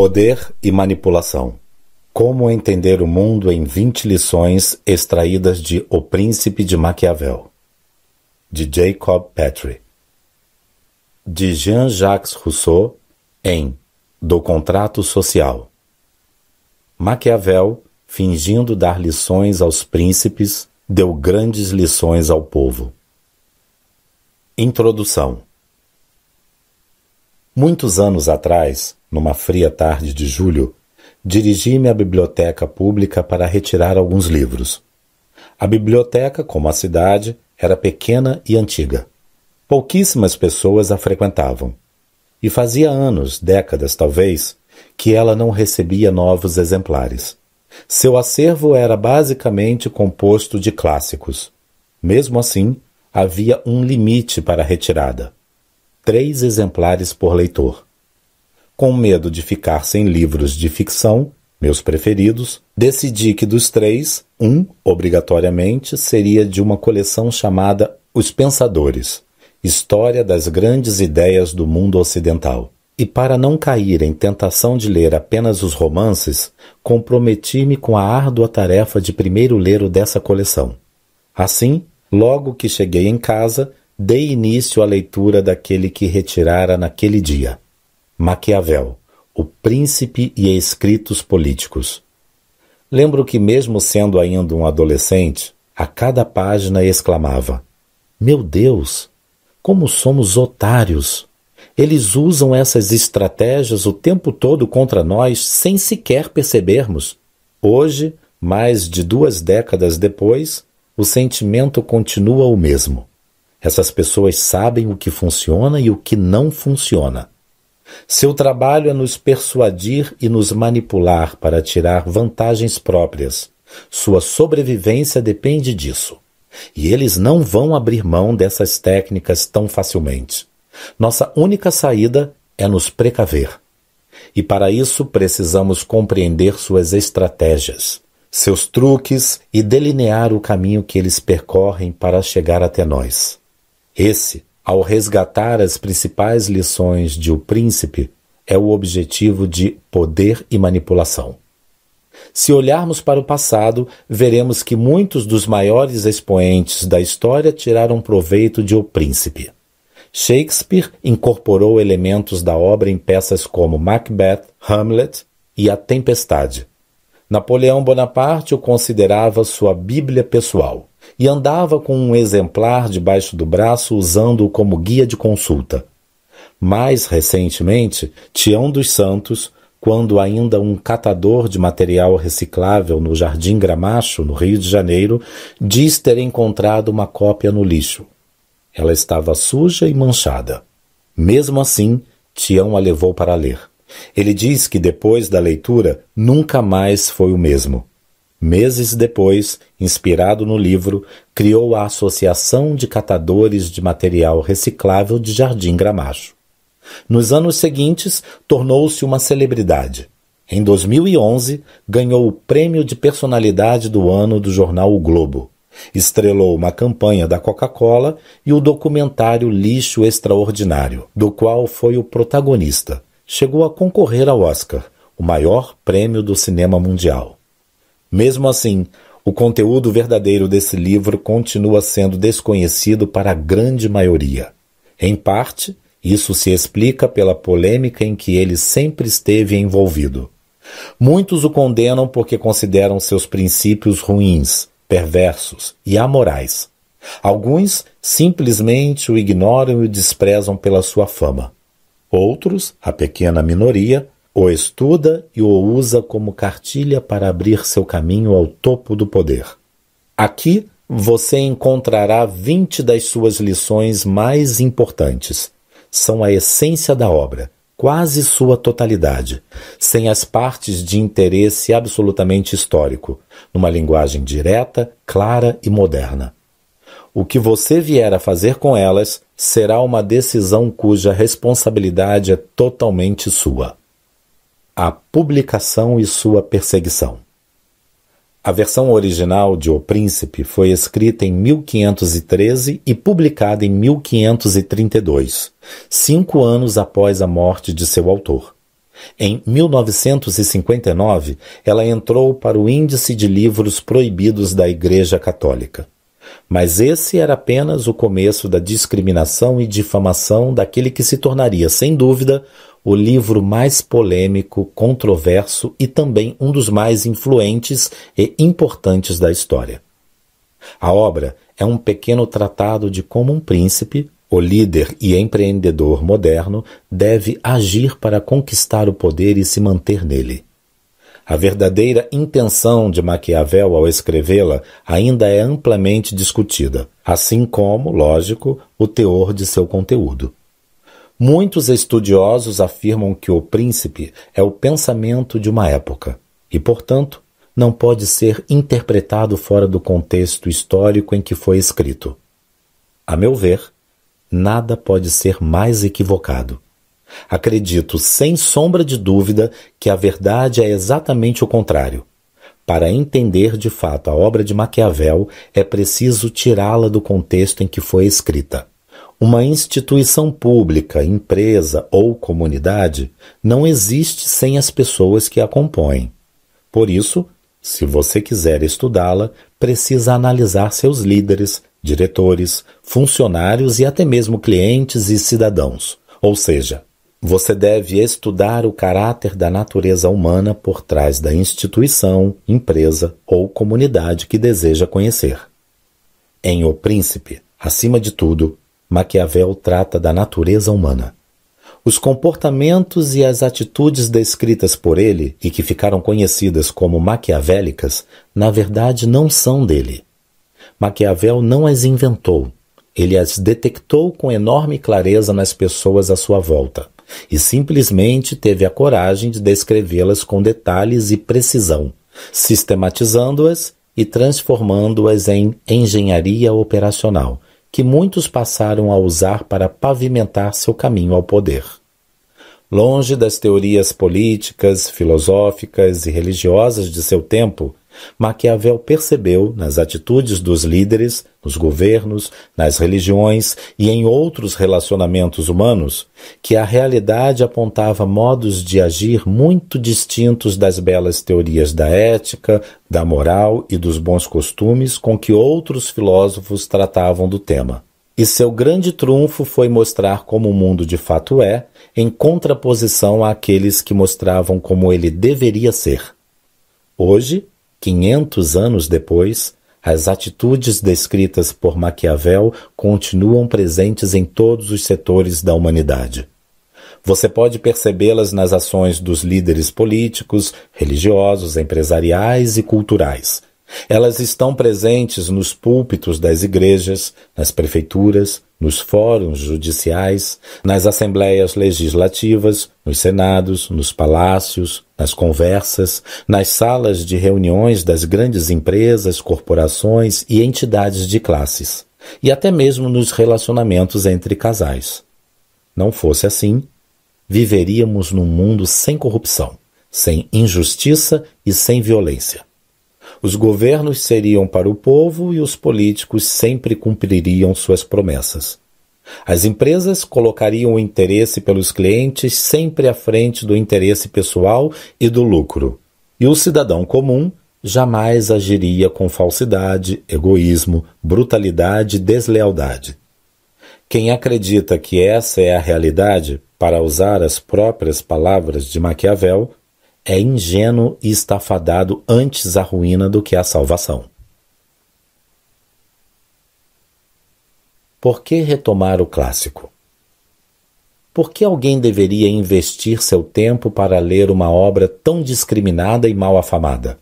Poder e manipulação. Como entender o mundo em 20 lições extraídas de O Príncipe de Maquiavel. De Jacob Petrie. De Jean-Jacques Rousseau em Do Contrato Social. Maquiavel, fingindo dar lições aos príncipes, deu grandes lições ao povo. Introdução. Muitos anos atrás, numa fria tarde de julho, dirigi-me à biblioteca pública para retirar alguns livros. A biblioteca, como a cidade, era pequena e antiga. Pouquíssimas pessoas a frequentavam. E fazia anos, décadas talvez, que ela não recebia novos exemplares. Seu acervo era basicamente composto de clássicos. Mesmo assim, havia um limite para a retirada três exemplares por leitor. Com medo de ficar sem livros de ficção, meus preferidos, decidi que dos três, um, obrigatoriamente, seria de uma coleção chamada Os Pensadores História das Grandes Ideias do Mundo Ocidental. E para não cair em tentação de ler apenas os romances, comprometi-me com a árdua tarefa de primeiro ler o dessa coleção. Assim, logo que cheguei em casa, dei início à leitura daquele que retirara naquele dia. Maquiavel, o príncipe e escritos políticos. Lembro que, mesmo sendo ainda um adolescente, a cada página exclamava: Meu Deus, como somos otários! Eles usam essas estratégias o tempo todo contra nós sem sequer percebermos. Hoje, mais de duas décadas depois, o sentimento continua o mesmo. Essas pessoas sabem o que funciona e o que não funciona. Seu trabalho é nos persuadir e nos manipular para tirar vantagens próprias. Sua sobrevivência depende disso. E eles não vão abrir mão dessas técnicas tão facilmente. Nossa única saída é nos precaver. E para isso precisamos compreender suas estratégias, seus truques e delinear o caminho que eles percorrem para chegar até nós. Esse, ao resgatar as principais lições de O Príncipe, é o objetivo de poder e manipulação. Se olharmos para o passado, veremos que muitos dos maiores expoentes da história tiraram proveito de O Príncipe. Shakespeare incorporou elementos da obra em peças como Macbeth, Hamlet e A Tempestade. Napoleão Bonaparte o considerava sua Bíblia pessoal e andava com um exemplar debaixo do braço usando-o como guia de consulta. Mais recentemente, Tião dos Santos, quando ainda um catador de material reciclável no Jardim Gramacho, no Rio de Janeiro, diz ter encontrado uma cópia no lixo. Ela estava suja e manchada. Mesmo assim, Tião a levou para ler. Ele diz que depois da leitura nunca mais foi o mesmo. Meses depois, inspirado no livro, criou a Associação de Catadores de Material Reciclável de Jardim Gramacho. Nos anos seguintes, tornou-se uma celebridade. Em 2011, ganhou o Prêmio de Personalidade do Ano do jornal O Globo. Estrelou uma campanha da Coca-Cola e o documentário Lixo Extraordinário, do qual foi o protagonista. Chegou a concorrer ao Oscar, o maior prêmio do cinema mundial. Mesmo assim, o conteúdo verdadeiro desse livro continua sendo desconhecido para a grande maioria. Em parte, isso se explica pela polêmica em que ele sempre esteve envolvido. Muitos o condenam porque consideram seus princípios ruins, perversos e amorais. Alguns simplesmente o ignoram e o desprezam pela sua fama. Outros, a pequena minoria, o estuda e o usa como cartilha para abrir seu caminho ao topo do poder. Aqui você encontrará 20 das suas lições mais importantes. São a essência da obra, quase sua totalidade, sem as partes de interesse absolutamente histórico, numa linguagem direta, clara e moderna. O que você vier a fazer com elas será uma decisão cuja responsabilidade é totalmente sua a publicação e sua perseguição. A versão original de O Príncipe foi escrita em 1513 e publicada em 1532, cinco anos após a morte de seu autor. Em 1959, ela entrou para o índice de livros proibidos da Igreja Católica. Mas esse era apenas o começo da discriminação e difamação daquele que se tornaria, sem dúvida, o livro mais polêmico, controverso e também um dos mais influentes e importantes da história. A obra é um pequeno tratado de como um príncipe, o líder e empreendedor moderno, deve agir para conquistar o poder e se manter nele. A verdadeira intenção de Maquiavel ao escrevê-la ainda é amplamente discutida, assim como, lógico, o teor de seu conteúdo. Muitos estudiosos afirmam que o príncipe é o pensamento de uma época e, portanto, não pode ser interpretado fora do contexto histórico em que foi escrito. A meu ver, nada pode ser mais equivocado. Acredito, sem sombra de dúvida, que a verdade é exatamente o contrário. Para entender de fato a obra de Maquiavel, é preciso tirá-la do contexto em que foi escrita. Uma instituição pública, empresa ou comunidade não existe sem as pessoas que a compõem. Por isso, se você quiser estudá-la, precisa analisar seus líderes, diretores, funcionários e até mesmo clientes e cidadãos. Ou seja, você deve estudar o caráter da natureza humana por trás da instituição, empresa ou comunidade que deseja conhecer. Em O Príncipe, acima de tudo, Maquiavel trata da natureza humana. Os comportamentos e as atitudes descritas por ele e que ficaram conhecidas como maquiavélicas, na verdade não são dele. Maquiavel não as inventou, ele as detectou com enorme clareza nas pessoas à sua volta e simplesmente teve a coragem de descrevê-las com detalhes e precisão, sistematizando-as e transformando-as em engenharia operacional, que muitos passaram a usar para pavimentar seu caminho ao poder. Longe das teorias políticas, filosóficas e religiosas de seu tempo, Maquiavel percebeu nas atitudes dos líderes, nos governos, nas religiões e em outros relacionamentos humanos que a realidade apontava modos de agir muito distintos das belas teorias da ética, da moral e dos bons costumes com que outros filósofos tratavam do tema. E seu grande trunfo foi mostrar como o mundo de fato é, em contraposição àqueles que mostravam como ele deveria ser. Hoje, 500 anos depois, as atitudes descritas por Maquiavel continuam presentes em todos os setores da humanidade. Você pode percebê-las nas ações dos líderes políticos, religiosos, empresariais e culturais, elas estão presentes nos púlpitos das igrejas, nas prefeituras, nos fóruns judiciais, nas assembleias legislativas, nos senados, nos palácios, nas conversas, nas salas de reuniões das grandes empresas, corporações e entidades de classes, e até mesmo nos relacionamentos entre casais. Não fosse assim, viveríamos num mundo sem corrupção, sem injustiça e sem violência. Os governos seriam para o povo e os políticos sempre cumpririam suas promessas. As empresas colocariam o interesse pelos clientes sempre à frente do interesse pessoal e do lucro. E o cidadão comum jamais agiria com falsidade, egoísmo, brutalidade e deslealdade. Quem acredita que essa é a realidade, para usar as próprias palavras de Maquiavel, é ingênuo e está fadado antes à ruína do que à salvação. Por que retomar o clássico? Por que alguém deveria investir seu tempo para ler uma obra tão discriminada e mal afamada?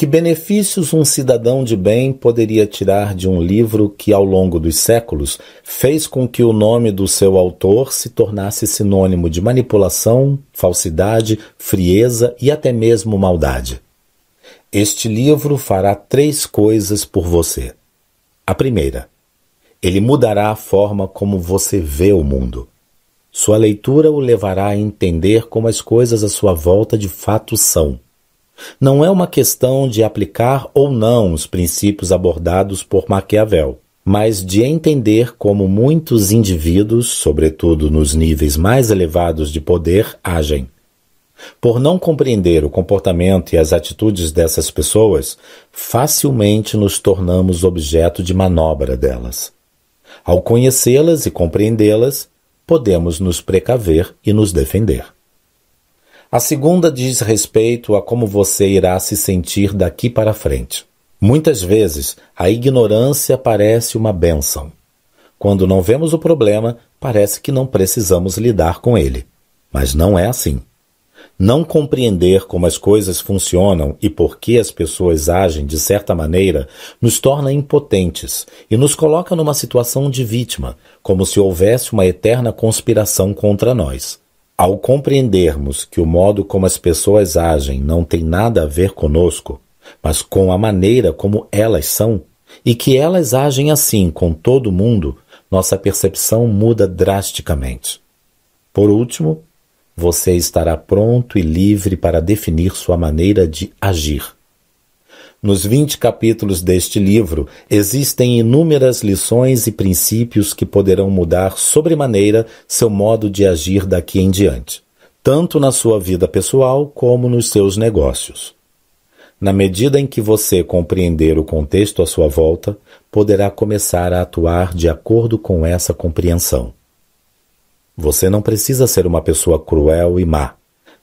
Que benefícios um cidadão de bem poderia tirar de um livro que, ao longo dos séculos, fez com que o nome do seu autor se tornasse sinônimo de manipulação, falsidade, frieza e até mesmo maldade? Este livro fará três coisas por você. A primeira, ele mudará a forma como você vê o mundo. Sua leitura o levará a entender como as coisas à sua volta de fato são não é uma questão de aplicar ou não os princípios abordados por Maquiavel, mas de entender como muitos indivíduos, sobretudo nos níveis mais elevados de poder, agem, Por não compreender o comportamento e as atitudes dessas pessoas, facilmente nos tornamos objeto de manobra delas. Ao conhecê-las e compreendê-las, podemos nos precaver e nos defender. A segunda diz respeito a como você irá se sentir daqui para frente. Muitas vezes, a ignorância parece uma bênção. Quando não vemos o problema, parece que não precisamos lidar com ele. Mas não é assim. Não compreender como as coisas funcionam e por que as pessoas agem de certa maneira nos torna impotentes e nos coloca numa situação de vítima, como se houvesse uma eterna conspiração contra nós. Ao compreendermos que o modo como as pessoas agem não tem nada a ver conosco, mas com a maneira como elas são, e que elas agem assim com todo mundo, nossa percepção muda drasticamente. Por último, você estará pronto e livre para definir sua maneira de agir. Nos 20 capítulos deste livro existem inúmeras lições e princípios que poderão mudar sobremaneira seu modo de agir daqui em diante, tanto na sua vida pessoal como nos seus negócios. Na medida em que você compreender o contexto à sua volta, poderá começar a atuar de acordo com essa compreensão. Você não precisa ser uma pessoa cruel e má,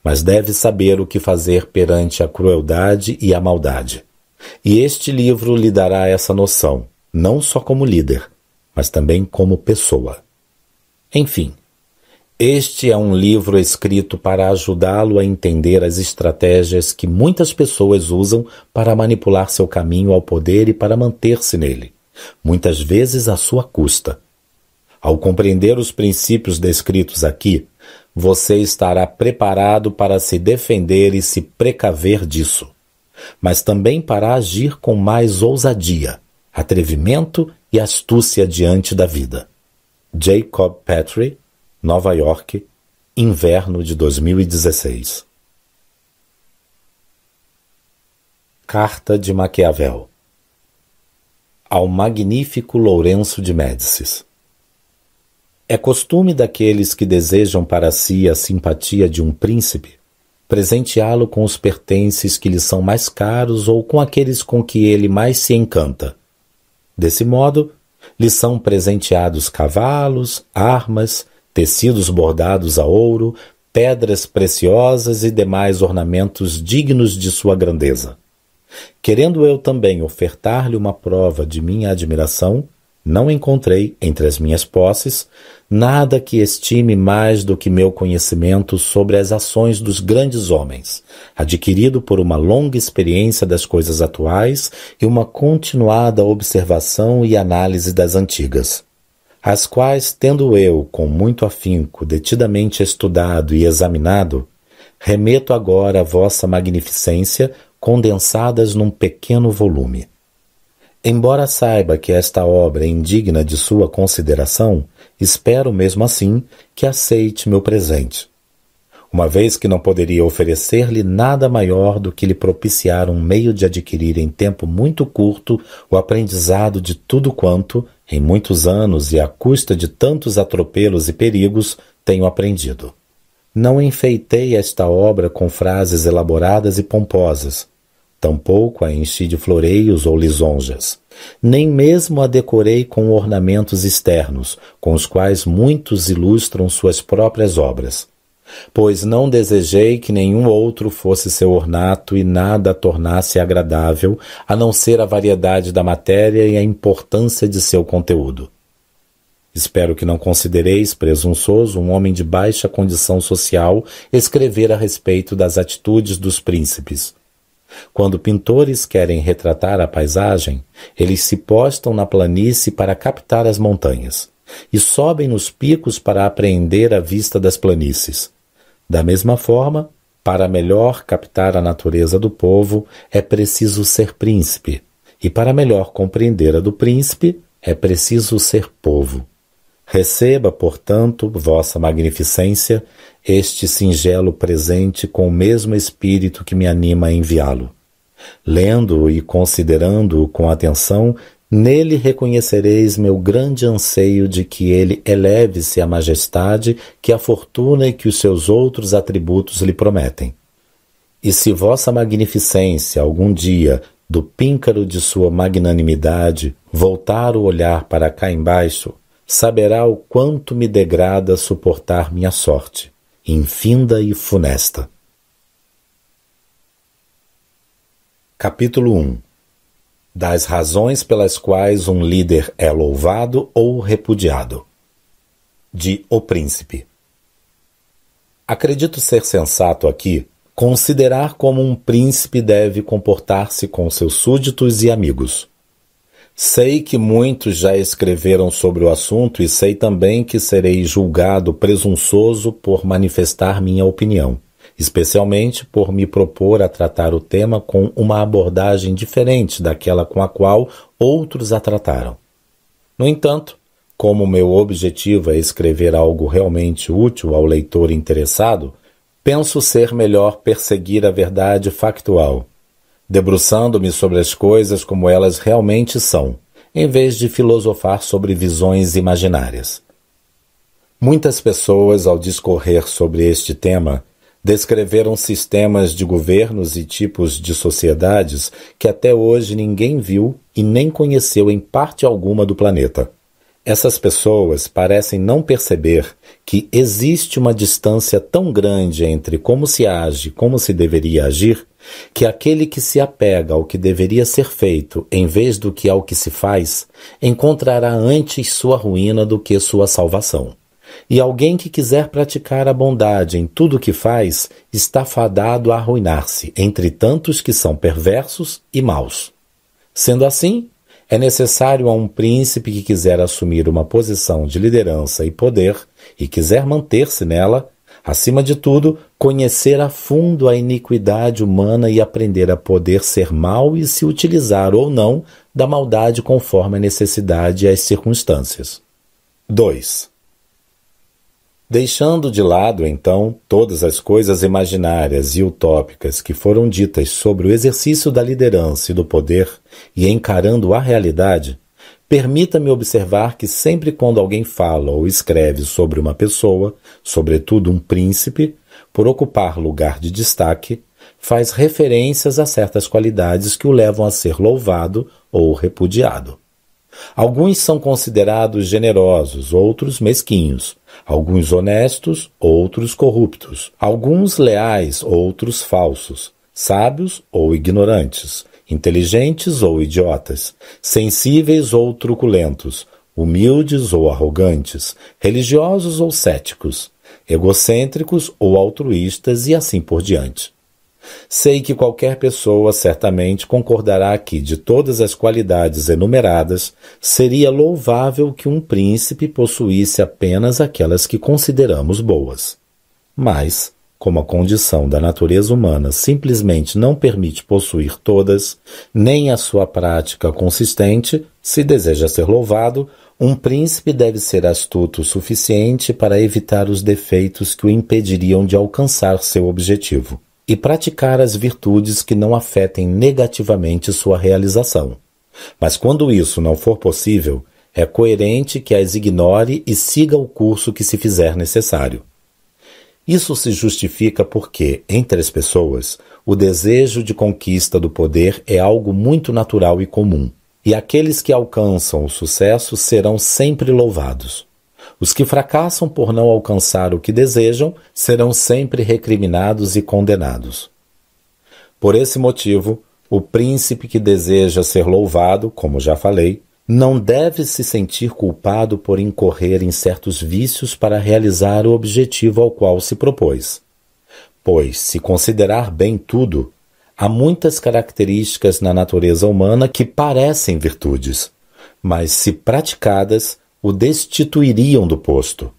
mas deve saber o que fazer perante a crueldade e a maldade. E este livro lhe dará essa noção, não só como líder, mas também como pessoa. Enfim, este é um livro escrito para ajudá-lo a entender as estratégias que muitas pessoas usam para manipular seu caminho ao poder e para manter-se nele, muitas vezes à sua custa. Ao compreender os princípios descritos aqui, você estará preparado para se defender e se precaver disso, mas também para agir com mais ousadia, atrevimento e astúcia diante da vida. Jacob Petrie, Nova York, inverno de 2016. Carta de Maquiavel ao magnífico Lourenço de Médicis. É costume daqueles que desejam para si a simpatia de um príncipe presenteá-lo com os pertences que lhe são mais caros ou com aqueles com que ele mais se encanta. Desse modo, lhe são presenteados cavalos, armas, tecidos bordados a ouro, pedras preciosas e demais ornamentos dignos de sua grandeza. Querendo eu também ofertar-lhe uma prova de minha admiração, não encontrei, entre as minhas posses, nada que estime mais do que meu conhecimento sobre as ações dos grandes homens, adquirido por uma longa experiência das coisas atuais e uma continuada observação e análise das antigas, as quais, tendo eu, com muito afinco, detidamente estudado e examinado, remeto agora a vossa magnificência condensadas num pequeno volume. Embora saiba que esta obra é indigna de sua consideração, espero mesmo assim que aceite meu presente. Uma vez que não poderia oferecer-lhe nada maior do que lhe propiciar um meio de adquirir em tempo muito curto o aprendizado de tudo quanto, em muitos anos e à custa de tantos atropelos e perigos, tenho aprendido. Não enfeitei esta obra com frases elaboradas e pomposas, Tampouco a enchi de floreios ou lisonjas. Nem mesmo a decorei com ornamentos externos, com os quais muitos ilustram suas próprias obras. Pois não desejei que nenhum outro fosse seu ornato e nada a tornasse agradável, a não ser a variedade da matéria e a importância de seu conteúdo. Espero que não considereis presunçoso um homem de baixa condição social escrever a respeito das atitudes dos príncipes, quando pintores querem retratar a paisagem, eles se postam na planície para captar as montanhas e sobem nos picos para apreender a vista das planícies. Da mesma forma, para melhor captar a natureza do povo, é preciso ser príncipe, e para melhor compreender a do príncipe, é preciso ser povo. Receba, portanto, vossa magnificência, este singelo presente com o mesmo espírito que me anima a enviá-lo. Lendo-o e considerando-o com atenção, Nele reconhecereis meu grande anseio de que ele eleve-se à majestade que a fortuna e que os seus outros atributos lhe prometem. E se vossa magnificência algum dia, do píncaro de sua magnanimidade, voltar o olhar para cá embaixo, saberá o quanto me degrada suportar minha sorte, infinda e funesta. Capítulo 1 das razões pelas quais um líder é louvado ou repudiado. De O Príncipe. Acredito ser sensato aqui considerar como um príncipe deve comportar-se com seus súditos e amigos. Sei que muitos já escreveram sobre o assunto e sei também que serei julgado presunçoso por manifestar minha opinião especialmente por me propor a tratar o tema com uma abordagem diferente daquela com a qual outros a trataram. No entanto, como meu objetivo é escrever algo realmente útil ao leitor interessado, penso ser melhor perseguir a verdade factual, debruçando-me sobre as coisas como elas realmente são, em vez de filosofar sobre visões imaginárias. Muitas pessoas, ao discorrer sobre este tema, descreveram sistemas de governos e tipos de sociedades que até hoje ninguém viu e nem conheceu em parte alguma do planeta. Essas pessoas parecem não perceber que existe uma distância tão grande entre como se age e como se deveria agir, que aquele que se apega ao que deveria ser feito em vez do que ao que se faz, encontrará antes sua ruína do que sua salvação. E alguém que quiser praticar a bondade em tudo o que faz está fadado a arruinar-se entre tantos que são perversos e maus. Sendo assim, é necessário a um príncipe que quiser assumir uma posição de liderança e poder e quiser manter-se nela, acima de tudo, conhecer a fundo a iniquidade humana e aprender a poder ser mau e se utilizar ou não da maldade conforme a necessidade e as circunstâncias. 2. Deixando de lado, então, todas as coisas imaginárias e utópicas que foram ditas sobre o exercício da liderança e do poder, e encarando a realidade, permita-me observar que sempre quando alguém fala ou escreve sobre uma pessoa, sobretudo um príncipe, por ocupar lugar de destaque, faz referências a certas qualidades que o levam a ser louvado ou repudiado. Alguns são considerados generosos, outros mesquinhos, alguns honestos, outros corruptos, alguns leais, outros falsos, sábios ou ignorantes, inteligentes ou idiotas, sensíveis ou truculentos, humildes ou arrogantes, religiosos ou céticos, egocêntricos ou altruístas e assim por diante. Sei que qualquer pessoa certamente concordará que, de todas as qualidades enumeradas, seria louvável que um príncipe possuísse apenas aquelas que consideramos boas. Mas, como a condição da natureza humana simplesmente não permite possuir todas, nem a sua prática consistente, se deseja ser louvado, um príncipe deve ser astuto o suficiente para evitar os defeitos que o impediriam de alcançar seu objetivo e praticar as virtudes que não afetem negativamente sua realização. Mas quando isso não for possível, é coerente que as ignore e siga o curso que se fizer necessário. Isso se justifica porque, entre as pessoas, o desejo de conquista do poder é algo muito natural e comum, e aqueles que alcançam o sucesso serão sempre louvados. Os que fracassam por não alcançar o que desejam serão sempre recriminados e condenados. Por esse motivo, o príncipe que deseja ser louvado, como já falei, não deve se sentir culpado por incorrer em certos vícios para realizar o objetivo ao qual se propôs. Pois, se considerar bem tudo, há muitas características na natureza humana que parecem virtudes, mas, se praticadas, o destituiriam do posto,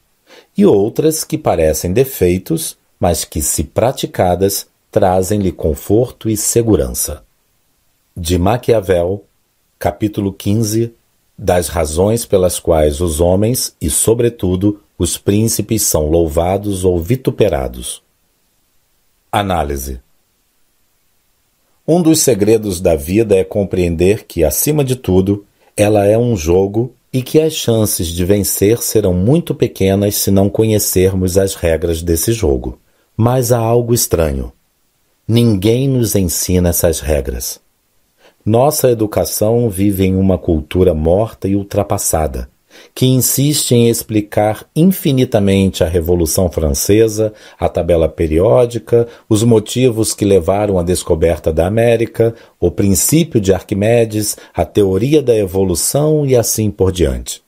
e outras que parecem defeitos, mas que, se praticadas, trazem-lhe conforto e segurança. De Maquiavel, capítulo 15 Das razões pelas quais os homens, e sobretudo os príncipes, são louvados ou vituperados. Análise Um dos segredos da vida é compreender que, acima de tudo, ela é um jogo e que as chances de vencer serão muito pequenas se não conhecermos as regras desse jogo. Mas há algo estranho. Ninguém nos ensina essas regras. Nossa educação vive em uma cultura morta e ultrapassada que insiste em explicar infinitamente a Revolução Francesa, a tabela periódica, os motivos que levaram à descoberta da América, o princípio de Arquimedes, a teoria da evolução e assim por diante.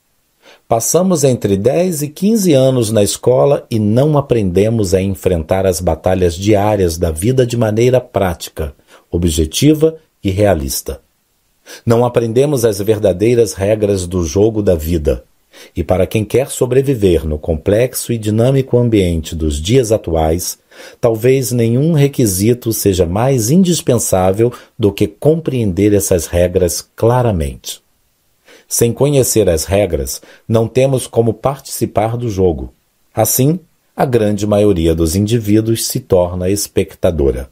Passamos entre 10 e 15 anos na escola e não aprendemos a enfrentar as batalhas diárias da vida de maneira prática, objetiva e realista. Não aprendemos as verdadeiras regras do jogo da vida. E para quem quer sobreviver no complexo e dinâmico ambiente dos dias atuais, talvez nenhum requisito seja mais indispensável do que compreender essas regras claramente. Sem conhecer as regras, não temos como participar do jogo. Assim, a grande maioria dos indivíduos se torna espectadora.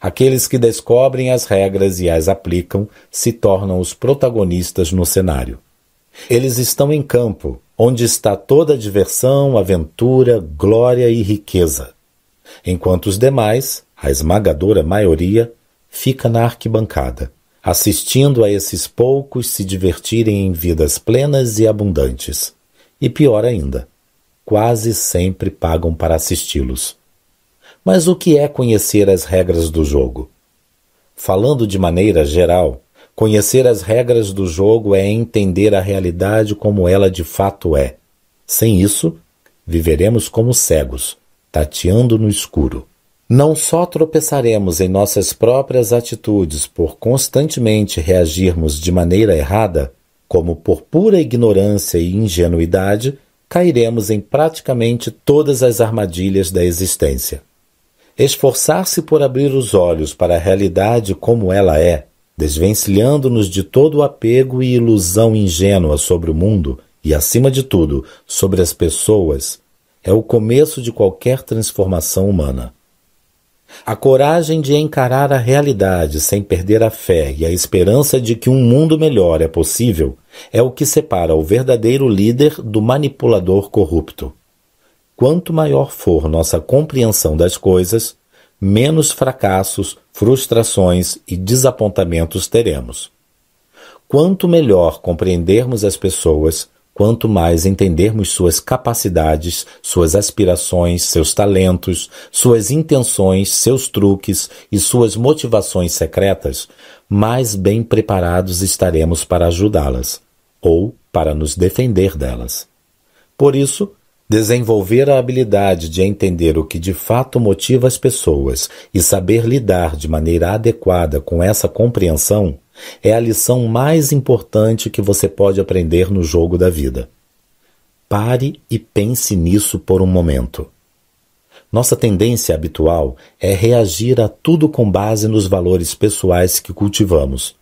Aqueles que descobrem as regras e as aplicam se tornam os protagonistas no cenário. Eles estão em campo, onde está toda a diversão, aventura, glória e riqueza, enquanto os demais, a esmagadora maioria, fica na arquibancada, assistindo a esses poucos se divertirem em vidas plenas e abundantes. E pior ainda, quase sempre pagam para assisti-los. Mas o que é conhecer as regras do jogo? Falando de maneira geral, conhecer as regras do jogo é entender a realidade como ela de fato é. Sem isso, viveremos como cegos, tateando no escuro. Não só tropeçaremos em nossas próprias atitudes por constantemente reagirmos de maneira errada, como por pura ignorância e ingenuidade, cairemos em praticamente todas as armadilhas da existência. Esforçar-se por abrir os olhos para a realidade como ela é, desvencilhando-nos de todo o apego e ilusão ingênua sobre o mundo e, acima de tudo, sobre as pessoas, é o começo de qualquer transformação humana. A coragem de encarar a realidade sem perder a fé e a esperança de que um mundo melhor é possível é o que separa o verdadeiro líder do manipulador corrupto. Quanto maior for nossa compreensão das coisas, menos fracassos, frustrações e desapontamentos teremos. Quanto melhor compreendermos as pessoas, quanto mais entendermos suas capacidades, suas aspirações, seus talentos, suas intenções, seus truques e suas motivações secretas, mais bem preparados estaremos para ajudá-las ou para nos defender delas. Por isso, Desenvolver a habilidade de entender o que de fato motiva as pessoas e saber lidar de maneira adequada com essa compreensão é a lição mais importante que você pode aprender no jogo da vida. Pare e pense nisso por um momento. Nossa tendência habitual é reagir a tudo com base nos valores pessoais que cultivamos.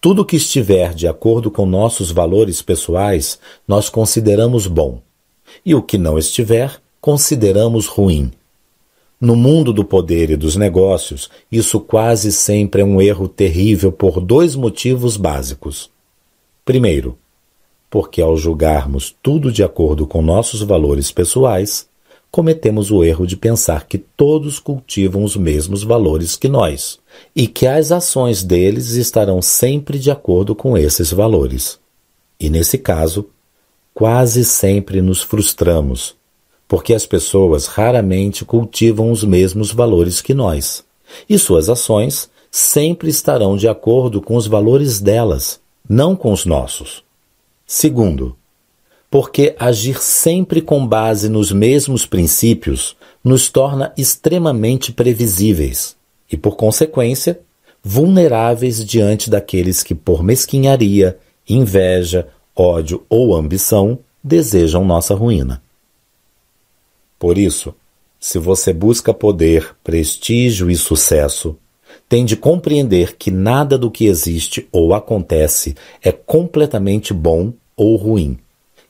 Tudo que estiver de acordo com nossos valores pessoais, nós consideramos bom e o que não estiver, consideramos ruim. No mundo do poder e dos negócios, isso quase sempre é um erro terrível por dois motivos básicos. Primeiro, porque ao julgarmos tudo de acordo com nossos valores pessoais, cometemos o erro de pensar que todos cultivam os mesmos valores que nós e que as ações deles estarão sempre de acordo com esses valores. E nesse caso, quase sempre nos frustramos, porque as pessoas raramente cultivam os mesmos valores que nós, e suas ações sempre estarão de acordo com os valores delas, não com os nossos. Segundo, porque agir sempre com base nos mesmos princípios nos torna extremamente previsíveis e, por consequência, vulneráveis diante daqueles que, por mesquinharia, inveja ódio ou ambição desejam nossa ruína. Por isso, se você busca poder, prestígio e sucesso, tem de compreender que nada do que existe ou acontece é completamente bom ou ruim,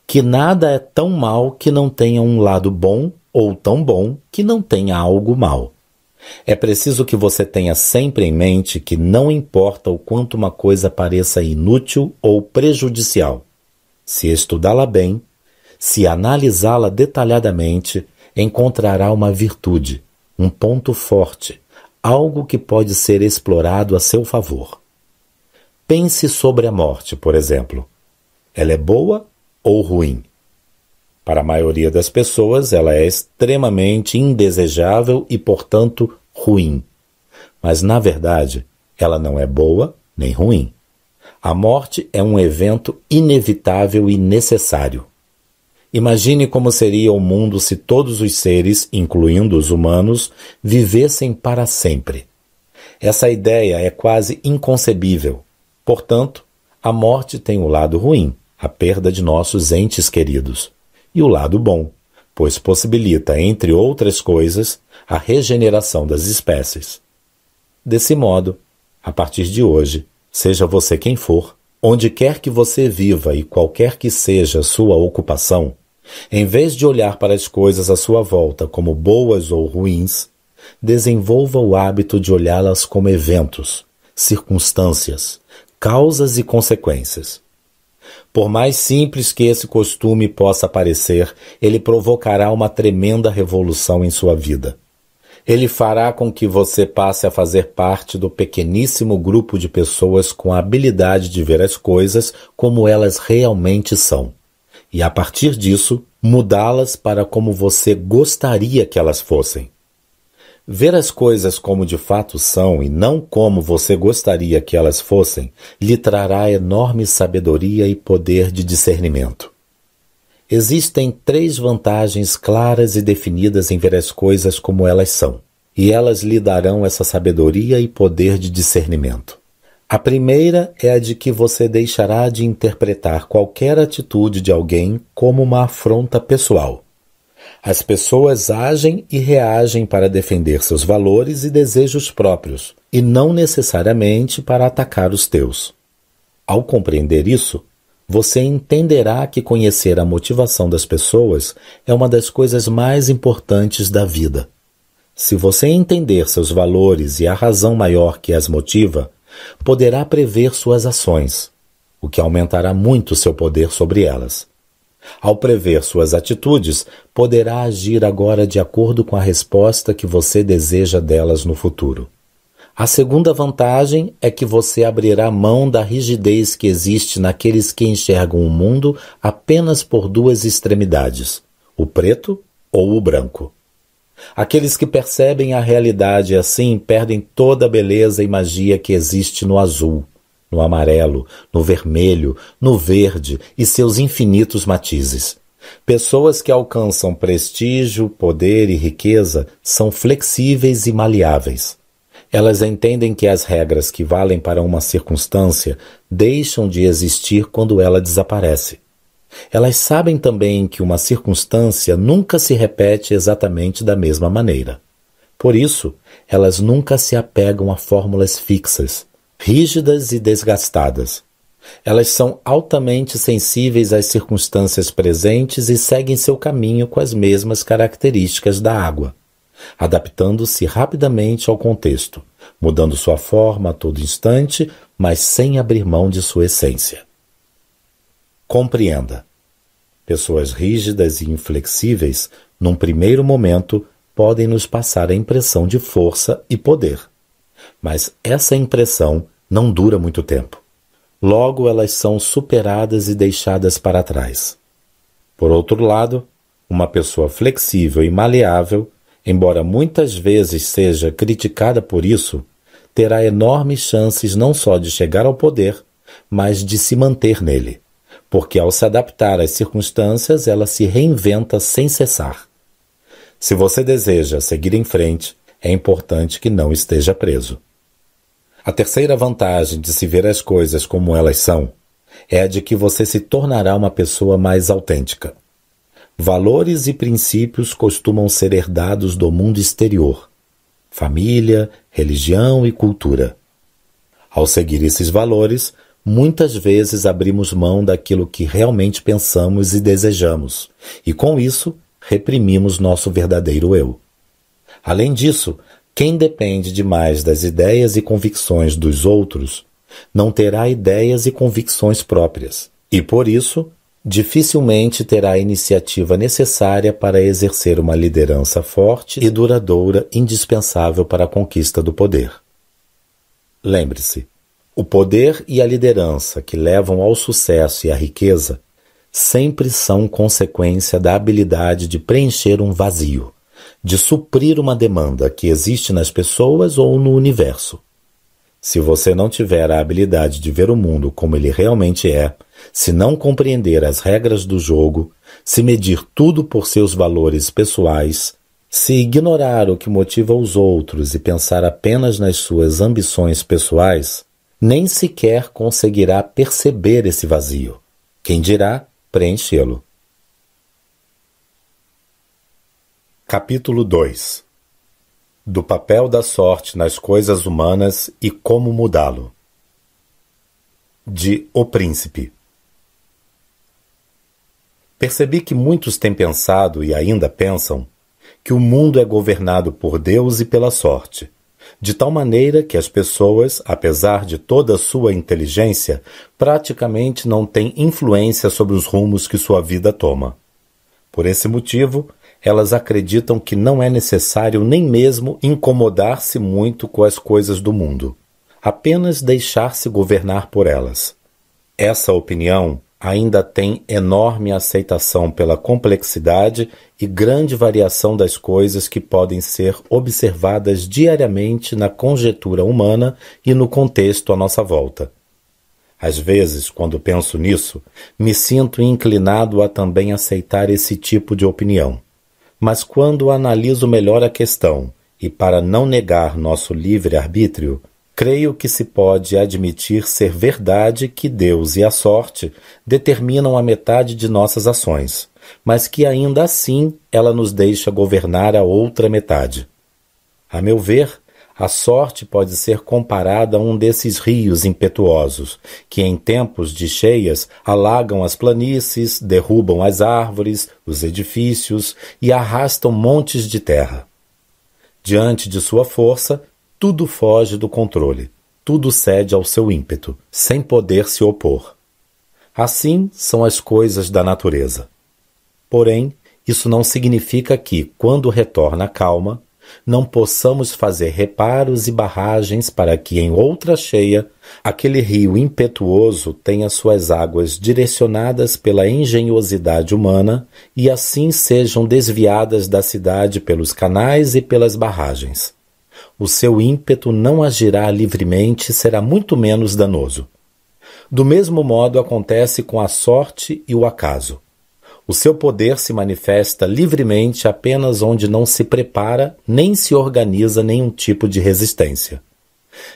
que nada é tão mal que não tenha um lado bom ou tão bom que não tenha algo mal. É preciso que você tenha sempre em mente que não importa o quanto uma coisa pareça inútil ou prejudicial, se estudá-la bem, se analisá-la detalhadamente, encontrará uma virtude, um ponto forte, algo que pode ser explorado a seu favor. Pense sobre a morte, por exemplo. Ela é boa ou ruim? Para a maioria das pessoas, ela é extremamente indesejável e, portanto, ruim. Mas, na verdade, ela não é boa nem ruim. A morte é um evento inevitável e necessário. Imagine como seria o mundo se todos os seres, incluindo os humanos, vivessem para sempre. Essa ideia é quase inconcebível. Portanto, a morte tem o lado ruim, a perda de nossos entes queridos, e o lado bom, pois possibilita, entre outras coisas, a regeneração das espécies. Desse modo, a partir de hoje, seja você quem for, onde quer que você viva e qualquer que seja sua ocupação, em vez de olhar para as coisas à sua volta como boas ou ruins, desenvolva o hábito de olhá-las como eventos, circunstâncias, causas e consequências. Por mais simples que esse costume possa parecer, ele provocará uma tremenda revolução em sua vida. Ele fará com que você passe a fazer parte do pequeníssimo grupo de pessoas com a habilidade de ver as coisas como elas realmente são e, a partir disso, mudá-las para como você gostaria que elas fossem. Ver as coisas como de fato são e não como você gostaria que elas fossem lhe trará enorme sabedoria e poder de discernimento. Existem três vantagens claras e definidas em ver as coisas como elas são, e elas lhe darão essa sabedoria e poder de discernimento. A primeira é a de que você deixará de interpretar qualquer atitude de alguém como uma afronta pessoal. As pessoas agem e reagem para defender seus valores e desejos próprios, e não necessariamente para atacar os teus. Ao compreender isso, você entenderá que conhecer a motivação das pessoas é uma das coisas mais importantes da vida. Se você entender seus valores e a razão maior que as motiva, poderá prever suas ações, o que aumentará muito seu poder sobre elas. Ao prever suas atitudes, poderá agir agora de acordo com a resposta que você deseja delas no futuro. A segunda vantagem é que você abrirá mão da rigidez que existe naqueles que enxergam o mundo apenas por duas extremidades, o preto ou o branco. Aqueles que percebem a realidade assim perdem toda a beleza e magia que existe no azul, no amarelo, no vermelho, no verde e seus infinitos matizes. Pessoas que alcançam prestígio, poder e riqueza são flexíveis e maleáveis. Elas entendem que as regras que valem para uma circunstância deixam de existir quando ela desaparece. Elas sabem também que uma circunstância nunca se repete exatamente da mesma maneira. Por isso, elas nunca se apegam a fórmulas fixas, rígidas e desgastadas. Elas são altamente sensíveis às circunstâncias presentes e seguem seu caminho com as mesmas características da água, adaptando-se rapidamente ao contexto, mudando sua forma a todo instante, mas sem abrir mão de sua essência. Compreenda. Pessoas rígidas e inflexíveis, num primeiro momento, podem nos passar a impressão de força e poder. Mas essa impressão não dura muito tempo. Logo, elas são superadas e deixadas para trás. Por outro lado, uma pessoa flexível e maleável, embora muitas vezes seja criticada por isso, terá enormes chances não só de chegar ao poder, mas de se manter nele porque ao se adaptar às circunstâncias, ela se reinventa sem cessar. Se você deseja seguir em frente, é importante que não esteja preso. A terceira vantagem de se ver as coisas como elas são é a de que você se tornará uma pessoa mais autêntica. Valores e princípios costumam ser herdados do mundo exterior família, religião e cultura. Ao seguir esses valores, muitas vezes abrimos mão daquilo que realmente pensamos e desejamos, e com isso reprimimos nosso verdadeiro eu. Além disso, Quem depende demais das ideias e convicções dos outros não terá ideias e convicções próprias, e por isso dificilmente terá a iniciativa necessária para exercer uma liderança forte e duradoura indispensável para a conquista do poder. Lembre-se, o poder e a liderança que levam ao sucesso e à riqueza sempre são consequência da habilidade de preencher um vazio, de suprir uma demanda que existe nas pessoas ou no universo. Se você não tiver a habilidade de ver o mundo como ele realmente é, se não compreender as regras do jogo, se medir tudo por seus valores pessoais, se ignorar o que motiva os outros e pensar apenas nas suas ambições pessoais, nem sequer conseguirá perceber esse vazio. Quem dirá preenchê-lo? Capítulo 2 do papel da sorte nas coisas humanas e como mudá-lo. De O Príncipe. Percebi que muitos têm pensado e ainda pensam que o mundo é governado por Deus e pela sorte, de tal maneira que as pessoas, apesar de toda a sua inteligência, praticamente não têm influência sobre os rumos que sua vida toma. Por esse motivo, elas acreditam que não é necessário nem mesmo incomodar-se muito com as coisas do mundo, apenas deixar-se governar por elas. Essa opinião ainda tem enorme aceitação pela complexidade e grande variação das coisas que podem ser observadas diariamente na conjetura humana e no contexto à nossa volta. Às vezes, quando penso nisso, me sinto inclinado a também aceitar esse tipo de opinião. Mas quando analiso melhor a questão, e para não negar nosso livre-arbítrio, creio que se pode admitir ser verdade que Deus e a sorte determinam a metade de nossas ações, mas que ainda assim ela nos deixa governar a outra metade. A meu ver, a sorte pode ser comparada a um desses rios impetuosos, que em tempos de cheias alagam as planícies, derrubam as árvores, os edifícios e arrastam montes de terra. Diante de sua força, tudo foge do controle, tudo cede ao seu ímpeto, sem poder se opor. Assim são as coisas da natureza. Porém, isso não significa que, quando retorna a calma, não possamos fazer reparos e barragens para que em outra cheia aquele rio impetuoso tenha suas águas direcionadas pela engenhosidade humana e assim sejam desviadas da cidade pelos canais e pelas barragens. O seu ímpeto não agirá livremente e será muito menos danoso. Do mesmo modo acontece com a sorte e o acaso. O seu poder se manifesta livremente apenas onde não se prepara nem se organiza nenhum tipo de resistência.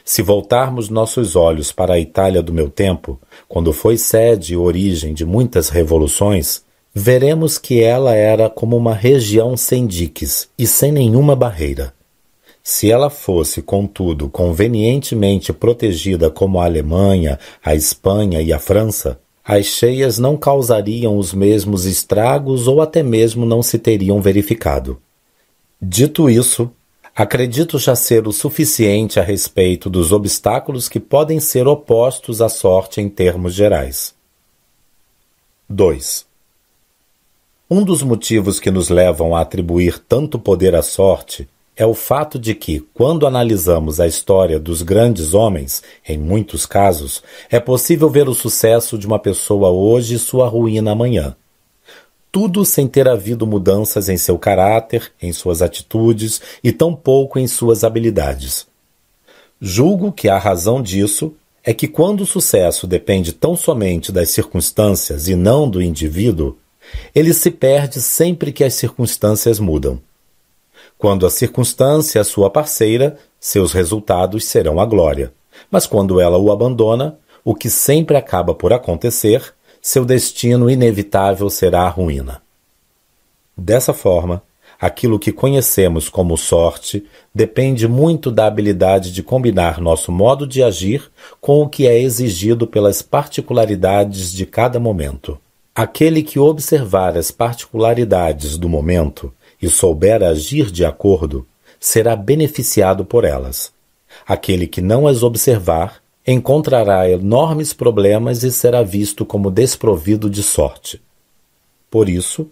Se voltarmos nossos olhos para a Itália do meu tempo, quando foi sede e origem de muitas revoluções, veremos que ela era como uma região sem diques e sem nenhuma barreira. Se ela fosse, contudo, convenientemente protegida como a Alemanha, a Espanha e a França, as cheias não causariam os mesmos estragos ou até mesmo não se teriam verificado. Dito isso, acredito já ser o suficiente a respeito dos obstáculos que podem ser opostos à sorte em termos gerais. 2. Um dos motivos que nos levam a atribuir tanto poder à sorte é o fato de que, quando analisamos a história dos grandes homens, em muitos casos, é possível ver o sucesso de uma pessoa hoje e sua ruína amanhã. Tudo sem ter havido mudanças em seu caráter, em suas atitudes e tampouco em suas habilidades. Julgo que a razão disso é que, quando o sucesso depende tão somente das circunstâncias e não do indivíduo, ele se perde sempre que as circunstâncias mudam. Quando a circunstância é sua parceira, seus resultados serão a glória. Mas quando ela o abandona, o que sempre acaba por acontecer, seu destino inevitável será a ruína. Dessa forma, aquilo que conhecemos como sorte depende muito da habilidade de combinar nosso modo de agir com o que é exigido pelas particularidades de cada momento. Aquele que observar as particularidades do momento e souber agir de acordo, será beneficiado por elas. Aquele que não as observar encontrará enormes problemas e será visto como desprovido de sorte. Por isso,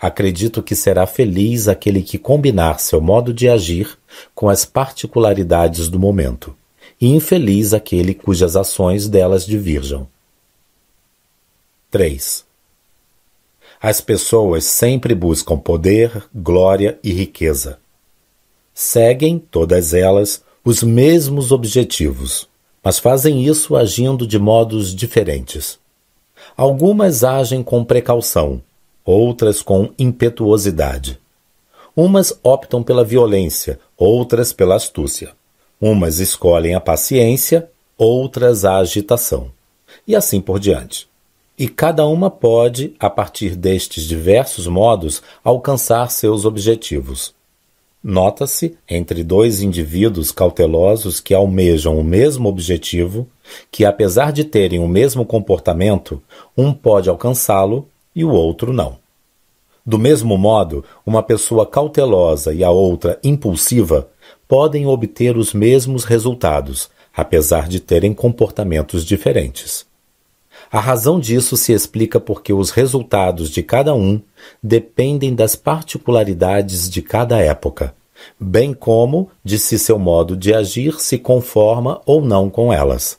acredito que será feliz aquele que combinar seu modo de agir com as particularidades do momento, e infeliz aquele cujas ações delas divirjam. 3. As pessoas sempre buscam poder, glória e riqueza. Seguem, todas elas, os mesmos objetivos, mas fazem isso agindo de modos diferentes. Algumas agem com precaução, outras com impetuosidade. Umas optam pela violência, outras pela astúcia. Umas escolhem a paciência, outras a agitação. E assim por diante. E cada uma pode, a partir destes diversos modos, alcançar seus objetivos. Nota-se, entre dois indivíduos cautelosos que almejam o mesmo objetivo, que apesar de terem o mesmo comportamento, um pode alcançá-lo e o outro não. Do mesmo modo, uma pessoa cautelosa e a outra impulsiva podem obter os mesmos resultados, apesar de terem comportamentos diferentes. A razão disso se explica porque os resultados de cada um dependem das particularidades de cada época, bem como de se seu modo de agir se conforma ou não com elas.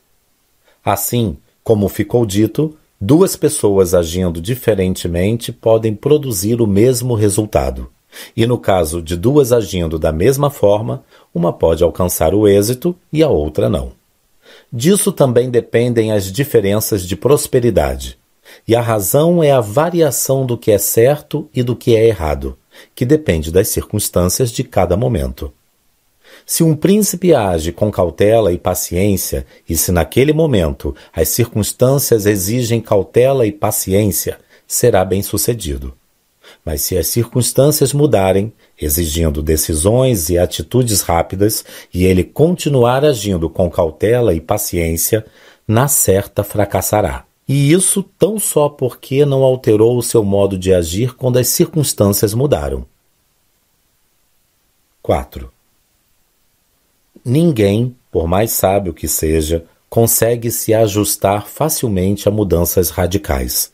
Assim, como ficou dito, duas pessoas agindo diferentemente podem produzir o mesmo resultado. E no caso de duas agindo da mesma forma, uma pode alcançar o êxito e a outra não. Disso também dependem as diferenças de prosperidade. E a razão é a variação do que é certo e do que é errado, que depende das circunstâncias de cada momento. Se um príncipe age com cautela e paciência, e se naquele momento as circunstâncias exigem cautela e paciência, será bem-sucedido. Mas se as circunstâncias mudarem, exigindo decisões e atitudes rápidas, e ele continuar agindo com cautela e paciência, na certa fracassará. E isso tão só porque não alterou o seu modo de agir quando as circunstâncias mudaram. 4. Ninguém, por mais sábio que seja, consegue se ajustar facilmente a mudanças radicais.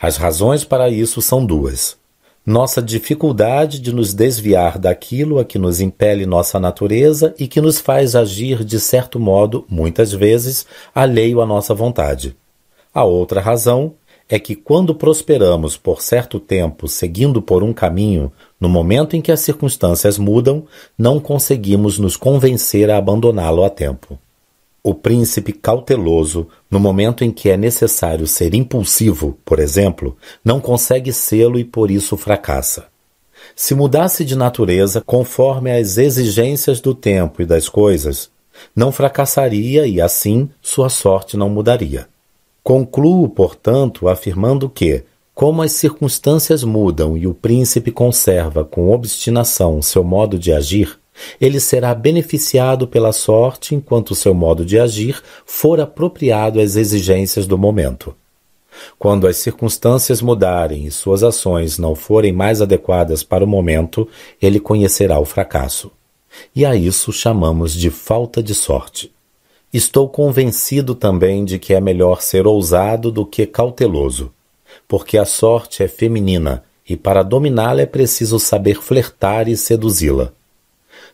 As razões para isso são duas nossa dificuldade de nos desviar daquilo a que nos impele nossa natureza e que nos faz agir de certo modo, muitas vezes, alheio à nossa vontade. A outra razão é que quando prosperamos por certo tempo seguindo por um caminho, no momento em que as circunstâncias mudam, não conseguimos nos convencer a abandoná-lo a tempo. O príncipe cauteloso, no momento em que é necessário ser impulsivo, por exemplo, não consegue sê-lo e por isso fracassa. Se mudasse de natureza conforme as exigências do tempo e das coisas, não fracassaria e assim sua sorte não mudaria. Concluo, portanto, afirmando que, como as circunstâncias mudam e o príncipe conserva com obstinação seu modo de agir, ele será beneficiado pela sorte enquanto seu modo de agir for apropriado às exigências do momento. Quando as circunstâncias mudarem e suas ações não forem mais adequadas para o momento, ele conhecerá o fracasso. E a isso chamamos de falta de sorte. Estou convencido também de que é melhor ser ousado do que cauteloso, porque a sorte é feminina e para dominá-la é preciso saber flertar e seduzi-la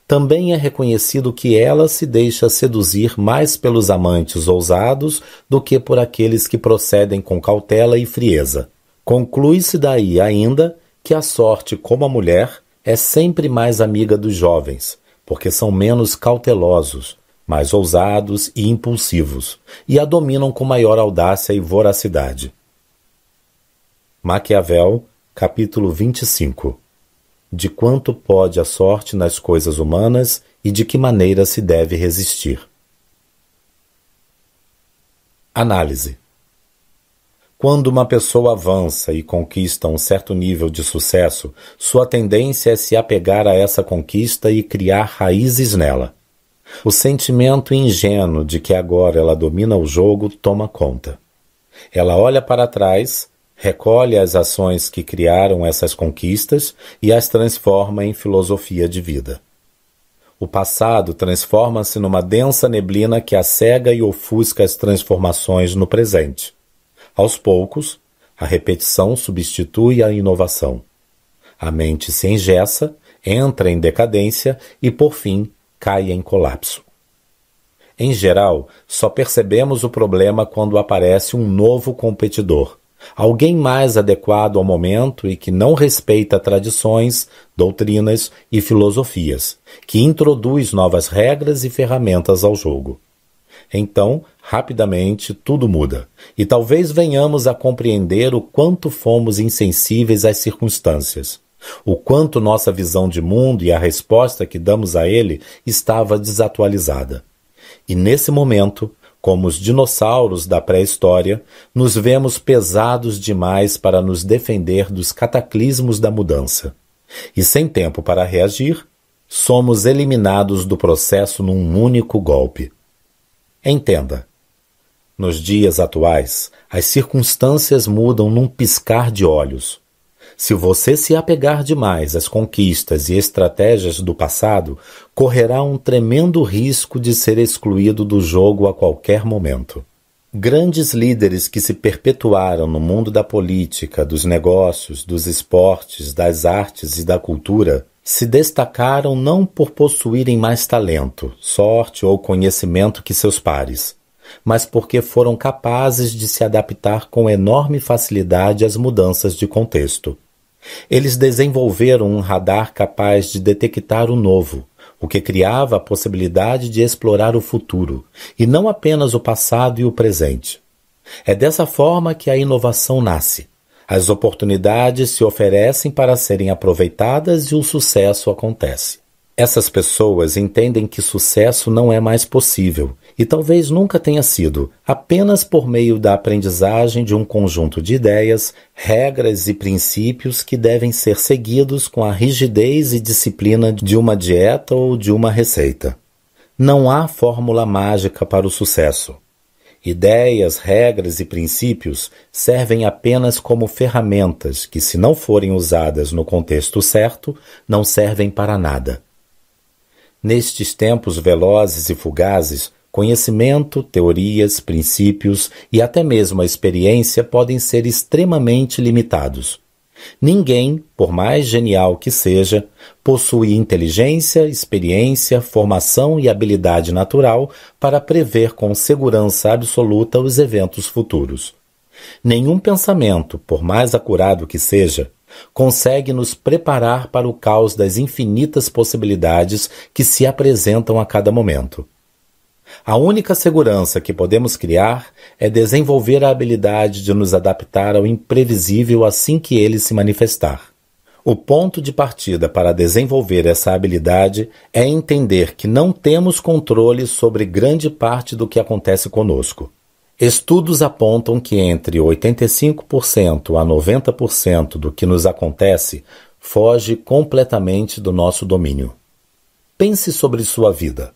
também é reconhecido que ela se deixa seduzir mais pelos amantes ousados do que por aqueles que procedem com cautela e frieza. Conclui-se daí ainda que a sorte, como a mulher, é sempre mais amiga dos jovens, porque são menos cautelosos, mais ousados e impulsivos, e a dominam com maior audácia e voracidade. Maquiavel, capítulo 25 de quanto pode a sorte nas coisas humanas e de que maneira se deve resistir. Análise quando uma pessoa avança e conquista um certo nível de sucesso, sua tendência é se apegar a essa conquista e criar raízes nela. O sentimento ingênuo de que agora ela domina o jogo toma conta. Ela olha para trás, recolhe as ações que criaram essas conquistas e as transforma em filosofia de vida. O passado transforma-se numa densa neblina que a cega e ofusca as transformações no presente. Aos poucos, a repetição substitui a inovação. A mente se engessa, entra em decadência e, por fim, cai em colapso. Em geral, só percebemos o problema quando aparece um novo competidor, alguém mais adequado ao momento e que não respeita tradições, doutrinas e filosofias, que introduz novas regras e ferramentas ao jogo. Então, rapidamente, tudo muda, e talvez venhamos a compreender o quanto fomos insensíveis às circunstâncias, o quanto nossa visão de mundo e a resposta que damos a ele estava desatualizada. E nesse momento, como os dinossauros da pré-história, nos vemos pesados demais para nos defender dos cataclismos da mudança. E sem tempo para reagir, somos eliminados do processo num único golpe. Entenda. Nos dias atuais, as circunstâncias mudam num piscar de olhos. Se você se apegar demais às conquistas e estratégias do passado, correrá um tremendo risco de ser excluído do jogo a qualquer momento. Grandes líderes que se perpetuaram no mundo da política, dos negócios, dos esportes, das artes e da cultura se destacaram não por possuírem mais talento, sorte ou conhecimento que seus pares, mas porque foram capazes de se adaptar com enorme facilidade às mudanças de contexto. Eles desenvolveram um radar capaz de detectar o novo, o que criava a possibilidade de explorar o futuro, e não apenas o passado e o presente. É dessa forma que a inovação nasce. As oportunidades se oferecem para serem aproveitadas e o sucesso acontece. Essas pessoas entendem que sucesso não é mais possível e talvez nunca tenha sido, apenas por meio da aprendizagem de um conjunto de ideias, regras e princípios que devem ser seguidos com a rigidez e disciplina de uma dieta ou de uma receita. Não há fórmula mágica para o sucesso. Ideias, regras e princípios servem apenas como ferramentas que, se não forem usadas no contexto certo, não servem para nada. Nestes tempos velozes e fugazes, Conhecimento, teorias, princípios e até mesmo a experiência podem ser extremamente limitados. Ninguém, por mais genial que seja, possui inteligência, experiência, formação e habilidade natural para prever com segurança absoluta os eventos futuros. Nenhum pensamento, por mais acurado que seja, consegue nos preparar para o caos das infinitas possibilidades que se apresentam a cada momento. A única segurança que podemos criar é desenvolver a habilidade de nos adaptar ao imprevisível assim que ele se manifestar. O ponto de partida para desenvolver essa habilidade é entender que não temos controle sobre grande parte do que acontece conosco. Estudos apontam que entre 85% a 90% do que nos acontece foge completamente do nosso domínio. Pense sobre sua vida.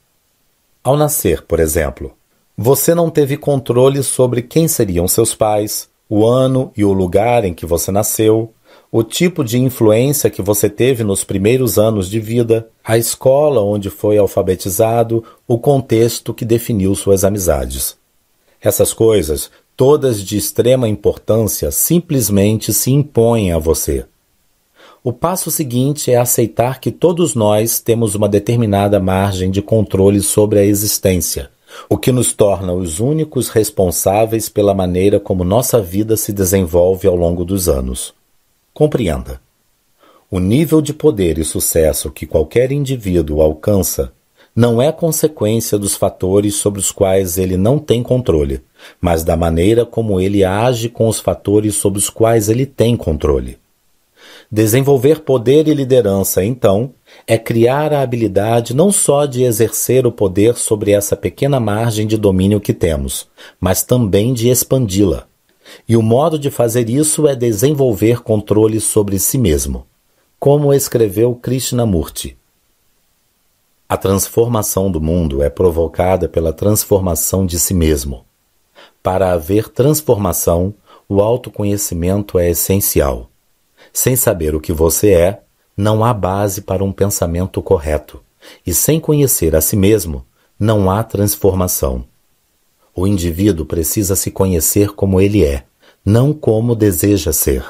Ao nascer, por exemplo, você não teve controle sobre quem seriam seus pais, o ano e o lugar em que você nasceu, o tipo de influência que você teve nos primeiros anos de vida, a escola onde foi alfabetizado, o contexto que definiu suas amizades. Essas coisas, todas de extrema importância, simplesmente se impõem a você. O passo seguinte é aceitar que todos nós temos uma determinada margem de controle sobre a existência, o que nos torna os únicos responsáveis pela maneira como nossa vida se desenvolve ao longo dos anos. Compreenda. O nível de poder e sucesso que qualquer indivíduo alcança não é consequência dos fatores sobre os quais ele não tem controle, mas da maneira como ele age com os fatores sobre os quais ele tem controle. Desenvolver poder e liderança, então, é criar a habilidade não só de exercer o poder sobre essa pequena margem de domínio que temos, mas também de expandi-la. E o modo de fazer isso é desenvolver controle sobre si mesmo. Como escreveu Krishnamurti. A transformação do mundo é provocada pela transformação de si mesmo. Para haver transformação, o autoconhecimento é essencial. Sem saber o que você é, não há base para um pensamento correto. e sem conhecer a si mesmo, não há transformação. O indivíduo precisa se conhecer como ele é, não como deseja ser.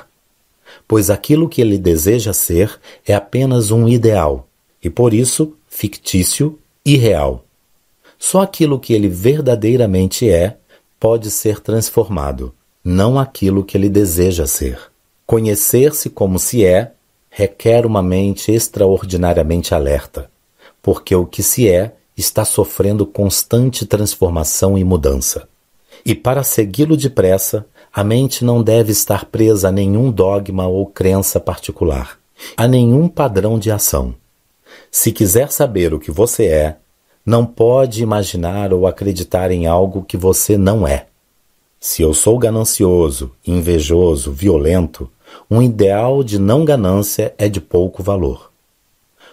Pois aquilo que ele deseja ser é apenas um ideal, e por isso fictício e real. Só aquilo que ele verdadeiramente é pode ser transformado, não aquilo que ele deseja ser. Conhecer-se como se é requer uma mente extraordinariamente alerta, porque o que se é está sofrendo constante transformação e mudança. E para segui-lo depressa, a mente não deve estar presa a nenhum dogma ou crença particular, a nenhum padrão de ação. Se quiser saber o que você é, não pode imaginar ou acreditar em algo que você não é. Se eu sou ganancioso, invejoso, violento, um ideal de não ganância é de pouco valor.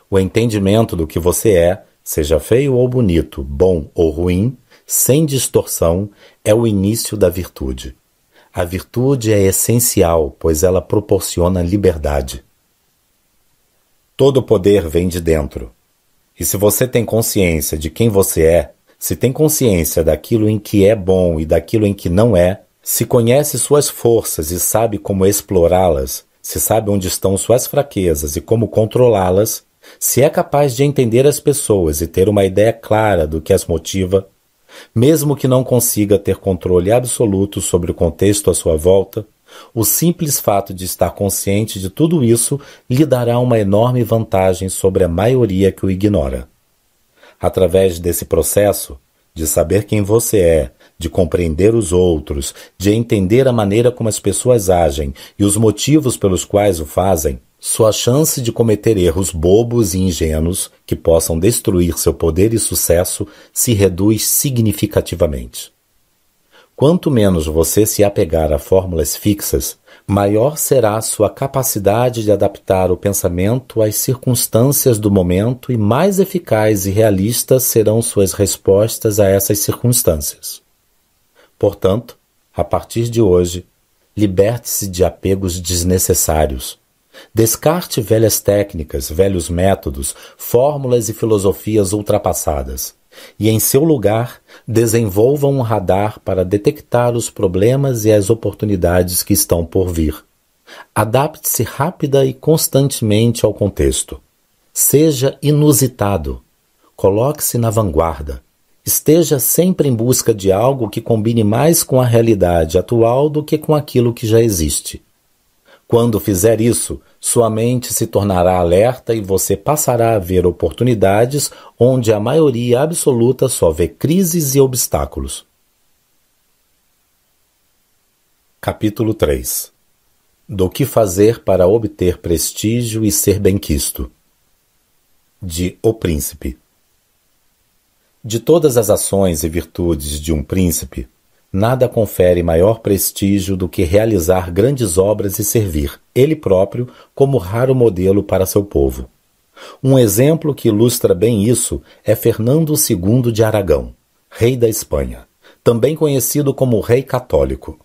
O entendimento do que você é, seja feio ou bonito, bom ou ruim, sem distorção, é o início da virtude. A virtude é essencial, pois ela proporciona liberdade. Todo poder vem de dentro. E se você tem consciência de quem você é, se tem consciência daquilo em que é bom e daquilo em que não é, se conhece suas forças e sabe como explorá-las, se sabe onde estão suas fraquezas e como controlá-las, se é capaz de entender as pessoas e ter uma ideia clara do que as motiva, mesmo que não consiga ter controle absoluto sobre o contexto à sua volta, o simples fato de estar consciente de tudo isso lhe dará uma enorme vantagem sobre a maioria que o ignora. Através desse processo, de saber quem você é, de compreender os outros, de entender a maneira como as pessoas agem e os motivos pelos quais o fazem, sua chance de cometer erros bobos e ingênuos que possam destruir seu poder e sucesso se reduz significativamente. Quanto menos você se apegar a fórmulas fixas, maior será sua capacidade de adaptar o pensamento às circunstâncias do momento e mais eficazes e realistas serão suas respostas a essas circunstâncias. Portanto, a partir de hoje, liberte-se de apegos desnecessários. Descarte velhas técnicas, velhos métodos, fórmulas e filosofias ultrapassadas e, em seu lugar, desenvolva um radar para detectar os problemas e as oportunidades que estão por vir. Adapte-se rápida e constantemente ao contexto. Seja inusitado. Coloque-se na vanguarda. Esteja sempre em busca de algo que combine mais com a realidade atual do que com aquilo que já existe. Quando fizer isso, sua mente se tornará alerta e você passará a ver oportunidades onde a maioria absoluta só vê crises e obstáculos. Capítulo 3 Do que fazer para obter prestígio e ser benquisto. De O Príncipe. De todas as ações e virtudes de um príncipe, Nada confere maior prestígio do que realizar grandes obras e servir, ele próprio, como raro modelo para seu povo. Um exemplo que ilustra bem isso é Fernando II de Aragão, rei da Espanha, também conhecido como rei católico.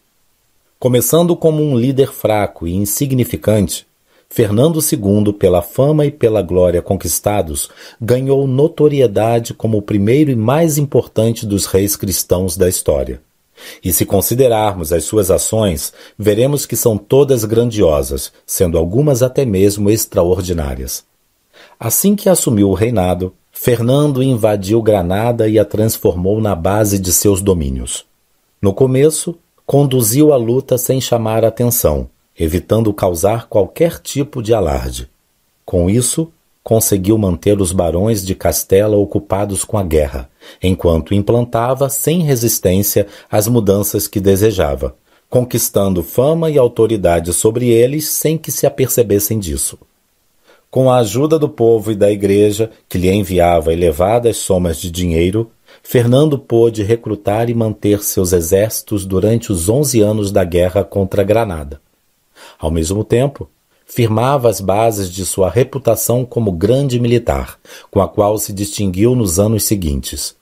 Começando como um líder fraco e insignificante, Fernando II, pela fama e pela glória conquistados, ganhou notoriedade como o primeiro e mais importante dos reis cristãos da história. E se considerarmos as suas ações, veremos que são todas grandiosas, sendo algumas até mesmo extraordinárias. Assim que assumiu o reinado, Fernando invadiu Granada e a transformou na base de seus domínios. No começo, conduziu a luta sem chamar atenção, evitando causar qualquer tipo de alarde. Com isso, conseguiu manter os barões de Castela ocupados com a guerra, enquanto implantava sem resistência as mudanças que desejava, conquistando fama e autoridade sobre eles sem que se apercebessem disso. Com a ajuda do povo e da igreja, que lhe enviava elevadas somas de dinheiro, Fernando pôde recrutar e manter seus exércitos durante os onze anos da guerra contra Granada. Ao mesmo tempo, firmava as bases de sua reputação como grande militar, com a qual se distinguiu nos anos seguintes.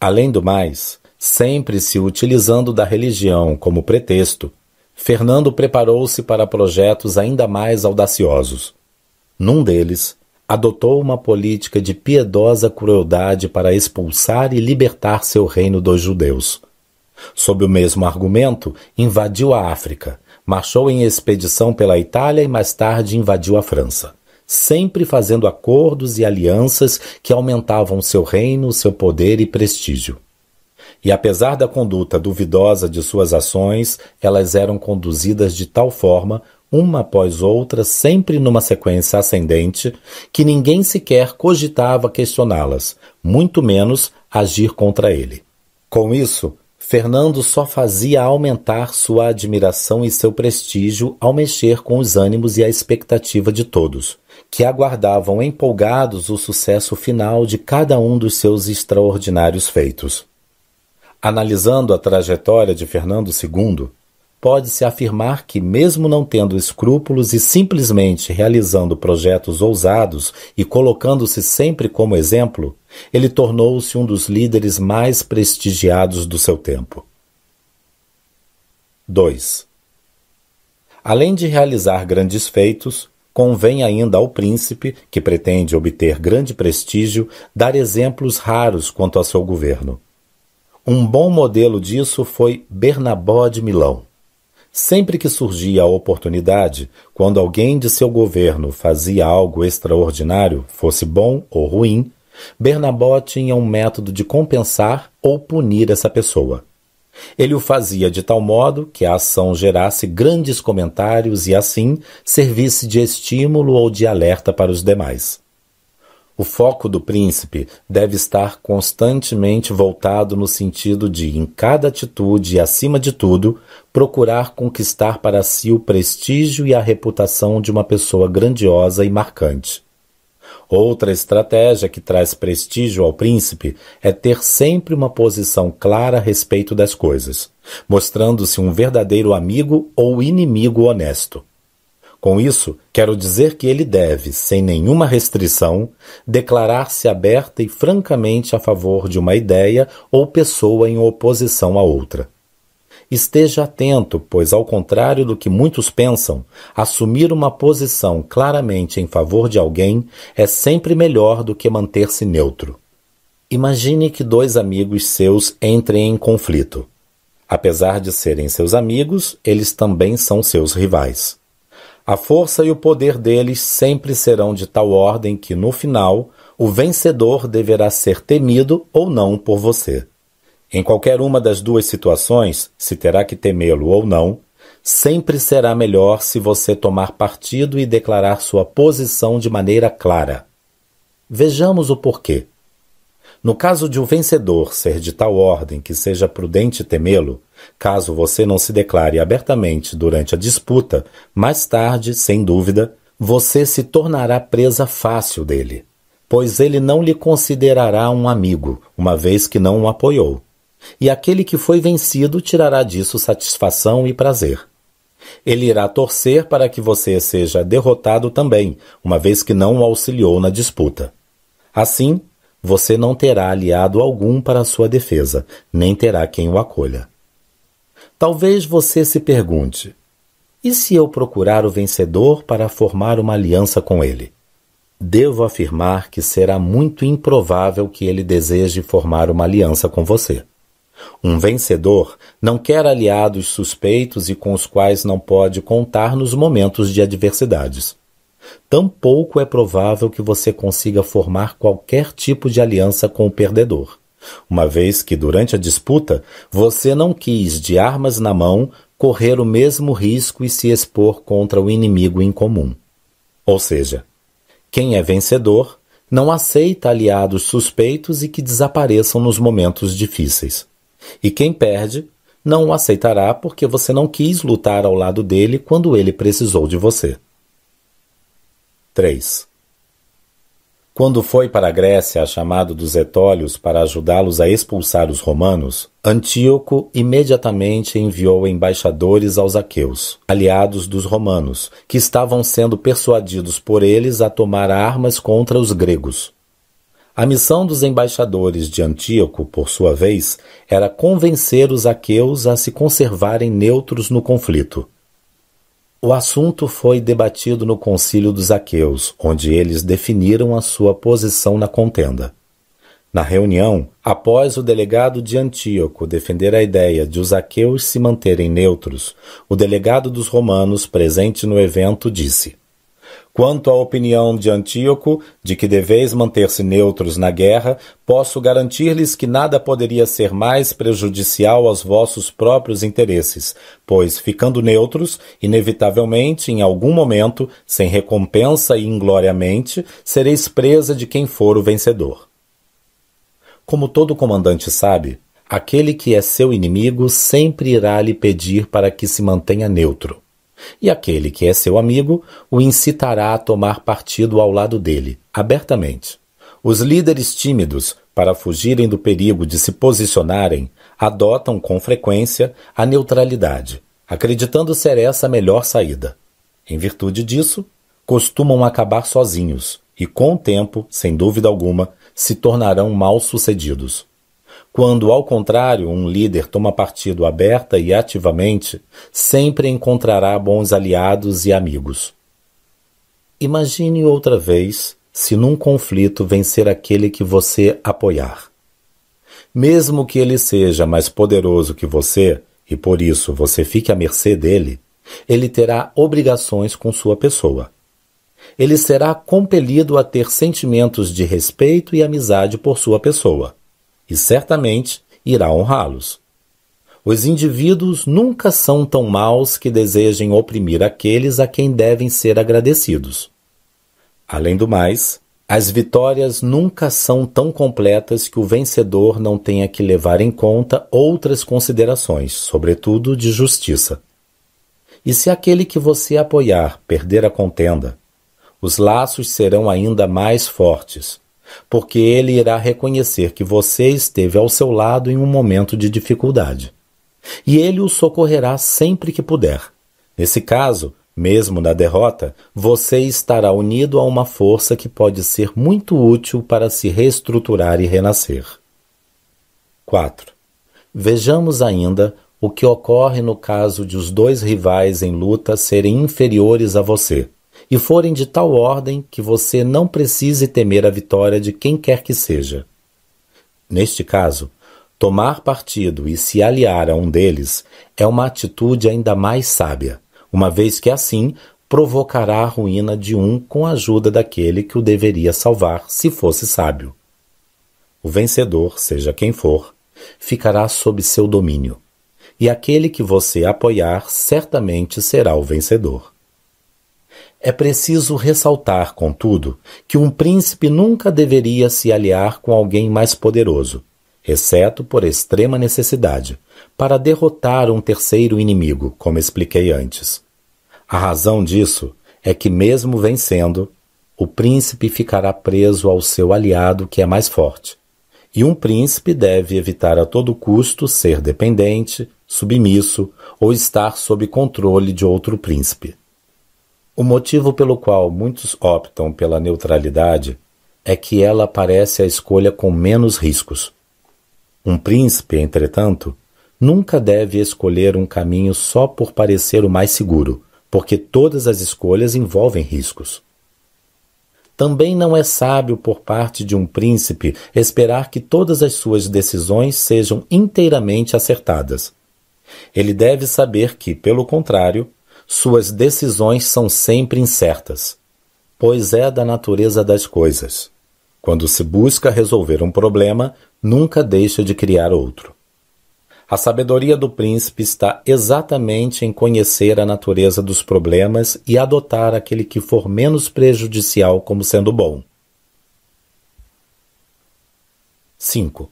Além do mais, sempre se utilizando da religião como pretexto, Fernando preparou-se para projetos ainda mais audaciosos. Num deles, adotou uma política de piedosa crueldade para expulsar e libertar seu reino dos judeus. Sob o mesmo argumento, invadiu a África, marchou em expedição pela Itália e mais tarde invadiu a França, sempre fazendo acordos e alianças que aumentavam seu reino, seu poder e prestígio. E apesar da conduta duvidosa de suas ações, elas eram conduzidas de tal forma uma após outra, sempre numa sequência ascendente, que ninguém sequer cogitava questioná-las, muito menos agir contra ele. Com isso, Fernando só fazia aumentar sua admiração e seu prestígio ao mexer com os ânimos e a expectativa de todos, que aguardavam empolgados o sucesso final de cada um dos seus extraordinários feitos. Analisando a trajetória de Fernando II, pode-se afirmar que, mesmo não tendo escrúpulos e simplesmente realizando projetos ousados e colocando-se sempre como exemplo, ele tornou-se um dos líderes mais prestigiados do seu tempo. 2. Além de realizar grandes feitos, convém ainda ao príncipe, que pretende obter grande prestígio, dar exemplos raros quanto ao seu governo. Um bom modelo disso foi Bernabó de Milão. Sempre que surgia a oportunidade, quando alguém de seu governo fazia algo extraordinário, fosse bom ou ruim, Bernabó tinha um método de compensar ou punir essa pessoa. Ele o fazia de tal modo que a ação gerasse grandes comentários e, assim, servisse de estímulo ou de alerta para os demais. O foco do príncipe deve estar constantemente voltado no sentido de, em cada atitude e acima de tudo, procurar conquistar para si o prestígio e a reputação de uma pessoa grandiosa e marcante. Outra estratégia que traz prestígio ao príncipe é ter sempre uma posição clara a respeito das coisas, mostrando-se um verdadeiro amigo ou inimigo honesto. Com isso, quero dizer que ele deve, sem nenhuma restrição, declarar-se aberta e francamente a favor de uma ideia ou pessoa em oposição a outra. Esteja atento, pois, ao contrário do que muitos pensam, assumir uma posição claramente em favor de alguém é sempre melhor do que manter-se neutro. Imagine que dois amigos seus entrem em conflito. Apesar de serem seus amigos, eles também são seus rivais. A força e o poder deles sempre serão de tal ordem que, no final, o vencedor deverá ser temido ou não por você. Em qualquer uma das duas situações, se terá que temê-lo ou não, sempre será melhor se você tomar partido e declarar sua posição de maneira clara. Vejamos o porquê. No caso de o um vencedor ser de tal ordem que seja prudente temê-lo, caso você não se declare abertamente durante a disputa, mais tarde, sem dúvida, você se tornará presa fácil dele, pois ele não lhe considerará um amigo, uma vez que não o apoiou. E aquele que foi vencido tirará disso satisfação e prazer. Ele irá torcer para que você seja derrotado também, uma vez que não o auxiliou na disputa. Assim, você não terá aliado algum para sua defesa, nem terá quem o acolha. Talvez você se pergunte: e se eu procurar o vencedor para formar uma aliança com ele? Devo afirmar que será muito improvável que ele deseje formar uma aliança com você. Um vencedor não quer aliados suspeitos e com os quais não pode contar nos momentos de adversidades tampouco é provável que você consiga formar qualquer tipo de aliança com o perdedor, uma vez que durante a disputa você não quis, de armas na mão, correr o mesmo risco e se expor contra o inimigo em comum. Ou seja, quem é vencedor não aceita aliados suspeitos e que desapareçam nos momentos difíceis. E quem perde não o aceitará porque você não quis lutar ao lado dele quando ele precisou de você. 3. Quando foi para a Grécia a chamado dos etólios para ajudá-los a expulsar os romanos, Antíoco imediatamente enviou embaixadores aos aqueus, aliados dos romanos, que estavam sendo persuadidos por eles a tomar armas contra os gregos. A missão dos embaixadores de Antíoco, por sua vez, era convencer os aqueus a se conservarem neutros no conflito. O assunto foi debatido no concílio dos aqueus, onde eles definiram a sua posição na contenda. Na reunião, após o delegado de Antíoco defender a ideia de os aqueus se manterem neutros, o delegado dos romanos presente no evento disse: Quanto à opinião de Antíoco de que deveis manter-se neutros na guerra, posso garantir-lhes que nada poderia ser mais prejudicial aos vossos próprios interesses, pois, ficando neutros, inevitavelmente, em algum momento, sem recompensa e ingloriamente, sereis presa de quem for o vencedor. Como todo comandante sabe, aquele que é seu inimigo sempre irá lhe pedir para que se mantenha neutro e aquele que é seu amigo o incitará a tomar partido ao lado dele, abertamente. Os líderes tímidos, para fugirem do perigo de se posicionarem, adotam com frequência a neutralidade, acreditando ser essa a melhor saída. Em virtude disso, costumam acabar sozinhos e, com o tempo, sem dúvida alguma, se tornarão mal-sucedidos. Quando, ao contrário, um líder toma partido aberta e ativamente, sempre encontrará bons aliados e amigos. Imagine outra vez se num conflito vencer aquele que você apoiar. Mesmo que ele seja mais poderoso que você e por isso você fique à mercê dele, ele terá obrigações com sua pessoa. Ele será compelido a ter sentimentos de respeito e amizade por sua pessoa e certamente irá honrá-los. Os indivíduos nunca são tão maus que desejem oprimir aqueles a quem devem ser agradecidos. Além do mais, as vitórias nunca são tão completas que o vencedor não tenha que levar em conta outras considerações, sobretudo de justiça. E se aquele que você apoiar perder a contenda, os laços serão ainda mais fortes, porque ele irá reconhecer que você esteve ao seu lado em um momento de dificuldade. E ele o socorrerá sempre que puder. Nesse caso, mesmo na derrota, você estará unido a uma força que pode ser muito útil para se reestruturar e renascer. 4. Vejamos ainda o que ocorre no caso de os dois rivais em luta serem inferiores a você e forem de tal ordem que você não precise temer a vitória de quem quer que seja. Neste caso, tomar partido e se aliar a um deles é uma atitude ainda mais sábia, uma vez que assim provocará a ruína de um com a ajuda daquele que o deveria salvar se fosse sábio. O vencedor, seja quem for, ficará sob seu domínio, e aquele que você apoiar certamente será o vencedor. É preciso ressaltar, contudo, que um príncipe nunca deveria se aliar com alguém mais poderoso, exceto por extrema necessidade, para derrotar um terceiro inimigo, como expliquei antes. A razão disso é que, mesmo vencendo, o príncipe ficará preso ao seu aliado que é mais forte. E um príncipe deve evitar a todo custo ser dependente, submisso ou estar sob controle de outro príncipe. O motivo pelo qual muitos optam pela neutralidade é que ela parece a escolha com menos riscos. Um príncipe, entretanto, nunca deve escolher um caminho só por parecer o mais seguro, porque todas as escolhas envolvem riscos. Também não é sábio por parte de um príncipe esperar que todas as suas decisões sejam inteiramente acertadas. Ele deve saber que, pelo contrário, suas decisões são sempre incertas, pois é da natureza das coisas. Quando se busca resolver um problema, nunca deixa de criar outro. A sabedoria do príncipe está exatamente em conhecer a natureza dos problemas e adotar aquele que for menos prejudicial como sendo bom. 5.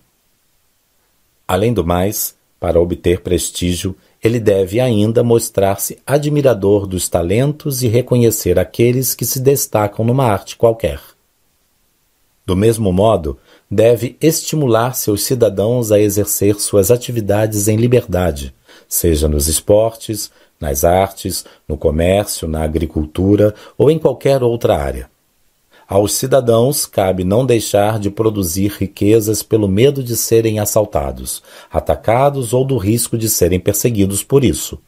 Além do mais, para obter prestígio, ele deve ainda mostrar-se admirador dos talentos e reconhecer aqueles que se destacam numa arte qualquer. Do mesmo modo, deve estimular seus cidadãos a exercer suas atividades em liberdade, seja nos esportes, nas artes, no comércio, na agricultura ou em qualquer outra área. Aos cidadãos cabe não deixar de produzir riquezas pelo medo de serem assaltados, atacados ou do risco de serem perseguidos por isso.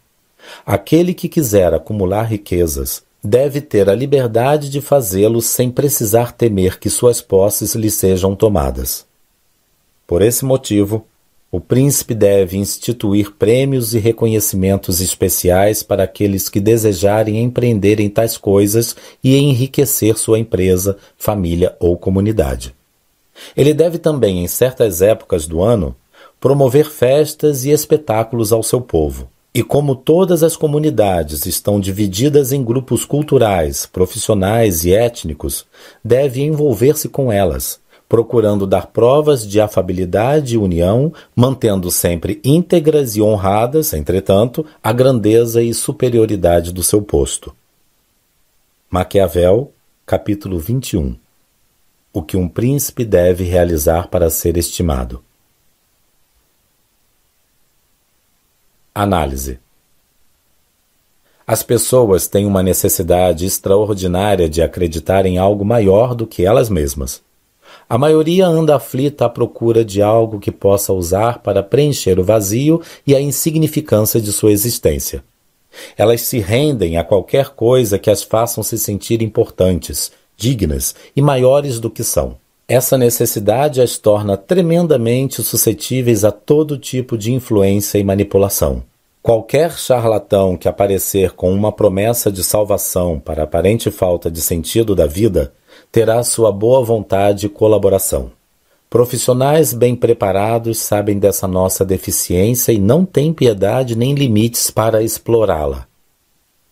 Aquele que quiser acumular riquezas deve ter a liberdade de fazê-lo sem precisar temer que suas posses lhe sejam tomadas. Por esse motivo, o príncipe deve instituir prêmios e reconhecimentos especiais para aqueles que desejarem empreender em tais coisas e enriquecer sua empresa, família ou comunidade. Ele deve também, em certas épocas do ano, promover festas e espetáculos ao seu povo. E como todas as comunidades estão divididas em grupos culturais, profissionais e étnicos, deve envolver-se com elas, procurando dar provas de afabilidade e união, mantendo sempre íntegras e honradas, entretanto, a grandeza e superioridade do seu posto. Maquiavel, capítulo 21 O que um príncipe deve realizar para ser estimado. Análise As pessoas têm uma necessidade extraordinária de acreditar em algo maior do que elas mesmas. A maioria anda aflita à procura de algo que possa usar para preencher o vazio e a insignificância de sua existência. Elas se rendem a qualquer coisa que as façam se sentir importantes, dignas e maiores do que são. Essa necessidade as torna tremendamente suscetíveis a todo tipo de influência e manipulação. Qualquer charlatão que aparecer com uma promessa de salvação para aparente falta de sentido da vida terá sua boa vontade e colaboração. Profissionais bem preparados sabem dessa nossa deficiência e não têm piedade nem limites para explorá-la.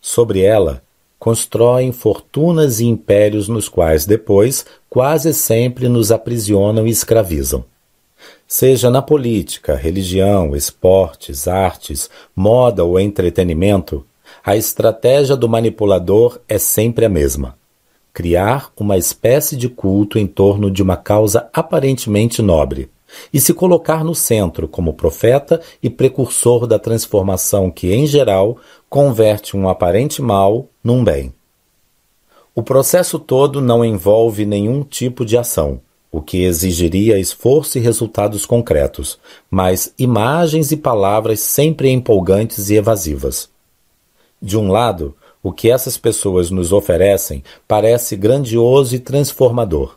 Sobre ela, constroem fortunas e impérios nos quais depois quase sempre nos aprisionam e escravizam. Seja na política, religião, esportes, artes, moda ou entretenimento, a estratégia do manipulador é sempre a mesma: criar uma espécie de culto em torno de uma causa aparentemente nobre e se colocar no centro como profeta e precursor da transformação que, em geral, converte um aparente mal num bem. O processo todo não envolve nenhum tipo de ação, o que exigiria esforço e resultados concretos, mas imagens e palavras sempre empolgantes e evasivas. De um lado, o que essas pessoas nos oferecem parece grandioso e transformador.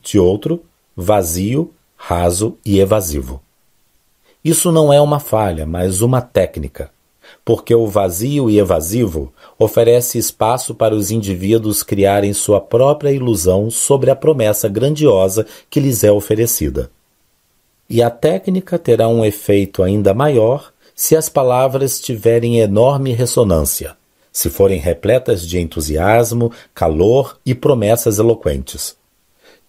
De outro, vazio raso e evasivo. Isso não é uma falha, mas uma técnica, porque o vazio e evasivo oferece espaço para os indivíduos criarem sua própria ilusão sobre a promessa grandiosa que lhes é oferecida. E a técnica terá um efeito ainda maior se as palavras tiverem enorme ressonância, se forem repletas de entusiasmo, calor e promessas eloquentes.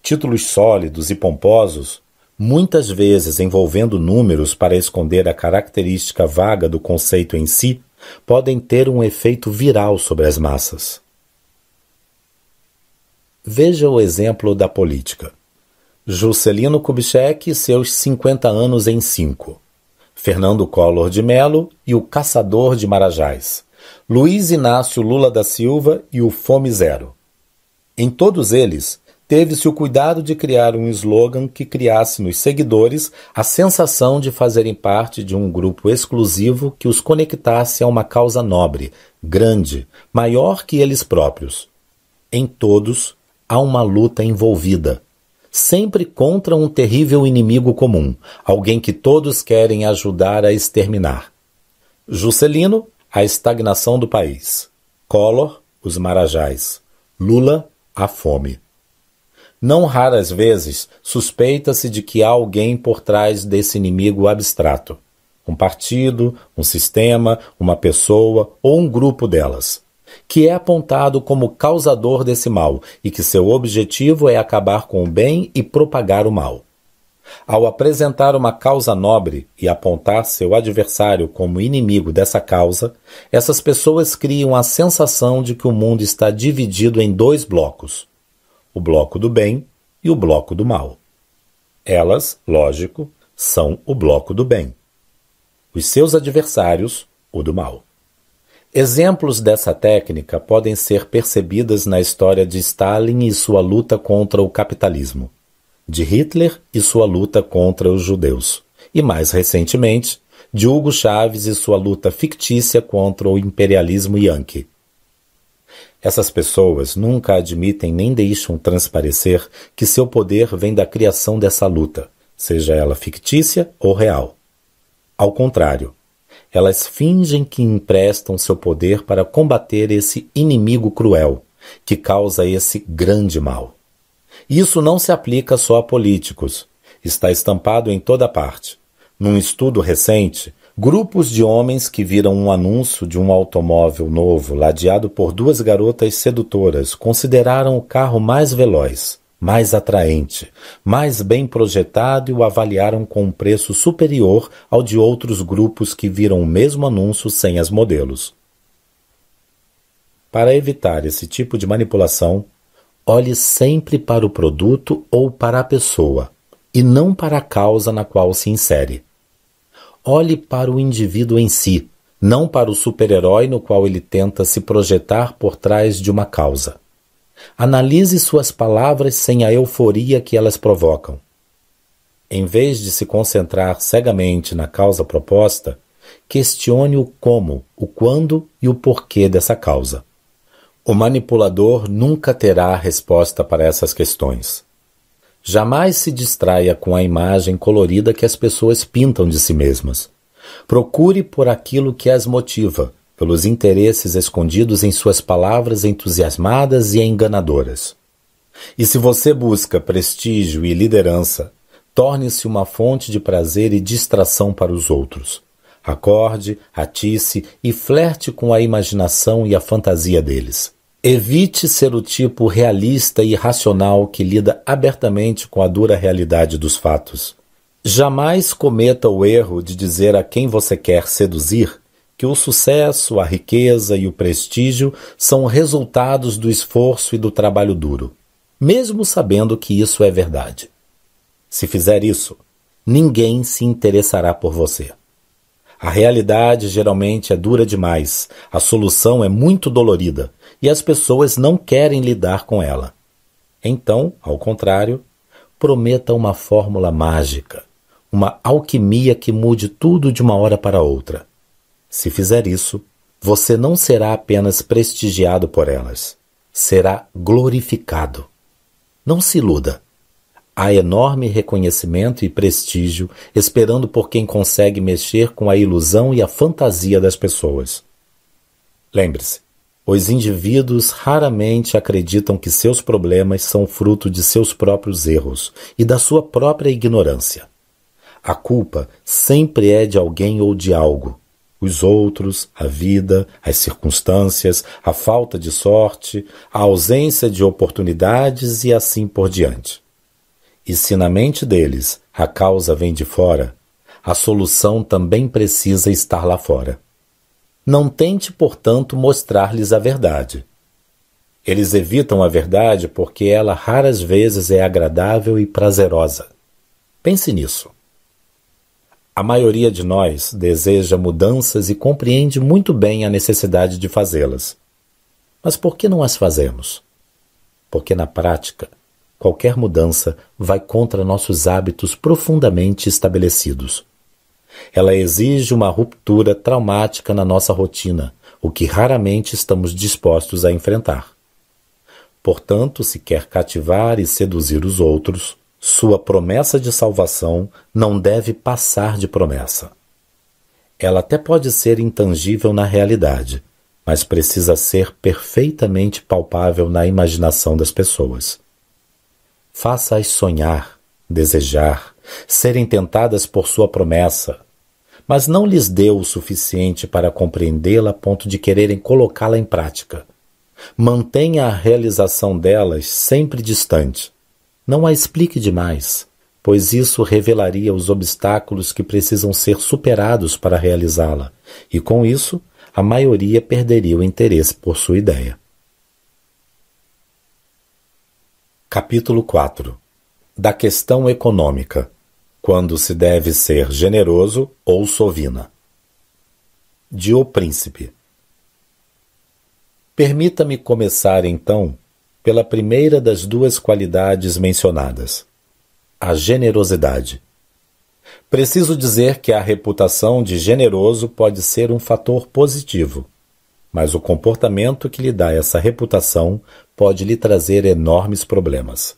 Títulos sólidos e pomposos muitas vezes envolvendo números para esconder a característica vaga do conceito em si, podem ter um efeito viral sobre as massas. Veja o exemplo da política. Juscelino Kubitschek e seus 50 anos em 5. Fernando Collor de Mello e o Caçador de Marajás. Luiz Inácio Lula da Silva e o Fome Zero. Em todos eles, teve-se o cuidado de criar um slogan que criasse nos seguidores a sensação de fazerem parte de um grupo exclusivo que os conectasse a uma causa nobre, grande, maior que eles próprios. Em todos há uma luta envolvida, sempre contra um terrível inimigo comum, alguém que todos querem ajudar a exterminar. Juscelino, a estagnação do país. Collor, os marajás. Lula, a fome. Não raras vezes suspeita-se de que há alguém por trás desse inimigo abstrato. Um partido, um sistema, uma pessoa ou um grupo delas, que é apontado como causador desse mal e que seu objetivo é acabar com o bem e propagar o mal. Ao apresentar uma causa nobre e apontar seu adversário como inimigo dessa causa, essas pessoas criam a sensação de que o mundo está dividido em dois blocos o bloco do bem e o bloco do mal. Elas, lógico, são o bloco do bem. Os seus adversários, o do mal. Exemplos dessa técnica podem ser percebidas na história de Stalin e sua luta contra o capitalismo, de Hitler e sua luta contra os judeus, e mais recentemente, de Hugo Chávez e sua luta fictícia contra o imperialismo yankee. Essas pessoas nunca admitem nem deixam transparecer que seu poder vem da criação dessa luta, seja ela fictícia ou real. Ao contrário, elas fingem que emprestam seu poder para combater esse inimigo cruel que causa esse grande mal. Isso não se aplica só a políticos, está estampado em toda parte. Num estudo recente, grupos de homens que viram um anúncio de um automóvel novo ladeado por duas garotas sedutoras consideraram o carro mais veloz, mais atraente, mais bem projetado e o avaliaram com um preço superior ao de outros grupos que viram o mesmo anúncio sem as modelos. Para evitar esse tipo de manipulação, olhe sempre para o produto ou para a pessoa, e não para a causa na qual se insere. Olhe para o indivíduo em si, não para o super-herói no qual ele tenta se projetar por trás de uma causa. Analise suas palavras sem a euforia que elas provocam. Em vez de se concentrar cegamente na causa proposta, questione o como, o quando e o porquê dessa causa. O manipulador nunca terá resposta para essas questões. Jamais se distraia com a imagem colorida que as pessoas pintam de si mesmas. Procure por aquilo que as motiva, pelos interesses escondidos em suas palavras entusiasmadas e enganadoras. E se você busca prestígio e liderança, torne-se uma fonte de prazer e distração para os outros. Acorde, atice e flerte com a imaginação e a fantasia deles. Evite ser o tipo realista e racional que lida abertamente com a dura realidade dos fatos. Jamais cometa o erro de dizer a quem você quer seduzir que o sucesso, a riqueza e o prestígio são resultados do esforço e do trabalho duro, mesmo sabendo que isso é verdade. Se fizer isso, ninguém se interessará por você. A realidade geralmente é dura demais, a solução é muito dolorida e as pessoas não querem lidar com ela. Então, ao contrário, prometa uma fórmula mágica, uma alquimia que mude tudo de uma hora para outra. Se fizer isso, você não será apenas prestigiado por elas, será glorificado. Não se iluda. Há enorme reconhecimento e prestígio esperando por quem consegue mexer com a ilusão e a fantasia das pessoas. Lembre-se, os indivíduos raramente acreditam que seus problemas são fruto de seus próprios erros e da sua própria ignorância. A culpa sempre é de alguém ou de algo, os outros, a vida, as circunstâncias, a falta de sorte, a ausência de oportunidades e assim por diante. E se na mente deles a causa vem de fora, a solução também precisa estar lá fora. Não tente, portanto, mostrar-lhes a verdade. Eles evitam a verdade porque ela raras vezes é agradável e prazerosa. Pense nisso. A maioria de nós deseja mudanças e compreende muito bem a necessidade de fazê-las. Mas por que não as fazemos? Porque na prática, qualquer mudança vai contra nossos hábitos profundamente estabelecidos. Ela exige uma ruptura traumática na nossa rotina, o que raramente estamos dispostos a enfrentar. Portanto, se quer cativar e seduzir os outros, sua promessa de salvação não deve passar de promessa. Ela até pode ser intangível na realidade, mas precisa ser perfeitamente palpável na imaginação das pessoas. Faça-as sonhar, desejar, serem tentadas por sua promessa, mas não lhes dê o suficiente para compreendê-la a ponto de quererem colocá-la em prática. Mantenha a realização delas sempre distante não a explique demais, pois isso revelaria os obstáculos que precisam ser superados para realizá-la, e com isso a maioria perderia o interesse por sua ideia. Capítulo 4 Da questão econômica: quando se deve ser generoso ou sovina. De O Príncipe. Permita-me começar então pela primeira das duas qualidades mencionadas, a generosidade. Preciso dizer que a reputação de generoso pode ser um fator positivo, mas o comportamento que lhe dá essa reputação pode lhe trazer enormes problemas.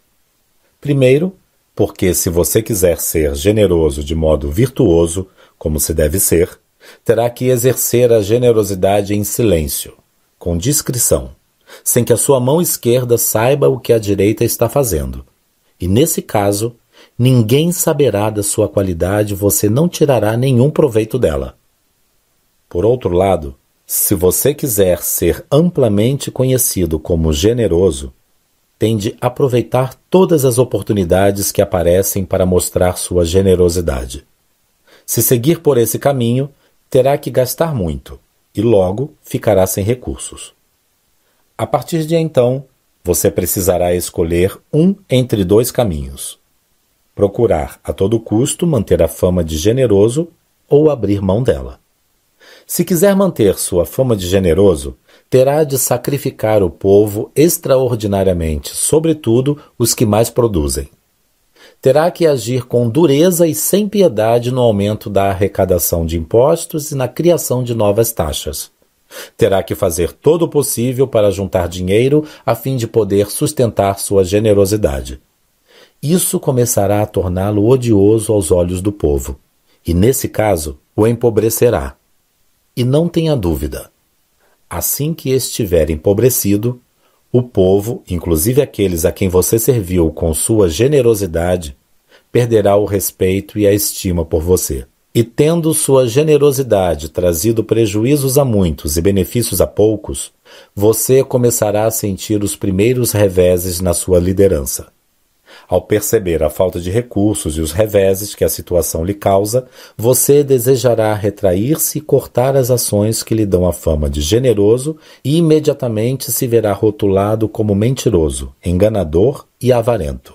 Primeiro, porque se você quiser ser generoso de modo virtuoso, como se deve ser, terá que exercer a generosidade em silêncio, com discrição, sem que a sua mão esquerda saiba o que a direita está fazendo. E nesse caso, ninguém saberá da sua qualidade, você não tirará nenhum proveito dela. Por outro lado, se você quiser ser amplamente conhecido como generoso, tem de aproveitar todas as oportunidades que aparecem para mostrar sua generosidade. Se seguir por esse caminho, terá que gastar muito e logo ficará sem recursos. A partir de então, você precisará escolher um entre dois caminhos procurar a todo custo manter a fama de generoso ou abrir mão dela. Se quiser manter sua fama de generoso, terá de sacrificar o povo extraordinariamente, sobretudo os que mais produzem. Terá que agir com dureza e sem piedade no aumento da arrecadação de impostos e na criação de novas taxas. Terá que fazer todo o possível para juntar dinheiro a fim de poder sustentar sua generosidade. Isso começará a torná-lo odioso aos olhos do povo, e nesse caso o empobrecerá. E não tenha dúvida, assim que estiver empobrecido, o povo, inclusive aqueles a quem você serviu com sua generosidade, perderá o respeito e a estima por você. E tendo sua generosidade trazido prejuízos a muitos e benefícios a poucos, você começará a sentir os primeiros reveses na sua liderança. Ao perceber a falta de recursos e os reveses que a situação lhe causa, você desejará retrair-se e cortar as ações que lhe dão a fama de generoso e imediatamente se verá rotulado como mentiroso, enganador e avarento.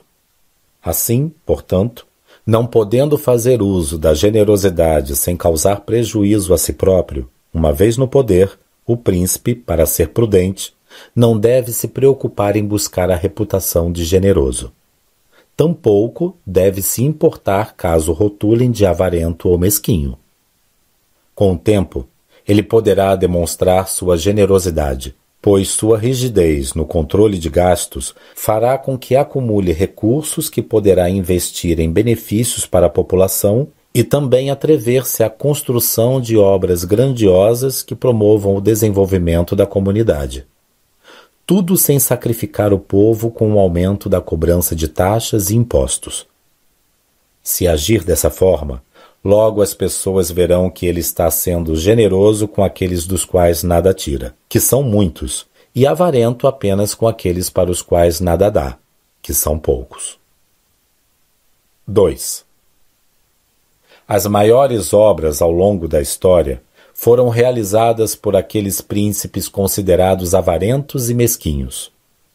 Assim, portanto, não podendo fazer uso da generosidade sem causar prejuízo a si próprio, uma vez no poder, o príncipe, para ser prudente, não deve se preocupar em buscar a reputação de generoso tampouco deve se importar caso rotulem de avarento ou mesquinho. Com o tempo, ele poderá demonstrar sua generosidade, pois sua rigidez no controle de gastos fará com que acumule recursos que poderá investir em benefícios para a população e também atrever-se à construção de obras grandiosas que promovam o desenvolvimento da comunidade tudo sem sacrificar o povo com o aumento da cobrança de taxas e impostos. Se agir dessa forma, logo as pessoas verão que ele está sendo generoso com aqueles dos quais nada tira, que são muitos, e avarento apenas com aqueles para os quais nada dá, que são poucos. 2. As maiores obras ao longo da história foram realizadas por aqueles príncipes considerados avarentos e mesquinhos.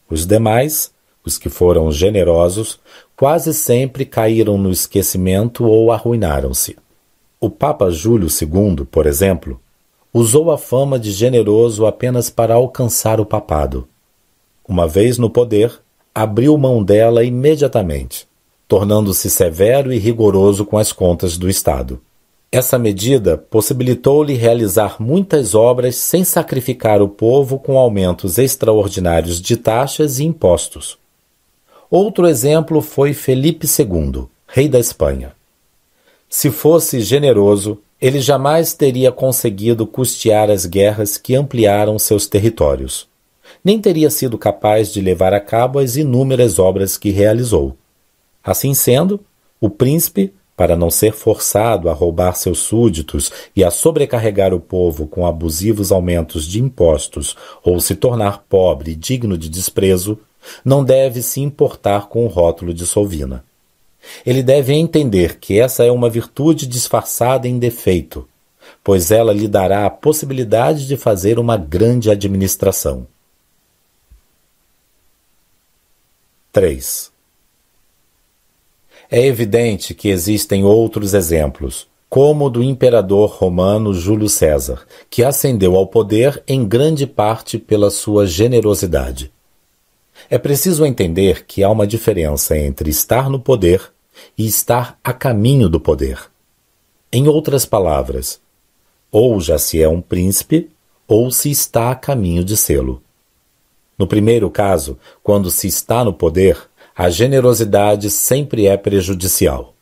Os demais, os que foram generosos, quase sempre caíram no esquecimento ou arruinaram-se. O Papa Júlio II, por exemplo, usou a fama de generoso apenas para alcançar o papado. Uma vez no poder, abriu mão dela imediatamente, tornando-se severo e rigoroso com as contas do Estado. Essa medida possibilitou-lhe realizar muitas obras sem sacrificar o povo com aumentos extraordinários de taxas e impostos. Outro exemplo foi Felipe II, rei da Espanha. Se fosse generoso, ele jamais teria conseguido custear as guerras que ampliaram seus territórios. Nem teria sido capaz de levar a cabo as inúmeras obras que realizou. Assim sendo, o príncipe para não ser forçado a roubar seus súditos e a sobrecarregar o povo com abusivos aumentos de impostos ou se tornar pobre e digno de desprezo, não deve se importar com o rótulo de Solvina. Ele deve entender que essa é uma virtude disfarçada em defeito, pois ela lhe dará a possibilidade de fazer uma grande administração. 3. É evidente que existem outros exemplos, como o do imperador romano Júlio César, que ascendeu ao poder em grande parte pela sua generosidade. É preciso entender que há uma diferença entre estar no poder e estar a caminho do poder. Em outras palavras, ou já se é um príncipe, ou se está a caminho de sê-lo. No primeiro caso, quando se está no poder, a generosidade sempre é prejudicial.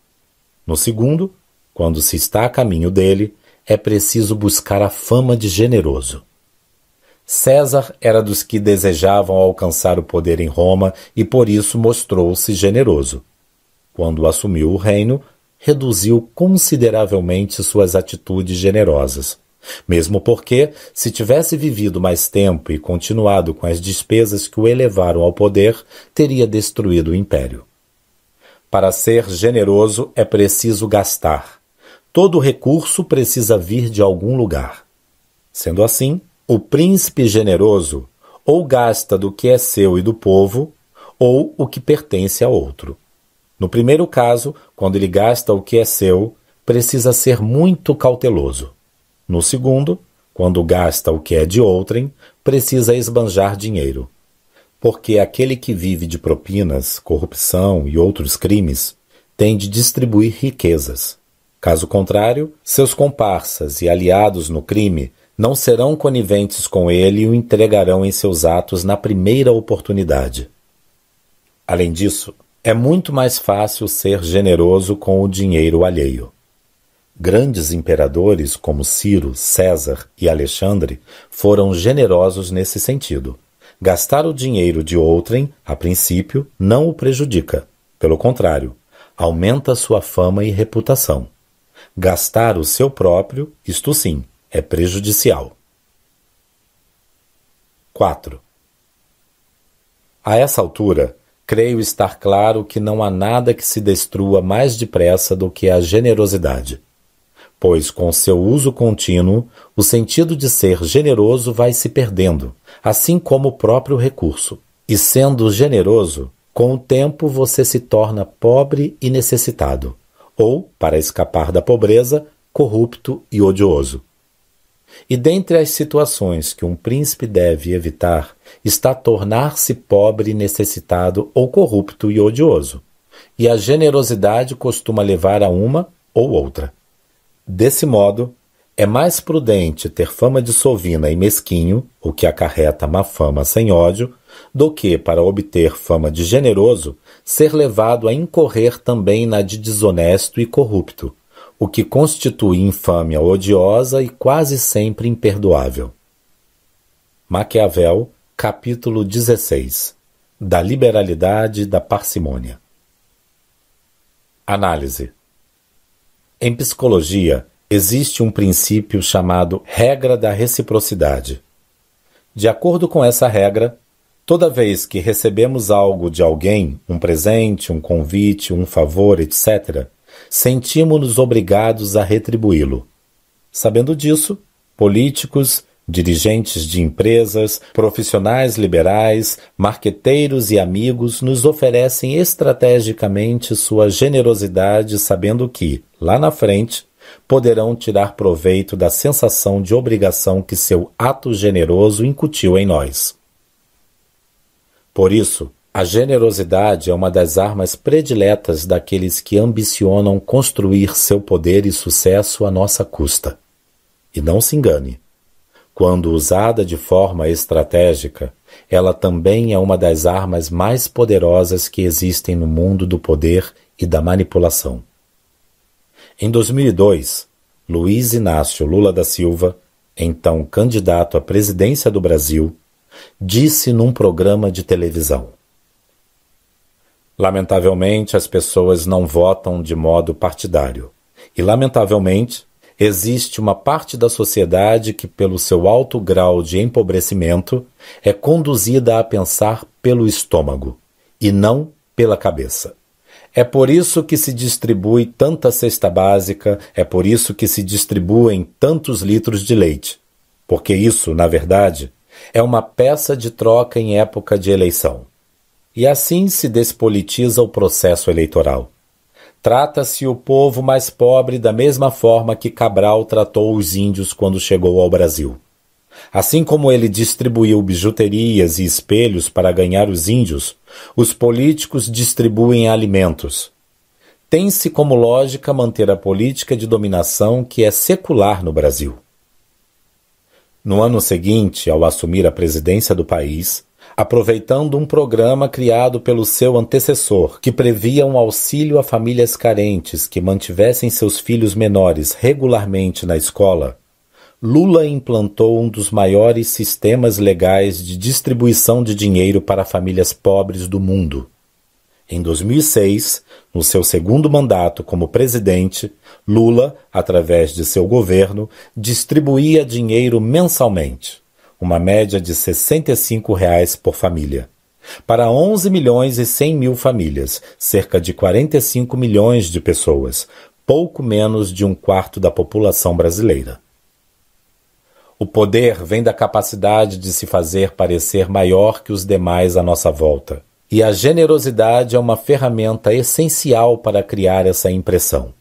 No segundo, quando se está a caminho dele, é preciso buscar a fama de generoso. César era dos que desejavam alcançar o poder em Roma e por isso mostrou-se generoso. Quando assumiu o reino, reduziu consideravelmente suas atitudes generosas. Mesmo porque, se tivesse vivido mais tempo e continuado com as despesas que o elevaram ao poder, teria destruído o império. Para ser generoso é preciso gastar. Todo recurso precisa vir de algum lugar. Sendo assim, o príncipe generoso ou gasta do que é seu e do povo, ou o que pertence a outro. No primeiro caso, quando ele gasta o que é seu, precisa ser muito cauteloso. No segundo, quando gasta o que é de outrem, precisa esbanjar dinheiro. Porque aquele que vive de propinas, corrupção e outros crimes tem de distribuir riquezas. Caso contrário, seus comparsas e aliados no crime não serão coniventes com ele e o entregarão em seus atos na primeira oportunidade. Além disso, é muito mais fácil ser generoso com o dinheiro alheio. Grandes imperadores como Ciro, César e Alexandre foram generosos nesse sentido. Gastar o dinheiro de outrem, a princípio, não o prejudica. Pelo contrário, aumenta sua fama e reputação. Gastar o seu próprio, isto sim, é prejudicial. 4. A essa altura, creio estar claro que não há nada que se destrua mais depressa do que a generosidade. Pois, com seu uso contínuo, o sentido de ser generoso vai se perdendo, assim como o próprio recurso. E sendo generoso, com o tempo você se torna pobre e necessitado, ou, para escapar da pobreza, corrupto e odioso. E dentre as situações que um príncipe deve evitar está tornar-se pobre, necessitado ou corrupto e odioso. E a generosidade costuma levar a uma ou outra. Desse modo, é mais prudente ter fama de sovina e mesquinho, o que acarreta má fama sem ódio, do que, para obter fama de generoso, ser levado a incorrer também na de desonesto e corrupto, o que constitui infâmia odiosa e quase sempre imperdoável. Maquiavel, capítulo 16 Da liberalidade e da parcimônia. Análise. Em psicologia, existe um princípio chamado regra da reciprocidade. De acordo com essa regra, toda vez que recebemos algo de alguém, um presente, um convite, um favor, etc., sentimos-nos obrigados a retribuí-lo. Sabendo disso, políticos, dirigentes de empresas, profissionais liberais, marqueteiros e amigos nos oferecem estrategicamente sua generosidade, sabendo que, lá na frente, poderão tirar proveito da sensação de obrigação que seu ato generoso incutiu em nós. Por isso, a generosidade é uma das armas prediletas daqueles que ambicionam construir seu poder e sucesso à nossa custa. E não se engane. Quando usada de forma estratégica, ela também é uma das armas mais poderosas que existem no mundo do poder e da manipulação. Em 2002, Luiz Inácio Lula da Silva, então candidato à presidência do Brasil, disse num programa de televisão: Lamentavelmente, as pessoas não votam de modo partidário. E, lamentavelmente, existe uma parte da sociedade que, pelo seu alto grau de empobrecimento, é conduzida a pensar pelo estômago e não pela cabeça. É por isso que se distribui tanta cesta básica, é por isso que se distribuem tantos litros de leite. Porque isso, na verdade, é uma peça de troca em época de eleição e assim se despolitiza o processo eleitoral. Trata-se o povo mais pobre da mesma forma que Cabral tratou os índios quando chegou ao Brasil. Assim como ele distribuiu bijuterias e espelhos para ganhar os índios, os políticos distribuem alimentos. tem-se como lógica manter a política de dominação que é secular no Brasil. No ano seguinte, ao assumir a presidência do país, aproveitando um programa criado pelo seu antecessor, que previa um auxílio a famílias carentes que mantivessem seus filhos menores regularmente na escola, Lula implantou um dos maiores sistemas legais de distribuição de dinheiro para famílias pobres do mundo. Em 2006, no seu segundo mandato como presidente, Lula, através de seu governo, distribuía dinheiro mensalmente, uma média de 65 reais por família, para 11 milhões e 100 mil famílias, cerca de 45 milhões de pessoas, pouco menos de um quarto da população brasileira. O poder vem da capacidade de se fazer parecer maior que os demais à nossa volta e a generosidade é uma ferramenta essencial para criar essa impressão.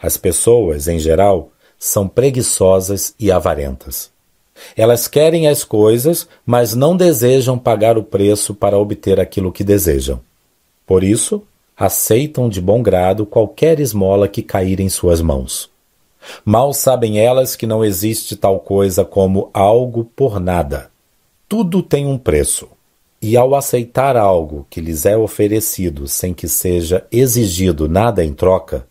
As pessoas, em geral, são preguiçosas e avarentas. Elas querem as coisas, mas não desejam pagar o preço para obter aquilo que desejam. Por isso, aceitam de bom grado qualquer esmola que cair em suas mãos. Mal sabem elas que não existe tal coisa como algo por nada. Tudo tem um preço. E ao aceitar algo que lhes é oferecido sem que seja exigido nada em troca,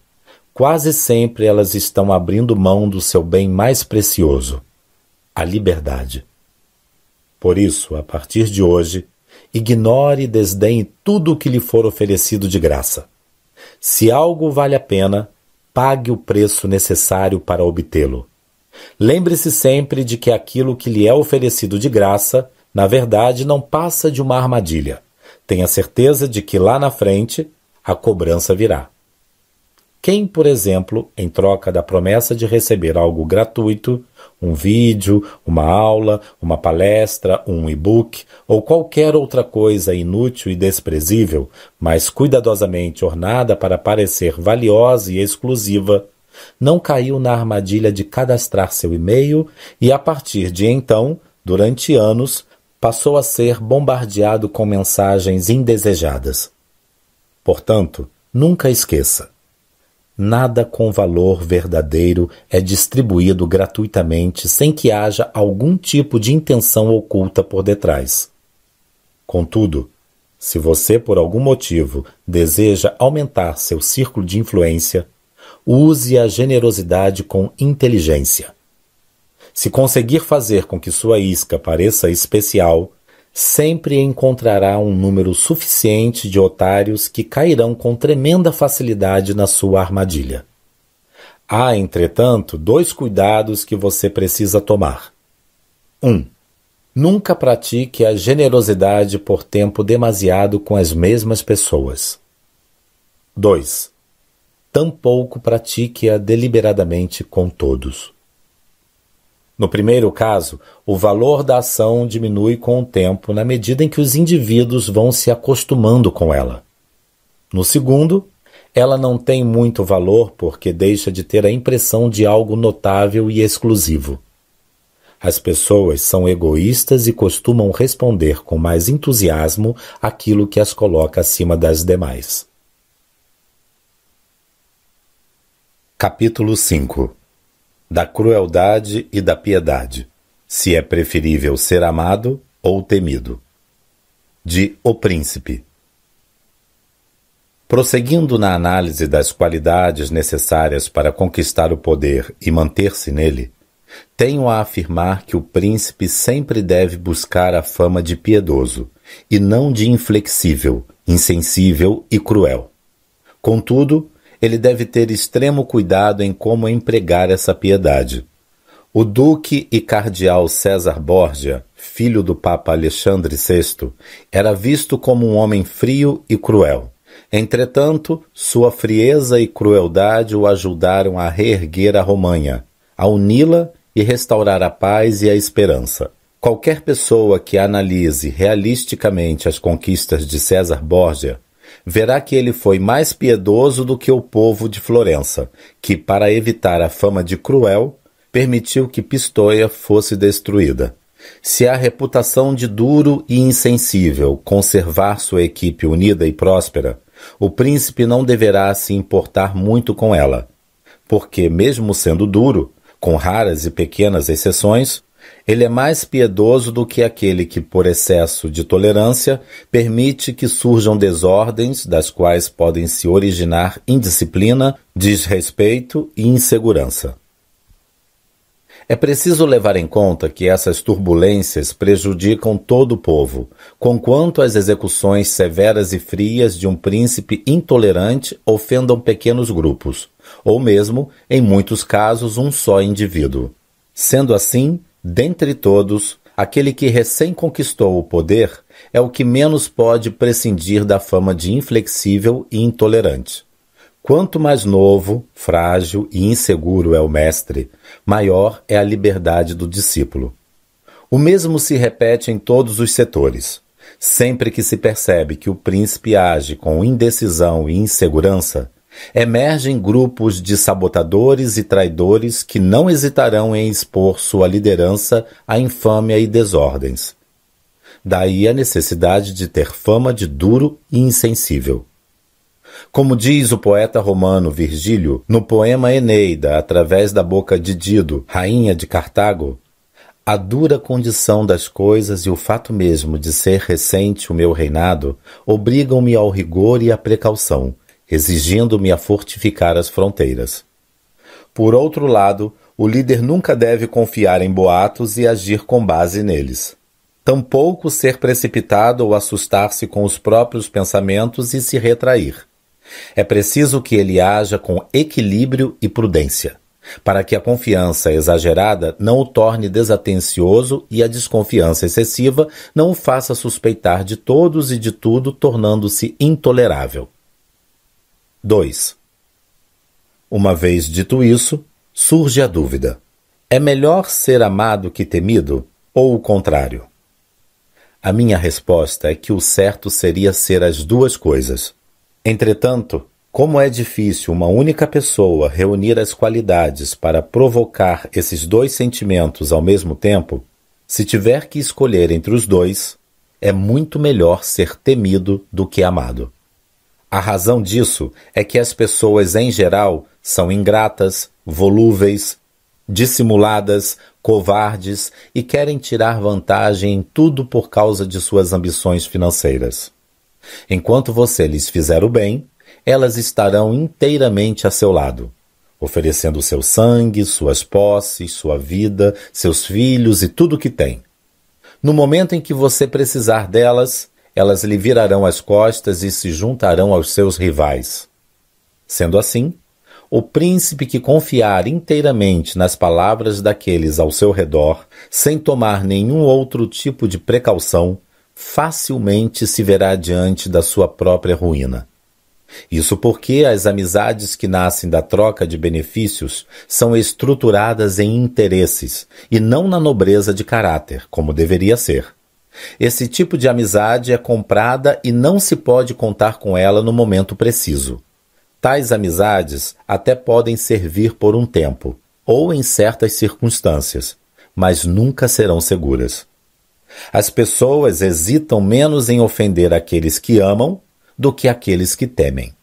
quase sempre elas estão abrindo mão do seu bem mais precioso, a liberdade. Por isso, a partir de hoje, ignore e desdenhe tudo o que lhe for oferecido de graça. Se algo vale a pena, pague o preço necessário para obtê-lo. Lembre-se sempre de que aquilo que lhe é oferecido de graça na verdade, não passa de uma armadilha. Tenha certeza de que lá na frente a cobrança virá. Quem, por exemplo, em troca da promessa de receber algo gratuito, um vídeo, uma aula, uma palestra, um e-book ou qualquer outra coisa inútil e desprezível, mas cuidadosamente ornada para parecer valiosa e exclusiva, não caiu na armadilha de cadastrar seu e-mail e, a partir de então, durante anos, passou a ser bombardeado com mensagens indesejadas. Portanto, nunca esqueça: nada com valor verdadeiro é distribuído gratuitamente sem que haja algum tipo de intenção oculta por detrás. Contudo, se você por algum motivo deseja aumentar seu círculo de influência, use a generosidade com inteligência. Se conseguir fazer com que sua isca pareça especial, sempre encontrará um número suficiente de otários que cairão com tremenda facilidade na sua armadilha. Há, entretanto, dois cuidados que você precisa tomar. 1. Um, nunca pratique a generosidade por tempo demasiado com as mesmas pessoas. 2. Tampouco pratique-a deliberadamente com todos. No primeiro caso, o valor da ação diminui com o tempo na medida em que os indivíduos vão se acostumando com ela. No segundo, ela não tem muito valor porque deixa de ter a impressão de algo notável e exclusivo. As pessoas são egoístas e costumam responder com mais entusiasmo aquilo que as coloca acima das demais. Capítulo 5 da crueldade e da piedade, se é preferível ser amado ou temido. De O Príncipe. Prosseguindo na análise das qualidades necessárias para conquistar o poder e manter-se nele, tenho a afirmar que o príncipe sempre deve buscar a fama de piedoso, e não de inflexível, insensível e cruel. Contudo, ele deve ter extremo cuidado em como empregar essa piedade. O duque e cardeal César Borgia, filho do Papa Alexandre VI, era visto como um homem frio e cruel. Entretanto, sua frieza e crueldade o ajudaram a reerguer a Romanha, a uni-la e restaurar a paz e a esperança. Qualquer pessoa que analise realisticamente as conquistas de César Borgia verá que ele foi mais piedoso do que o povo de Florença, que, para evitar a fama de cruel, permitiu que Pistoia fosse destruída. Se a reputação de duro e insensível conservar sua equipe unida e próspera, o príncipe não deverá se importar muito com ela, porque, mesmo sendo duro, com raras e pequenas exceções, ele é mais piedoso do que aquele que, por excesso de tolerância, permite que surjam desordens das quais podem se originar indisciplina, desrespeito e insegurança. É preciso levar em conta que essas turbulências prejudicam todo o povo, conquanto as execuções severas e frias de um príncipe intolerante ofendam pequenos grupos, ou mesmo, em muitos casos, um só indivíduo. Sendo assim, dentre todos, aquele que recém conquistou o poder é o que menos pode prescindir da fama de inflexível e intolerante. Quanto mais novo, frágil e inseguro é o mestre, maior é a liberdade do discípulo. O mesmo se repete em todos os setores. Sempre que se percebe que o príncipe age com indecisão e insegurança, emergem grupos de sabotadores e traidores que não hesitarão em expor sua liderança à infâmia e desordens. Daí a necessidade de ter fama de duro e insensível. Como diz o poeta romano Virgílio no poema Eneida, através da boca de Dido, rainha de Cartago, a dura condição das coisas e o fato mesmo de ser recente o meu reinado obrigam-me ao rigor e à precaução, exigindo-me a fortificar as fronteiras. Por outro lado, o líder nunca deve confiar em boatos e agir com base neles. Tampouco ser precipitado ou assustar-se com os próprios pensamentos e se retrair. É preciso que ele haja com equilíbrio e prudência, para que a confiança exagerada não o torne desatencioso e a desconfiança excessiva não o faça suspeitar de todos e de tudo, tornando-se intolerável. 2. Uma vez dito isso, surge a dúvida: é melhor ser amado que temido ou o contrário? A minha resposta é que o certo seria ser as duas coisas. Entretanto, como é difícil uma única pessoa reunir as qualidades para provocar esses dois sentimentos ao mesmo tempo, se tiver que escolher entre os dois, é muito melhor ser temido do que amado. A razão disso é que as pessoas em geral são ingratas, volúveis, dissimuladas, covardes e querem tirar vantagem em tudo por causa de suas ambições financeiras. Enquanto você lhes fizer o bem, elas estarão inteiramente a seu lado, oferecendo seu sangue, suas posses, sua vida, seus filhos e tudo o que tem. No momento em que você precisar delas, elas lhe virarão as costas e se juntarão aos seus rivais. Sendo assim, o príncipe que confiar inteiramente nas palavras daqueles ao seu redor, sem tomar nenhum outro tipo de precaução, facilmente se verá diante da sua própria ruína. Isso porque as amizades que nascem da troca de benefícios são estruturadas em interesses e não na nobreza de caráter, como deveria ser. Esse tipo de amizade é comprada e não se pode contar com ela no momento preciso. Tais amizades até podem servir por um tempo, ou em certas circunstâncias, mas nunca serão seguras. As pessoas hesitam menos em ofender aqueles que amam do que aqueles que temem.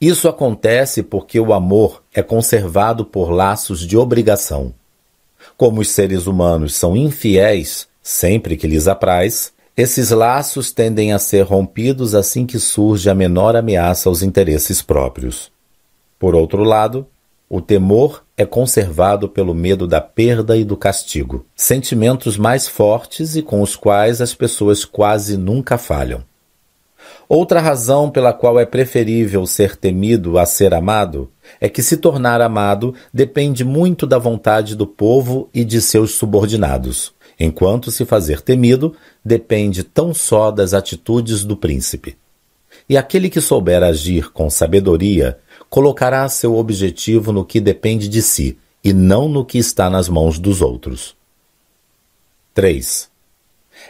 Isso acontece porque o amor é conservado por laços de obrigação. Como os seres humanos são infiéis sempre que lhes apraz, esses laços tendem a ser rompidos assim que surge a menor ameaça aos interesses próprios. Por outro lado, o temor é conservado pelo medo da perda e do castigo, sentimentos mais fortes e com os quais as pessoas quase nunca falham. Outra razão pela qual é preferível ser temido a ser amado é que se tornar amado depende muito da vontade do povo e de seus subordinados, enquanto se fazer temido depende tão só das atitudes do príncipe. E aquele que souber agir com sabedoria colocará seu objetivo no que depende de si e não no que está nas mãos dos outros. 3.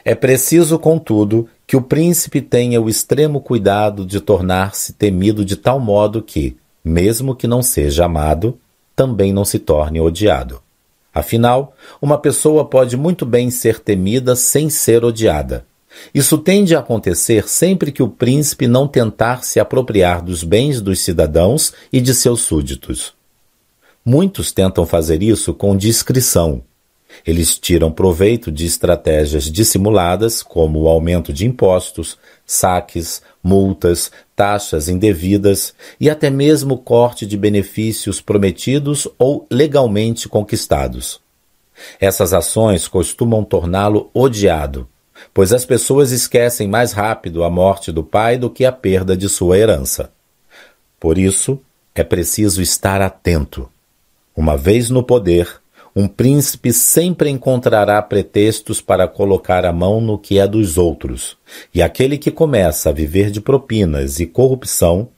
É preciso, contudo, que o príncipe tenha o extremo cuidado de tornar-se temido de tal modo que, mesmo que não seja amado, também não se torne odiado. Afinal, uma pessoa pode muito bem ser temida sem ser odiada, Isso tende a acontecer sempre que o príncipe não tentar se apropriar dos bens dos cidadãos e de seus súditos. Muitos tentam fazer isso com discrição. Eles tiram proveito de estratégias dissimuladas, como o aumento de impostos, saques, multas, taxas indevidas e até mesmo corte de benefícios prometidos ou legalmente conquistados. Essas ações costumam torná-lo odiado, pois as pessoas esquecem mais rápido a morte do pai do que a perda de sua herança. Por isso, é preciso estar atento. Uma vez no poder, um príncipe sempre encontrará pretextos para colocar a mão no que é dos outros, e aquele que começa a viver de propinas e corrupção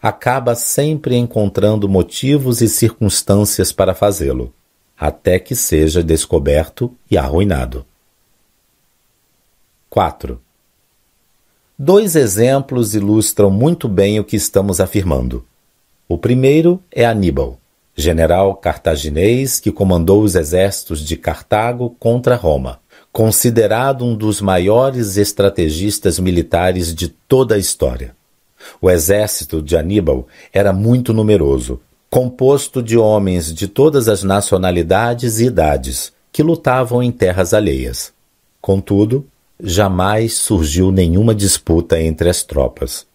acaba sempre encontrando motivos e circunstâncias para fazê-lo, até que seja descoberto e arruinado. 4. Dois exemplos ilustram muito bem o que estamos afirmando. O primeiro é Aníbal general cartaginês que comandou os exércitos de Cartago contra Roma, considerado um dos maiores estrategistas militares de toda a história. O exército de Aníbal era muito numeroso, composto de homens de todas as nacionalidades e idades, que lutavam em terras alheias. Contudo, jamais surgiu nenhuma disputa entre as tropas.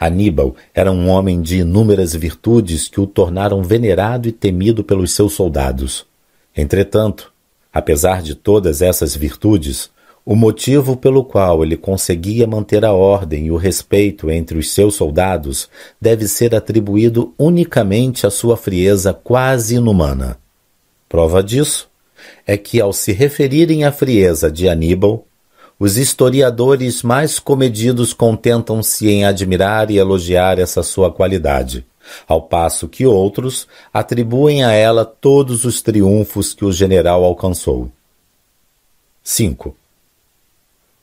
Aníbal era um homem de inúmeras virtudes que o tornaram venerado e temido pelos seus soldados. Entretanto, apesar de todas essas virtudes, o motivo pelo qual ele conseguia manter a ordem e o respeito entre os seus soldados deve ser atribuído unicamente à sua frieza quase inumana. Prova disso é que, ao se referirem à frieza de Aníbal, os historiadores mais comedidos contentam-se em admirar e elogiar essa sua qualidade, ao passo que outros atribuem a ela todos os triunfos que o general alcançou. 5.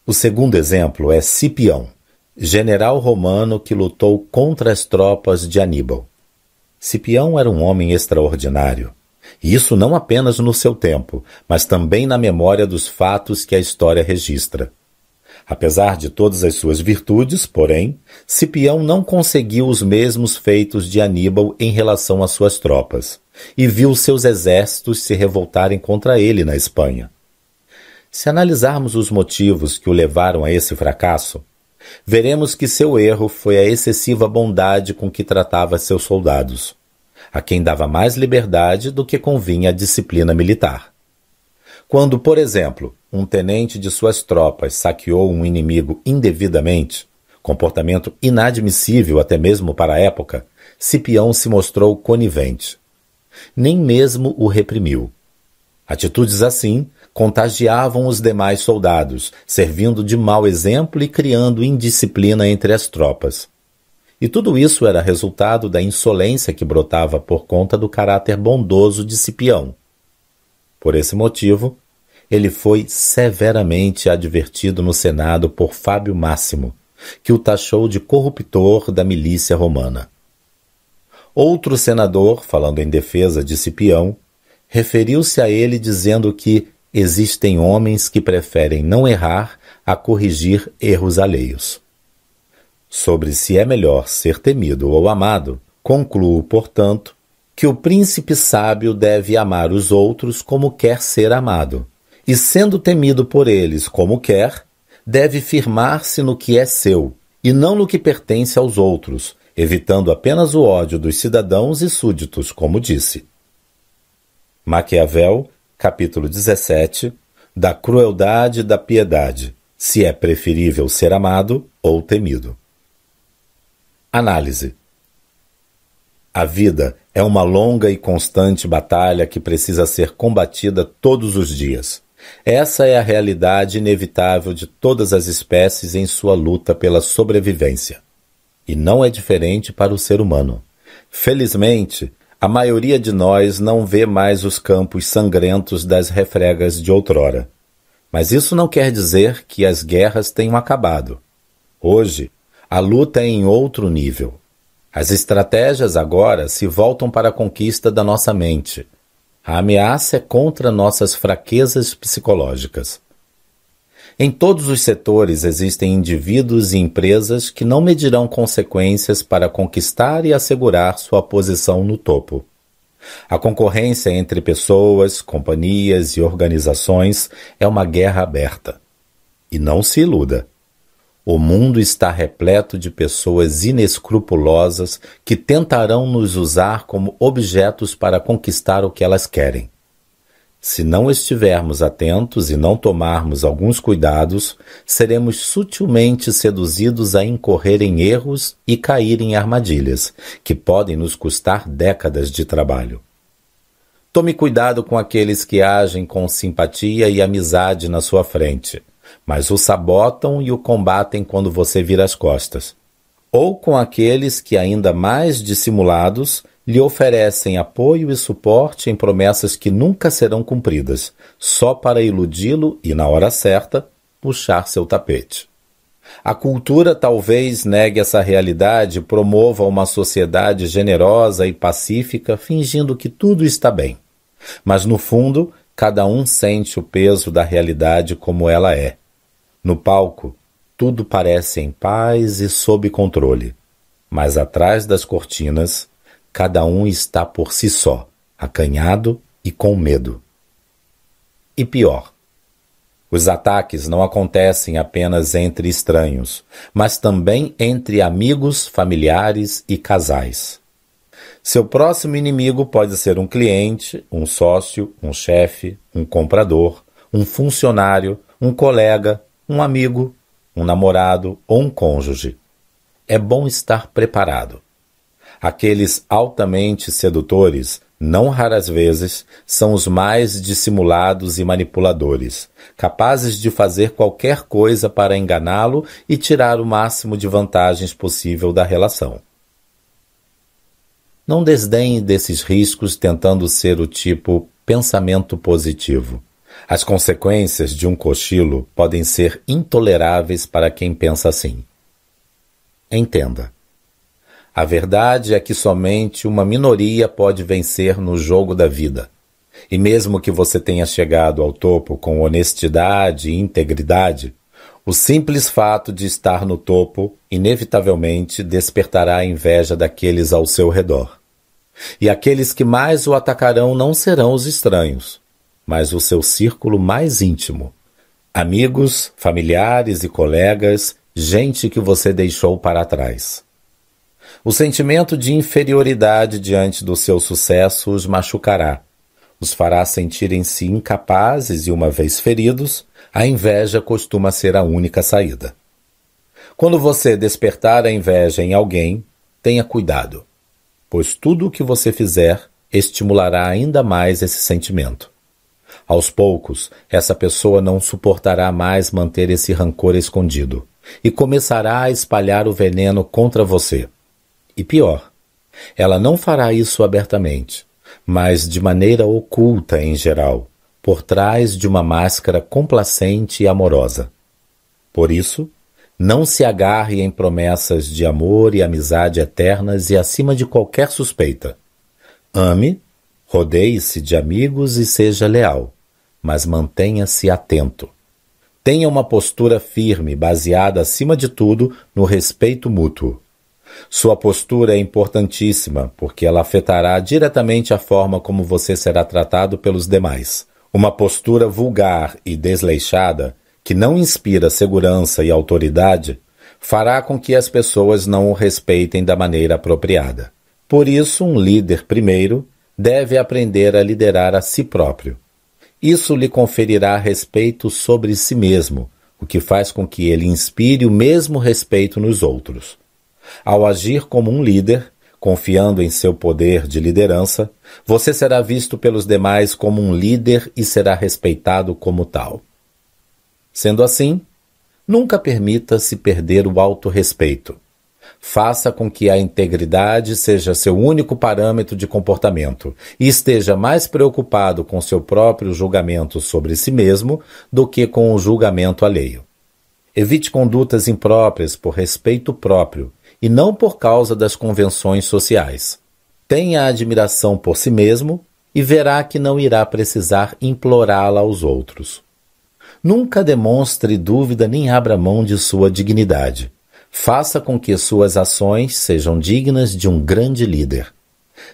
O segundo exemplo é Cipião, general romano que lutou contra as tropas de Aníbal. Cipião era um homem extraordinário. Isso não apenas no seu tempo, mas também na memória dos fatos que a história registra. Apesar de todas as suas virtudes, porém, Cipião não conseguiu os mesmos feitos de Aníbal em relação às suas tropas, e viu seus exércitos se revoltarem contra ele na Espanha. Se analisarmos os motivos que o levaram a esse fracasso, veremos que seu erro foi a excessiva bondade com que tratava seus soldados a quem dava mais liberdade do que convinha a disciplina militar. Quando, por exemplo, um tenente de suas tropas saqueou um inimigo indevidamente, comportamento inadmissível até mesmo para a época, Cipião se mostrou conivente. Nem mesmo o reprimiu. Atitudes assim contagiavam os demais soldados, servindo de mau exemplo e criando indisciplina entre as tropas. E tudo isso era resultado da insolência que brotava por conta do caráter bondoso de Cipião. Por esse motivo, ele foi severamente advertido no Senado por Fábio Máximo, que o taxou de corruptor da milícia romana. Outro senador, falando em defesa de Cipião, referiu-se a ele dizendo que existem homens que preferem não errar a corrigir erros alheios. Sobre se é melhor ser temido ou amado, concluo, portanto, que o príncipe sábio deve amar os outros como quer ser amado, e sendo temido por eles como quer, deve firmar-se no que é seu, e não no que pertence aos outros, evitando apenas o ódio dos cidadãos e súditos, como disse. Maquiavel, capítulo 17, da crueldade e da piedade, se é preferível ser amado ou temido. Análise: A vida é uma longa e constante batalha que precisa ser combatida todos os dias. Essa é a realidade inevitável de todas as espécies em sua luta pela sobrevivência. E não é diferente para o ser humano. Felizmente, a maioria de nós não vê mais os campos sangrentos das refregas de outrora. Mas isso não quer dizer que as guerras tenham acabado. Hoje, a luta é em outro nível. As estratégias agora se voltam para a conquista da nossa mente. A ameaça é contra nossas fraquezas psicológicas. Em todos os setores existem indivíduos e empresas que não medirão consequências para conquistar e assegurar sua posição no topo. A concorrência entre pessoas, companhias e organizações é uma guerra aberta. E não se iluda. O mundo está repleto de pessoas inescrupulosas que tentarão nos usar como objetos para conquistar o que elas querem. Se não estivermos atentos e não tomarmos alguns cuidados, seremos sutilmente seduzidos a incorrer em erros e cair em armadilhas, que podem nos custar décadas de trabalho. Tome cuidado com aqueles que agem com simpatia e amizade na sua frente, mas o sabotam e o combatem quando você vira as costas. Ou com aqueles que, ainda mais dissimulados, lhe oferecem apoio e suporte em promessas que nunca serão cumpridas, só para iludi-lo e, na hora certa, puxar seu tapete. A cultura talvez negue essa realidade e promova uma sociedade generosa e pacífica, fingindo que tudo está bem. Mas, no fundo, cada um sente o peso da realidade como ela é. No palco, tudo parece em paz e sob controle. Mas atrás das cortinas, cada um está por si só, acanhado e com medo. E pior, os ataques não acontecem apenas entre estranhos, mas também entre amigos, familiares e casais. Seu próximo inimigo pode ser um cliente, um sócio, um chefe, um comprador, um funcionário, um colega, um amigo, um namorado ou um cônjuge. É bom estar preparado. Aqueles altamente sedutores, não raras vezes, são os mais dissimulados e manipuladores, capazes de fazer qualquer coisa para enganá-lo e tirar o máximo de vantagens possível da relação. Não desdenhe desses riscos tentando ser o tipo pensamento positivo. As consequências de um cochilo podem ser intoleráveis para quem pensa assim. Entenda. A verdade é que somente uma minoria pode vencer no jogo da vida. E mesmo que você tenha chegado ao topo com honestidade e integridade, o simples fato de estar no topo inevitavelmente despertará a inveja daqueles ao seu redor. E aqueles que mais o atacarão não serão os estranhos, mas o seu círculo mais íntimo. Amigos, familiares e colegas, gente que você deixou para trás. O sentimento de inferioridade diante do seu sucesso os machucará, os fará sentirem-se incapazes e, uma vez feridos, a inveja costuma ser a única saída. Quando você despertar a inveja em alguém, tenha cuidado, pois tudo o que você fizer estimulará ainda mais esse sentimento. Aos poucos, essa pessoa não suportará mais manter esse rancor escondido e começará a espalhar o veneno contra você. E pior, ela não fará isso abertamente, mas de maneira oculta em geral, por trás de uma máscara complacente e amorosa. Por isso, não se agarre em promessas de amor e amizade eternas e acima de qualquer suspeita. Ame, rodeie-se de amigos e seja leal, mas mantenha-se atento. Tenha uma postura firme, baseada acima de tudo no respeito mútuo. Sua postura é importantíssima, porque ela afetará diretamente a forma como você será tratado pelos demais. Uma postura vulgar e desleixada, que não inspira segurança e autoridade, fará com que as pessoas não o respeitem da maneira apropriada. Por isso, um líder, primeiro, deve aprender a liderar a si próprio. Isso lhe conferirá respeito sobre si mesmo, o que faz com que ele inspire o mesmo respeito nos outros. Ao agir como um líder, confiando em seu poder de liderança, você será visto pelos demais como um líder e será respeitado como tal. Sendo assim, nunca permita se perder o autorrespeito. Faça com que a integridade seja seu único parâmetro de comportamento e esteja mais preocupado com seu próprio julgamento sobre si mesmo do que com o julgamento alheio. Evite condutas impróprias por respeito próprio e não por causa das convenções sociais. Tenha admiração por si mesmo e verá que não irá precisar implorá-la aos outros. Nunca demonstre dúvida nem abra mão de sua dignidade. Faça com que suas ações sejam dignas de um grande líder.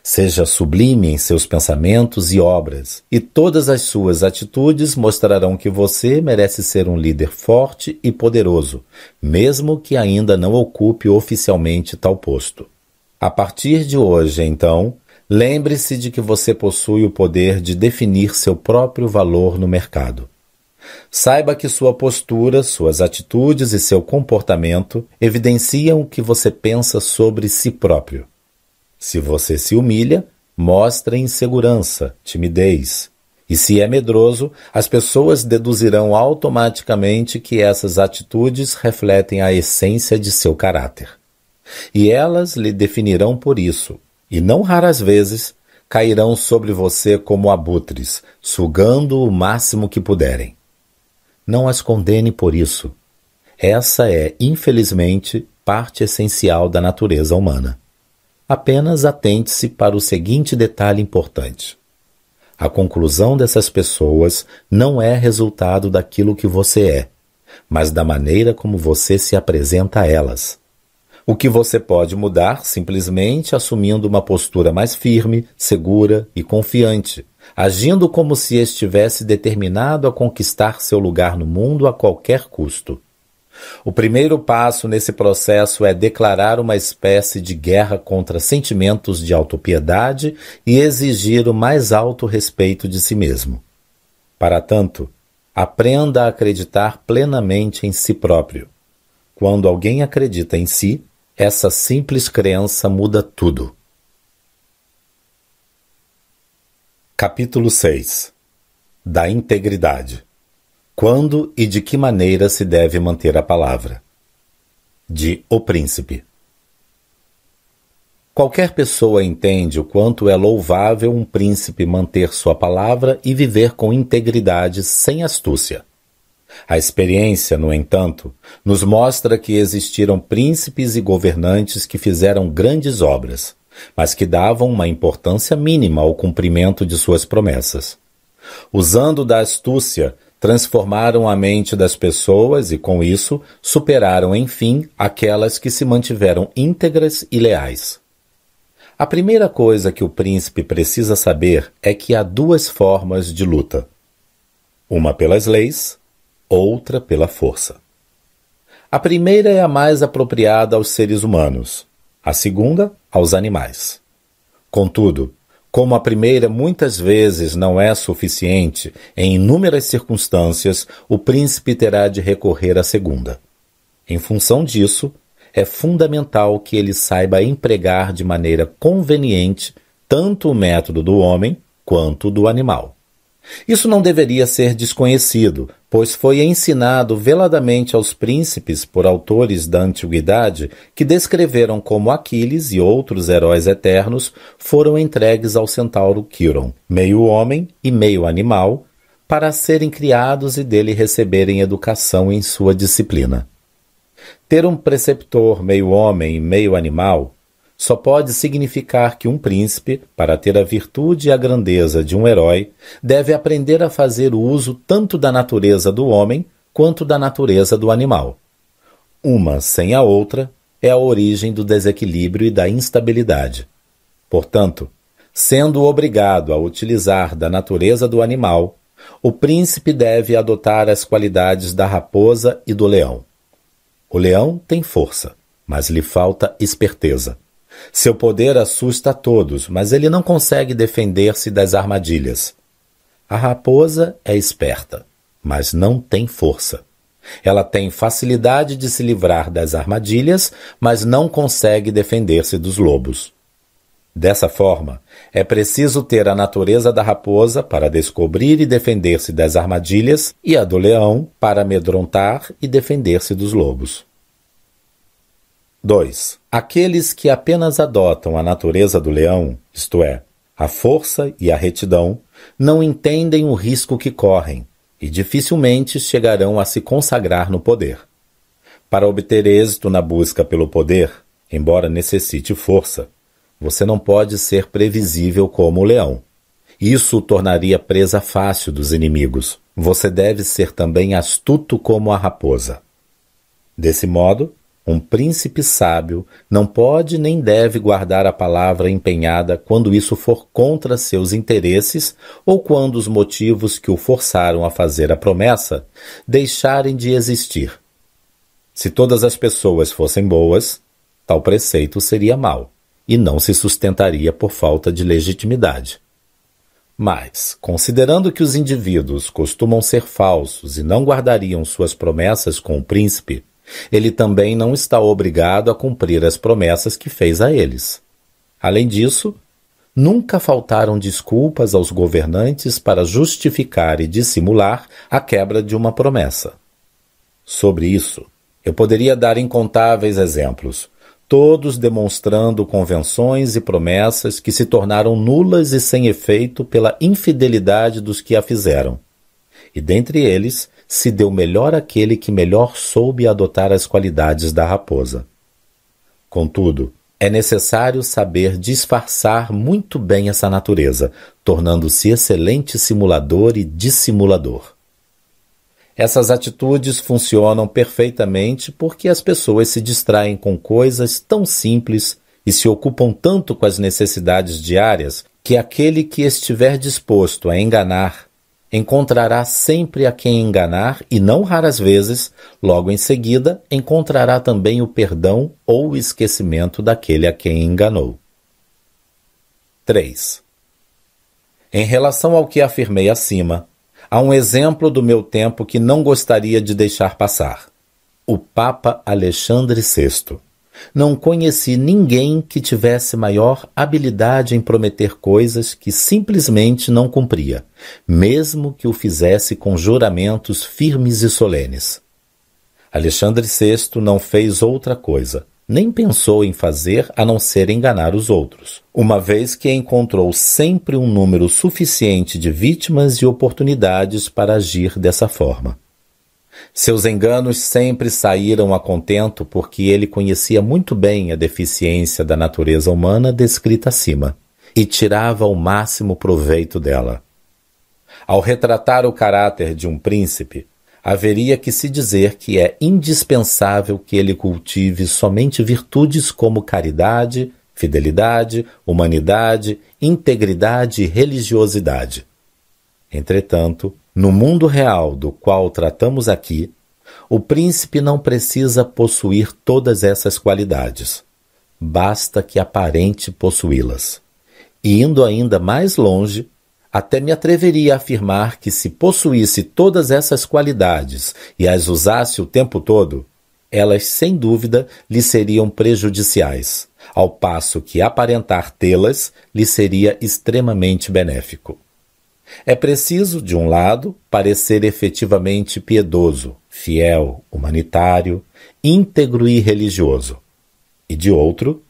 Seja sublime em seus pensamentos e obras, e todas as suas atitudes mostrarão que você merece ser um líder forte e poderoso, mesmo que ainda não ocupe oficialmente tal posto. A partir de hoje, então, lembre-se de que você possui o poder de definir seu próprio valor no mercado. Saiba que sua postura, suas atitudes e seu comportamento evidenciam o que você pensa sobre si próprio. Se você se humilha, mostra insegurança, timidez. E se é medroso, as pessoas deduzirão automaticamente que essas atitudes refletem a essência de seu caráter. E elas lhe definirão por isso, e não raras vezes cairão sobre você como abutres, sugando o máximo que puderem. Não as condene por isso. Essa é, infelizmente, parte essencial da natureza humana. Apenas atente-se para o seguinte detalhe importante. A conclusão dessas pessoas não é resultado daquilo que você é, mas da maneira como você se apresenta a elas. O que você pode mudar simplesmente assumindo uma postura mais firme, segura e confiante, agindo como se estivesse determinado a conquistar seu lugar no mundo a qualquer custo. O primeiro passo nesse processo é declarar uma espécie de guerra contra sentimentos de autopiedade e exigir o mais alto respeito de si mesmo. Para tanto, aprenda a acreditar plenamente em si próprio. Quando alguém acredita em si, essa simples crença muda tudo. Capítulo 6 Da integridade quando e de que maneira se deve manter a palavra? De O Príncipe. Qualquer pessoa entende o quanto é louvável um príncipe manter sua palavra e viver com integridade sem astúcia. A experiência, no entanto, nos mostra que existiram príncipes e governantes que fizeram grandes obras, mas que davam uma importância mínima ao cumprimento de suas promessas. Usando da astúcia, transformaram a mente das pessoas e, com isso, superaram, enfim, aquelas que se mantiveram íntegras e leais. A primeira coisa que o príncipe precisa saber é que há duas formas de luta: uma pelas leis, outra pela força. A primeira é a mais apropriada aos seres humanos, a segunda, aos animais. Contudo, como a primeira muitas vezes não é suficiente, em inúmeras circunstâncias, o príncipe terá de recorrer à segunda. Em função disso, é fundamental que ele saiba empregar de maneira conveniente tanto o método do homem quanto do animal. Isso não deveria ser desconhecido, pois foi ensinado veladamente aos príncipes por autores da antiguidade que descreveram como Aquiles e outros heróis eternos foram entregues ao centauro Quiron, meio homem e meio animal, para serem criados e dele receberem educação em sua disciplina. Ter um preceptor meio homem e meio animal só pode significar que um príncipe, para ter a virtude e a grandeza de um herói, deve aprender a fazer uso tanto da natureza do homem quanto da natureza do animal. Uma sem a outra é a origem do desequilíbrio e da instabilidade. Portanto, sendo obrigado a utilizar da natureza do animal, o príncipe deve adotar as qualidades da raposa e do leão. O leão tem força, mas lhe falta esperteza. Seu poder assusta a todos, mas ele não consegue defender-se das armadilhas. A raposa é esperta, mas não tem força. Ela tem facilidade de se livrar das armadilhas, mas não consegue defender-se dos lobos. Dessa forma, é preciso ter a natureza da raposa para descobrir e defender-se das armadilhas e a do leão para amedrontar e defender-se dos lobos. 2. Aqueles que apenas adotam a natureza do leão, isto é, a força e a retidão, não entendem o risco que correm e dificilmente chegarão a se consagrar no poder. Para obter êxito na busca pelo poder, embora necessite força, você não pode ser previsível como o leão. Isso o tornaria presa fácil dos inimigos. Você deve ser também astuto como a raposa. Desse modo, um príncipe sábio não pode nem deve guardar a palavra empenhada quando isso for contra seus interesses ou quando os motivos que o forçaram a fazer a promessa deixarem de existir. Se todas as pessoas fossem boas, tal preceito seria mau e não se sustentaria por falta de legitimidade. Mas, considerando que os indivíduos costumam ser falsos e não guardariam suas promessas com o príncipe, ele também não está obrigado a cumprir as promessas que fez a eles. Além disso, nunca faltaram desculpas aos governantes para justificar e dissimular a quebra de uma promessa. Sobre isso, eu poderia dar incontáveis exemplos, todos demonstrando convenções e promessas que se tornaram nulas e sem efeito pela infidelidade dos que a fizeram. E dentre eles, se deu melhor aquele que melhor soube adotar as qualidades da raposa. Contudo, é necessário saber disfarçar muito bem essa natureza, tornando-se excelente simulador e dissimulador. Essas atitudes funcionam perfeitamente porque as pessoas se distraem com coisas tão simples e se ocupam tanto com as necessidades diárias que aquele que estiver disposto a enganar encontrará sempre a quem enganar e não raras vezes, logo em seguida, encontrará também o perdão ou o esquecimento daquele a quem enganou. 3. Em relação ao que afirmei acima, há um exemplo do meu tempo que não gostaria de deixar passar. O Papa Alexandre VI. Não conheci ninguém que tivesse maior habilidade em prometer coisas que simplesmente não cumpria, mesmo que o fizesse com juramentos firmes e solenes. Alexandre VI não fez outra coisa, nem pensou em fazer a não ser enganar os outros, uma vez que encontrou sempre um número suficiente de vítimas e oportunidades para agir dessa forma. Seus enganos sempre saíram a contento porque ele conhecia muito bem a deficiência da natureza humana descrita acima e tirava o máximo proveito dela. Ao retratar o caráter de um príncipe, haveria que se dizer que é indispensável que ele cultive somente virtudes como caridade, fidelidade, humanidade, integridade e religiosidade. Entretanto, no mundo real do qual tratamos aqui, o príncipe não precisa possuir todas essas qualidades. Basta que aparente possuí-las. E indo ainda mais longe, até me atreveria a afirmar que se possuísse todas essas qualidades e as usasse o tempo todo, elas sem dúvida lhe seriam prejudiciais, ao passo que aparentar tê-las lhe seria extremamente benéfico. É preciso, de um lado, parecer efetivamente piedoso, fiel, humanitário, íntegro e religioso, e de outro,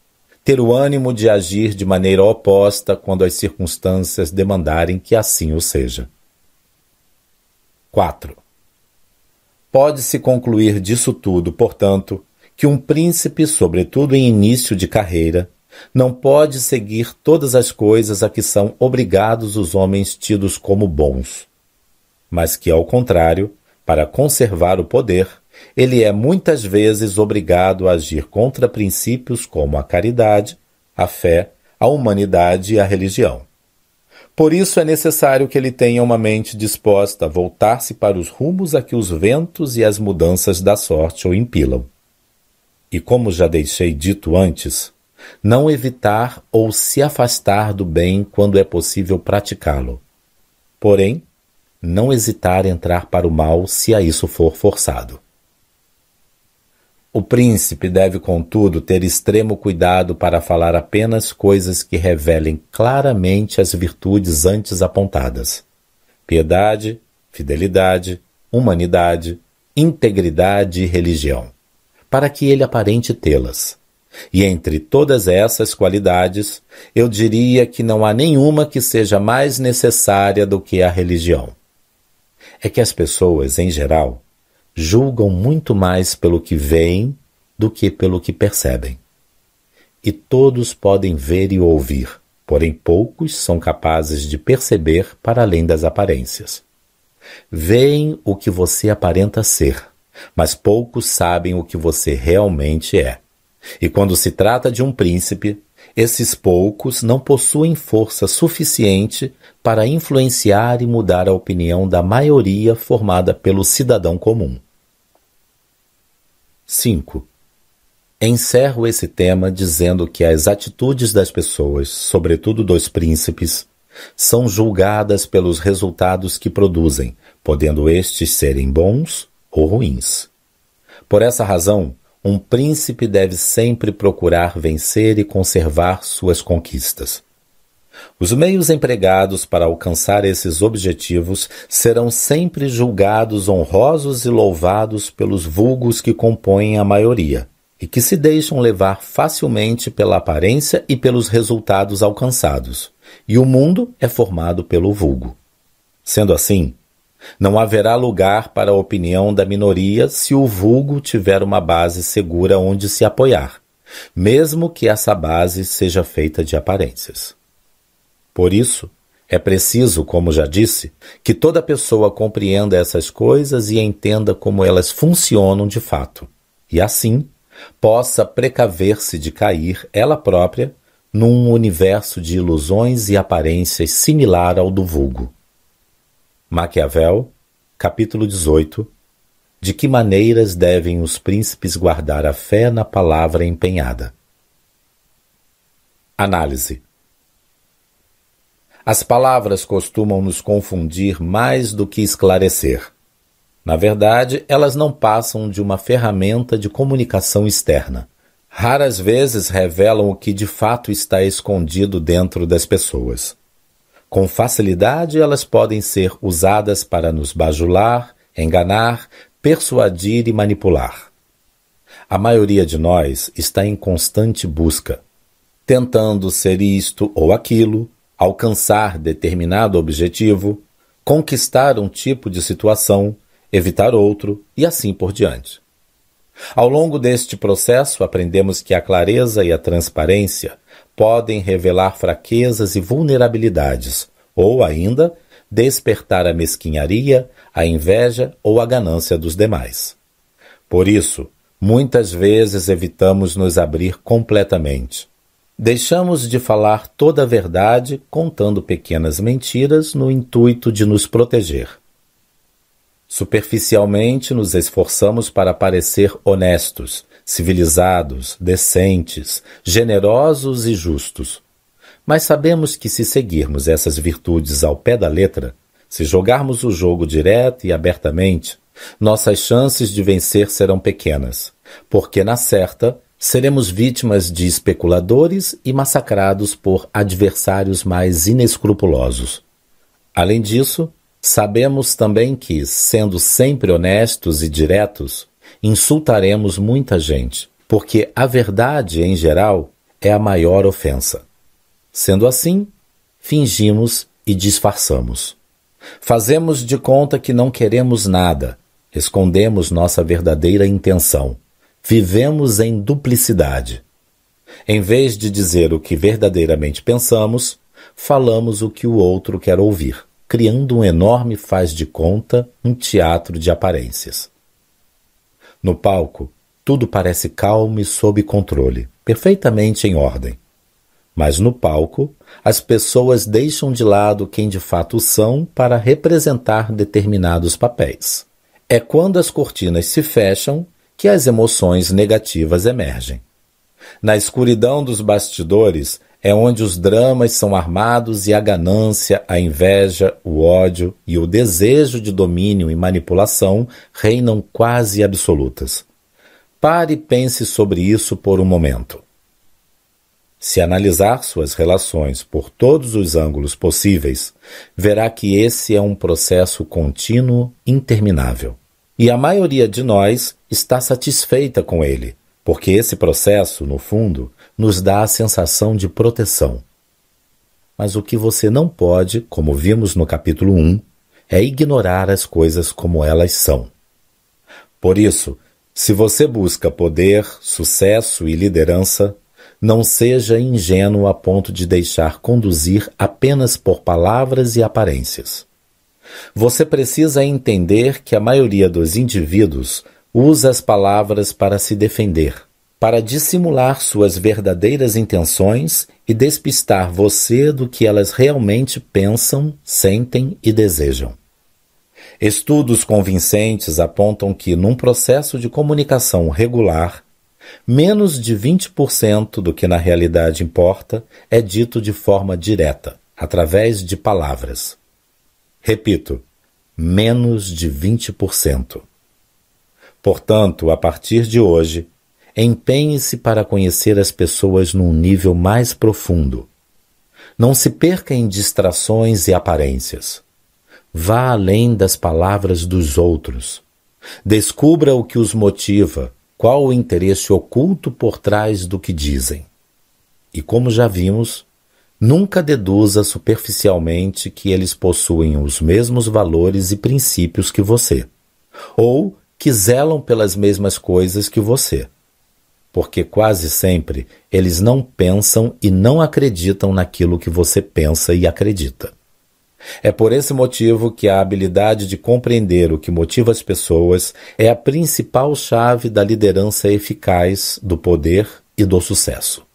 ter o ânimo de agir de maneira oposta quando as circunstâncias demandarem que assim o seja. 4. Pode-se concluir disso tudo, portanto, que um príncipe, sobretudo em início de carreira, não pode seguir todas as coisas a que são obrigados os homens tidos como bons, mas que, ao contrário, para conservar o poder, ele é muitas vezes obrigado a agir contra princípios como a caridade, a fé, a humanidade e a religião. Por isso é necessário que ele tenha uma mente disposta a voltar-se para os rumos a que os ventos e as mudanças da sorte o impilam. E como já deixei dito antes, não evitar ou se afastar do bem quando é possível praticá-lo. Porém, não hesitar entrar para o mal se a isso for forçado. O príncipe deve, contudo, ter extremo cuidado para falar apenas coisas que revelem claramente as virtudes antes apontadas: piedade, fidelidade, humanidade, integridade e religião, para que ele aparente tê-las e entre todas essas qualidades, eu diria que não há nenhuma que seja mais necessária do que a religião. É que as pessoas, em geral, julgam muito mais pelo que veem do que pelo que percebem. E todos podem ver e ouvir, porém poucos são capazes de perceber para além das aparências. Veem o que você aparenta ser, mas poucos sabem o que você realmente é. E quando se trata de um príncipe, esses poucos não possuem força suficiente para influenciar e mudar a opinião da maioria formada pelo cidadão comum. 5. Encerro esse tema dizendo que as atitudes das pessoas, sobretudo dos príncipes, são julgadas pelos resultados que produzem, podendo estes serem bons ou ruins. Por essa razão, um príncipe deve sempre procurar vencer e conservar suas conquistas. Os meios empregados para alcançar esses objetivos serão sempre julgados honrosos e louvados pelos vulgos que compõem a maioria e que se deixam levar facilmente pela aparência e pelos resultados alcançados, e o mundo é formado pelo vulgo. Sendo assim, não haverá lugar para a opinião da minoria se o vulgo tiver uma base segura onde se apoiar, mesmo que essa base seja feita de aparências. Por isso, é preciso, como já disse, que toda pessoa compreenda essas coisas e entenda como elas funcionam de fato, e assim possa precaver-se de cair ela própria num universo de ilusões e aparências similar ao do vulgo. Maquiavel, capítulo 18 De que maneiras devem os príncipes guardar a fé na palavra empenhada? Análise As palavras costumam nos confundir mais do que esclarecer. Na verdade, elas não passam de uma ferramenta de comunicação externa. Raras vezes revelam o que de fato está escondido dentro das pessoas. Com facilidade, elas podem ser usadas para nos bajular, enganar, persuadir e manipular. A maioria de nós está em constante busca, tentando ser isto ou aquilo, alcançar determinado objetivo, conquistar um tipo de situação, evitar outro e assim por diante. Ao longo deste processo, aprendemos que a clareza e a transparência podem revelar fraquezas e vulnerabilidades, ou ainda despertar a mesquinharia, a inveja ou a ganância dos demais. Por isso, muitas vezes evitamos nos abrir completamente. Deixamos de falar toda a verdade contando pequenas mentiras no intuito de nos proteger. Superficialmente nos esforçamos para parecer honestos, civilizados, decentes, generosos e justos. Mas sabemos que se seguirmos essas virtudes ao pé da letra, se jogarmos o jogo direto e abertamente, nossas chances de vencer serão pequenas, porque na certa seremos vítimas de especuladores e massacrados por adversários mais inescrupulosos. Além disso, sabemos também que, sendo sempre honestos e diretos, insultaremos muita gente, porque a verdade, em geral, é a maior ofensa. Sendo assim, fingimos e disfarçamos. Fazemos de conta que não queremos nada, escondemos nossa verdadeira intenção. Vivemos em duplicidade. Em vez de dizer o que verdadeiramente pensamos, falamos o que o outro quer ouvir, criando um enorme faz de conta, um teatro de aparências. No palco, tudo parece calmo e sob controle, perfeitamente em ordem. Mas no palco, as pessoas deixam de lado quem de fato são para representar determinados papéis. É quando as cortinas se fecham que as emoções negativas emergem. Na escuridão dos bastidores é onde os dramas são armados e a ganância, a inveja, o ódio e o desejo de domínio e manipulação reinam quase absolutas. Pare e pense sobre isso por um momento. Se analisar suas relações por todos os ângulos possíveis, verá que esse é um processo contínuo, interminável. E a maioria de nós está satisfeita com ele, porque esse processo, no fundo, nos dá a sensação de proteção. Mas o que você não pode, como vimos no capítulo 1, é ignorar as coisas como elas são. Por isso, se você busca poder, sucesso e liderança, Não seja ingênuo a ponto de deixar conduzir apenas por palavras e aparências. Você precisa entender que a maioria dos indivíduos usa as palavras para se defender, para dissimular suas verdadeiras intenções e despistar você do que elas realmente pensam, sentem e desejam. Estudos convincentes apontam que, num processo de comunicação regular, menos de 20% do que na realidade importa é dito de forma direta, através de palavras. Repito, menos de 20%. Portanto, a partir de hoje, empenhe-se para conhecer as pessoas num nível mais profundo. Não se perca em distrações e aparências. Vá além das palavras dos outros. Descubra o que os motiva, qual o interesse oculto por trás do que dizem. E como já vimos, nunca deduza superficialmente que eles possuem os mesmos valores e princípios que você, ou que zelam pelas mesmas coisas que você. Porque quase sempre eles não pensam e não acreditam naquilo que você pensa e acredita. É por esse motivo que a habilidade de compreender o que motiva as pessoas é a principal chave da liderança eficaz, do poder e do sucesso.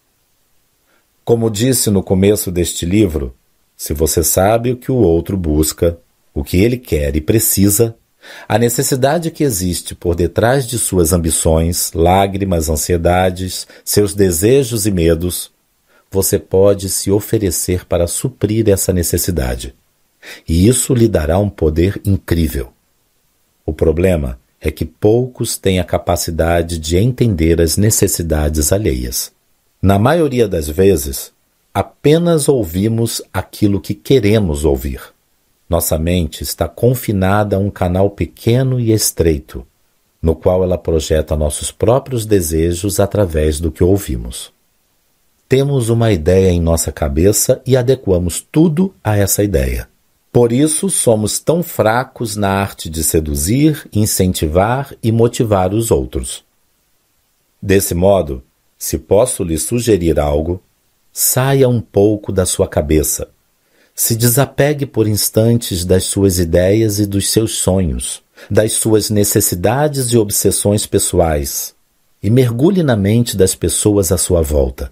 Como disse no começo deste livro, se você sabe o que o outro busca, o que ele quer e precisa, a necessidade que existe por detrás de suas ambições, lágrimas, ansiedades, seus desejos e medos, você pode se oferecer para suprir essa necessidade e isso lhe dará um poder incrível. O problema é que poucos têm a capacidade de entender as necessidades alheias. Na maioria das vezes, apenas ouvimos aquilo que queremos ouvir. Nossa mente está confinada a um canal pequeno e estreito, no qual ela projeta nossos próprios desejos através do que ouvimos. Temos uma ideia em nossa cabeça e adequamos tudo a essa ideia. Por isso somos tão fracos na arte de seduzir, incentivar e motivar os outros. Desse modo, se posso lhe sugerir algo, saia um pouco da sua cabeça. Se desapegue por instantes das suas ideias e dos seus sonhos, das suas necessidades e obsessões pessoais, e mergulhe na mente das pessoas à sua volta.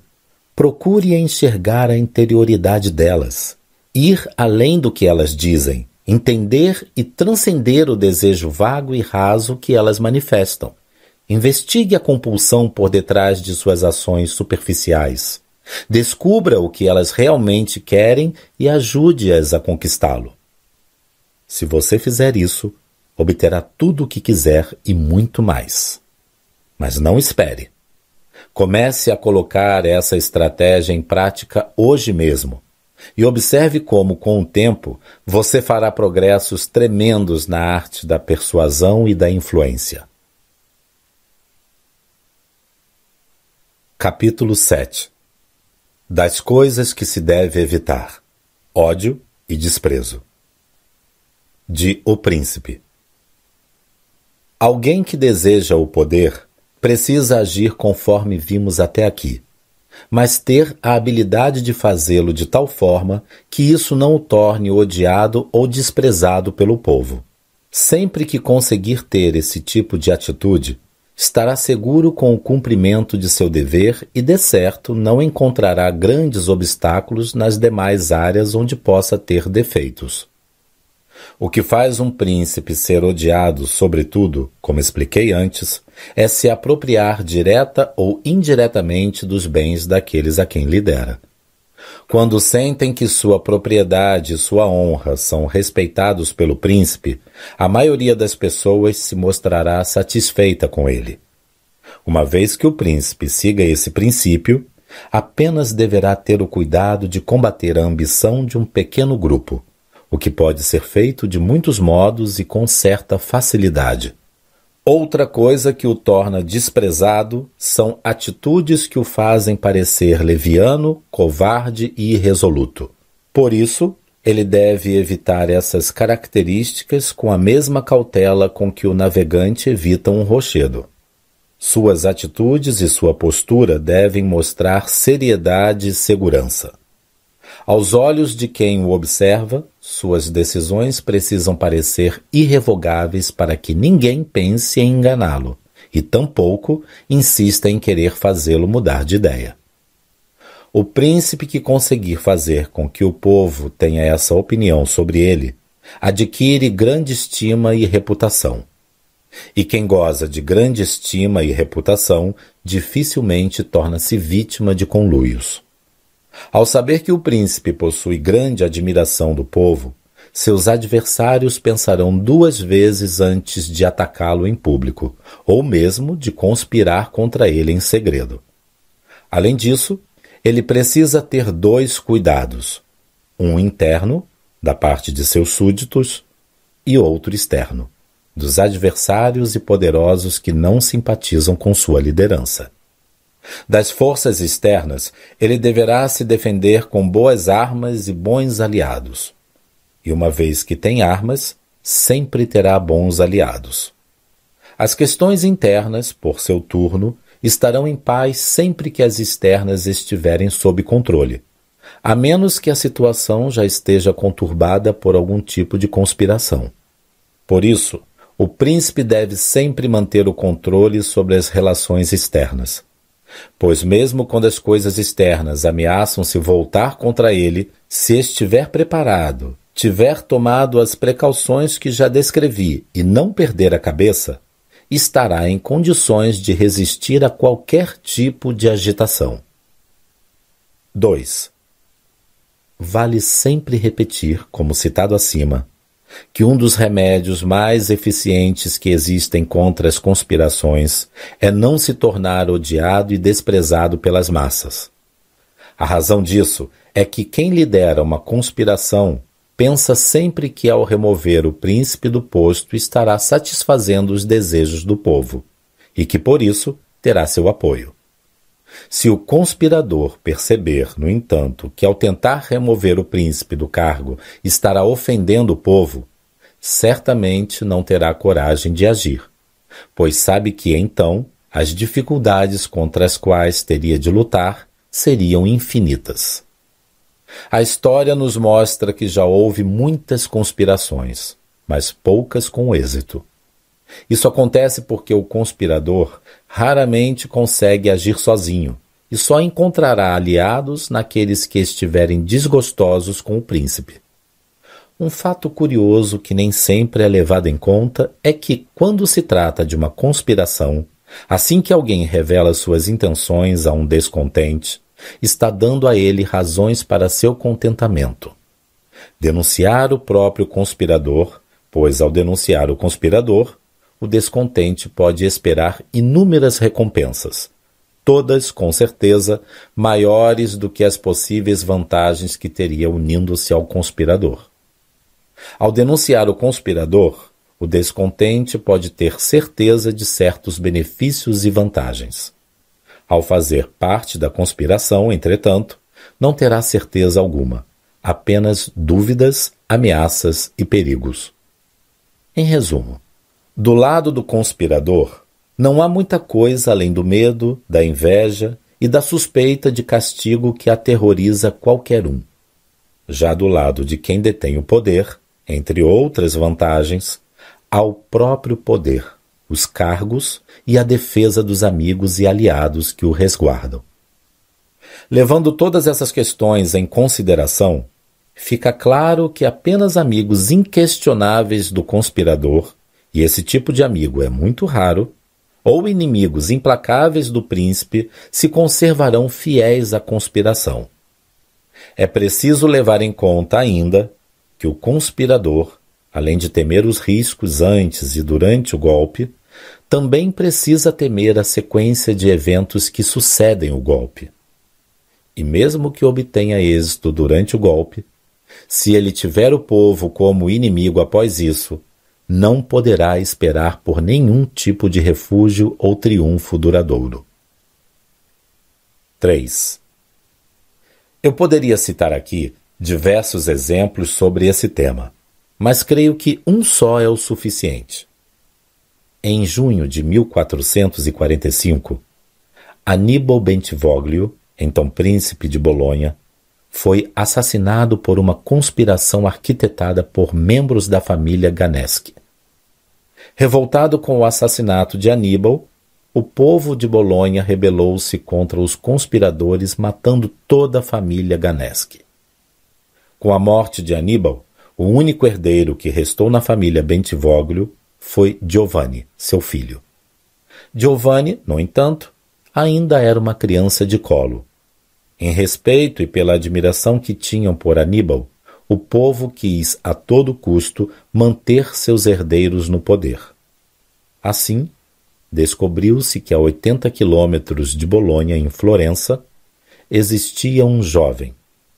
Procure enxergar a interioridade delas ir além do que elas dizem, entender e transcender o desejo vago e raso que elas manifestam. Investigue a compulsão por detrás de suas ações superficiais. Descubra o que elas realmente querem e ajude-as a conquistá-lo. Se você fizer isso, obterá tudo o que quiser e muito mais. Mas não espere. Comece a colocar essa estratégia em prática hoje mesmo e observe como, com o tempo, você fará progressos tremendos na arte da persuasão e da influência. Capítulo 7 Das coisas que se deve evitar: ódio e desprezo. De O Príncipe. Alguém que deseja o poder precisa agir conforme vimos até aqui mas ter a habilidade de fazê-lo de tal forma que isso não o torne odiado ou desprezado pelo povo. Sempre que conseguir ter esse tipo de atitude, estará seguro com o cumprimento de seu dever e, de certo, não encontrará grandes obstáculos nas demais áreas onde possa ter defeitos. O que faz um príncipe ser odiado, sobretudo, como expliquei antes, é se apropriar direta ou indiretamente dos bens daqueles a quem lidera. Quando sentem que sua propriedade e sua honra são respeitados pelo príncipe, a maioria das pessoas se mostrará satisfeita com ele. Uma vez que o príncipe siga esse princípio, apenas deverá ter o cuidado de combater a ambição de um pequeno grupo, o que pode ser feito de muitos modos e com certa facilidade. Outra coisa que o torna desprezado são atitudes que o fazem parecer leviano, covarde e irresoluto. Por isso, ele deve evitar essas características com a mesma cautela com que o navegante evita um rochedo. Suas atitudes e sua postura devem mostrar seriedade e segurança. Aos olhos de quem o observa, suas decisões precisam parecer irrevogáveis para que ninguém pense em enganá-lo e tampouco insista em querer fazê-lo mudar de ideia. O príncipe que conseguir fazer com que o povo tenha essa opinião sobre ele adquire grande estima e reputação. E quem goza de grande estima e reputação dificilmente torna-se vítima de conluios. Ao saber que o príncipe possui grande admiração do povo, seus adversários pensarão duas vezes antes de atacá-lo em público, ou mesmo de conspirar contra ele em segredo. Além disso, ele precisa ter dois cuidados: um interno, da parte de seus súditos, e outro externo, dos adversários e poderosos que não simpatizam com sua liderança. Das forças externas, ele deverá se defender com boas armas e bons aliados. E uma vez que tem armas, sempre terá bons aliados. As questões internas, por seu turno, estarão em paz sempre que as externas estiverem sob controle, a menos que a situação já esteja conturbada por algum tipo de conspiração. Por isso, o príncipe deve sempre manter o controle sobre as relações externas. Pois, mesmo quando as coisas externas ameaçam se voltar contra ele, se estiver preparado, tiver tomado as precauções que já descrevi e não perder a cabeça, estará em condições de resistir a qualquer tipo de agitação. 2. Vale sempre repetir, como citado acima, que um dos remédios mais eficientes que existem contra as conspirações é não se tornar odiado e desprezado pelas massas. A razão disso é que quem lidera uma conspiração pensa sempre que ao remover o príncipe do posto estará satisfazendo os desejos do povo, e que por isso terá seu apoio. Se o conspirador perceber, no entanto, que ao tentar remover o príncipe do cargo estará ofendendo o povo, certamente não terá coragem de agir, pois sabe que então as dificuldades contra as quais teria de lutar seriam infinitas. A história nos mostra que já houve muitas conspirações, mas poucas com êxito. Isso acontece porque o conspirador raramente consegue agir sozinho e só encontrará aliados naqueles que estiverem desgostosos com o príncipe. Um fato curioso que nem sempre é levado em conta é que, quando se trata de uma conspiração, assim que alguém revela suas intenções a um descontente, está dando a ele razões para seu contentamento. Denunciar o próprio conspirador, pois ao denunciar o conspirador, o descontente pode esperar inúmeras recompensas, todas, com certeza, maiores do que as possíveis vantagens que teria unindo-se ao conspirador. Ao denunciar o conspirador, o descontente pode ter certeza de certos benefícios e vantagens. Ao fazer parte da conspiração, entretanto, não terá certeza alguma, apenas dúvidas, ameaças e perigos. Em resumo, do lado do conspirador, não há muita coisa além do medo, da inveja e da suspeita de castigo que aterroriza qualquer um. Já do lado de quem detém o poder, entre outras vantagens, há o próprio poder os cargos e a defesa dos amigos e aliados que o resguardam. Levando todas essas questões em consideração, fica claro que apenas amigos inquestionáveis do conspirador, e esse tipo de amigo é muito raro, ou inimigos implacáveis do príncipe se conservarão fiéis à conspiração. É preciso levar em conta ainda que o conspirador, além de temer os riscos antes e durante o golpe, também precisa temer a sequência de eventos que sucedem o golpe. E mesmo que obtenha êxito durante o golpe, se ele tiver o povo como inimigo após isso, não poderá esperar por nenhum tipo de refúgio ou triunfo duradouro. 3. Eu poderia citar aqui diversos exemplos sobre esse tema, mas creio que um só é o suficiente. Em junho de 1445, Aníbal Bentivoglio, então príncipe de Bolonha, foi assassinado por uma conspiração arquitetada por membros da família Ganeschi. Revoltado com o assassinato de Aníbal, o povo de Bolonha rebelou-se contra os conspiradores, matando toda a família Ganeschi. Com a morte de Aníbal, o único herdeiro que restou na família Bentivoglio foi Giovanni, seu filho. Giovanni, no entanto, ainda era uma criança de colo. Em respeito e pela admiração que tinham por Aníbal, o povo quis a todo custo manter seus herdeiros no poder. Assim, descobriu-se que a 80 quilômetros de Bolonha, em Florença, existia um jovem,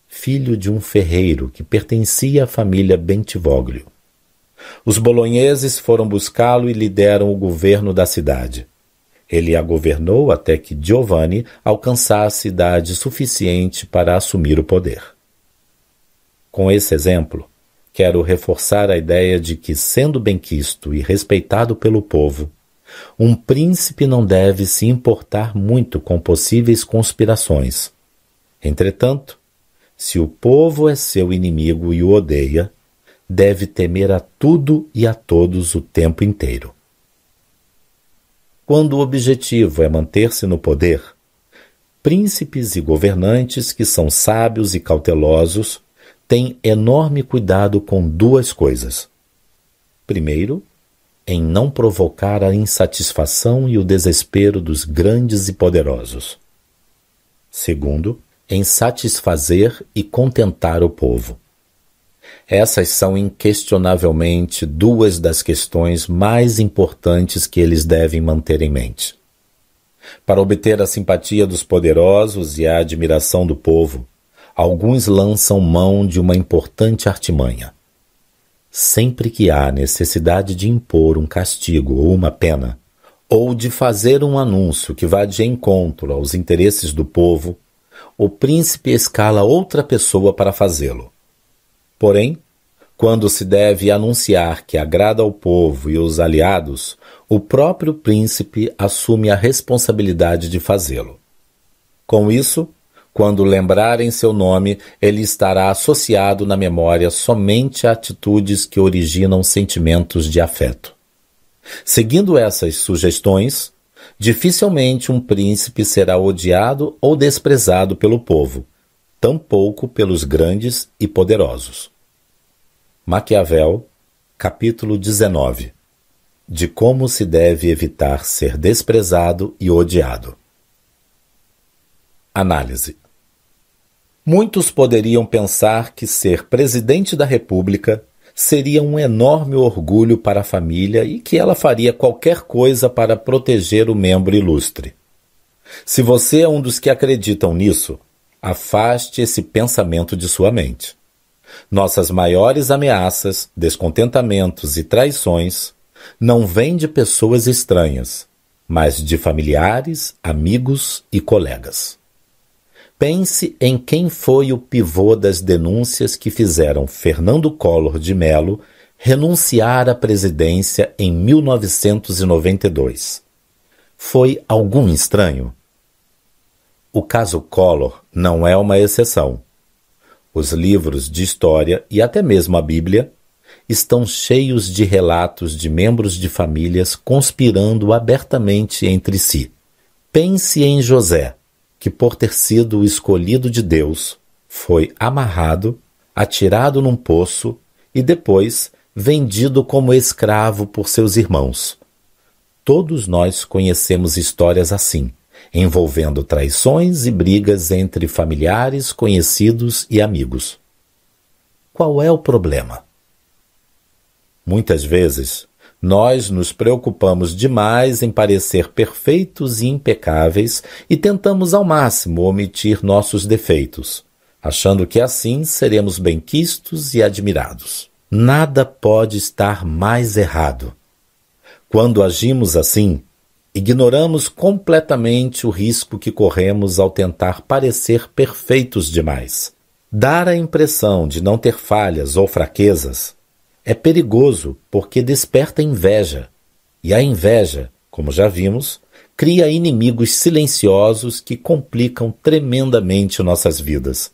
filho de um ferreiro que pertencia à família Bentivoglio. Os bolonheses foram buscá-lo e lhe deram o governo da cidade. Ele a governou até que Giovanni alcançasse idade suficiente para assumir o poder. Com esse exemplo, quero reforçar a ideia de que, sendo benquisto e respeitado pelo povo, um príncipe não deve se importar muito com possíveis conspirações. Entretanto, se o povo é seu inimigo e o odeia, deve temer a tudo e a todos o tempo inteiro. Quando o objetivo é manter-se no poder, príncipes e governantes que são sábios e cautelosos têm enorme cuidado com duas coisas. Primeiro, em não provocar a insatisfação e o desespero dos grandes e poderosos. Segundo, em satisfazer e contentar o povo. Essas são inquestionavelmente duas das questões mais importantes que eles devem manter em mente. Para obter a simpatia dos poderosos e a admiração do povo, alguns lançam mão de uma importante artimanha. Sempre que há necessidade de impor um castigo ou uma pena, ou de fazer um anúncio que vá de encontro aos interesses do povo, o príncipe escala outra pessoa para fazê-lo. Porém, quando se deve anunciar que agrada ao povo e os aliados, o próprio príncipe assume a responsabilidade de fazê-lo. Com isso, quando lembrarem seu nome, ele estará associado na memória somente a atitudes que originam sentimentos de afeto. Seguindo essas sugestões, dificilmente um príncipe será odiado ou desprezado pelo povo, tampouco pelos grandes e poderosos. Maquiavel, capítulo 19 De como se deve evitar ser desprezado e odiado. Análise Muitos poderiam pensar que ser presidente da República seria um enorme orgulho para a família e que ela faria qualquer coisa para proteger o membro ilustre. Se você é um dos que acreditam nisso, Afaste esse pensamento de sua mente. Nossas maiores ameaças, descontentamentos e traições não vêm de pessoas estranhas, mas de familiares, amigos e colegas. Pense em quem foi o pivô das denúncias que fizeram Fernando Collor de Mello renunciar à presidência em 1992. Foi algum estranho? O caso Collor não é uma exceção. Os livros de história e até mesmo a Bíblia estão cheios de relatos de membros de famílias conspirando abertamente entre si. Pense em José, que, por ter sido o escolhido de Deus, foi amarrado, atirado num poço e depois vendido como escravo por seus irmãos. Todos nós conhecemos histórias assim envolvendo traições e brigas entre familiares, conhecidos e amigos. Qual é o problema? Muitas vezes, nós nos preocupamos demais em parecer perfeitos e impecáveis e tentamos ao máximo omitir nossos defeitos, achando que assim seremos benquistos e admirados. Nada pode estar mais errado. Quando agimos assim, ignoramos completamente o risco que corremos ao tentar parecer perfeitos demais. Dar a impressão de não ter falhas ou fraquezas é perigoso porque desperta inveja, E a inveja, como já vimos, cria inimigos silenciosos que complicam tremendamente nossas vidas.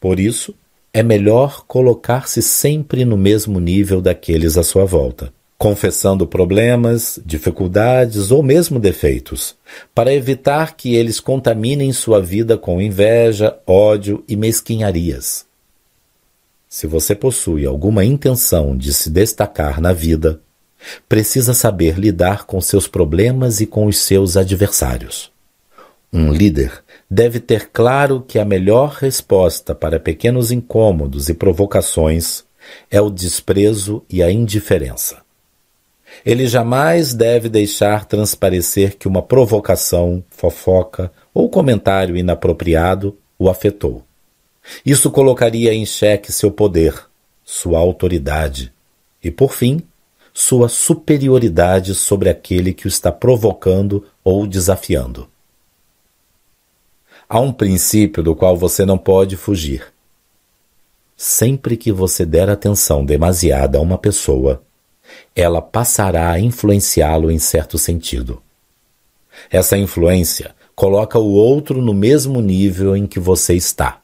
Por isso, é melhor colocar-se sempre no mesmo nível daqueles à sua volta, confessando problemas, dificuldades ou mesmo defeitos, para evitar que eles contaminem sua vida com inveja, ódio e mesquinharias. Se você possui alguma intenção de se destacar na vida, precisa saber lidar com seus problemas e com os seus adversários. Um líder deve ter claro que a melhor resposta para pequenos incômodos e provocações é o desprezo e a indiferença. Ele jamais deve deixar transparecer que uma provocação, fofoca ou comentário inapropriado o afetou. Isso colocaria em xeque seu poder, sua autoridade e, por fim, sua superioridade sobre aquele que o está provocando ou desafiando. Há um princípio do qual você não pode fugir. Sempre que você der atenção demasiada a uma pessoa, ela passará a influenciá-lo em certo sentido. Essa influência coloca o outro no mesmo nível em que você está.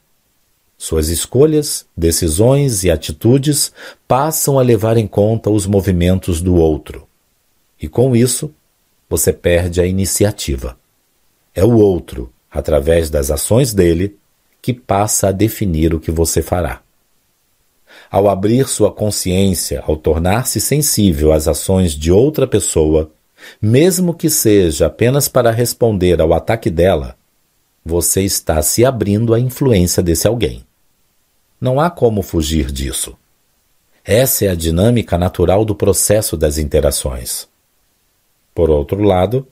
Suas escolhas, decisões e atitudes passam a levar em conta os movimentos do outro. E com isso, você perde a iniciativa. É o outro, através das ações dele, que passa a definir o que você fará. Ao abrir sua consciência, ao tornar-se sensível às ações de outra pessoa, mesmo que seja apenas para responder ao ataque dela, você está se abrindo à influência desse alguém. Não há como fugir disso. Essa é a dinâmica natural do processo das interações. Por outro lado,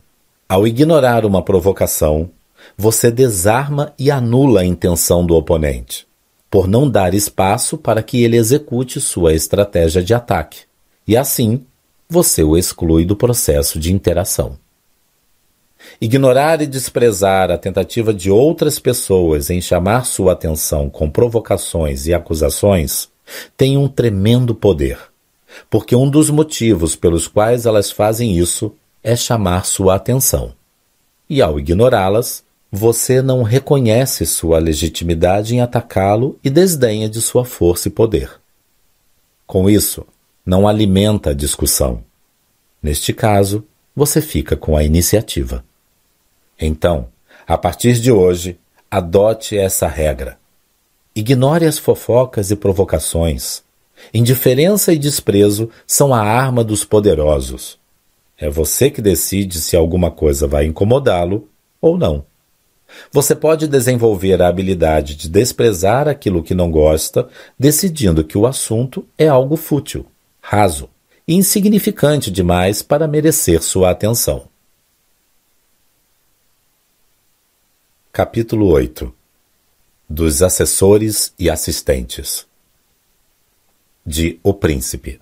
ao ignorar uma provocação, você desarma e anula a intenção do oponente, por não dar espaço para que ele execute sua estratégia de ataque, e assim você o exclui do processo de interação. Ignorar e desprezar a tentativa de outras pessoas em chamar sua atenção com provocações e acusações tem um tremendo poder, porque um dos motivos pelos quais elas fazem isso é chamar sua atenção. E ao ignorá-las, você não reconhece sua legitimidade em atacá-lo e desdenha de sua força e poder. Com isso, não alimenta a discussão. Neste caso, você fica com a iniciativa. Então, a partir de hoje, adote essa regra. Ignore as fofocas e provocações. Indiferença e desprezo são a arma dos poderosos. É você que decide se alguma coisa vai incomodá-lo ou não. Você pode desenvolver a habilidade de desprezar aquilo que não gosta, decidindo que o assunto é algo fútil, raso e insignificante demais para merecer sua atenção. Capítulo 8 Dos assessores e assistentes de O Príncipe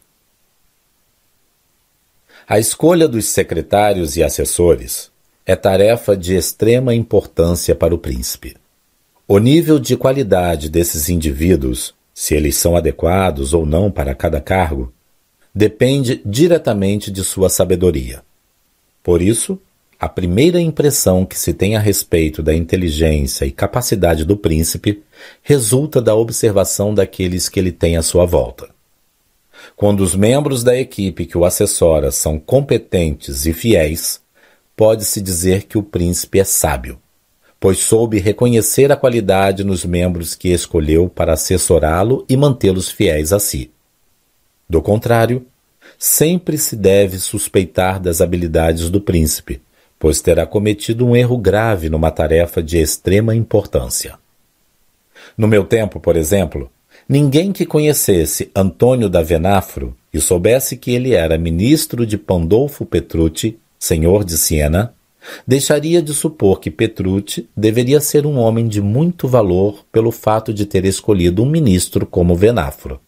A escolha dos secretários e assessores é tarefa de extrema importância para o príncipe. O nível de qualidade desses indivíduos, se eles são adequados ou não para cada cargo, depende diretamente de sua sabedoria. Por isso, a primeira impressão que se tem a respeito da inteligência e capacidade do príncipe resulta da observação daqueles que ele tem à sua volta. Quando os membros da equipe que o assessora são competentes e fiéis, pode-se dizer que o príncipe é sábio, pois soube reconhecer a qualidade nos membros que escolheu para assessorá-lo e mantê-los fiéis a si. Do contrário, sempre se deve suspeitar das habilidades do príncipe, pois terá cometido um erro grave numa tarefa de extrema importância. No meu tempo, por exemplo, ninguém que conhecesse Antônio da Venafro e soubesse que ele era ministro de Pandolfo Petrucci, senhor de Siena, deixaria de supor que Petrucci deveria ser um homem de muito valor pelo fato de ter escolhido um ministro como Venafro.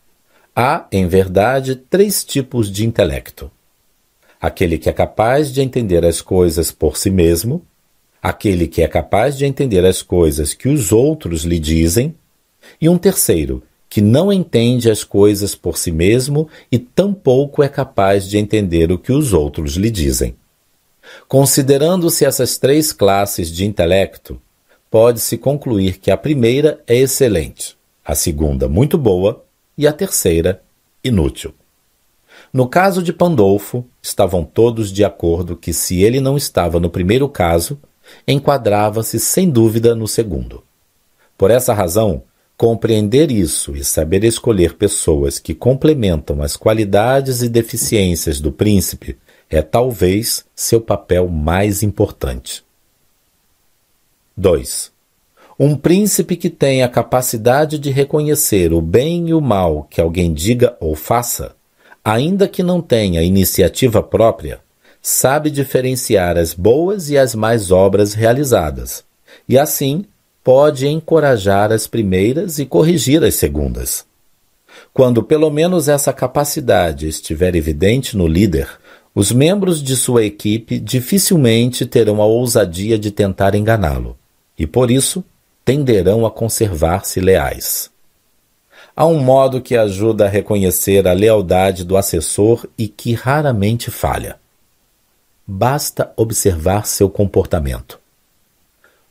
Há, em verdade, três tipos de intelecto aquele que é capaz de entender as coisas por si mesmo, aquele que é capaz de entender as coisas que os outros lhe dizem, e um terceiro, que não entende as coisas por si mesmo e tampouco é capaz de entender o que os outros lhe dizem. Considerando-se essas três classes de intelecto, pode-se concluir que a primeira é excelente, a segunda muito boa e a terceira inútil. No caso de Pandolfo, estavam todos de acordo que se ele não estava no primeiro caso, enquadrava-se sem dúvida no segundo. Por essa razão, compreender isso e saber escolher pessoas que complementam as qualidades e deficiências do príncipe é talvez seu papel mais importante. 2. Um príncipe que tem a capacidade de reconhecer o bem e o mal que alguém diga ou faça, ainda que não tenha iniciativa própria, sabe diferenciar as boas e as más obras realizadas, e assim pode encorajar as primeiras e corrigir as segundas. Quando pelo menos essa capacidade estiver evidente no líder, os membros de sua equipe dificilmente terão a ousadia de tentar enganá-lo, e por isso tenderão a conservar-se leais. Há um modo que ajuda a reconhecer a lealdade do assessor e que raramente falha. Basta observar seu comportamento.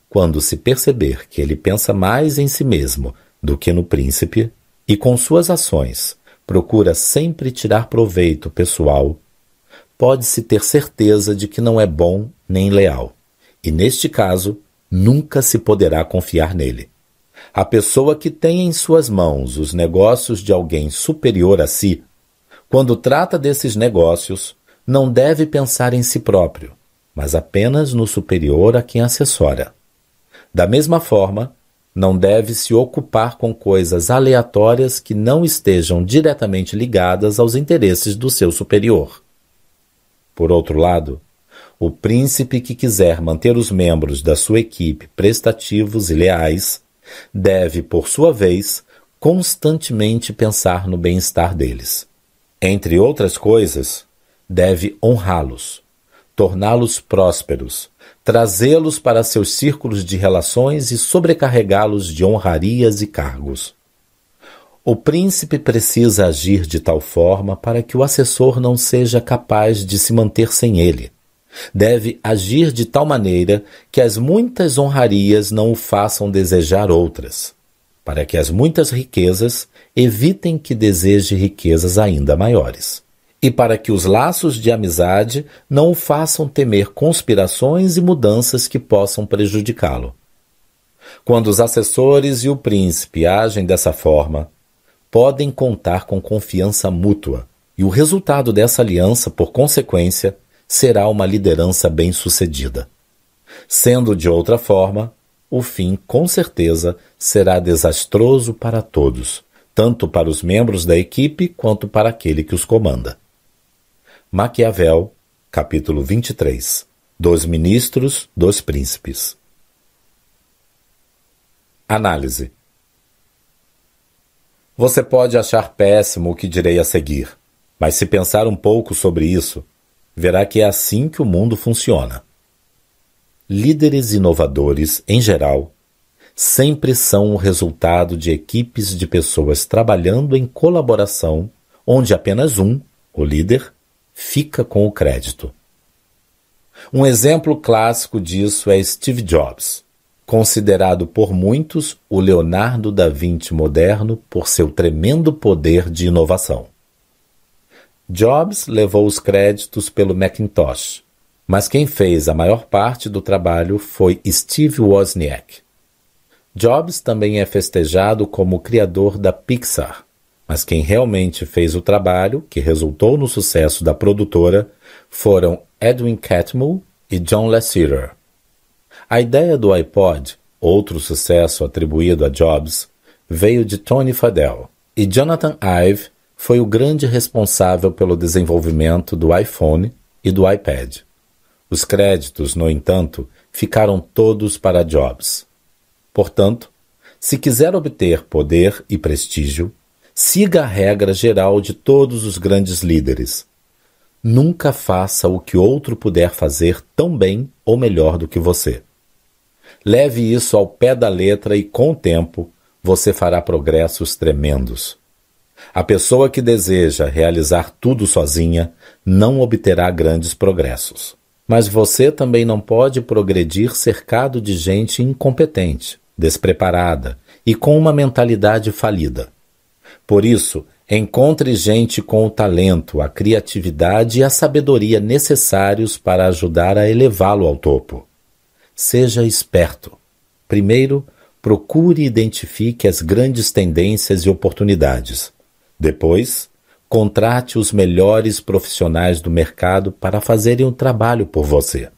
Quando se perceber que ele pensa mais em si mesmo do que no príncipe, e com suas ações procura sempre tirar proveito pessoal, pode-se ter certeza de que não é bom nem leal, e neste caso nunca se poderá confiar nele. A pessoa que tem em suas mãos os negócios de alguém superior a si, quando trata desses negócios, não deve pensar em si próprio, mas apenas no superior a quem assessora. Da mesma forma, não deve se ocupar com coisas aleatórias que não estejam diretamente ligadas aos interesses do seu superior. Por outro lado, o príncipe que quiser manter os membros da sua equipe prestativos e leais deve, por sua vez, constantemente pensar no bem-estar deles. Entre outras coisas, deve honrá-los, torná-los prósperos, trazê-los para seus círculos de relações e sobrecarregá-los de honrarias e cargos. O príncipe precisa agir de tal forma para que o assessor não seja capaz de se manter sem ele. Deve agir de tal maneira que as muitas honrarias não o façam desejar outras, para que as muitas riquezas evitem que deseje riquezas ainda maiores e para que os laços de amizade não o façam temer conspirações e mudanças que possam prejudicá-lo. Quando os assessores e o príncipe agem dessa forma, podem contar com confiança mútua, e o resultado dessa aliança, por consequência, será uma liderança bem-sucedida. Sendo de outra forma, o fim, com certeza, será desastroso para todos, tanto para os membros da equipe quanto para aquele que os comanda. Maquiavel, capítulo 23 Dos Ministros dos Príncipes Análise Você pode achar péssimo o que direi a seguir, mas se pensar um pouco sobre isso, verá que é assim que o mundo funciona. Líderes inovadores, em geral, sempre são o resultado de equipes de pessoas trabalhando em colaboração, onde apenas um, o líder, fica com o crédito. Um exemplo clássico disso é Steve Jobs, considerado por muitos o Leonardo da Vinci moderno por seu tremendo poder de inovação. Jobs levou os créditos pelo Macintosh, mas quem fez a maior parte do trabalho foi Steve Wozniak. Jobs também é festejado como o criador da Pixar, mas quem realmente fez o trabalho, que resultou no sucesso da produtora, foram Edwin Catmull e John Lasseter. A ideia do iPod, outro sucesso atribuído a Jobs, veio de Tony Fadell, e Jonathan Ive foi o grande responsável pelo desenvolvimento do iPhone e do iPad. Os créditos, no entanto, ficaram todos para Jobs. Portanto, se quiser obter poder e prestígio, Siga a regra geral de todos os grandes líderes. Nunca faça o que outro puder fazer tão bem ou melhor do que você. Leve isso ao pé da letra e, com o tempo, você fará progressos tremendos. A pessoa que deseja realizar tudo sozinha não obterá grandes progressos. Mas você também não pode progredir cercado de gente incompetente, despreparada e com uma mentalidade falida. Por isso, encontre gente com o talento, a criatividade e a sabedoria necessários para ajudar a elevá-lo ao topo. Seja esperto. Primeiro, procure e identifique as grandes tendências e oportunidades. Depois, contrate os melhores profissionais do mercado para fazerem o trabalho por você.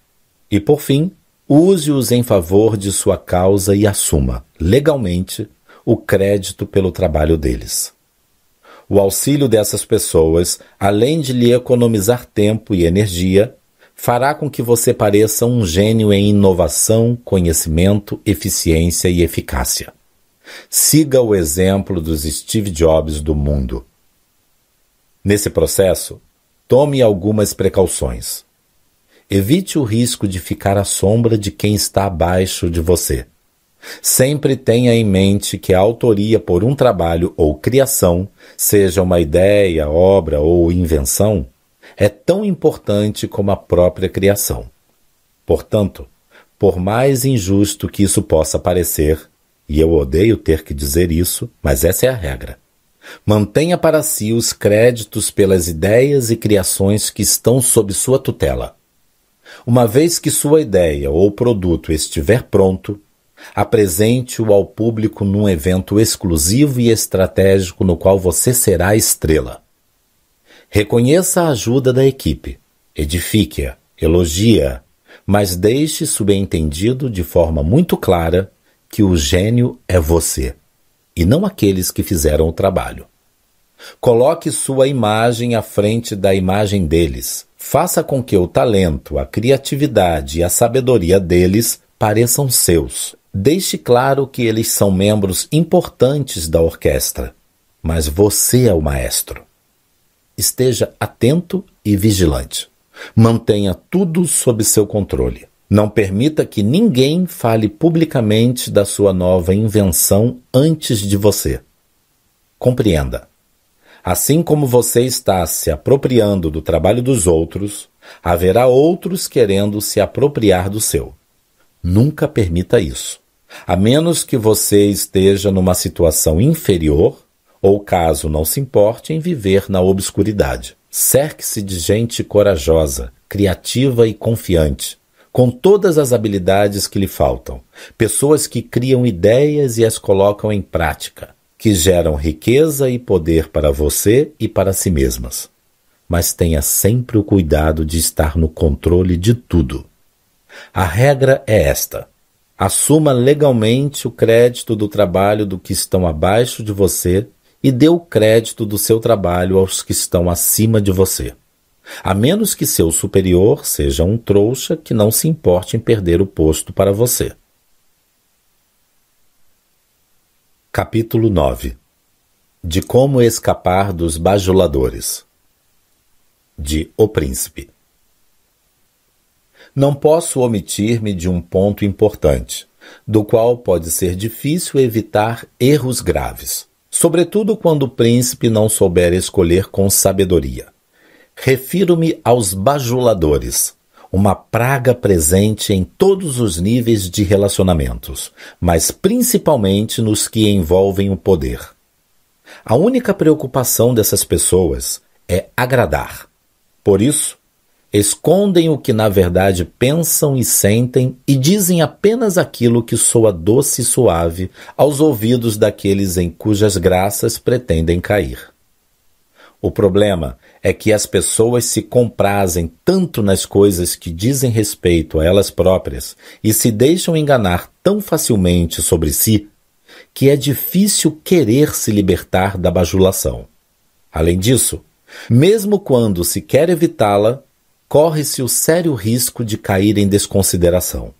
E por fim, use-os em favor de sua causa e assuma, legalmente, o crédito pelo trabalho deles. O auxílio dessas pessoas, além de lhe economizar tempo e energia, fará com que você pareça um gênio em inovação, conhecimento, eficiência e eficácia. Siga o exemplo dos Steve Jobs do mundo. Nesse processo, tome algumas precauções. Evite o risco de ficar à sombra de quem está abaixo de você. Sempre tenha em mente que a autoria por um trabalho ou criação, seja uma ideia, obra ou invenção, é tão importante como a própria criação. Portanto, por mais injusto que isso possa parecer, e eu odeio ter que dizer isso, mas essa é a regra. Mantenha para si os créditos pelas ideias e criações que estão sob sua tutela. Uma vez que sua ideia ou produto estiver pronto, apresente-o ao público num evento exclusivo e estratégico no qual você será estrela. Reconheça a ajuda da equipe, edifique-a, elogie-a, mas deixe subentendido de forma muito clara que o gênio é você e não aqueles que fizeram o trabalho. Coloque sua imagem à frente da imagem deles. Faça com que o talento, a criatividade e a sabedoria deles pareçam seus. Deixe claro que eles são membros importantes da orquestra, mas você é o maestro. Esteja atento e vigilante. Mantenha tudo sob seu controle. Não permita que ninguém fale publicamente da sua nova invenção antes de você. Compreenda. Assim como você está se apropriando do trabalho dos outros, haverá outros querendo se apropriar do seu. Nunca permita isso. A menos que você esteja numa situação inferior ou caso não se importe em viver na obscuridade. Cerque-se de gente corajosa, criativa e confiante com todas as habilidades que lhe faltam, pessoas que criam ideias e as colocam em prática, que geram riqueza e poder para você e para si mesmas. Mas tenha sempre o cuidado de estar no controle de tudo. A regra é esta: assuma legalmente o crédito do trabalho do que estão abaixo de você e dê o crédito do seu trabalho aos que estão acima de você a menos que seu superior seja um trouxa que não se importe em perder o posto para você. Capítulo 9 De como escapar dos bajuladores De O Príncipe Não posso omitir-me de um ponto importante, do qual pode ser difícil evitar erros graves, sobretudo quando o príncipe não souber escolher com sabedoria. Refiro-me aos bajuladores, uma praga presente em todos os níveis de relacionamentos, mas principalmente nos que envolvem o poder. A única preocupação dessas pessoas é agradar. Por isso, escondem o que na verdade pensam e sentem e dizem apenas aquilo que soa doce e suave aos ouvidos daqueles em cujas graças pretendem cair. O problema é que as pessoas se comprazem tanto nas coisas que dizem respeito a elas próprias e se deixam enganar tão facilmente sobre si que é difícil querer se libertar da bajulação. Além disso, mesmo quando se quer evitá-la, corre-se o sério risco de cair em desconsideração,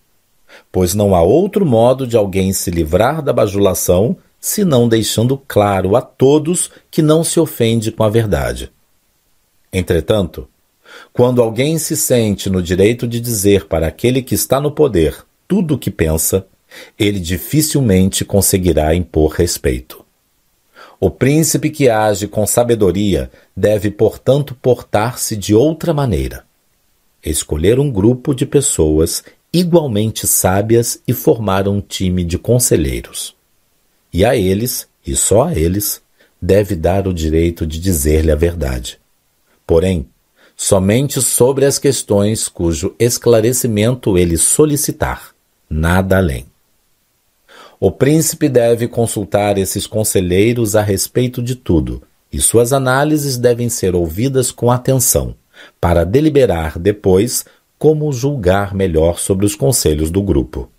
pois não há outro modo de alguém se livrar da bajulação senão deixando claro a todos que não se ofende com a verdade. Entretanto, quando alguém se sente no direito de dizer para aquele que está no poder tudo o que pensa, ele dificilmente conseguirá impor respeito. O príncipe que age com sabedoria deve, portanto, portar-se de outra maneira. Escolher um grupo de pessoas igualmente sábias e formar um time de conselheiros. E a eles, e só a eles, deve dar o direito de dizer-lhe a verdade. Porém, somente sobre as questões cujo esclarecimento ele solicitar, nada além. O príncipe deve consultar esses conselheiros a respeito de tudo, e suas análises devem ser ouvidas com atenção, para deliberar depois como julgar melhor sobre os conselhos do grupo.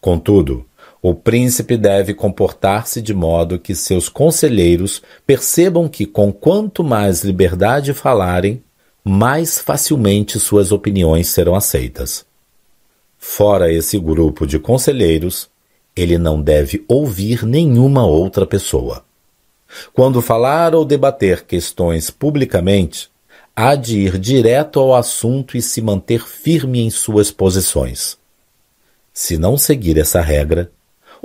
Contudo, o príncipe deve comportar-se de modo que seus conselheiros percebam que, com quanto mais liberdade falarem, mais facilmente suas opiniões serão aceitas. Fora esse grupo de conselheiros, ele não deve ouvir nenhuma outra pessoa. Quando falar ou debater questões publicamente, há de ir direto ao assunto e se manter firme em suas posições. Se não seguir essa regra,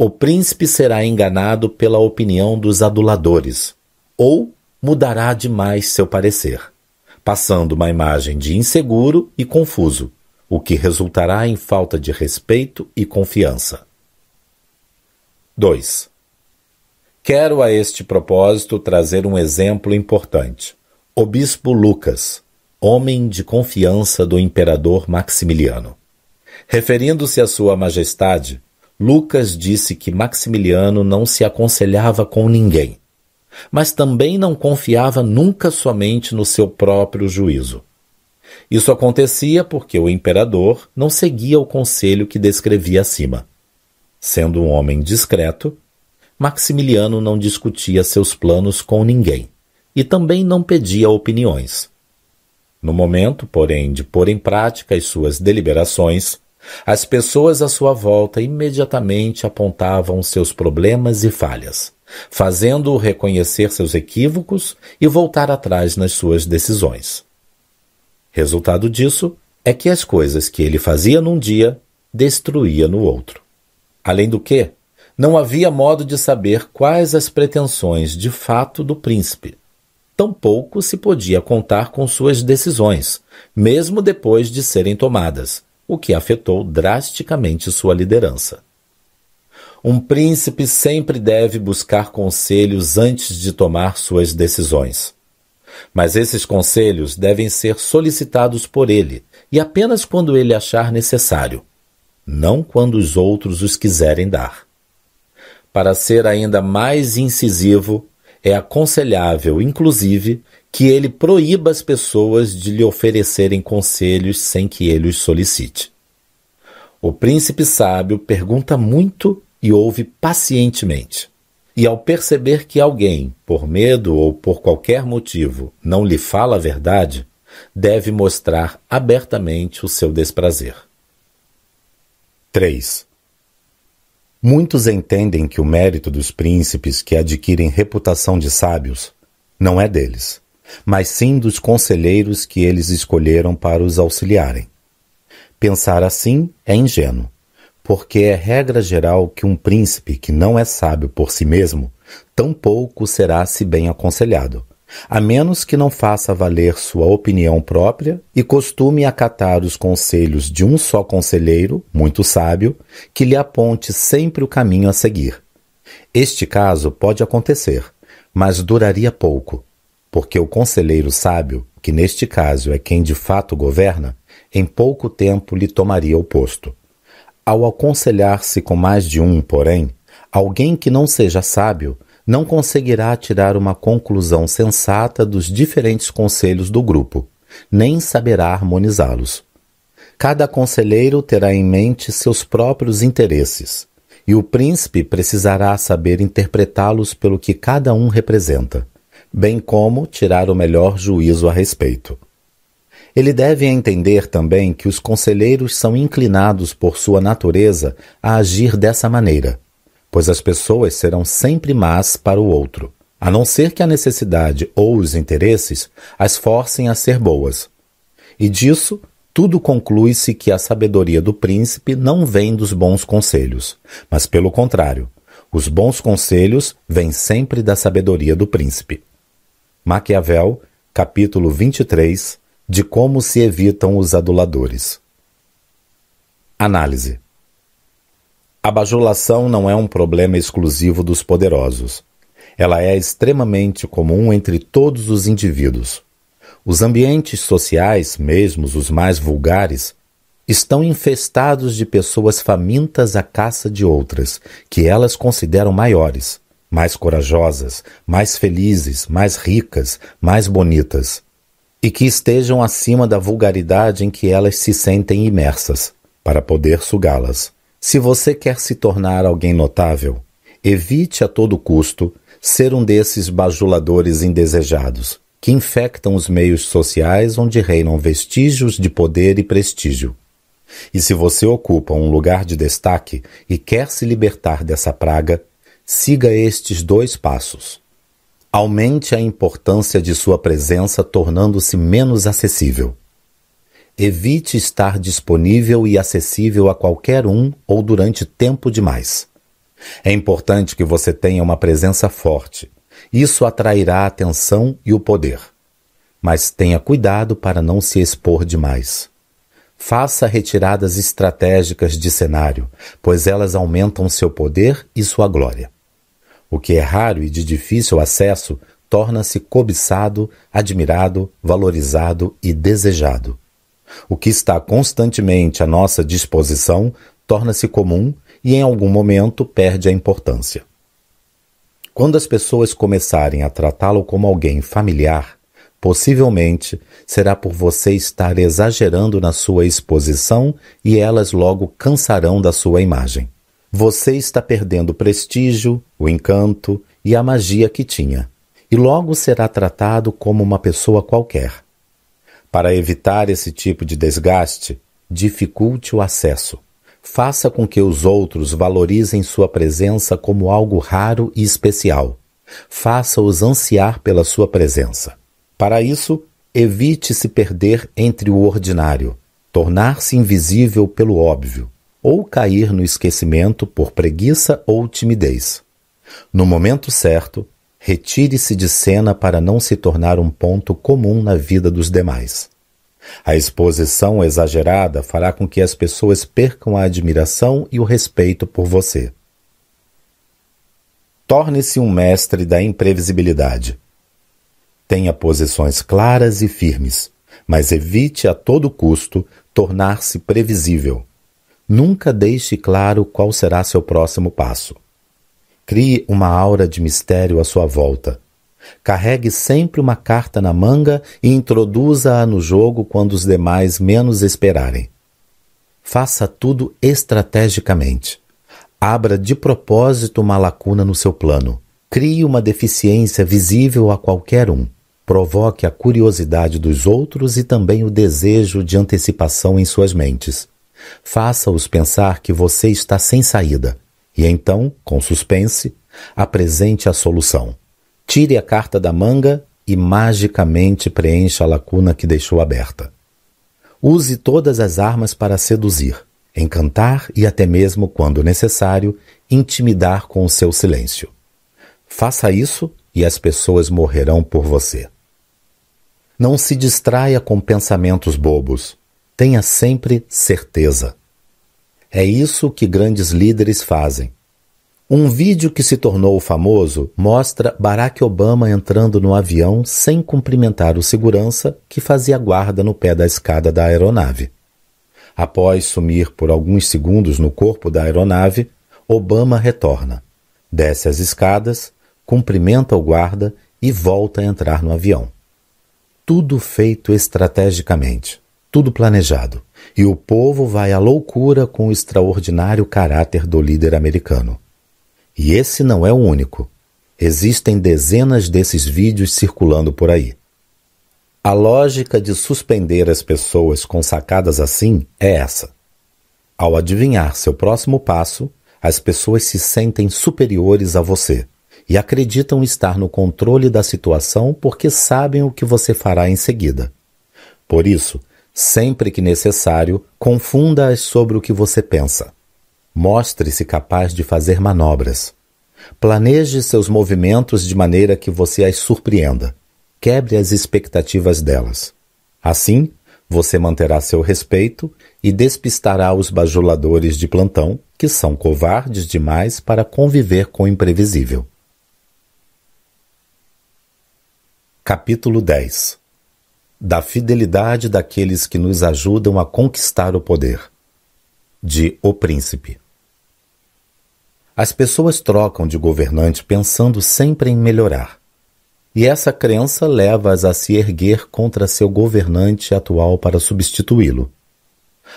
o príncipe será enganado pela opinião dos aduladores, ou mudará demais seu parecer passando uma imagem de inseguro e confuso, o que resultará em falta de respeito e confiança. 2. Quero a este propósito trazer um exemplo importante. O bispo Lucas, homem de confiança do imperador Maximiliano. Referindo-se à sua majestade, Lucas disse que Maximiliano não se aconselhava com ninguém, mas também não confiava nunca somente no seu próprio juízo. Isso acontecia porque o imperador não seguia o conselho que descrevi acima. Sendo um homem discreto, Maximiliano não discutia seus planos com ninguém e também não pedia opiniões. No momento, porém, de pôr em prática as suas deliberações, as pessoas à sua volta imediatamente apontavam seus problemas e falhas fazendo-o reconhecer seus equívocos e voltar atrás nas suas decisões. Resultado disso é que as coisas que ele fazia num dia destruía no outro. Além do que, não havia modo de saber quais as pretensões de fato do príncipe. Tampouco se podia contar com suas decisões, mesmo depois de serem tomadas, o que afetou drasticamente sua liderança. Um príncipe sempre deve buscar conselhos antes de tomar suas decisões. Mas esses conselhos devem ser solicitados por ele e apenas quando ele achar necessário, não quando os outros os quiserem dar. Para ser ainda mais incisivo, é aconselhável, inclusive, que ele proíba as pessoas de lhe oferecerem conselhos sem que ele os solicite. O príncipe sábio pergunta muito e ouve pacientemente. E ao perceber que alguém, por medo ou por qualquer motivo, não lhe fala a verdade, deve mostrar abertamente o seu desprazer. 3. Muitos entendem que o mérito dos príncipes que adquirem reputação de sábios não é deles, mas sim dos conselheiros que eles escolheram para os auxiliarem. Pensar assim é ingênuo porque é regra geral que um príncipe que não é sábio por si mesmo, tampouco será se bem aconselhado, a menos que não faça valer sua opinião própria e costume acatar os conselhos de um só conselheiro, muito sábio, que lhe aponte sempre o caminho a seguir. Este caso pode acontecer, mas duraria pouco, porque o conselheiro sábio, que neste caso é quem de fato governa, em pouco tempo lhe tomaria o posto. Ao aconselhar-se com mais de um, porém, alguém que não seja sábio não conseguirá tirar uma conclusão sensata dos diferentes conselhos do grupo, nem saberá harmonizá-los. Cada conselheiro terá em mente seus próprios interesses, e o príncipe precisará saber interpretá-los pelo que cada um representa, bem como tirar o melhor juízo a respeito. Ele deve entender também que os conselheiros são inclinados por sua natureza a agir dessa maneira, pois as pessoas serão sempre más para o outro, a não ser que a necessidade ou os interesses as forcem a ser boas. E disso tudo conclui-se que a sabedoria do príncipe não vem dos bons conselhos, mas pelo contrário, os bons conselhos vêm sempre da sabedoria do príncipe. Maquiavel, capítulo 23, de como se evitam os aduladores. Análise. A bajulação não é um problema exclusivo dos poderosos. Ela é extremamente comum entre todos os indivíduos. Os ambientes sociais, mesmo os mais vulgares, estão infestados de pessoas famintas à caça de outras, que elas consideram maiores, mais corajosas, mais felizes, mais ricas, mais bonitas, e que estejam acima da vulgaridade em que elas se sentem imersas, para poder sugá-las. Se você quer se tornar alguém notável, evite a todo custo ser um desses bajuladores indesejados, que infectam os meios sociais onde reinam vestígios de poder e prestígio. E se você ocupa um lugar de destaque e quer se libertar dessa praga, siga estes dois passos. Aumente a importância de sua presença tornando-se menos acessível. Evite estar disponível e acessível a qualquer um ou durante tempo demais. É importante que você tenha uma presença forte, isso atrairá a atenção e o poder. Mas tenha cuidado para não se expor demais. Faça retiradas estratégicas de cenário, pois elas aumentam seu poder e sua glória. O que é raro e de difícil acesso torna-se cobiçado, admirado, valorizado e desejado. O que está constantemente à nossa disposição torna-se comum e em algum momento perde a importância. Quando as pessoas começarem a tratá-lo como alguém familiar, possivelmente será por você estar exagerando na sua exposição e elas logo cansarão da sua imagem. Você está perdendo o prestígio, o encanto e a magia que tinha, e logo será tratado como uma pessoa qualquer. Para evitar esse tipo de desgaste, dificulte o acesso. Faça com que os outros valorizem sua presença como algo raro e especial. Faça-os ansiar pela sua presença. Para isso, evite se perder entre o ordinário, tornar-se invisível pelo óbvio, ou cair no esquecimento por preguiça ou timidez. No momento certo, retire-se de cena para não se tornar um ponto comum na vida dos demais. A exposição exagerada fará com que as pessoas percam a admiração e o respeito por você. Torne-se um mestre da imprevisibilidade. Tenha posições claras e firmes, mas evite a todo custo tornar-se previsível. Nunca deixe claro qual será seu próximo passo. Crie uma aura de mistério à sua volta Carregue sempre uma carta na manga e introduza-a no jogo quando os demais menos esperarem. Faça tudo estrategicamente. Abra de propósito uma lacuna no seu plano. Crie uma deficiência visível a qualquer um. Provoque a curiosidade dos outros e também o desejo de antecipação em suas mentes. Faça-os pensar que você está sem saída e então, com suspense, apresente a solução. Tire a carta da manga e magicamente preencha a lacuna que deixou aberta. Use todas as armas para seduzir, encantar e até mesmo, quando necessário, intimidar com o seu silêncio. Faça isso e as pessoas morrerão por você. Não se distraia com pensamentos bobos. Tenha sempre certeza. É isso que grandes líderes fazem um vídeo que se tornou famoso mostra Barack Obama entrando no avião sem cumprimentar o segurança que fazia guarda no pé da escada da aeronave. Após sumir por alguns segundos no corpo da aeronave, Obama retorna, desce as escadas, cumprimenta o guarda e volta a entrar no avião. Tudo feito estrategicamente, tudo planejado, e o povo vai à loucura com o extraordinário caráter do líder americano. E esse não é o único. Existem dezenas desses vídeos circulando por aí. A lógica de suspender as pessoas com sacadas assim é essa. Ao adivinhar seu próximo passo, as pessoas se sentem superiores a você e acreditam estar no controle da situação porque sabem o que você fará em seguida. Por isso, Sempre que necessário, confunda-as sobre o que você pensa. Mostre-se capaz de fazer manobras. Planeje seus movimentos de maneira que você as surpreenda. Quebre as expectativas delas. Assim, você manterá seu respeito e despistará os bajuladores de plantão, que são covardes demais para conviver com o imprevisível. Capítulo 10 Da fidelidade daqueles que nos ajudam a conquistar o poder. De O Príncipe. As pessoas trocam de governante pensando sempre em melhorar. E essa crença leva-as a se erguer contra seu governante atual para substituí-lo.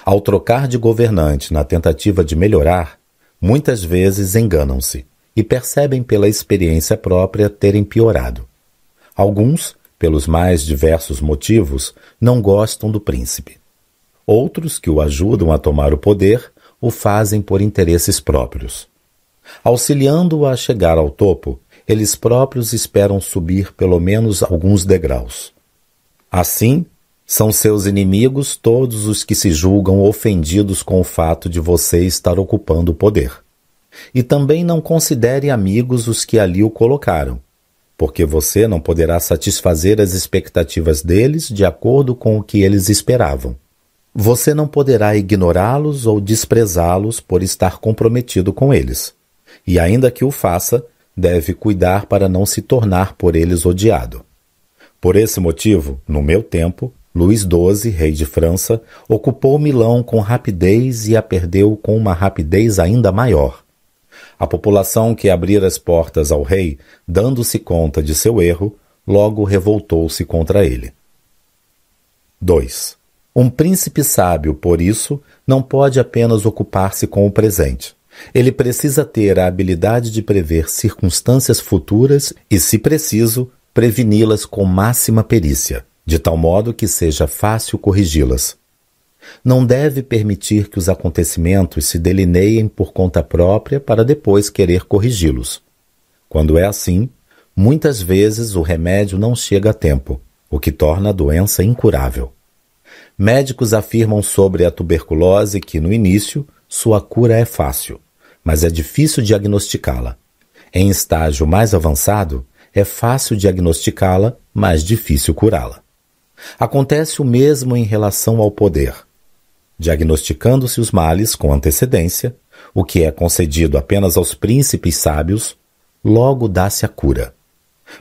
Ao trocar de governante na tentativa de melhorar, muitas vezes enganam-se e percebem pela experiência própria terem piorado. Alguns, pelos mais diversos motivos, não gostam do príncipe. Outros, que o ajudam a tomar o poder, o fazem por interesses próprios. Auxiliando-o a chegar ao topo, eles próprios esperam subir pelo menos alguns degraus. Assim, são seus inimigos todos os que se julgam ofendidos com o fato de você estar ocupando o poder. E também não considere amigos os que ali o colocaram, porque você não poderá satisfazer as expectativas deles de acordo com o que eles esperavam. Você não poderá ignorá-los ou desprezá-los por estar comprometido com eles. E ainda que o faça, deve cuidar para não se tornar por eles odiado. Por esse motivo, no meu tempo, Luís XII, rei de França, ocupou Milão com rapidez e a perdeu com uma rapidez ainda maior. A população que abrira as portas ao rei, dando-se conta de seu erro, logo revoltou-se contra ele. 2. Um príncipe sábio, por isso, não pode apenas ocupar-se com o presente. Ele precisa ter a habilidade de prever circunstâncias futuras e, se preciso, preveni-las com máxima perícia, de tal modo que seja fácil corrigi-las. Não deve permitir que os acontecimentos se delineiem por conta própria para depois querer corrigi-los. Quando é assim, muitas vezes o remédio não chega a tempo, o que torna a doença incurável. Médicos afirmam sobre a tuberculose que, no início, sua cura é fácil, mas é difícil diagnosticá-la. Em estágio mais avançado, é fácil diagnosticá-la, mas difícil curá-la. Acontece o mesmo em relação ao poder. Diagnosticando-se os males com antecedência, o que é concedido apenas aos príncipes sábios, logo dá-se a cura.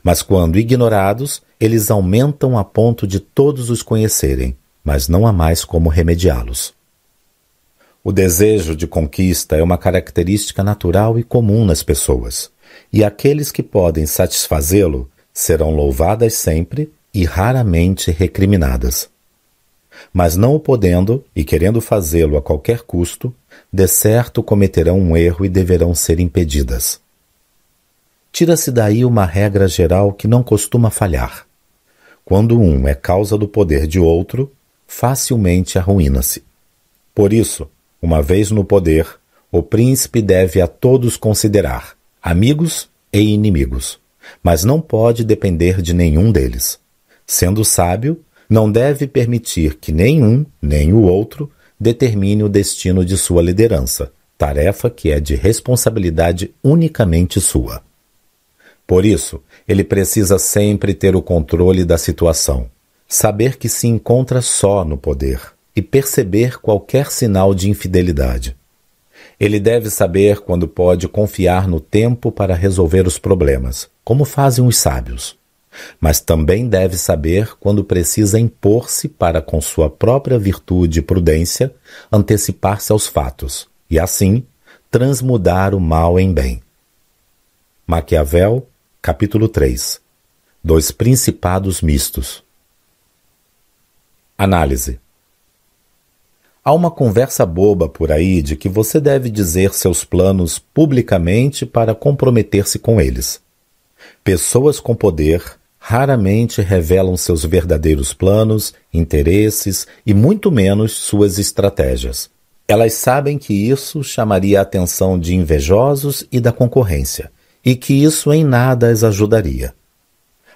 Mas quando ignorados, eles aumentam a ponto de todos os conhecerem, mas não há mais como remediá-los. O desejo de conquista é uma característica natural e comum nas pessoas, e aqueles que podem satisfazê-lo serão louvadas sempre e raramente recriminadas. Mas não o podendo e querendo fazê-lo a qualquer custo, de certo cometerão um erro e deverão ser impedidas. Tira-se daí uma regra geral que não costuma falhar. Quando um é causa do poder de outro, facilmente arruína-se. Por isso, uma vez no poder, o príncipe deve a todos considerar, amigos e inimigos, mas não pode depender de nenhum deles. Sendo sábio, não deve permitir que nenhum nem o outro determine o destino de sua liderança, tarefa que é de responsabilidade unicamente sua. Por isso, ele precisa sempre ter o controle da situação, saber que se encontra só no poder e perceber qualquer sinal de infidelidade. Ele deve saber quando pode confiar no tempo para resolver os problemas, como fazem os sábios. Mas também deve saber quando precisa impor-se para, com sua própria virtude e prudência, antecipar-se aos fatos e, assim, transmudar o mal em bem. Maquiavel, capítulo 3 Dois Principados Mistos Análise Há uma conversa boba por aí de que você deve dizer seus planos publicamente para comprometer-se com eles. Pessoas com poder raramente revelam seus verdadeiros planos, interesses e muito menos suas estratégias. Elas sabem que isso chamaria a atenção de invejosos e da concorrência, e que isso em nada as ajudaria.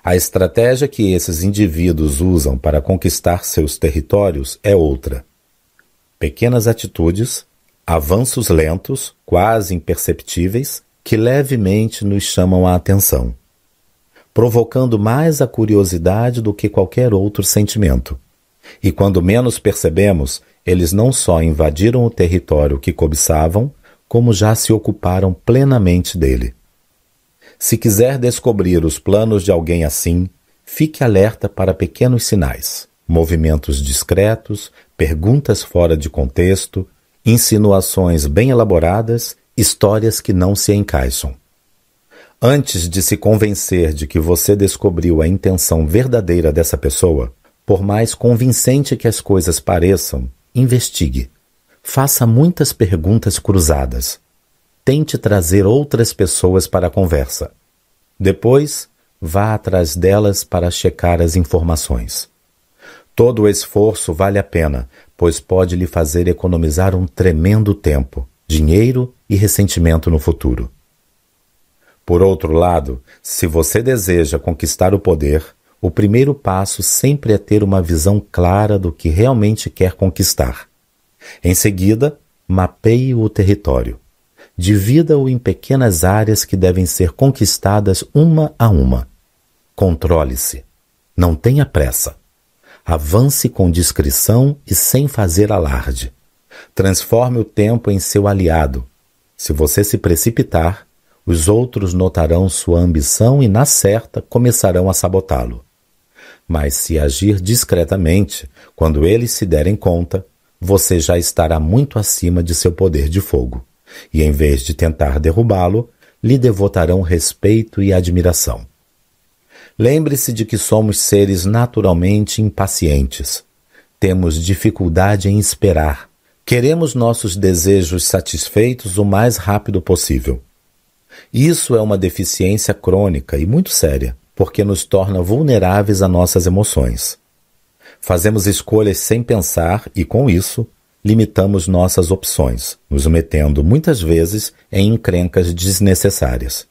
A estratégia que esses indivíduos usam para conquistar seus territórios é outra. Pequenas atitudes, avanços lentos, quase imperceptíveis, que levemente nos chamam a atenção, provocando mais a curiosidade do que qualquer outro sentimento. E quando menos percebemos, eles não só invadiram o território que cobiçavam, como já se ocuparam plenamente dele. Se quiser descobrir os planos de alguém assim, fique alerta para pequenos sinais, movimentos discretos, perguntas fora de contexto, insinuações bem elaboradas, histórias que não se encaixam. Antes de se convencer de que você descobriu a intenção verdadeira dessa pessoa, por mais convincente que as coisas pareçam, investigue. Faça muitas perguntas cruzadas. Tente trazer outras pessoas para a conversa. Depois, vá atrás delas para checar as informações. Todo o esforço vale a pena, pois pode lhe fazer economizar um tremendo tempo, dinheiro e ressentimento no futuro. Por outro lado, se você deseja conquistar o poder, o primeiro passo sempre é ter uma visão clara do que realmente quer conquistar. Em seguida, mapeie o território. Divida-o em pequenas áreas que devem ser conquistadas uma a uma. Controle-se. Não tenha pressa. Avance com discrição e sem fazer alarde. Transforme o tempo em seu aliado. Se você se precipitar, os outros notarão sua ambição e, na certa, começarão a sabotá-lo. Mas se agir discretamente, quando eles se derem conta, você já estará muito acima de seu poder de fogo, e em vez de tentar derrubá-lo, lhe devotarão respeito e admiração. Lembre-se de que somos seres naturalmente impacientes. Temos dificuldade em esperar. Queremos nossos desejos satisfeitos o mais rápido possível. Isso é uma deficiência crônica e muito séria, porque nos torna vulneráveis a nossas emoções. Fazemos escolhas sem pensar e, com isso, limitamos nossas opções, nos metendo muitas vezes em encrencas desnecessárias.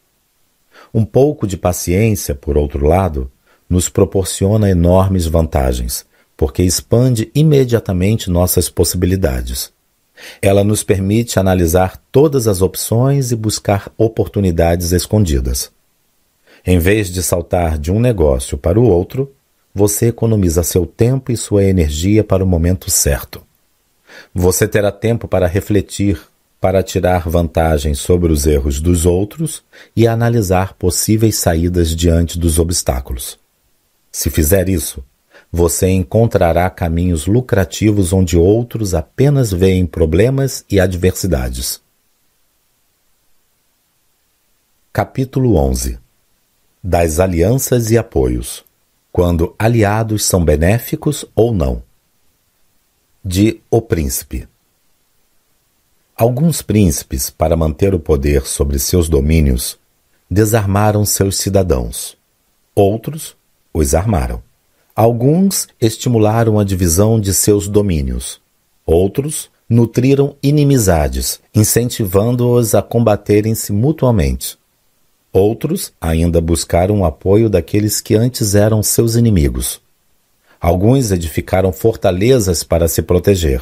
Um pouco de paciência, por outro lado, nos proporciona enormes vantagens, porque expande imediatamente nossas possibilidades. Ela nos permite analisar todas as opções e buscar oportunidades escondidas. Em vez de saltar de um negócio para o outro, você economiza seu tempo e sua energia para o momento certo. Você terá tempo para refletir para tirar vantagem sobre os erros dos outros e analisar possíveis saídas diante dos obstáculos. Se fizer isso, você encontrará caminhos lucrativos onde outros apenas veem problemas e adversidades. Capítulo 11 Das alianças e apoios quando aliados são benéficos ou não. De O Príncipe Alguns príncipes, para manter o poder sobre seus domínios, desarmaram seus cidadãos. Outros os armaram. Alguns estimularam a divisão de seus domínios. Outros nutriram inimizades, incentivando-os a combaterem-se mutuamente. Outros ainda buscaram o apoio daqueles que antes eram seus inimigos. Alguns edificaram fortalezas para se proteger,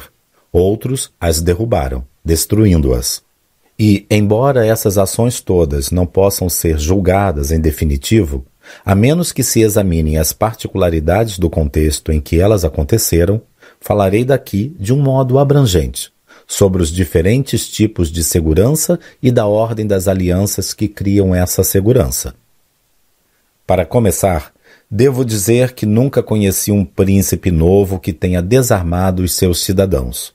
outros as derrubaram destruindo-as. E, embora essas ações todas não possam ser julgadas em definitivo, a menos que se examinem as particularidades do contexto em que elas aconteceram, falarei daqui de um modo abrangente sobre os diferentes tipos de segurança e da ordem das alianças que criam essa segurança. Para começar, devo dizer que nunca conheci um príncipe novo que tenha desarmado os seus cidadãos.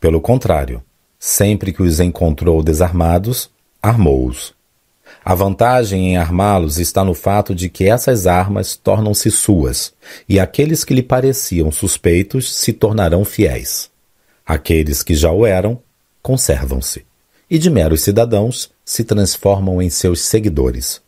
Pelo contrário, Sempre que os encontrou desarmados, armou-os. A vantagem em armá-los está no fato de que essas armas tornam-se suas, e aqueles que lhe pareciam suspeitos se tornarão fiéis. Aqueles que já o eram, conservam-se, e de meros cidadãos se transformam em seus seguidores.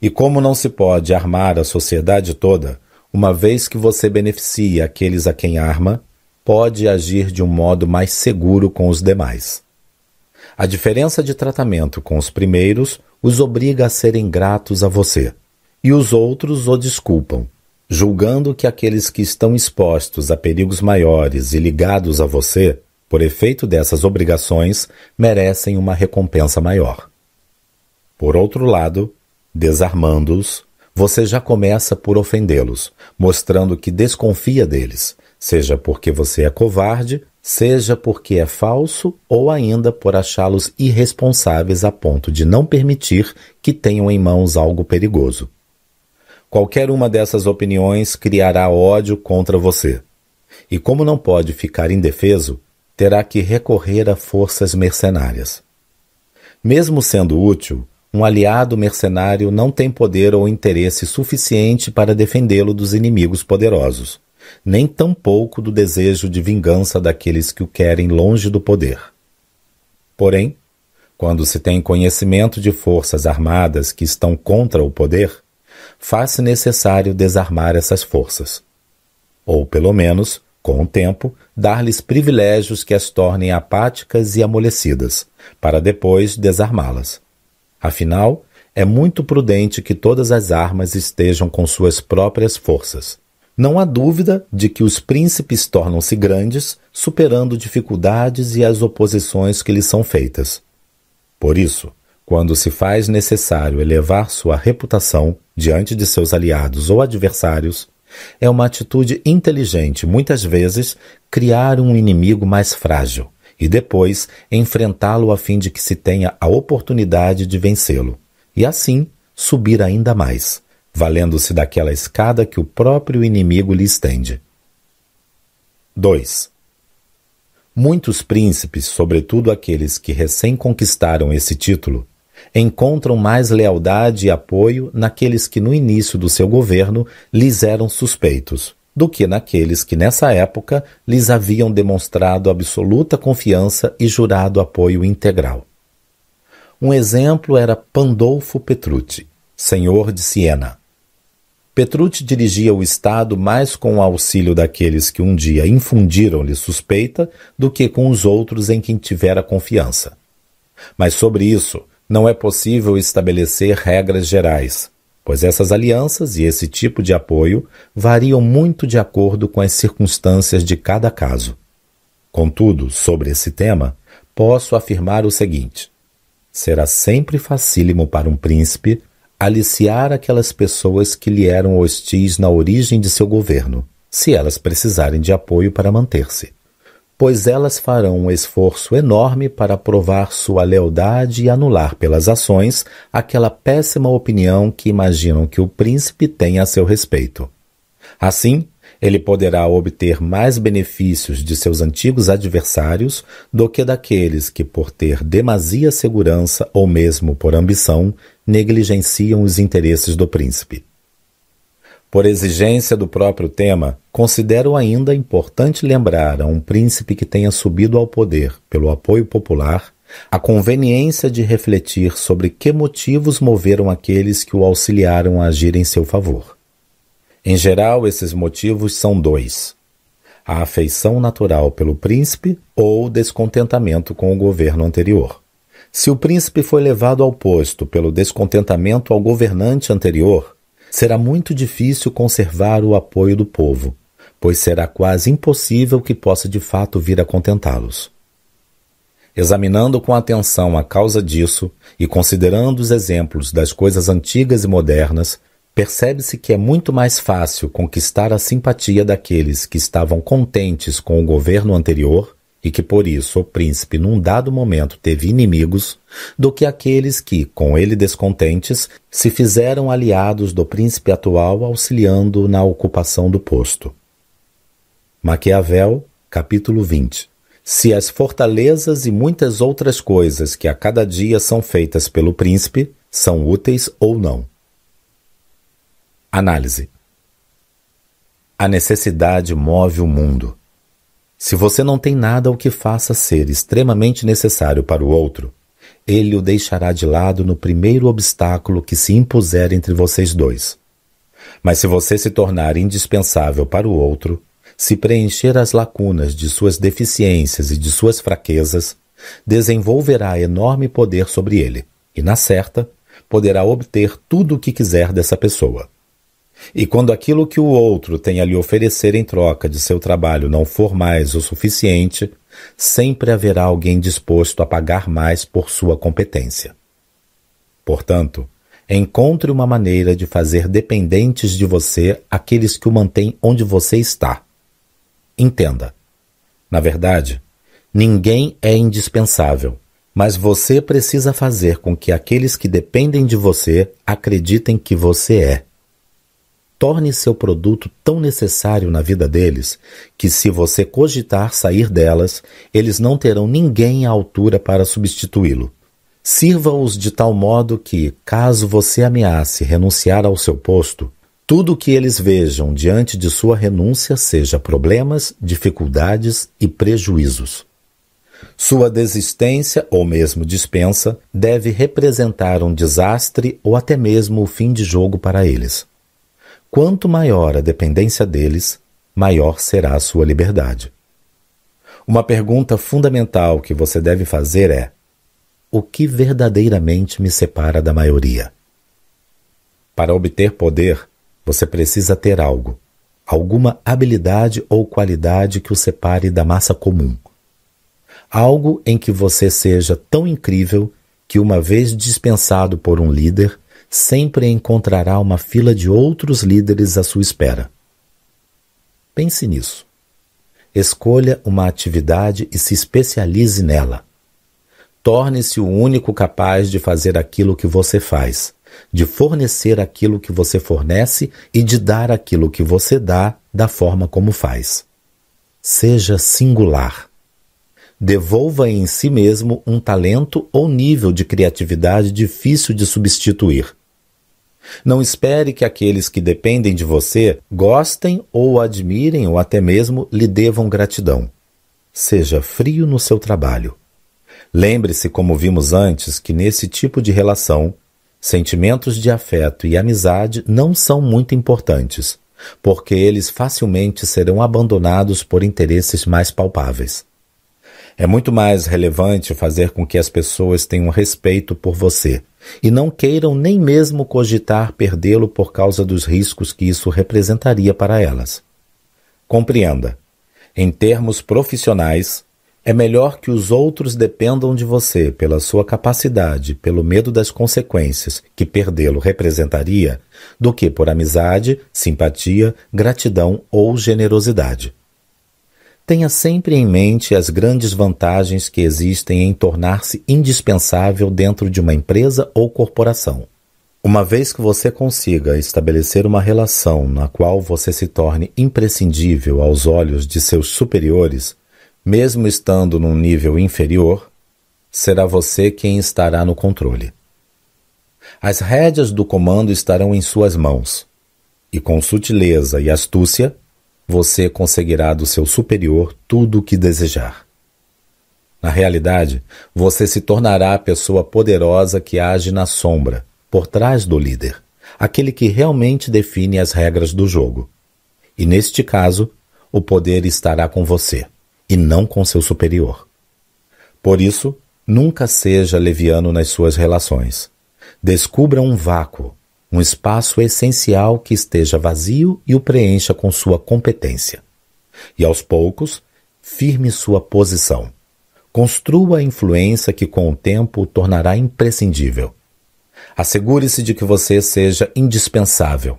E como não se pode armar a sociedade toda, uma vez que você beneficia aqueles a quem arma, pode agir de um modo mais seguro com os demais. A diferença de tratamento com os primeiros os obriga a serem gratos a você, e os outros o desculpam, julgando que aqueles que estão expostos a perigos maiores e ligados a você, por efeito dessas obrigações, merecem uma recompensa maior. Por outro lado, desarmando-os, você já começa por ofendê-los, mostrando que desconfia deles, seja porque você é covarde, seja porque é falso ou ainda por achá-los irresponsáveis a ponto de não permitir que tenham em mãos algo perigoso. Qualquer uma dessas opiniões criará ódio contra você. E como não pode ficar indefeso, terá que recorrer a forças mercenárias. Mesmo sendo útil, um aliado mercenário não tem poder ou interesse suficiente para defendê-lo dos inimigos poderosos, nem tampouco do desejo de vingança daqueles que o querem longe do poder. Porém, quando se tem conhecimento de forças armadas que estão contra o poder, faz-se necessário desarmar essas forças. Ou, pelo menos, com o tempo, dar-lhes privilégios que as tornem apáticas e amolecidas, para depois desarmá-las. Afinal, é muito prudente que todas as armas estejam com suas próprias forças. Não há dúvida de que os príncipes tornam-se grandes, superando dificuldades e as oposições que lhes são feitas. Por isso, quando se faz necessário elevar sua reputação diante de seus aliados ou adversários, é uma atitude inteligente, muitas vezes, criar um inimigo mais frágil e depois enfrentá-lo a fim de que se tenha a oportunidade de vencê-lo, e assim subir ainda mais, valendo-se daquela escada que o próprio inimigo lhe estende. 2. Muitos príncipes, sobretudo aqueles que recém conquistaram esse título, encontram mais lealdade e apoio naqueles que no início do seu governo lhes eram suspeitos, do que naqueles que nessa época lhes haviam demonstrado absoluta confiança e jurado apoio integral. Um exemplo era Pandolfo Petrucci, senhor de Siena. Petrucci dirigia o Estado mais com o auxílio daqueles que um dia infundiram-lhe suspeita do que com os outros em quem tivera confiança. Mas sobre isso, não é possível estabelecer regras gerais, pois essas alianças e esse tipo de apoio variam muito de acordo com as circunstâncias de cada caso. Contudo, sobre esse tema, posso afirmar o seguinte: será sempre facílimo para um príncipe aliciar aquelas pessoas que lhe eram hostis na origem de seu governo, se elas precisarem de apoio para manter-se pois elas farão um esforço enorme para provar sua lealdade e anular pelas ações aquela péssima opinião que imaginam que o príncipe tem a seu respeito. Assim, ele poderá obter mais benefícios de seus antigos adversários do que daqueles que, por ter demasia segurança ou mesmo por ambição, negligenciam os interesses do príncipe. Por exigência do próprio tema, considero ainda importante lembrar a um príncipe que tenha subido ao poder pelo apoio popular a conveniência de refletir sobre que motivos moveram aqueles que o auxiliaram a agir em seu favor. Em geral, esses motivos são dois: a afeição natural pelo príncipe ou o descontentamento com o governo anterior. Se o príncipe foi levado ao posto pelo descontentamento ao governante anterior, será muito difícil conservar o apoio do povo, pois será quase impossível que possa de fato vir a contentá-los. Examinando com atenção a causa disso e considerando os exemplos das coisas antigas e modernas, percebe-se que é muito mais fácil conquistar a simpatia daqueles que estavam contentes com o governo anterior e que por isso o príncipe num dado momento teve inimigos, do que aqueles que, com ele descontentes, se fizeram aliados do príncipe atual auxiliando na ocupação do posto. Maquiavel, capítulo 20 Se as fortalezas e muitas outras coisas que a cada dia são feitas pelo príncipe são úteis ou não. Análise A necessidade move o mundo. Se você não tem nada o que faça ser extremamente necessário para o outro, ele o deixará de lado no primeiro obstáculo que se impuser entre vocês dois. Mas se você se tornar indispensável para o outro, se preencher as lacunas de suas deficiências e de suas fraquezas, desenvolverá enorme poder sobre ele, e na certa, poderá obter tudo o que quiser dessa pessoa. E quando aquilo que o outro tem a lhe oferecer em troca de seu trabalho não for mais o suficiente, sempre haverá alguém disposto a pagar mais por sua competência. Portanto, encontre uma maneira de fazer dependentes de você aqueles que o mantêm onde você está. Entenda. Na verdade, ninguém é indispensável, mas você precisa fazer com que aqueles que dependem de você acreditem que você é torne seu produto tão necessário na vida deles que, se você cogitar sair delas, eles não terão ninguém à altura para substituí-lo. Sirva-os de tal modo que, caso você ameace renunciar ao seu posto, tudo o que eles vejam diante de sua renúncia seja problemas, dificuldades e prejuízos. Sua desistência ou mesmo dispensa deve representar um desastre ou até mesmo o fim de jogo para eles. Quanto maior a dependência deles, maior será a sua liberdade. Uma pergunta fundamental que você deve fazer é: o que verdadeiramente me separa da maioria? Para obter poder, você precisa ter algo, alguma habilidade ou qualidade que o separe da massa comum. Algo em que você seja tão incrível que, uma vez dispensado por um líder, sempre encontrará uma fila de outros líderes à sua espera. Pense nisso. Escolha uma atividade e se especialize nela. Torne-se o único capaz de fazer aquilo que você faz, de fornecer aquilo que você fornece e de dar aquilo que você dá da forma como faz. Seja singular. Devolva em si mesmo um talento ou nível de criatividade difícil de substituir não espere que aqueles que dependem de você gostem ou admirem ou até mesmo lhe devam gratidão. Seja frio no seu trabalho. Lembre-se, como vimos antes, que nesse tipo de relação, sentimentos de afeto e amizade não são muito importantes, porque eles facilmente serão abandonados por interesses mais palpáveis. É muito mais relevante fazer com que as pessoas tenham respeito por você e não queiram nem mesmo cogitar perdê-lo por causa dos riscos que isso representaria para elas. Compreenda. Em termos profissionais, é melhor que os outros dependam de você pela sua capacidade, pelo medo das consequências que perdê-lo representaria, do que por amizade, simpatia, gratidão ou generosidade. Tenha sempre em mente as grandes vantagens que existem em tornar-se indispensável dentro de uma empresa ou corporação. Uma vez que você consiga estabelecer uma relação na qual você se torne imprescindível aos olhos de seus superiores, mesmo estando num nível inferior, será você quem estará no controle. As rédeas do comando estarão em suas mãos, e com sutileza e astúcia você conseguirá do seu superior tudo o que desejar. Na realidade, você se tornará a pessoa poderosa que age na sombra, por trás do líder, aquele que realmente define as regras do jogo. E neste caso, o poder estará com você, e não com seu superior. Por isso, nunca seja leviano nas suas relações. Descubra um vácuo, um espaço essencial que esteja vazio e o preencha com sua competência. E aos poucos, firme sua posição. Construa a influência que com o tempo o tornará imprescindível. Assegure-se de que você seja indispensável.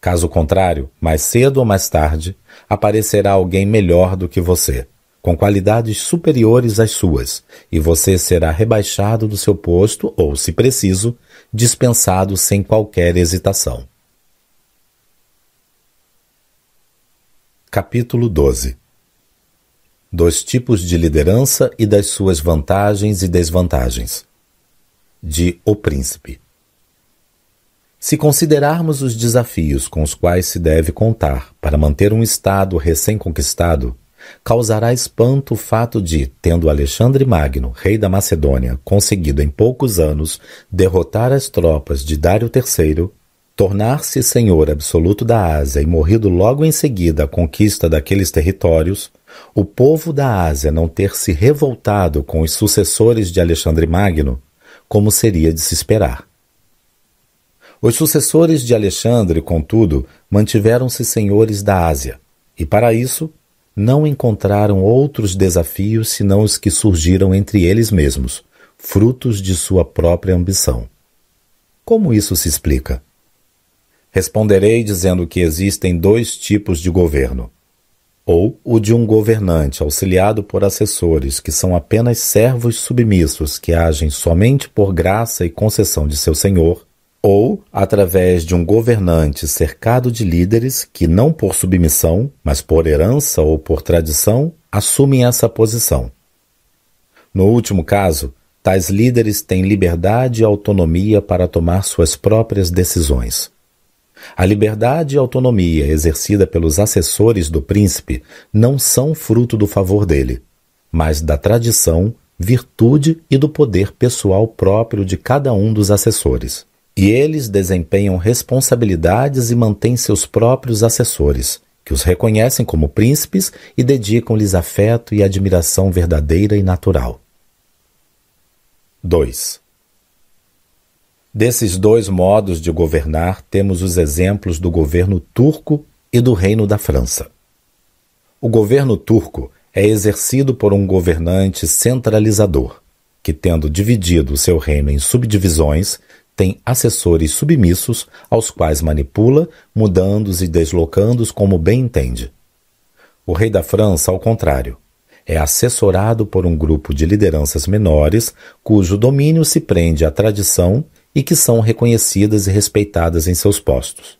Caso contrário, mais cedo ou mais tarde, aparecerá alguém melhor do que você com qualidades superiores às suas, e você será rebaixado do seu posto ou, se preciso, dispensado sem qualquer hesitação. Capítulo 12 Dos tipos de liderança e das suas vantagens e desvantagens. De O Príncipe. Se considerarmos os desafios com os quais se deve contar para manter um Estado recém-conquistado, causará espanto o fato de, tendo Alexandre Magno, rei da Macedônia, conseguido em poucos anos derrotar as tropas de Dário III, tornar-se senhor absoluto da Ásia e morrido logo em seguida a conquista daqueles territórios, o povo da Ásia não ter se revoltado com os sucessores de Alexandre Magno, como seria de se esperar. Os sucessores de Alexandre, contudo, mantiveram-se senhores da Ásia, e para isso não encontraram outros desafios senão os que surgiram entre eles mesmos, frutos de sua própria ambição. Como isso se explica? Responderei dizendo que existem dois tipos de governo: ou o de um governante auxiliado por assessores que são apenas servos submissos que agem somente por graça e concessão de seu senhor, ou através de um governante cercado de líderes que, não por submissão, mas por herança ou por tradição, assumem essa posição. No último caso, tais líderes têm liberdade e autonomia para tomar suas próprias decisões. A liberdade e autonomia exercida pelos assessores do príncipe não são fruto do favor dele, mas da tradição, virtude e do poder pessoal próprio de cada um dos assessores. E eles desempenham responsabilidades e mantêm seus próprios assessores, que os reconhecem como príncipes e dedicam-lhes afeto e admiração verdadeira e natural. 2. Desses dois modos de governar, temos os exemplos do governo turco e do Reino da França. O governo turco é exercido por um governante centralizador, que, tendo dividido o seu reino em subdivisões, tem assessores submissos aos quais manipula, mudando-os e deslocando-os como bem entende. O rei da França, ao contrário, é assessorado por um grupo de lideranças menores cujo domínio se prende à tradição e que são reconhecidas e respeitadas em seus postos.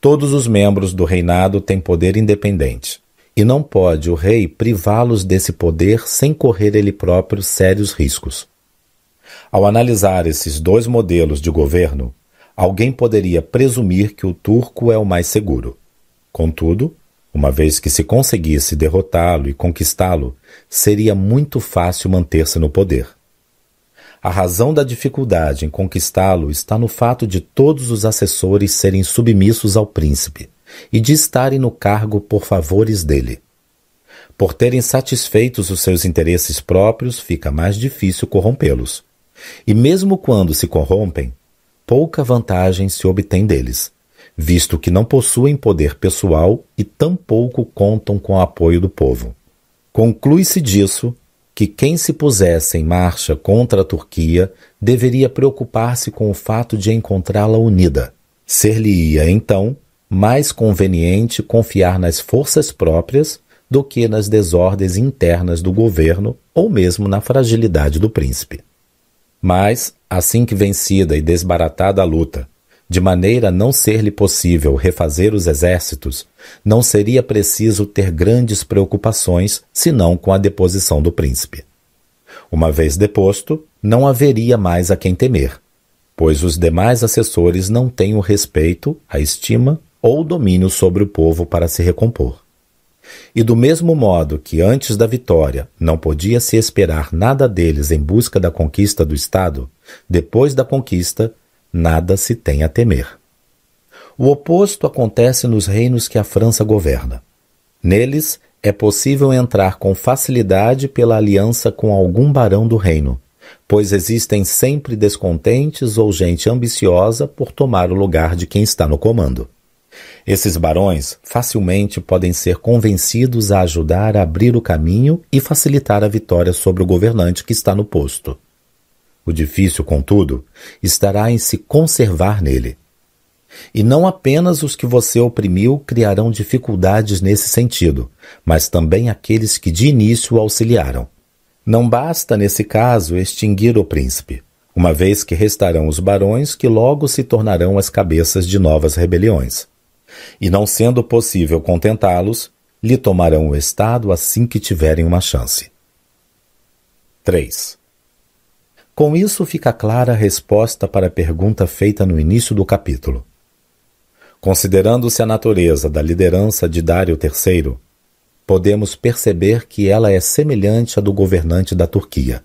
Todos os membros do reinado têm poder independente, e não pode o rei privá-los desse poder sem correr ele próprio sérios riscos. Ao analisar esses dois modelos de governo, alguém poderia presumir que o turco é o mais seguro. Contudo, uma vez que se conseguisse derrotá-lo e conquistá-lo, seria muito fácil manter-se no poder. A razão da dificuldade em conquistá-lo está no fato de todos os assessores serem submissos ao príncipe e de estarem no cargo por favores dele. Por terem satisfeitos os seus interesses próprios, fica mais difícil corrompê-los. E mesmo quando se corrompem, pouca vantagem se obtém deles, visto que não possuem poder pessoal e tampouco contam com o apoio do povo. Conclui-se disso que quem se pusesse em marcha contra a Turquia deveria preocupar-se com o fato de encontrá-la unida. Ser-lhe-ia, então, mais conveniente confiar nas forças próprias do que nas desordens internas do governo ou mesmo na fragilidade do príncipe. Mas, assim que vencida e desbaratada a luta, de maneira a não ser-lhe possível refazer os exércitos, não seria preciso ter grandes preocupações senão com a deposição do príncipe. Uma vez deposto, não haveria mais a quem temer, pois os demais assessores não têm o respeito, a estima ou o domínio sobre o povo para se recompor. E do mesmo modo que antes da vitória não podia se esperar nada deles em busca da conquista do Estado, depois da conquista, nada se tem a temer. O oposto acontece nos reinos que a França governa. Neles é possível entrar com facilidade pela aliança com algum barão do reino, pois existem sempre descontentes ou gente ambiciosa por tomar o lugar de quem está no comando. Esses barões facilmente podem ser convencidos a ajudar a abrir o caminho e facilitar a vitória sobre o governante que está no posto. O difícil, contudo, estará em se conservar nele. E não apenas os que você oprimiu criarão dificuldades nesse sentido, mas também aqueles que de início o auxiliaram. Não basta, nesse caso, extinguir o príncipe, uma vez que restarão os barões que logo se tornarão as cabeças de novas rebeliões e não sendo possível contentá-los, lhe tomarão o Estado assim que tiverem uma chance. 3. Com isso fica clara a resposta para a pergunta feita no início do capítulo. Considerando-se a natureza da liderança de Dário III, podemos perceber que ela é semelhante à do governante da Turquia.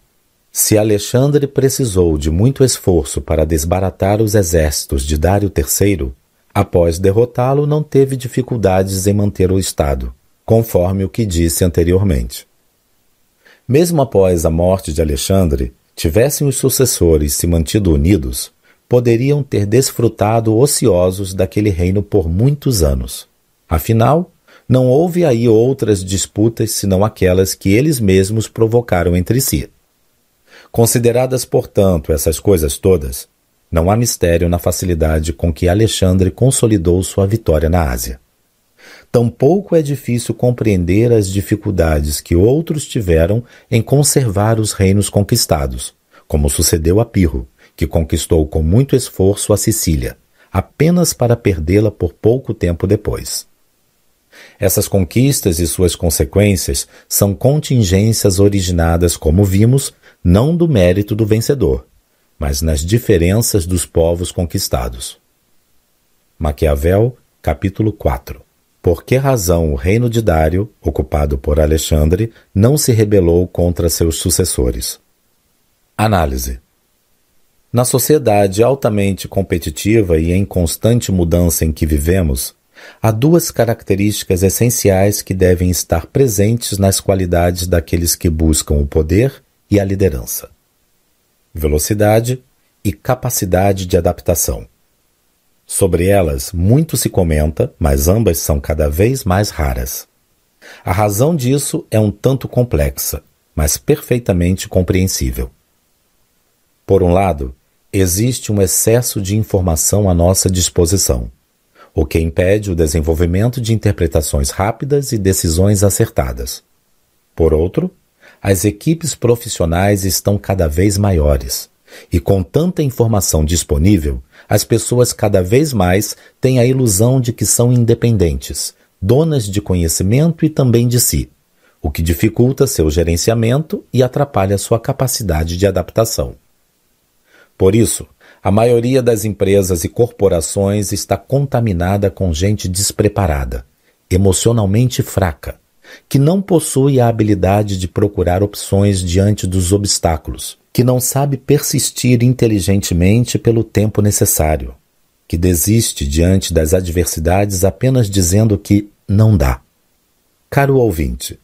Se Alexandre precisou de muito esforço para desbaratar os exércitos de Dário III, Após derrotá-lo, não teve dificuldades em manter o Estado, conforme o que disse anteriormente. Mesmo após a morte de Alexandre, tivessem os sucessores se mantido unidos, poderiam ter desfrutado ociosos daquele reino por muitos anos. Afinal, não houve aí outras disputas senão aquelas que eles mesmos provocaram entre si. Consideradas, portanto, essas coisas todas, não há mistério na facilidade com que Alexandre consolidou sua vitória na Ásia. Tampouco é difícil compreender as dificuldades que outros tiveram em conservar os reinos conquistados, como sucedeu a Pirro, que conquistou com muito esforço a Sicília, apenas para perdê-la por pouco tempo depois. Essas conquistas e suas consequências são contingências originadas, como vimos, não do mérito do vencedor, mas nas diferenças dos povos conquistados. Maquiavel, capítulo 4 Por que razão o reino de Dário, ocupado por Alexandre, não se rebelou contra seus sucessores? Análise Na sociedade altamente competitiva e em constante mudança em que vivemos, Há duas características essenciais que devem estar presentes nas qualidades daqueles que buscam o poder e a liderança: velocidade e capacidade de adaptação. Sobre elas muito se comenta, mas ambas são cada vez mais raras. A razão disso é um tanto complexa, mas perfeitamente compreensível. Por um lado, existe um excesso de informação à nossa disposição o que impede o desenvolvimento de interpretações rápidas e decisões acertadas. Por outro, as equipes profissionais estão cada vez maiores, e com tanta informação disponível, as pessoas cada vez mais têm a ilusão de que são independentes, donas de conhecimento e também de si, o que dificulta seu gerenciamento e atrapalha sua capacidade de adaptação. Por isso, a maioria das empresas e corporações está contaminada com gente despreparada, emocionalmente fraca, que não possui a habilidade de procurar opções diante dos obstáculos, que não sabe persistir inteligentemente pelo tempo necessário, que desiste diante das adversidades apenas dizendo que não dá. Caro ouvinte,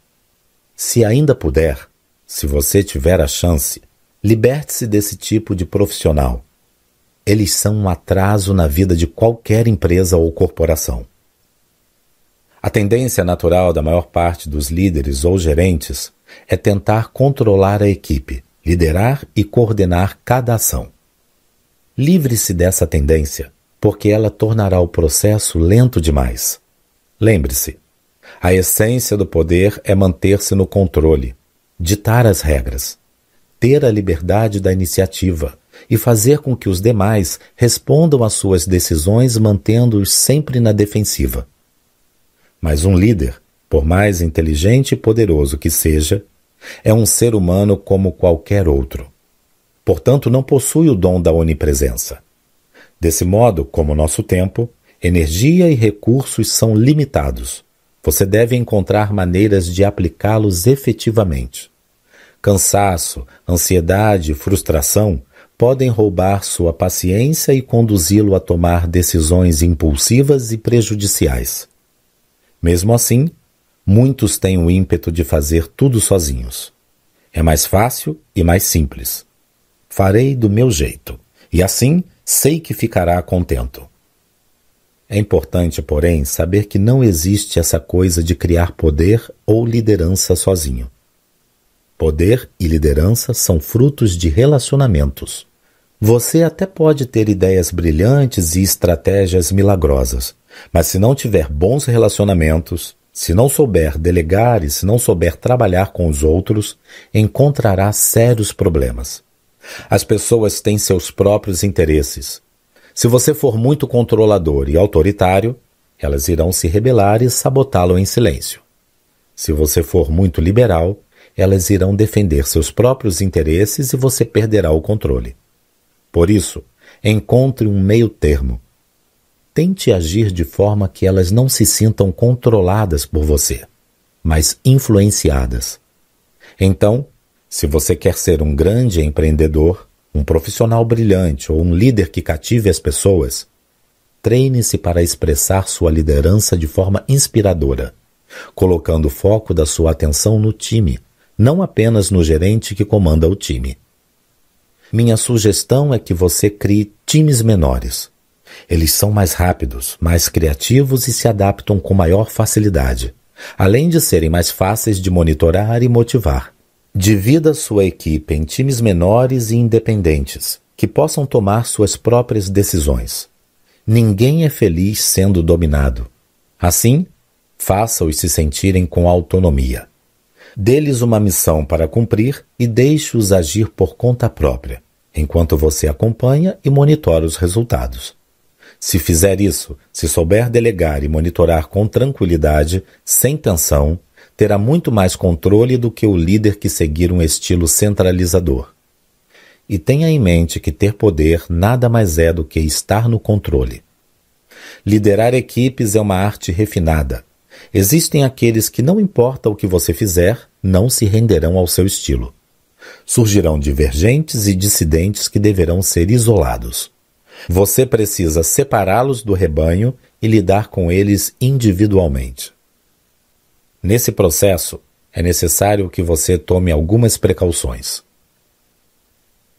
se ainda puder, se você tiver a chance, liberte-se desse tipo de profissional eles são um atraso na vida de qualquer empresa ou corporação. A tendência natural da maior parte dos líderes ou gerentes é tentar controlar a equipe, liderar e coordenar cada ação. Livre-se dessa tendência, porque ela tornará o processo lento demais. Lembre-se, a essência do poder é manter-se no controle, ditar as regras, ter a liberdade da iniciativa, e fazer com que os demais respondam às suas decisões mantendo-os sempre na defensiva. Mas um líder, por mais inteligente e poderoso que seja, é um ser humano como qualquer outro. Portanto, não possui o dom da onipresença. Desse modo, como nosso tempo, energia e recursos são limitados. Você deve encontrar maneiras de aplicá-los efetivamente. Cansaço, ansiedade frustração podem roubar sua paciência e conduzi-lo a tomar decisões impulsivas e prejudiciais. Mesmo assim, muitos têm o ímpeto de fazer tudo sozinhos. É mais fácil e mais simples. Farei do meu jeito, e assim sei que ficará contento. É importante, porém, saber que não existe essa coisa de criar poder ou liderança sozinho. Poder e liderança são frutos de relacionamentos. Você até pode ter ideias brilhantes e estratégias milagrosas, mas se não tiver bons relacionamentos, se não souber delegar e se não souber trabalhar com os outros, encontrará sérios problemas. As pessoas têm seus próprios interesses. Se você for muito controlador e autoritário, elas irão se rebelar e sabotá-lo em silêncio. Se você for muito liberal, elas irão defender seus próprios interesses e você perderá o controle. Por isso, encontre um meio termo. Tente agir de forma que elas não se sintam controladas por você, mas influenciadas. Então, se você quer ser um grande empreendedor, um profissional brilhante ou um líder que cative as pessoas, treine-se para expressar sua liderança de forma inspiradora, colocando o foco da sua atenção no time, não apenas no gerente que comanda o time. minha sugestão é que você crie times menores. Eles são mais rápidos, mais criativos e se adaptam com maior facilidade, além de serem mais fáceis de monitorar e motivar. Divida sua equipe em times menores e independentes, que possam tomar suas próprias decisões. Ninguém é feliz sendo dominado. Assim, faça-os se sentirem com autonomia. Dê-lhes uma missão para cumprir e deixe-os agir por conta própria, enquanto você acompanha e monitora os resultados. Se fizer isso, se souber delegar e monitorar com tranquilidade, sem tensão, terá muito mais controle do que o líder que seguir um estilo centralizador. E tenha em mente que ter poder nada mais é do que estar no controle. Liderar equipes é uma arte refinada. Existem aqueles que, não importa o que você fizer, não se renderão ao seu estilo. Surgirão divergentes e dissidentes que deverão ser isolados. Você precisa separá-los do rebanho e lidar com eles individualmente. Nesse processo, é necessário que você tome algumas precauções.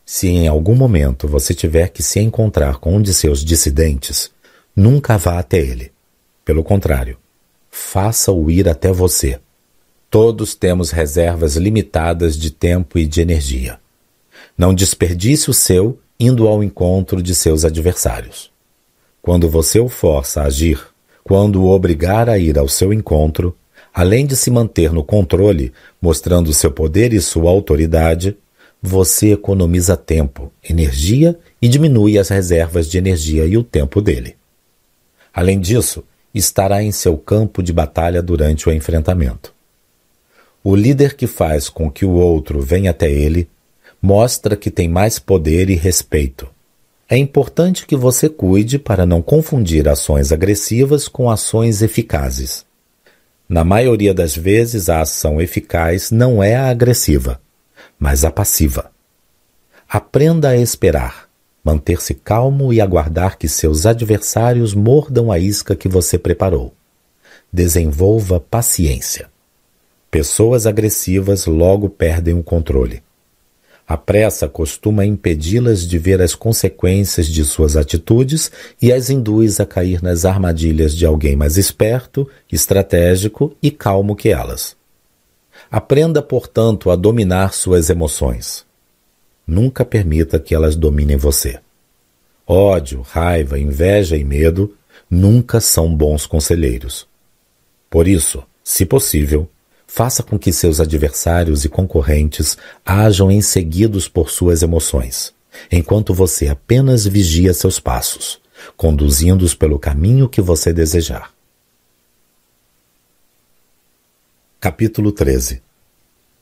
Se em algum momento você tiver que se encontrar com um de seus dissidentes, nunca vá até ele. Pelo contrário, faça-o ir até você. Todos temos reservas limitadas de tempo e de energia. Não desperdice o seu indo ao encontro de seus adversários. Quando você o força a agir, quando o obrigar a ir ao seu encontro, além de se manter no controle, mostrando seu poder e sua autoridade, você economiza tempo, energia e diminui as reservas de energia e o tempo dele. Além disso, estará em seu campo de batalha durante o enfrentamento. O líder que faz com que o outro venha até ele mostra que tem mais poder e respeito. É importante que você cuide para não confundir ações agressivas com ações eficazes. Na maioria das vezes, a ação eficaz não é a agressiva, mas a passiva. Aprenda a esperar, manter-se calmo e aguardar que seus adversários mordam a isca que você preparou. Desenvolva paciência. Pessoas agressivas logo perdem o controle. A pressa costuma impedi-las de ver as consequências de suas atitudes e as induz a cair nas armadilhas de alguém mais esperto, estratégico e calmo que elas. Aprenda, portanto, a dominar suas emoções. Nunca permita que elas dominem você. Ódio, raiva, inveja e medo nunca são bons conselheiros. Por isso, se possível, Faça com que seus adversários e concorrentes hajam enseguidos por suas emoções, enquanto você apenas vigia seus passos, conduzindo-os pelo caminho que você desejar. Capítulo 13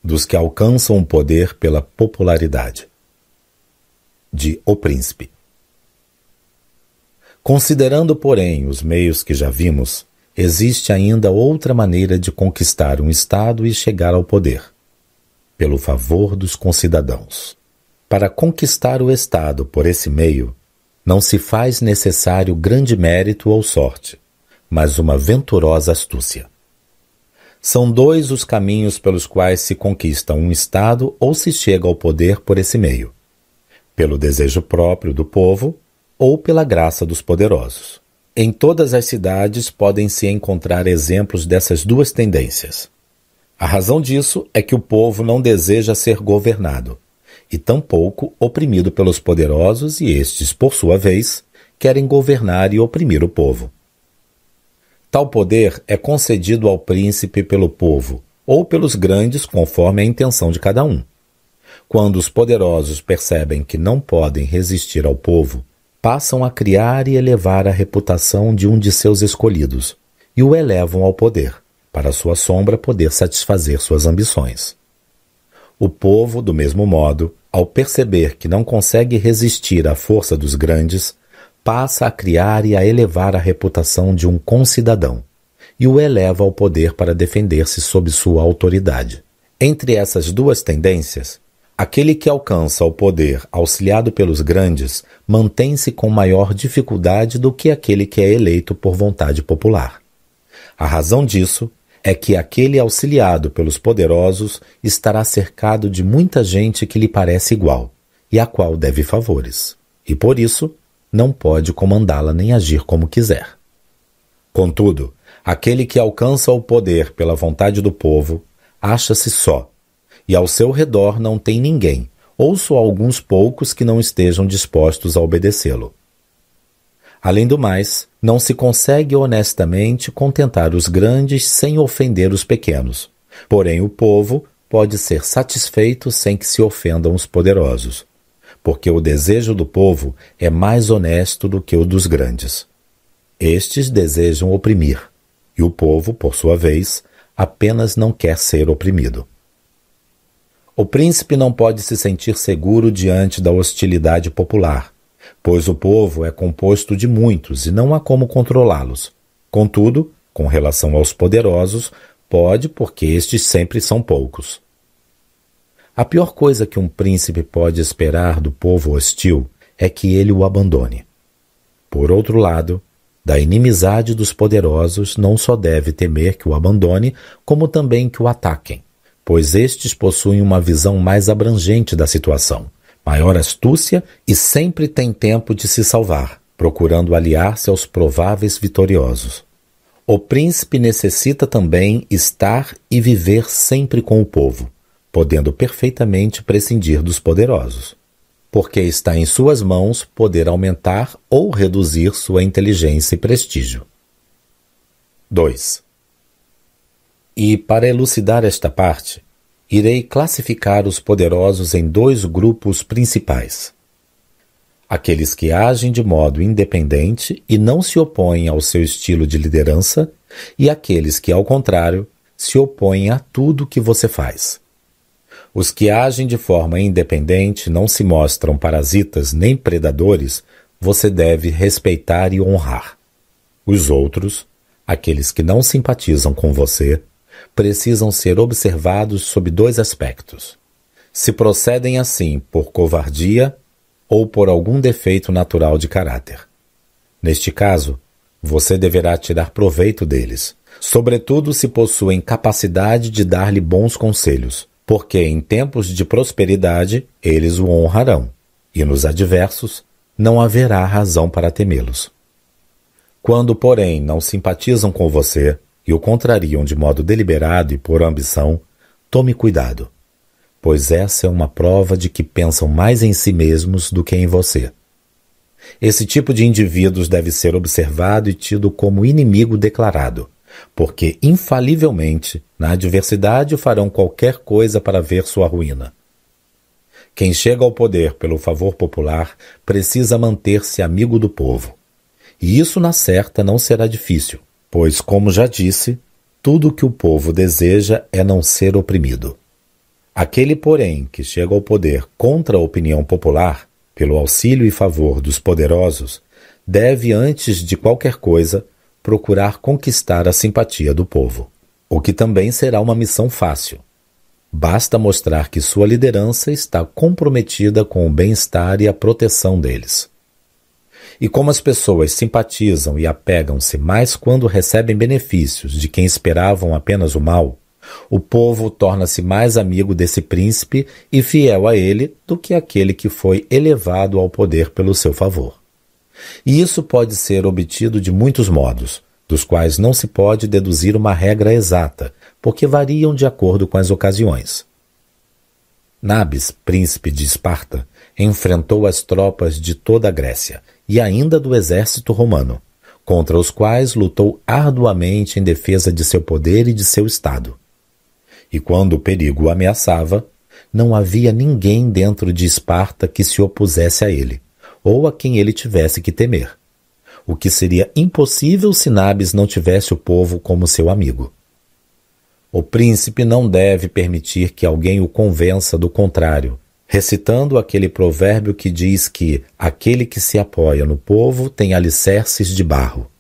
Dos que alcançam o poder pela popularidade. De O Príncipe. Considerando, porém, os meios que já vimos, existe ainda outra maneira de conquistar um Estado e chegar ao poder: pelo favor dos concidadãos. Para conquistar o Estado por esse meio, não se faz necessário grande mérito ou sorte, mas uma venturosa astúcia. São dois os caminhos pelos quais se conquista um Estado ou se chega ao poder por esse meio: pelo desejo próprio do povo ou pela graça dos poderosos. Em todas as cidades podem se encontrar exemplos dessas duas tendências. A razão disso é que o povo não deseja ser governado, e tampouco oprimido pelos poderosos, e estes, por sua vez, querem governar e oprimir o povo. Tal poder é concedido ao príncipe pelo povo, ou pelos grandes, conforme a intenção de cada um. Quando os poderosos percebem que não podem resistir ao povo, passam a criar e elevar a reputação de um de seus escolhidos e o elevam ao poder, para sua sombra poder satisfazer suas ambições. O povo, do mesmo modo, ao perceber que não consegue resistir à força dos grandes, passa a criar e a elevar a reputação de um concidadão e o eleva ao poder para defender-se sob sua autoridade. Entre essas duas tendências, Aquele que alcança o poder auxiliado pelos grandes mantém-se com maior dificuldade do que aquele que é eleito por vontade popular. A razão disso é que aquele auxiliado pelos poderosos estará cercado de muita gente que lhe parece igual, e a qual deve favores, e por isso não pode comandá-la nem agir como quiser. Contudo, aquele que alcança o poder pela vontade do povo acha-se só, e ao seu redor não tem ninguém, ou só alguns poucos que não estejam dispostos a obedecê-lo. Além do mais, não se consegue honestamente contentar os grandes sem ofender os pequenos. Porém, o povo pode ser satisfeito sem que se ofendam os poderosos, porque o desejo do povo é mais honesto do que o dos grandes. Estes desejam oprimir, e o povo, por sua vez, apenas não quer ser oprimido. O príncipe não pode se sentir seguro diante da hostilidade popular, pois o povo é composto de muitos e não há como controlá-los. Contudo, com relação aos poderosos, pode, porque estes sempre são poucos. A pior coisa que um príncipe pode esperar do povo hostil é que ele o abandone. Por outro lado, da inimizade dos poderosos não só deve temer que o abandone, como também que o ataquem, pois estes possuem uma visão mais abrangente da situação maior astúcia e sempre tem tempo de se salvar, procurando aliar-se aos prováveis vitoriosos. O príncipe necessita também estar e viver sempre com o povo, podendo perfeitamente prescindir dos poderosos, porque está em suas mãos poder aumentar ou reduzir sua inteligência e prestígio. 2. E para elucidar esta parte, irei classificar os poderosos em dois grupos principais. Aqueles que agem de modo independente e não se opõem ao seu estilo de liderança, e aqueles que, ao contrário, se opõem a tudo que você faz. Os que agem de forma independente não se mostram parasitas nem predadores, você deve respeitar e honrar. Os outros, aqueles que não simpatizam com você, precisam ser observados sob dois aspectos. Se procedem assim por covardia ou por algum defeito natural de caráter. Neste caso, você deverá tirar proveito deles, sobretudo se possuem capacidade de dar-lhe bons conselhos, porque em tempos de prosperidade eles o honrarão, e nos adversos não haverá razão para temê-los. Quando, porém, não simpatizam com você, e o contrariam de modo deliberado e por ambição, tome cuidado, pois essa é uma prova de que pensam mais em si mesmos do que em você. Esse tipo de indivíduos deve ser observado e tido como inimigo declarado, porque infalivelmente, na adversidade, farão qualquer coisa para ver sua ruína. Quem chega ao poder pelo favor popular precisa manter-se amigo do povo. E isso, na certa, não será difícil Pois, como já disse, tudo o que o povo deseja é não ser oprimido. Aquele, porém, que chega ao poder contra a opinião popular, pelo auxílio e favor dos poderosos, deve, antes de qualquer coisa, procurar conquistar a simpatia do povo, o que também será uma missão fácil. Basta mostrar que sua liderança está comprometida com o bem-estar e a proteção deles. E como as pessoas simpatizam e apegam-se mais quando recebem benefícios de quem esperavam apenas o mal, o povo torna-se mais amigo desse príncipe e fiel a ele do que aquele que foi elevado ao poder pelo seu favor. E isso pode ser obtido de muitos modos, dos quais não se pode deduzir uma regra exata, porque variam de acordo com as ocasiões. Nabis, príncipe de Esparta, enfrentou as tropas de toda a Grécia e ainda do exército romano, contra os quais lutou arduamente em defesa de seu poder e de seu Estado. E quando o perigo o ameaçava, não havia ninguém dentro de Esparta que se opusesse a ele, ou a quem ele tivesse que temer, o que seria impossível se Nabis não tivesse o povo como seu amigo. O príncipe não deve permitir que alguém o convença do contrário, recitando aquele provérbio que diz que aquele que se apoia no povo tem alicerces de barro.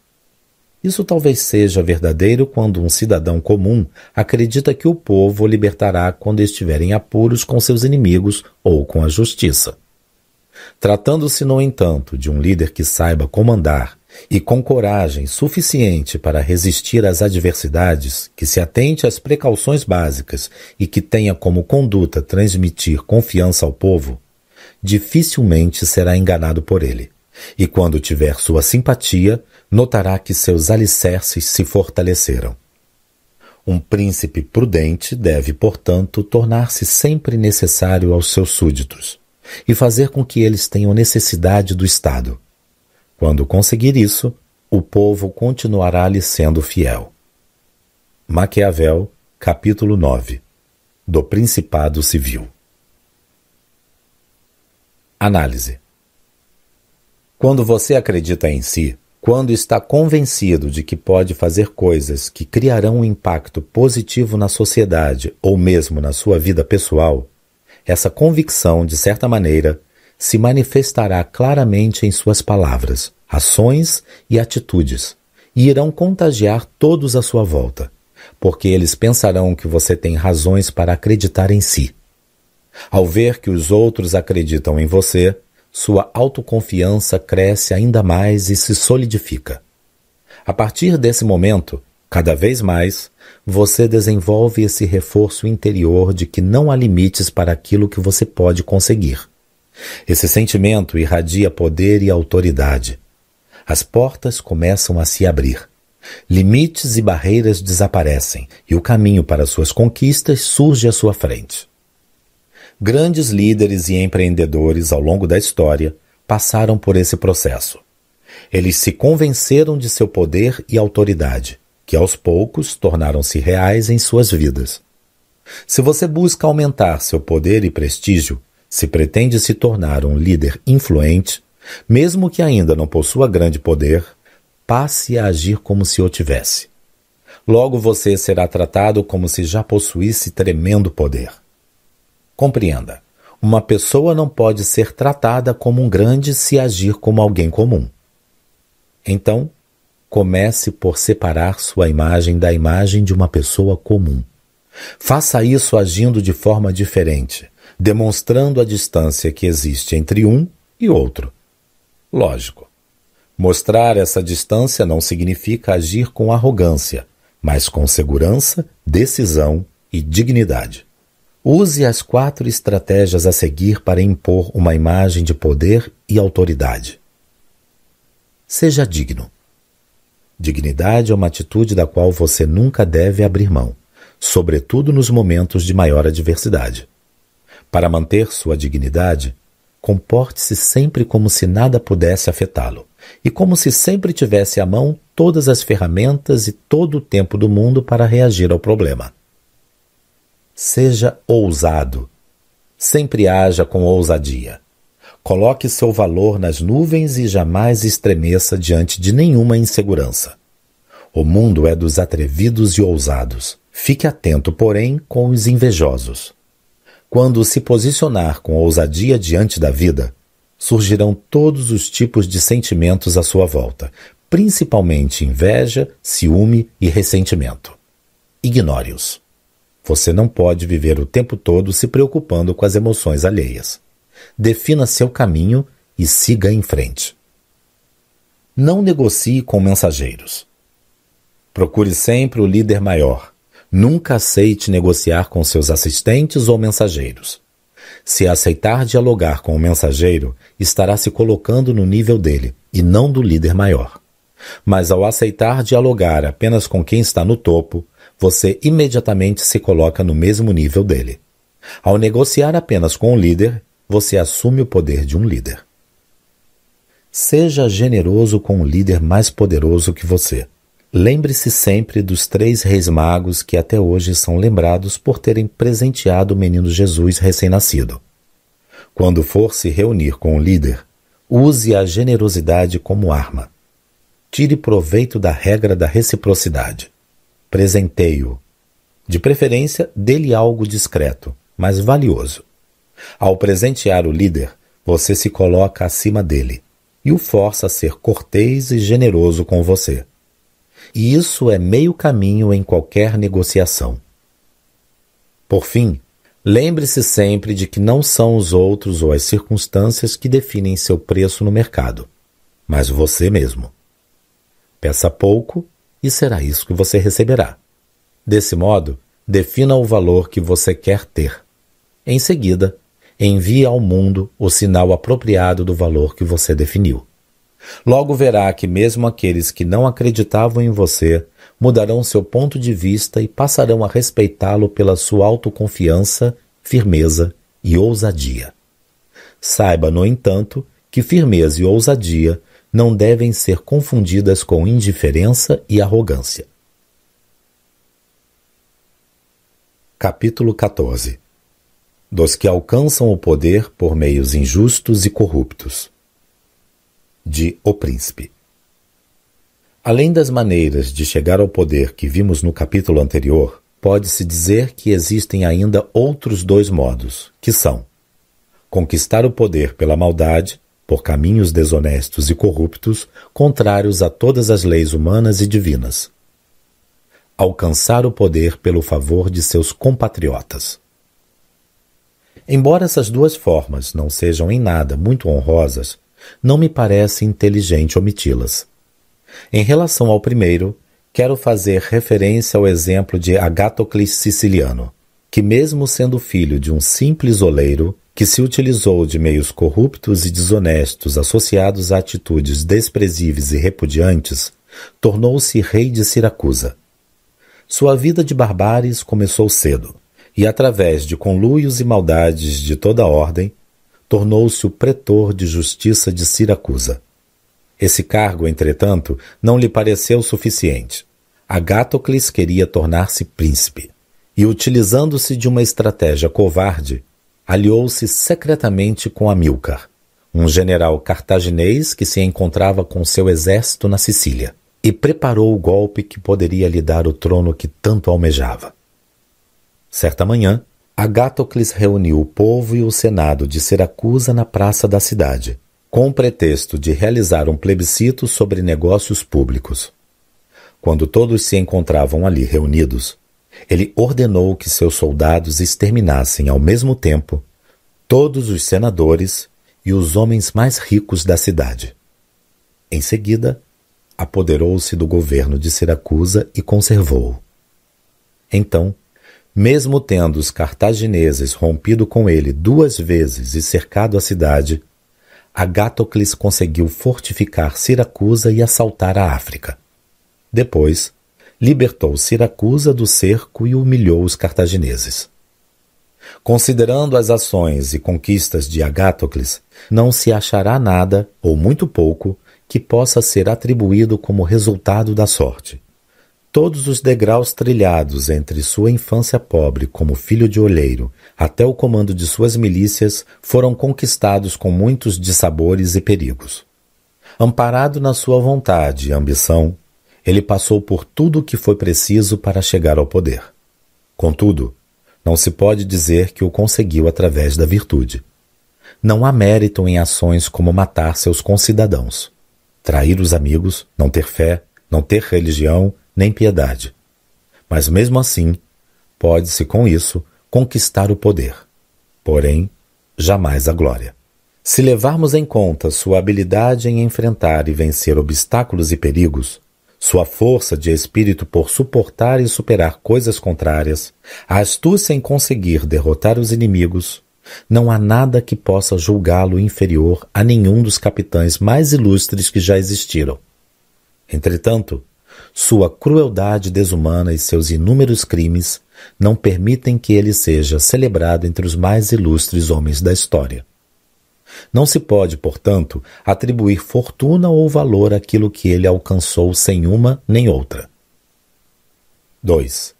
Isso talvez seja verdadeiro quando um cidadão comum acredita que o povo o libertará quando estiver em apuros com seus inimigos ou com a justiça. Tratando-se, no entanto, de um líder que saiba comandar e com coragem suficiente para resistir às adversidades, que se atente às precauções básicas e que tenha como conduta transmitir confiança ao povo, dificilmente será enganado por ele. E quando tiver sua simpatia, notará que seus alicerces se fortaleceram. Um príncipe prudente deve, portanto, tornar-se sempre necessário aos seus súditos e fazer com que eles tenham necessidade do Estado. Quando conseguir isso, o povo continuará lhe sendo fiel. Maquiavel, capítulo 9 Do Principado Civil Análise Quando você acredita em si, quando está convencido de que pode fazer coisas que criarão um impacto positivo na sociedade ou mesmo na sua vida pessoal, essa convicção, de certa maneira, se manifestará claramente em suas palavras, ações e atitudes, e irão contagiar todos à sua volta, porque eles pensarão que você tem razões para acreditar em si. Ao ver que os outros acreditam em você, sua autoconfiança cresce ainda mais e se solidifica. A partir desse momento, cada vez mais, você desenvolve esse reforço interior de que não há limites para aquilo que você pode conseguir. Esse sentimento irradia poder e autoridade. As portas começam a se abrir. Limites e barreiras desaparecem e o caminho para suas conquistas surge à sua frente. Grandes líderes e empreendedores ao longo da história passaram por esse processo. Eles se convenceram de seu poder e autoridade, que aos poucos tornaram-se reais em suas vidas. Se você busca aumentar seu poder e prestígio, se pretende se tornar um líder influente, mesmo que ainda não possua grande poder, passe a agir como se o tivesse. Logo você será tratado como se já possuísse tremendo poder. Compreenda. Uma pessoa não pode ser tratada como um grande se agir como alguém comum. Então, comece por separar sua imagem da imagem de uma pessoa comum. Faça isso agindo de forma diferente, demonstrando a distância que existe entre um e outro. Lógico. Mostrar essa distância não significa agir com arrogância, mas com segurança, decisão e dignidade. Use as quatro estratégias a seguir para impor uma imagem de poder e autoridade. Seja digno. Dignidade é uma atitude da qual você nunca deve abrir mão, sobretudo nos momentos de maior adversidade. Para manter sua dignidade, comporte-se sempre como se nada pudesse afetá-lo e como se sempre tivesse à mão todas as ferramentas e todo o tempo do mundo para reagir ao problema. Seja ousado. Sempre haja com ousadia. Coloque seu valor nas nuvens e jamais estremeça diante de nenhuma insegurança. O mundo é dos atrevidos e ousados. Fique atento, porém, com os invejosos. Quando se posicionar com ousadia diante da vida, surgirão todos os tipos de sentimentos à sua volta, principalmente inveja, ciúme e ressentimento. Ignore-os. Você não pode viver o tempo todo se preocupando com as emoções alheias. Defina seu caminho e siga em frente. Não negocie com mensageiros. Procure sempre o líder maior. Nunca aceite negociar com seus assistentes ou mensageiros. Se aceitar dialogar com o mensageiro, estará se colocando no nível dele e não do líder maior. Mas ao aceitar dialogar apenas com quem está no topo, você imediatamente se coloca no mesmo nível dele. Ao negociar apenas com o líder, você assume o poder de um líder. Seja generoso com o líder mais poderoso que você. Lembre-se sempre dos três reis magos que até hoje são lembrados por terem presenteado o menino Jesus recém-nascido. Quando for se reunir com o líder, use a generosidade como arma. Tire proveito da regra da reciprocidade presenteio. De preferência, dê-lhe algo discreto, mas valioso. Ao presentear o líder, você se coloca acima dele e o força a ser cortês e generoso com você. E isso é meio caminho em qualquer negociação. Por fim, lembre-se sempre de que não são os outros ou as circunstâncias que definem seu preço no mercado, mas você mesmo. Peça pouco e será isso que você receberá. Desse modo, defina o valor que você quer ter. Em seguida, envie ao mundo o sinal apropriado do valor que você definiu. Logo verá que mesmo aqueles que não acreditavam em você mudarão seu ponto de vista e passarão a respeitá-lo pela sua autoconfiança, firmeza e ousadia. Saiba, no entanto, que firmeza e ousadia não devem ser confundidas com indiferença e arrogância. Capítulo 14 Dos que alcançam o poder por meios injustos e corruptos. De O Príncipe. Além das maneiras de chegar ao poder que vimos no capítulo anterior, pode-se dizer que existem ainda outros dois modos, que são conquistar o poder pela maldade, por caminhos desonestos e corruptos, contrários a todas as leis humanas e divinas, alcançar o poder pelo favor de seus compatriotas. Embora essas duas formas não sejam em nada muito honrosas, não me parece inteligente omiti-las. Em relação ao primeiro, quero fazer referência ao exemplo de Agatocles Siciliano, que, mesmo sendo filho de um simples oleiro que se utilizou de meios corruptos e desonestos associados a atitudes desprezíveis e repudiantes, tornou-se rei de Siracusa. Sua vida de barbáries começou cedo, e através de conluios e maldades de toda ordem, tornou-se o pretor de justiça de Siracusa. Esse cargo, entretanto, não lhe pareceu suficiente. Agatocles queria tornar-se príncipe, e, utilizando-se de uma estratégia covarde, aliou-se secretamente com Amilcar, um general cartaginês que se encontrava com seu exército na Sicília e preparou o golpe que poderia lhe dar o trono que tanto almejava. Certa manhã, Agatocles reuniu o povo e o senado de Siracusa na praça da cidade, com o pretexto de realizar um plebiscito sobre negócios públicos. Quando todos se encontravam ali reunidos, ele ordenou que seus soldados exterminassem ao mesmo tempo todos os senadores e os homens mais ricos da cidade. Em seguida, apoderou-se do governo de Siracusa e conservou-o. Então, mesmo tendo os cartagineses rompido com ele duas vezes e cercado a cidade, Agatocles conseguiu fortificar Siracusa e assaltar a África. Depois, libertou Siracusa do cerco e humilhou os cartagineses. Considerando as ações e conquistas de Agatocles, não se achará nada, ou muito pouco, que possa ser atribuído como resultado da sorte. Todos os degraus trilhados entre sua infância pobre como filho de olheiro até o comando de suas milícias foram conquistados com muitos dissabores e perigos. Amparado na sua vontade e ambição, ele passou por tudo o que foi preciso para chegar ao poder. Contudo, não se pode dizer que o conseguiu através da virtude. Não há mérito em ações como matar seus concidadãos trair os amigos, não ter fé, não ter religião nem piedade. Mas mesmo assim, pode-se com isso conquistar o poder, porém, jamais a glória. Se levarmos em conta sua habilidade em enfrentar e vencer obstáculos e perigos, sua força de espírito por suportar e superar coisas contrárias, a astúcia em conseguir derrotar os inimigos, não há nada que possa julgá-lo inferior a nenhum dos capitães mais ilustres que já existiram. Entretanto, sua crueldade desumana e seus inúmeros crimes não permitem que ele seja celebrado entre os mais ilustres homens da história. Não se pode, portanto, atribuir fortuna ou valor àquilo que ele alcançou sem uma nem outra. 2.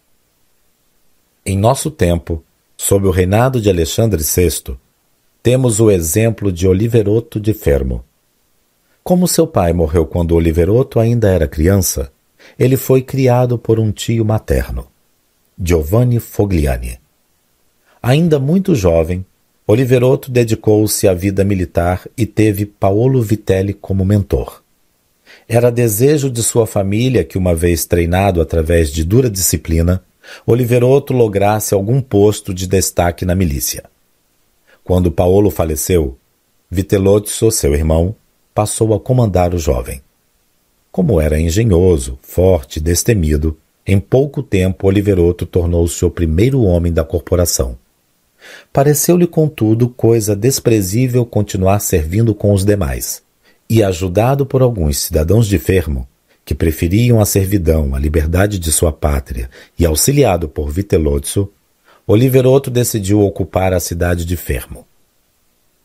Em nosso tempo, Sob o reinado de Alexandre VI, temos o exemplo de Oliveroto de Fermo. Como seu pai morreu quando Oliveroto ainda era criança, ele foi criado por um tio materno, Giovanni Fogliani. Ainda muito jovem, Oliveroto dedicou-se à vida militar e teve Paolo Vitelli como mentor. Era desejo de sua família que, uma vez treinado através de dura disciplina, Oliveroto lograsse algum posto de destaque na milícia. Quando Paolo faleceu, Vitelozzo, seu irmão, passou a comandar o jovem. Como era engenhoso, forte destemido, em pouco tempo Oliveroto tornou-se o primeiro homem da corporação. Pareceu-lhe, contudo, coisa desprezível continuar servindo com os demais. E, ajudado por alguns cidadãos de Fermo, que preferiam a servidão à liberdade de sua pátria, e auxiliado por Vitelozzo, Oliverotto decidiu ocupar a cidade de Fermo.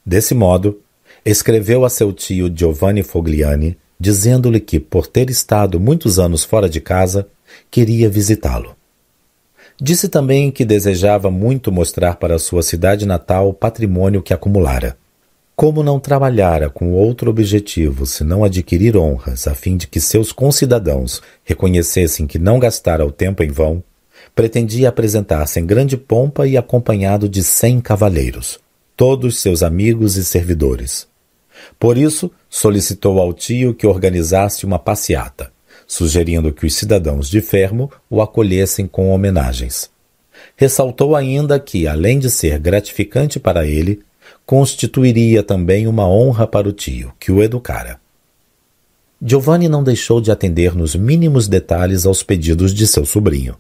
Desse modo, escreveu a seu tio Giovanni Fogliani, dizendo-lhe que, por ter estado muitos anos fora de casa, queria visitá-lo. Disse também que desejava muito mostrar para sua cidade natal o patrimônio que acumulara. Como não trabalhara com outro objetivo senão adquirir honras a fim de que seus concidadãos reconhecessem que não gastara o tempo em vão, pretendia apresentar-se em grande pompa e acompanhado de cem cavaleiros, todos seus amigos e servidores. Por isso, solicitou ao tio que organizasse uma passeata, sugerindo que os cidadãos de Fermo o acolhessem com homenagens. Ressaltou ainda que, além de ser gratificante para ele, constituiria também uma honra para o tio, que o educara. Giovanni não deixou de atender nos mínimos detalhes aos pedidos de seu sobrinho.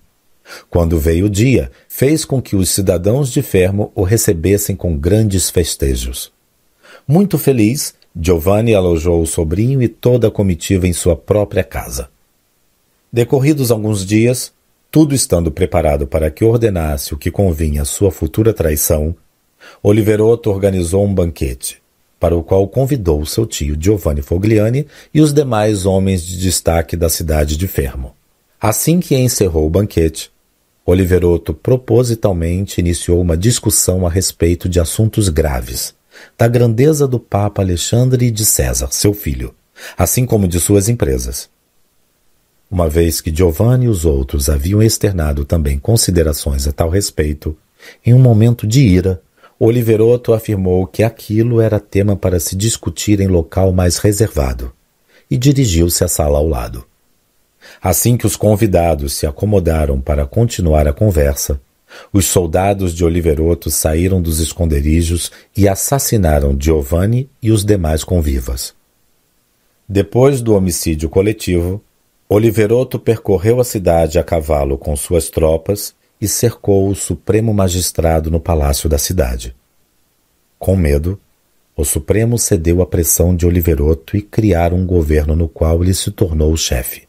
Quando veio o dia, fez com que os cidadãos de Fermo o recebessem com grandes festejos. Muito feliz, Giovanni alojou o sobrinho e toda a comitiva em sua própria casa. Decorridos alguns dias, tudo estando preparado para que ordenasse o que convinha à sua futura traição, Oliverotto organizou um banquete, para o qual convidou seu tio Giovanni Fogliani e os demais homens de destaque da cidade de Fermo. Assim que encerrou o banquete, Oliverotto propositalmente iniciou uma discussão a respeito de assuntos graves, da grandeza do Papa Alexandre e de César, seu filho, assim como de suas empresas. Uma vez que Giovanni e os outros haviam externado também considerações a tal respeito, em um momento de ira, Oliverotto afirmou que aquilo era tema para se discutir em local mais reservado e dirigiu-se à sala ao lado. Assim que os convidados se acomodaram para continuar a conversa, os soldados de Oliverotto saíram dos esconderijos e assassinaram Giovanni e os demais convivas. Depois do homicídio coletivo, Oliverotto percorreu a cidade a cavalo com suas tropas e cercou o Supremo Magistrado no palácio da cidade. Com medo, o Supremo cedeu à pressão de Oliverotto e criaram um governo no qual ele se tornou o chefe.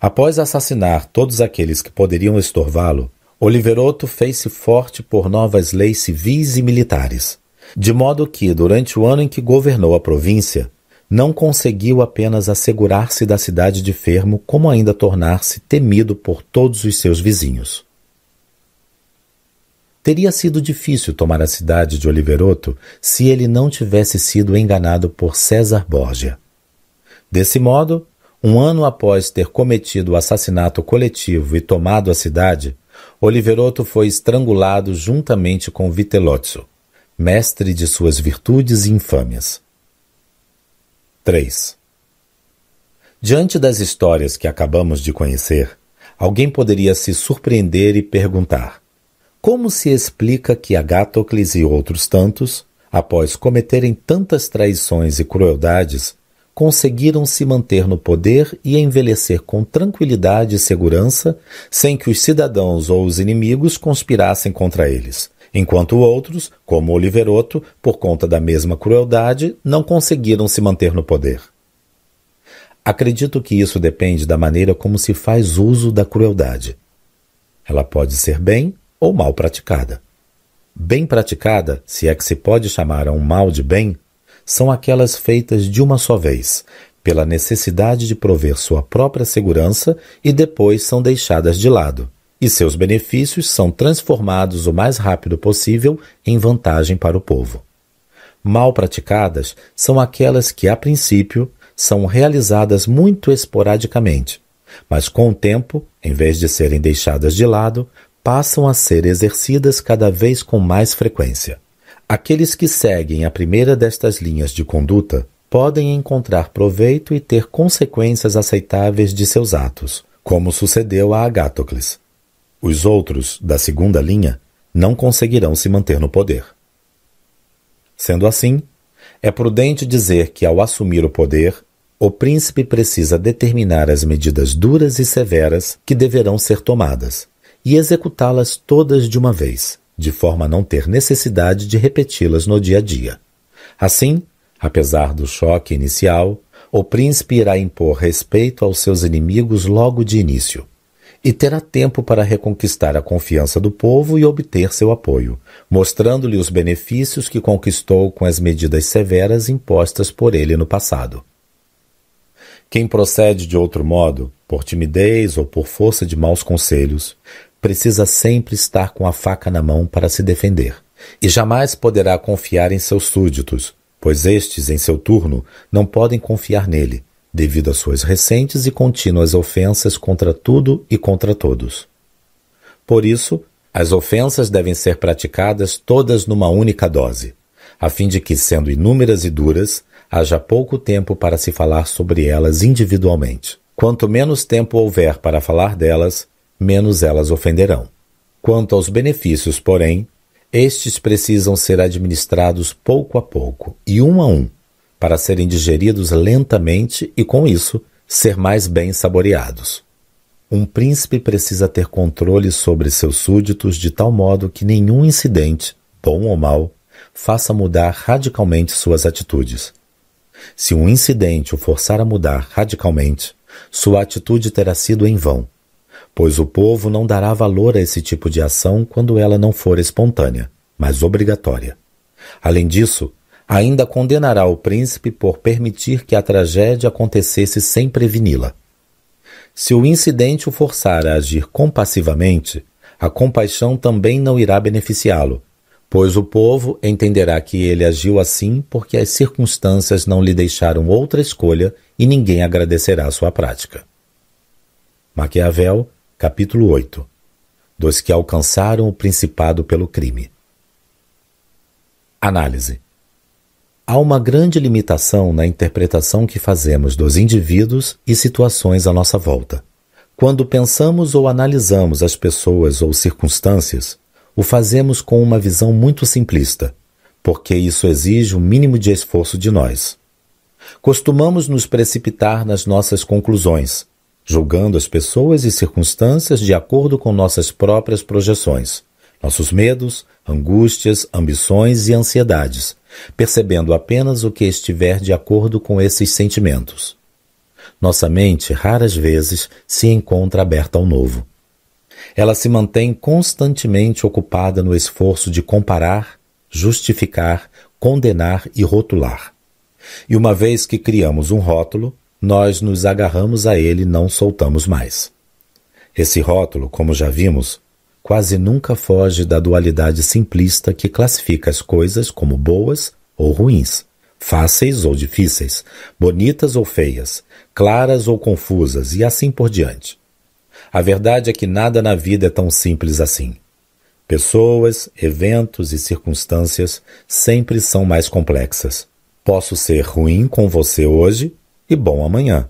Após assassinar todos aqueles que poderiam estorvá-lo, Oliverotto fez-se forte por novas leis civis e militares, de modo que, durante o ano em que governou a província, não conseguiu apenas assegurar-se da cidade de Fermo, como ainda tornar-se temido por todos os seus vizinhos. Teria sido difícil tomar a cidade de Oliverotto se ele não tivesse sido enganado por César Borgia. Desse modo, um ano após ter cometido o assassinato coletivo e tomado a cidade, Oliverotto foi estrangulado juntamente com Vitellozzo, mestre de suas virtudes e infâmias. 3. Diante das histórias que acabamos de conhecer, alguém poderia se surpreender e perguntar: como se explica que Agatocles e outros tantos, após cometerem tantas traições e crueldades, conseguiram se manter no poder e envelhecer com tranquilidade e segurança, sem que os cidadãos ou os inimigos conspirassem contra eles? enquanto outros, como Oliverotto, por conta da mesma crueldade, não conseguiram se manter no poder. Acredito que isso depende da maneira como se faz uso da crueldade. Ela pode ser bem ou mal praticada. Bem praticada, se é que se pode chamar a um mal de bem, são aquelas feitas de uma só vez, pela necessidade de prover sua própria segurança e depois são deixadas de lado e seus benefícios são transformados o mais rápido possível em vantagem para o povo. Mal praticadas são aquelas que, a princípio, são realizadas muito esporadicamente, mas com o tempo, em vez de serem deixadas de lado, passam a ser exercidas cada vez com mais frequência. Aqueles que seguem a primeira destas linhas de conduta podem encontrar proveito e ter consequências aceitáveis de seus atos, como sucedeu a Agatocles. Os outros, da segunda linha, não conseguirão se manter no poder. Sendo assim, é prudente dizer que, ao assumir o poder, o príncipe precisa determinar as medidas duras e severas que deverão ser tomadas e executá-las todas de uma vez, de forma a não ter necessidade de repeti-las no dia a dia. Assim, apesar do choque inicial, o príncipe irá impor respeito aos seus inimigos logo de início e terá tempo para reconquistar a confiança do povo e obter seu apoio, mostrando-lhe os benefícios que conquistou com as medidas severas impostas por ele no passado. Quem procede de outro modo, por timidez ou por força de maus conselhos, precisa sempre estar com a faca na mão para se defender, e jamais poderá confiar em seus súditos, pois estes, em seu turno, não podem confiar nele, devido às suas recentes e contínuas ofensas contra tudo e contra todos. Por isso, as ofensas devem ser praticadas todas numa única dose, a fim de que, sendo inúmeras e duras, haja pouco tempo para se falar sobre elas individualmente. Quanto menos tempo houver para falar delas, menos elas ofenderão. Quanto aos benefícios, porém, estes precisam ser administrados pouco a pouco e um a um, para serem digeridos lentamente e, com isso, ser mais bem saboreados. Um príncipe precisa ter controle sobre seus súditos de tal modo que nenhum incidente, bom ou mau, faça mudar radicalmente suas atitudes. Se um incidente o forçar a mudar radicalmente, sua atitude terá sido em vão, pois o povo não dará valor a esse tipo de ação quando ela não for espontânea, mas obrigatória. Além disso, ainda condenará o príncipe por permitir que a tragédia acontecesse sem preveni-la. Se o incidente o forçar a agir compassivamente, a compaixão também não irá beneficiá-lo, pois o povo entenderá que ele agiu assim porque as circunstâncias não lhe deixaram outra escolha e ninguém agradecerá sua prática. Maquiavel, capítulo 8 Dos que alcançaram o principado pelo crime. Análise Há uma grande limitação na interpretação que fazemos dos indivíduos e situações à nossa volta. Quando pensamos ou analisamos as pessoas ou circunstâncias, o fazemos com uma visão muito simplista, porque isso exige um mínimo de esforço de nós. Costumamos nos precipitar nas nossas conclusões, julgando as pessoas e circunstâncias de acordo com nossas próprias projeções, nossos medos, angústias, ambições e ansiedades, percebendo apenas o que estiver de acordo com esses sentimentos. Nossa mente raras vezes se encontra aberta ao novo ela se mantém constantemente ocupada no esforço de comparar, justificar, condenar e rotular. E uma vez que criamos um rótulo, nós nos agarramos a ele e não soltamos mais. Esse rótulo, como já vimos, quase nunca foge da dualidade simplista que classifica as coisas como boas ou ruins, fáceis ou difíceis, bonitas ou feias, claras ou confusas e assim por diante. A verdade é que nada na vida é tão simples assim. Pessoas, eventos e circunstâncias sempre são mais complexas. Posso ser ruim com você hoje e bom amanhã.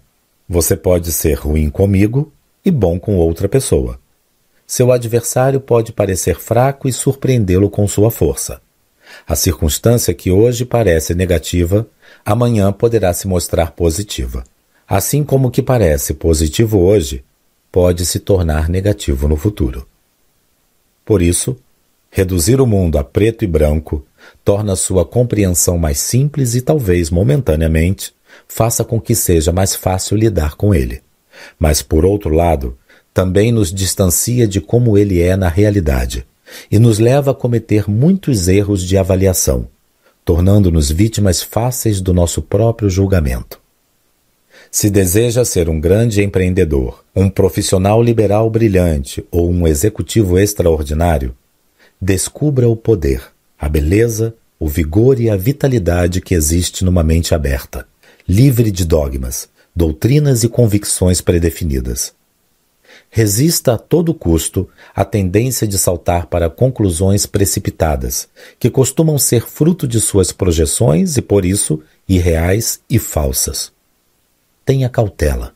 Você pode ser ruim comigo e bom com outra pessoa. Seu adversário pode parecer fraco e surpreendê-lo com sua força. A circunstância que hoje parece negativa, amanhã poderá se mostrar positiva. Assim como o que parece positivo hoje pode se tornar negativo no futuro. Por isso, reduzir o mundo a preto e branco torna sua compreensão mais simples e talvez momentaneamente faça com que seja mais fácil lidar com ele. Mas, por outro lado, também nos distancia de como ele é na realidade e nos leva a cometer muitos erros de avaliação, tornando-nos vítimas fáceis do nosso próprio julgamento. Se deseja ser um grande empreendedor, um profissional liberal brilhante ou um executivo extraordinário, descubra o poder, a beleza, o vigor e a vitalidade que existe numa mente aberta, livre de dogmas, doutrinas e convicções predefinidas. Resista a todo custo à tendência de saltar para conclusões precipitadas, que costumam ser fruto de suas projeções e, por isso, irreais e falsas tenha cautela.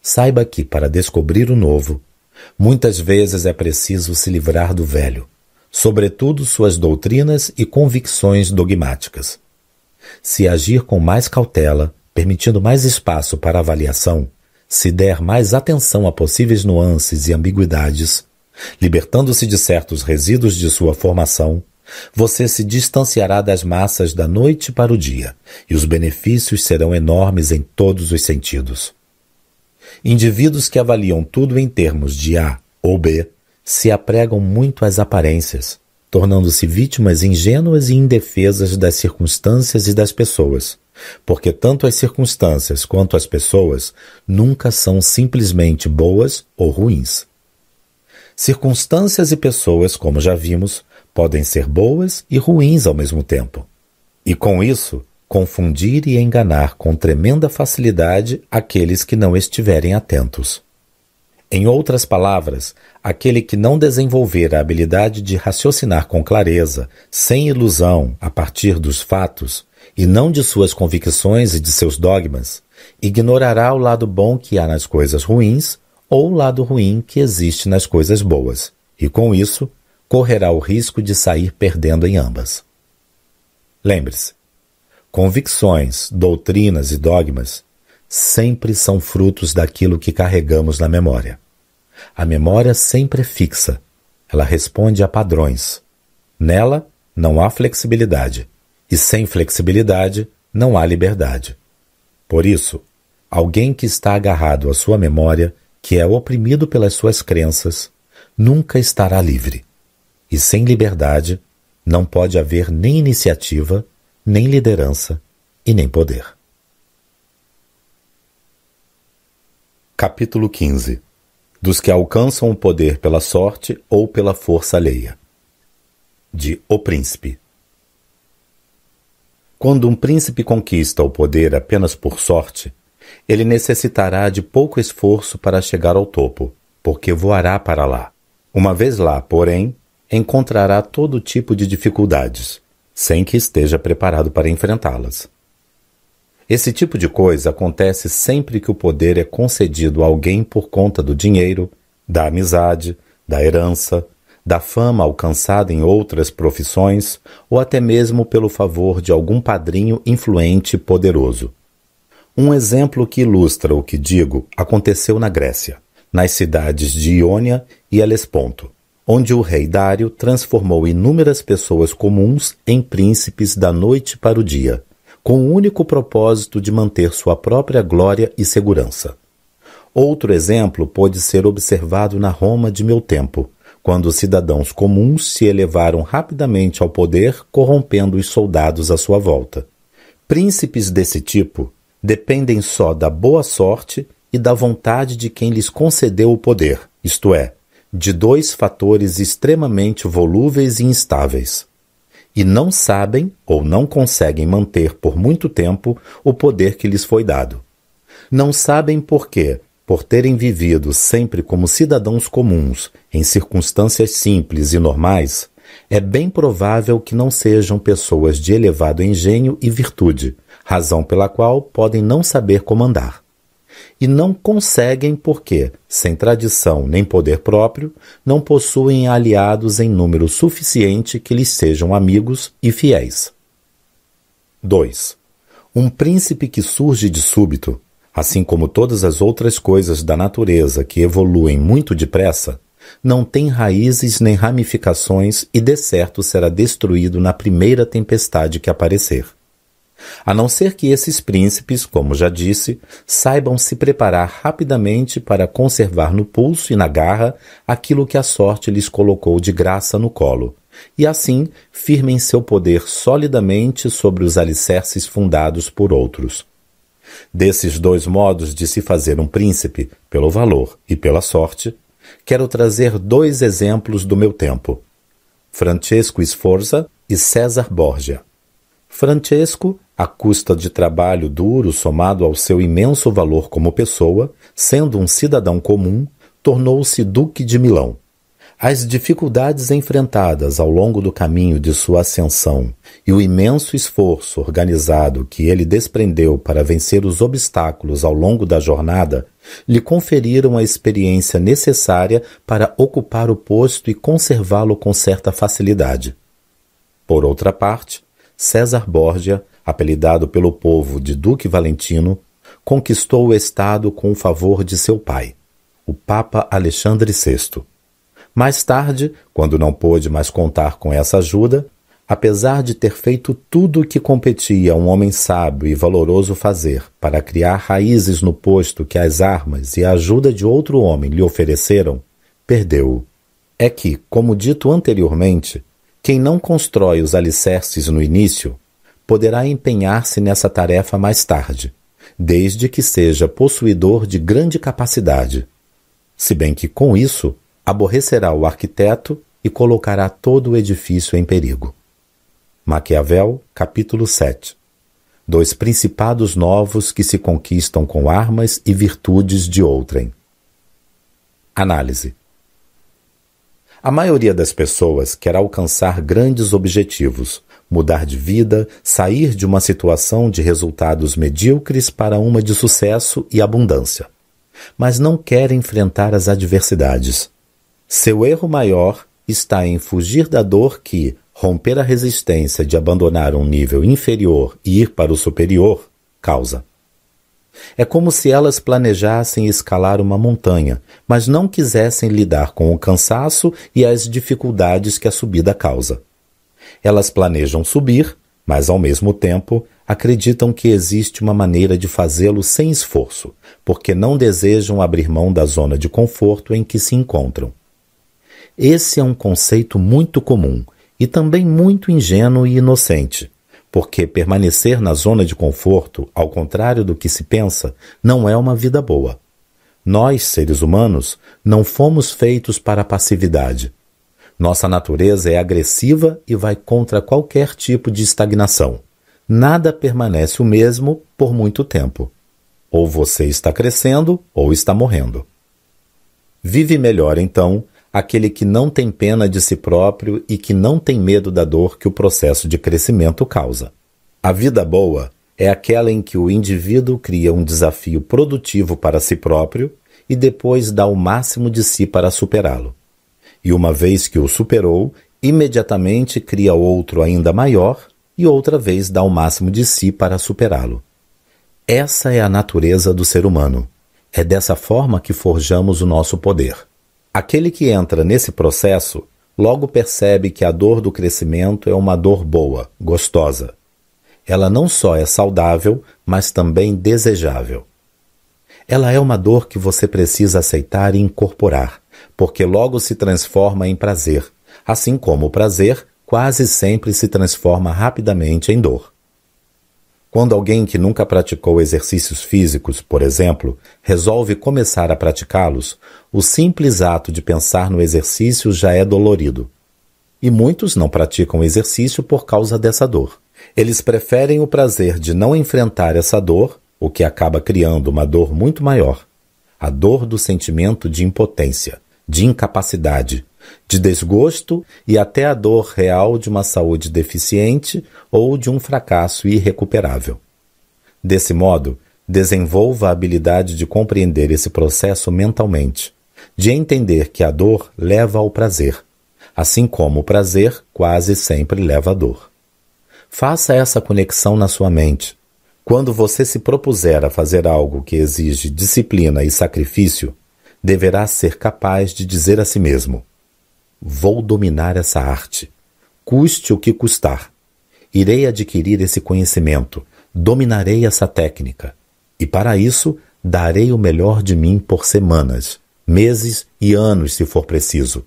Saiba que, para descobrir o novo, muitas vezes é preciso se livrar do velho, sobretudo suas doutrinas e convicções dogmáticas. Se agir com mais cautela, permitindo mais espaço para avaliação, se der mais atenção a possíveis nuances e ambiguidades, libertando-se de certos resíduos de sua formação, você se distanciará das massas da noite para o dia, e os benefícios serão enormes em todos os sentidos. Indivíduos que avaliam tudo em termos de A ou B se apregam muito às aparências, tornando-se vítimas ingênuas e indefesas das circunstâncias e das pessoas, porque tanto as circunstâncias quanto as pessoas nunca são simplesmente boas ou ruins. Circunstâncias e pessoas, como já vimos, podem ser boas e ruins ao mesmo tempo. E com isso, confundir e enganar com tremenda facilidade aqueles que não estiverem atentos. Em outras palavras, aquele que não desenvolver a habilidade de raciocinar com clareza, sem ilusão, a partir dos fatos, e não de suas convicções e de seus dogmas, ignorará o lado bom que há nas coisas ruins ou o lado ruim que existe nas coisas boas, e com isso correrá o risco de sair perdendo em ambas. Lembre-se, convicções, doutrinas e dogmas sempre são frutos daquilo que carregamos na memória. A memória sempre é fixa, ela responde a padrões. Nela não há flexibilidade, e sem flexibilidade não há liberdade. Por isso, alguém que está agarrado à sua memória, que é oprimido pelas suas crenças, nunca estará livre. E sem liberdade não pode haver nem iniciativa, nem liderança e nem poder. Capítulo 15 Dos que alcançam o poder pela sorte ou pela força alheia. De O Príncipe. Quando um príncipe conquista o poder apenas por sorte, ele necessitará de pouco esforço para chegar ao topo, porque voará para lá. Uma vez lá, porém, encontrará todo tipo de dificuldades, sem que esteja preparado para enfrentá-las. Esse tipo de coisa acontece sempre que o poder é concedido a alguém por conta do dinheiro, da amizade, da herança, da fama alcançada em outras profissões ou até mesmo pelo favor de algum padrinho influente e poderoso. Um exemplo que ilustra o que digo aconteceu na Grécia, nas cidades de Iônia e Helesponto onde o rei Dário transformou inúmeras pessoas comuns em príncipes da noite para o dia, com o único propósito de manter sua própria glória e segurança. Outro exemplo pode ser observado na Roma de meu tempo, quando cidadãos comuns se elevaram rapidamente ao poder, corrompendo os soldados à sua volta. Príncipes desse tipo dependem só da boa sorte e da vontade de quem lhes concedeu o poder, isto é, de dois fatores extremamente volúveis e instáveis, e não sabem ou não conseguem manter por muito tempo o poder que lhes foi dado. Não sabem por quê, por terem vivido sempre como cidadãos comuns, em circunstâncias simples e normais, é bem provável que não sejam pessoas de elevado engenho e virtude, razão pela qual podem não saber comandar e não conseguem porque, sem tradição nem poder próprio, não possuem aliados em número suficiente que lhes sejam amigos e fiéis. 2. Um príncipe que surge de súbito, assim como todas as outras coisas da natureza que evoluem muito depressa, não tem raízes nem ramificações e de certo será destruído na primeira tempestade que aparecer a não ser que esses príncipes, como já disse, saibam se preparar rapidamente para conservar no pulso e na garra aquilo que a sorte lhes colocou de graça no colo, e assim firmem seu poder solidamente sobre os alicerces fundados por outros. Desses dois modos de se fazer um príncipe, pelo valor e pela sorte, quero trazer dois exemplos do meu tempo: Francesco Sforza e César Borgia. Francesco à custa de trabalho duro somado ao seu imenso valor como pessoa, sendo um cidadão comum, tornou-se Duque de Milão. As dificuldades enfrentadas ao longo do caminho de sua ascensão e o imenso esforço organizado que ele desprendeu para vencer os obstáculos ao longo da jornada lhe conferiram a experiência necessária para ocupar o posto e conservá-lo com certa facilidade. Por outra parte, César Borgia apelidado pelo povo de Duque Valentino, conquistou o Estado com o favor de seu pai, o Papa Alexandre VI. Mais tarde, quando não pôde mais contar com essa ajuda, apesar de ter feito tudo o que competia a um homem sábio e valoroso fazer para criar raízes no posto que as armas e a ajuda de outro homem lhe ofereceram, perdeu-o. É que, como dito anteriormente, quem não constrói os alicerces no início poderá empenhar-se nessa tarefa mais tarde, desde que seja possuidor de grande capacidade. Se bem que, com isso, aborrecerá o arquiteto e colocará todo o edifício em perigo. Maquiavel, capítulo 7 Dois principados novos que se conquistam com armas e virtudes de outrem. Análise A maioria das pessoas quer alcançar grandes objetivos, mudar de vida, sair de uma situação de resultados medíocres para uma de sucesso e abundância. Mas não quer enfrentar as adversidades seu erro maior está em fugir da dor que, romper a resistência de abandonar um nível inferior e ir para o superior, causa. É como se elas planejassem escalar uma montanha, mas não quisessem lidar com o cansaço e as dificuldades que a subida causa. Elas planejam subir, mas ao mesmo tempo acreditam que existe uma maneira de fazê-lo sem esforço, porque não desejam abrir mão da zona de conforto em que se encontram. Esse é um conceito muito comum e também muito ingênuo e inocente, porque permanecer na zona de conforto, ao contrário do que se pensa, não é uma vida boa. Nós, seres humanos, não fomos feitos para a passividade. Nossa natureza é agressiva e vai contra qualquer tipo de estagnação. Nada permanece o mesmo por muito tempo. Ou você está crescendo ou está morrendo. Vive melhor, então, aquele que não tem pena de si próprio e que não tem medo da dor que o processo de crescimento causa. A vida boa é aquela em que o indivíduo cria um desafio produtivo para si próprio e depois dá o máximo de si para superá-lo. E uma vez que o superou, imediatamente cria outro ainda maior e outra vez dá o máximo de si para superá-lo. Essa é a natureza do ser humano. É dessa forma que forjamos o nosso poder. Aquele que entra nesse processo logo percebe que a dor do crescimento é uma dor boa, gostosa. Ela não só é saudável, mas também desejável. Ela é uma dor que você precisa aceitar e incorporar, porque logo se transforma em prazer, assim como o prazer quase sempre se transforma rapidamente em dor. Quando alguém que nunca praticou exercícios físicos, por exemplo, resolve começar a praticá-los, o simples ato de pensar no exercício já é dolorido. E muitos não praticam exercício por causa dessa dor. Eles preferem o prazer de não enfrentar essa dor, o que acaba criando uma dor muito maior a dor do sentimento de impotência, de incapacidade, de desgosto e até a dor real de uma saúde deficiente ou de um fracasso irrecuperável. Desse modo, desenvolva a habilidade de compreender esse processo mentalmente, de entender que a dor leva ao prazer, assim como o prazer quase sempre leva à dor. Faça essa conexão na sua mente. Quando você se propuser a fazer algo que exige disciplina e sacrifício, deverá ser capaz de dizer a si mesmo: Vou dominar essa arte, custe o que custar. Irei adquirir esse conhecimento, dominarei essa técnica, e para isso darei o melhor de mim por semanas, meses e anos, se for preciso.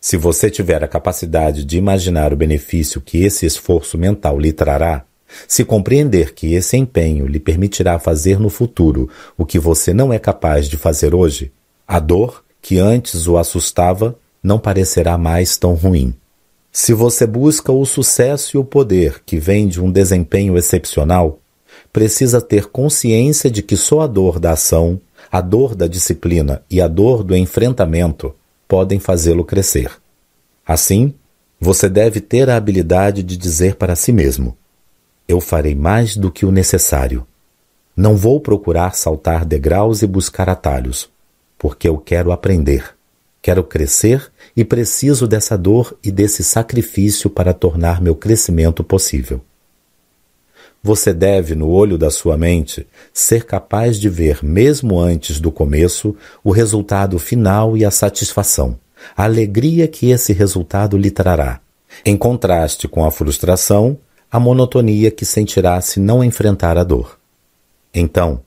Se você tiver a capacidade de imaginar o benefício que esse esforço mental lhe trará, se compreender que esse empenho lhe permitirá fazer no futuro o que você não é capaz de fazer hoje, a dor que antes o assustava não parecerá mais tão ruim. Se você busca o sucesso e o poder que vem de um desempenho excepcional, precisa ter consciência de que só a dor da ação, a dor da disciplina e a dor do enfrentamento podem fazê-lo crescer. Assim, você deve ter a habilidade de dizer para si mesmo: Eu farei mais do que o necessário. Não vou procurar saltar degraus e buscar atalhos, porque eu quero aprender. Quero crescer e preciso dessa dor e desse sacrifício para tornar meu crescimento possível. você deve, no olho da sua mente, ser capaz de ver, mesmo antes do começo, o resultado final e a satisfação, a alegria que esse resultado lhe trará, em contraste com a frustração, a monotonia que sentirá se não enfrentar a dor. Então,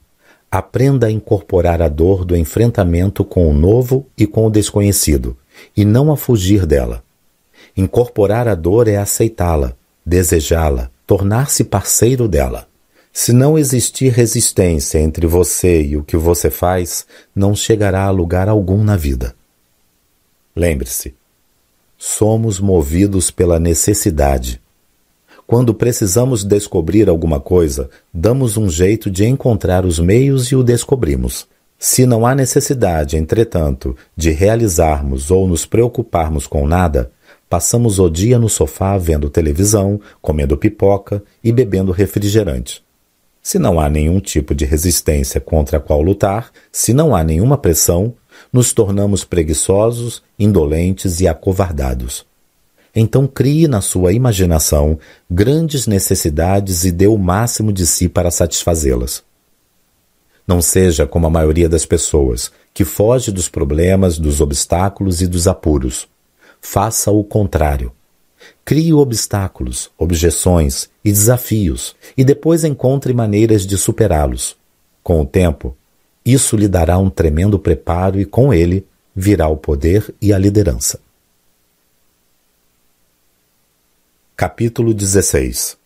aprenda a incorporar a dor do enfrentamento com o novo e com o desconhecido, e não a fugir dela. Incorporar a dor é aceitá-la, desejá-la, tornar-se parceiro dela. Se não existir resistência entre você e o que você faz, não chegará a lugar algum na vida. Lembre-se, somos movidos pela necessidade. Quando precisamos descobrir alguma coisa, damos um jeito de encontrar os meios e o descobrimos. Se não há necessidade, entretanto, de realizarmos ou nos preocuparmos com nada, passamos o dia no sofá vendo televisão, comendo pipoca e bebendo refrigerante. Se não há nenhum tipo de resistência contra a qual lutar, se não há nenhuma pressão, nos tornamos preguiçosos, indolentes e acovardados. Então crie na sua imaginação grandes necessidades e dê o máximo de si para satisfazê-las. Não seja como a maioria das pessoas, que foge dos problemas, dos obstáculos e dos apuros. Faça o contrário. Crie obstáculos, objeções e desafios e depois encontre maneiras de superá-los. Com o tempo, isso lhe dará um tremendo preparo e com ele virá o poder e a liderança. Capítulo 16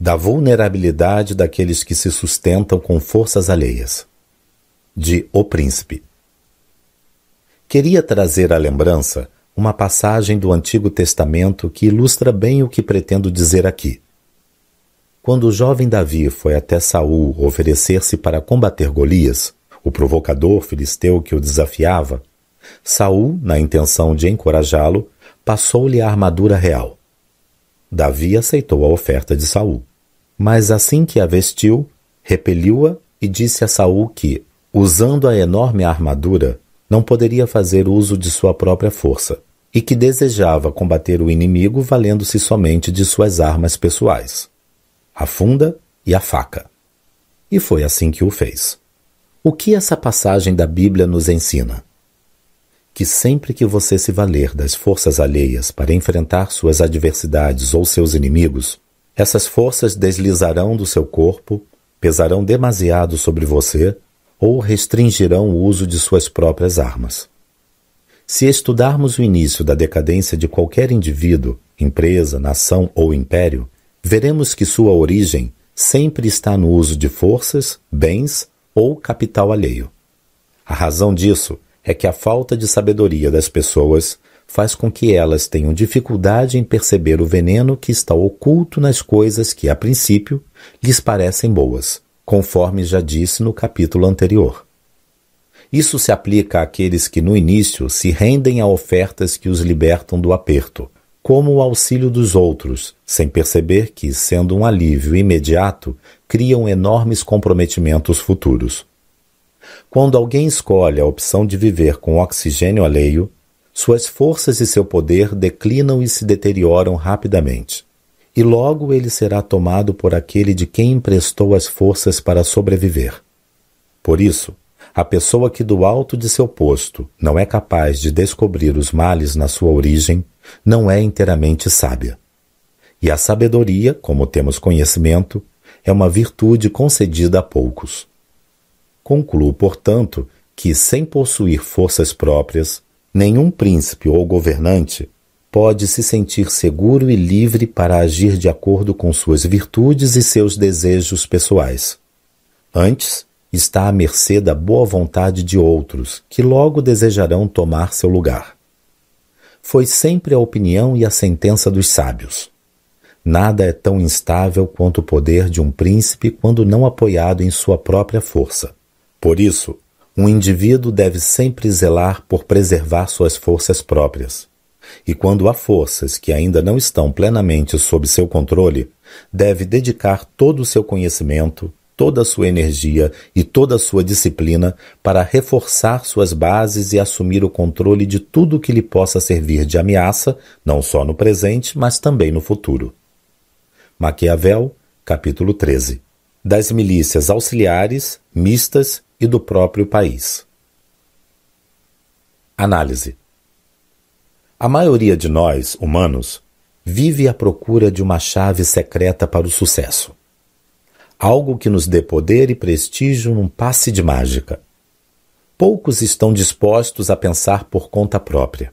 Da vulnerabilidade daqueles que se sustentam com forças alheias. De O Príncipe. Queria trazer à lembrança uma passagem do Antigo Testamento que ilustra bem o que pretendo dizer aqui. Quando o jovem Davi foi até Saul oferecer-se para combater Golias, o provocador filisteu que o desafiava, Saul, na intenção de encorajá-lo, passou-lhe a armadura real. Davi aceitou a oferta de Saul. Mas assim que a vestiu, repeliu-a e disse a Saul que, usando a enorme armadura, não poderia fazer uso de sua própria força e que desejava combater o inimigo valendo-se somente de suas armas pessoais, a funda e a faca. E foi assim que o fez. O que essa passagem da Bíblia nos ensina? Que sempre que você se valer das forças alheias para enfrentar suas adversidades ou seus inimigos, essas forças deslizarão do seu corpo, pesarão demasiado sobre você ou restringirão o uso de suas próprias armas. Se estudarmos o início da decadência de qualquer indivíduo, empresa, nação ou império, veremos que sua origem sempre está no uso de forças, bens ou capital alheio. A razão disso é que a falta de sabedoria das pessoas faz com que elas tenham dificuldade em perceber o veneno que está oculto nas coisas que, a princípio, lhes parecem boas, conforme já disse no capítulo anterior. Isso se aplica àqueles que no início se rendem a ofertas que os libertam do aperto, como o auxílio dos outros, sem perceber que, sendo um alívio imediato, criam enormes comprometimentos futuros. Quando alguém escolhe a opção de viver com oxigênio alheio, suas forças e seu poder declinam e se deterioram rapidamente. E logo ele será tomado por aquele de quem emprestou as forças para sobreviver. Por isso, a pessoa que do alto de seu posto não é capaz de descobrir os males na sua origem, não é inteiramente sábia. E a sabedoria, como temos conhecimento, é uma virtude concedida a poucos. Concluo, portanto, que, sem possuir forças próprias, nenhum príncipe ou governante pode se sentir seguro e livre para agir de acordo com suas virtudes e seus desejos pessoais. Antes, está à mercê da boa vontade de outros, que logo desejarão tomar seu lugar. Foi sempre a opinião e a sentença dos sábios. Nada é tão instável quanto o poder de um príncipe quando não apoiado em sua própria força. Por isso, um indivíduo deve sempre zelar por preservar suas forças próprias. E quando há forças que ainda não estão plenamente sob seu controle, deve dedicar todo o seu conhecimento, toda a sua energia e toda a sua disciplina para reforçar suas bases e assumir o controle de tudo que lhe possa servir de ameaça, não só no presente, mas também no futuro. Maquiavel capítulo 13, das milícias auxiliares, mistas e do próprio país. Análise: A maioria de nós, humanos, vive à procura de uma chave secreta para o sucesso. Algo que nos dê poder e prestígio num passe de mágica. Poucos estão dispostos a pensar por conta própria.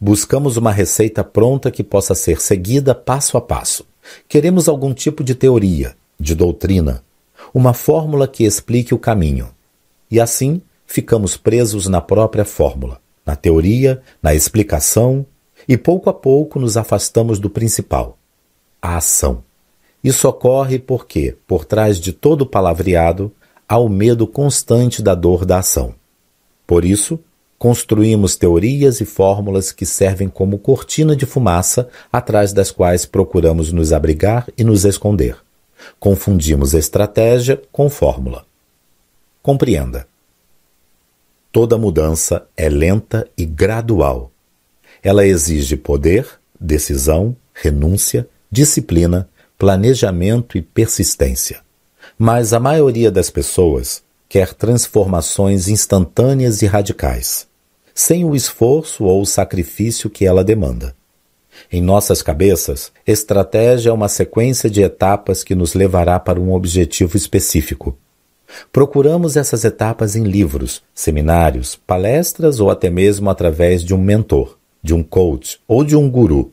Buscamos uma receita pronta que possa ser seguida passo a passo. Queremos algum tipo de teoria, de doutrina, uma fórmula que explique o caminho. E assim ficamos presos na própria fórmula, na teoria, na explicação, e pouco a pouco nos afastamos do principal, a ação. Isso ocorre porque, por trás de todo palavreado, há o medo constante da dor da ação. Por isso, construímos teorias e fórmulas que servem como cortina de fumaça atrás das quais procuramos nos abrigar e nos esconder. Confundimos estratégia com fórmula. Compreenda. Toda mudança é lenta e gradual. Ela exige poder, decisão, renúncia, disciplina, planejamento e persistência. Mas a maioria das pessoas quer transformações instantâneas e radicais sem o esforço ou o sacrifício que ela demanda. Em nossas cabeças, estratégia é uma sequência de etapas que nos levará para um objetivo específico. Procuramos essas etapas em livros, seminários, palestras ou até mesmo através de um mentor, de um coach ou de um guru.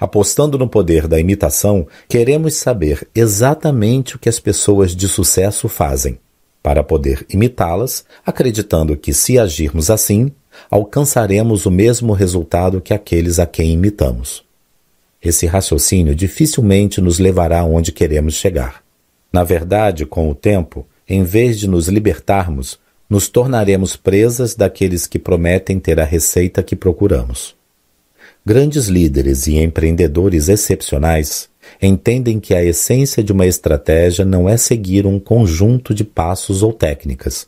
Apostando no poder da imitação, queremos saber exatamente o que as pessoas de sucesso fazem, para poder imitá-las, acreditando que, se agirmos assim, alcançaremos o mesmo resultado que aqueles a quem imitamos. Esse raciocínio dificilmente nos levará onde queremos chegar. Na verdade, com o tempo, em vez de nos libertarmos, nos tornaremos presas daqueles que prometem ter a receita que procuramos. Grandes líderes e empreendedores excepcionais entendem que a essência de uma estratégia não é seguir um conjunto de passos ou técnicas,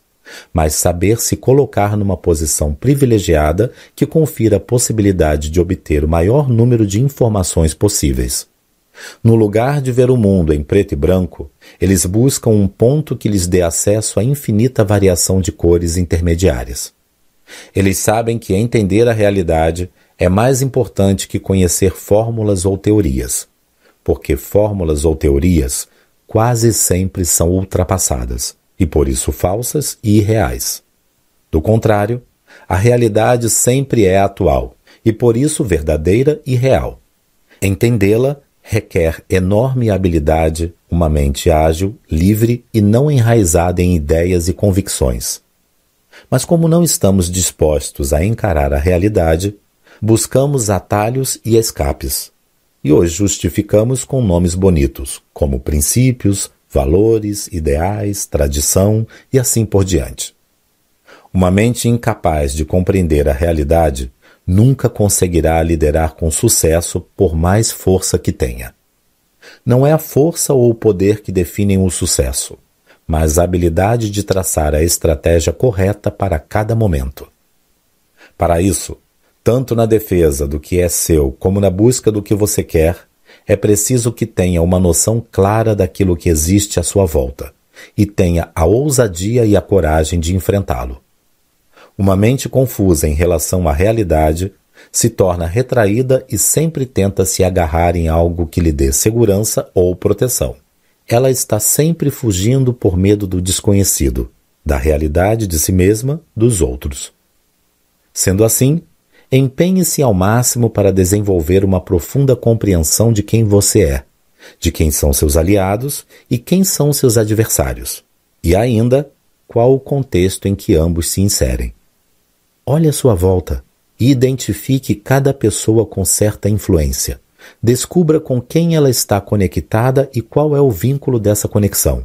mas saber se colocar numa posição privilegiada que confira a possibilidade de obter o maior número de informações possíveis. No lugar de ver o mundo em preto e branco, eles buscam um ponto que lhes dê acesso à infinita variação de cores intermediárias. Eles sabem que entender a realidade é mais importante que conhecer fórmulas ou teorias, porque fórmulas ou teorias quase sempre são ultrapassadas e por isso falsas e irreais. Do contrário, a realidade sempre é atual e por isso verdadeira e real. Entendê-la requer enorme habilidade, uma mente ágil, livre e não enraizada em ideias e convicções. Mas como não estamos dispostos a encarar a realidade, buscamos atalhos e escapes. E hoje justificamos com nomes bonitos, como princípios, valores, ideais, tradição e assim por diante. Uma mente incapaz de compreender a realidade nunca conseguirá liderar com sucesso por mais força que tenha. Não é a força ou o poder que definem o sucesso, mas a habilidade de traçar a estratégia correta para cada momento. Para isso, tanto na defesa do que é seu como na busca do que você quer, é preciso que tenha uma noção clara daquilo que existe à sua volta e tenha a ousadia e a coragem de enfrentá-lo. Uma mente confusa em relação à realidade se torna retraída e sempre tenta se agarrar em algo que lhe dê segurança ou proteção. Ela está sempre fugindo por medo do desconhecido, da realidade de si mesma, dos outros. Sendo assim, Empenhe-se ao máximo para desenvolver uma profunda compreensão de quem você é, de quem são seus aliados e quem são seus adversários, e ainda qual o contexto em que ambos se inserem. Olhe à sua volta e identifique cada pessoa com certa influência. Descubra com quem ela está conectada e qual é o vínculo dessa conexão.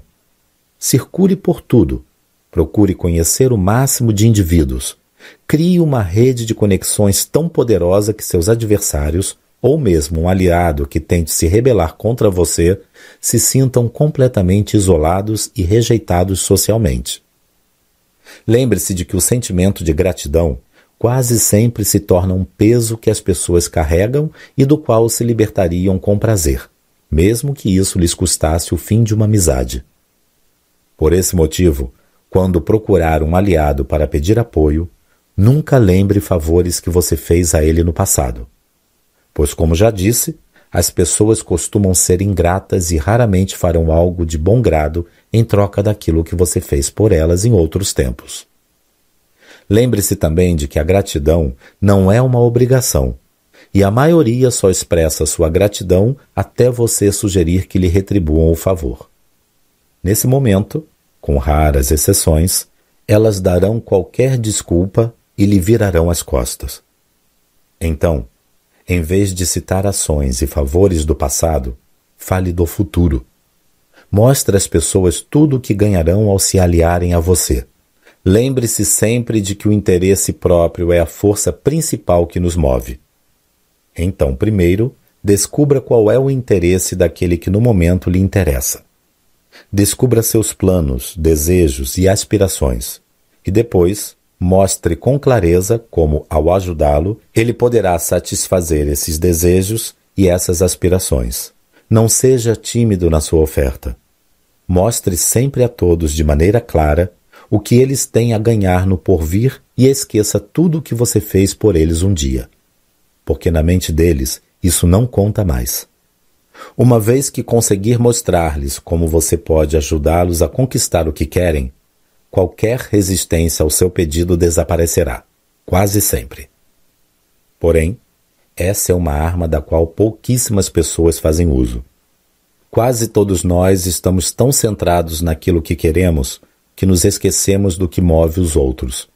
Circule por tudo. Procure conhecer o máximo de indivíduos Crie uma rede de conexões tão poderosa que seus adversários, ou mesmo um aliado que tente se rebelar contra você, se sintam completamente isolados e rejeitados socialmente. Lembre-se de que o sentimento de gratidão quase sempre se torna um peso que as pessoas carregam e do qual se libertariam com prazer. mesmo que isso lhes custasse o fim de uma amizade. Por esse motivo, quando procurar um aliado para pedir apoio, nunca lembre favores que você fez a ele no passado. Pois, como já disse, as pessoas costumam ser ingratas e raramente farão algo de bom grado em troca daquilo que você fez por elas em outros tempos. Lembre-se também de que a gratidão não é uma obrigação, e a maioria só expressa sua gratidão até você sugerir que lhe retribuam o favor. Nesse momento, com raras exceções, elas darão qualquer desculpa e lhe virarão as costas. Então, em vez de citar ações e favores do passado, fale do futuro. Mostre às pessoas tudo o que ganharão ao se aliarem a você. Lembre-se sempre de que o interesse próprio é a força principal que nos move. Então, primeiro, descubra qual é o interesse daquele que no momento lhe interessa. Descubra seus planos, desejos e aspirações. E depois, mostre com clareza como, ao ajudá-lo, ele poderá satisfazer esses desejos e essas aspirações. Não seja tímido na sua oferta. Mostre sempre a todos de maneira clara o que eles têm a ganhar no porvir e esqueça tudo o que você fez por eles um dia. Porque na mente deles isso não conta mais. Uma vez que conseguir mostrar-lhes como você pode ajudá-los a conquistar o que querem, qualquer resistência ao seu pedido desaparecerá, quase sempre. Porém, essa é uma arma da qual pouquíssimas pessoas fazem uso. Quase todos nós estamos tão centrados naquilo que queremos que nos esquecemos do que move os outros.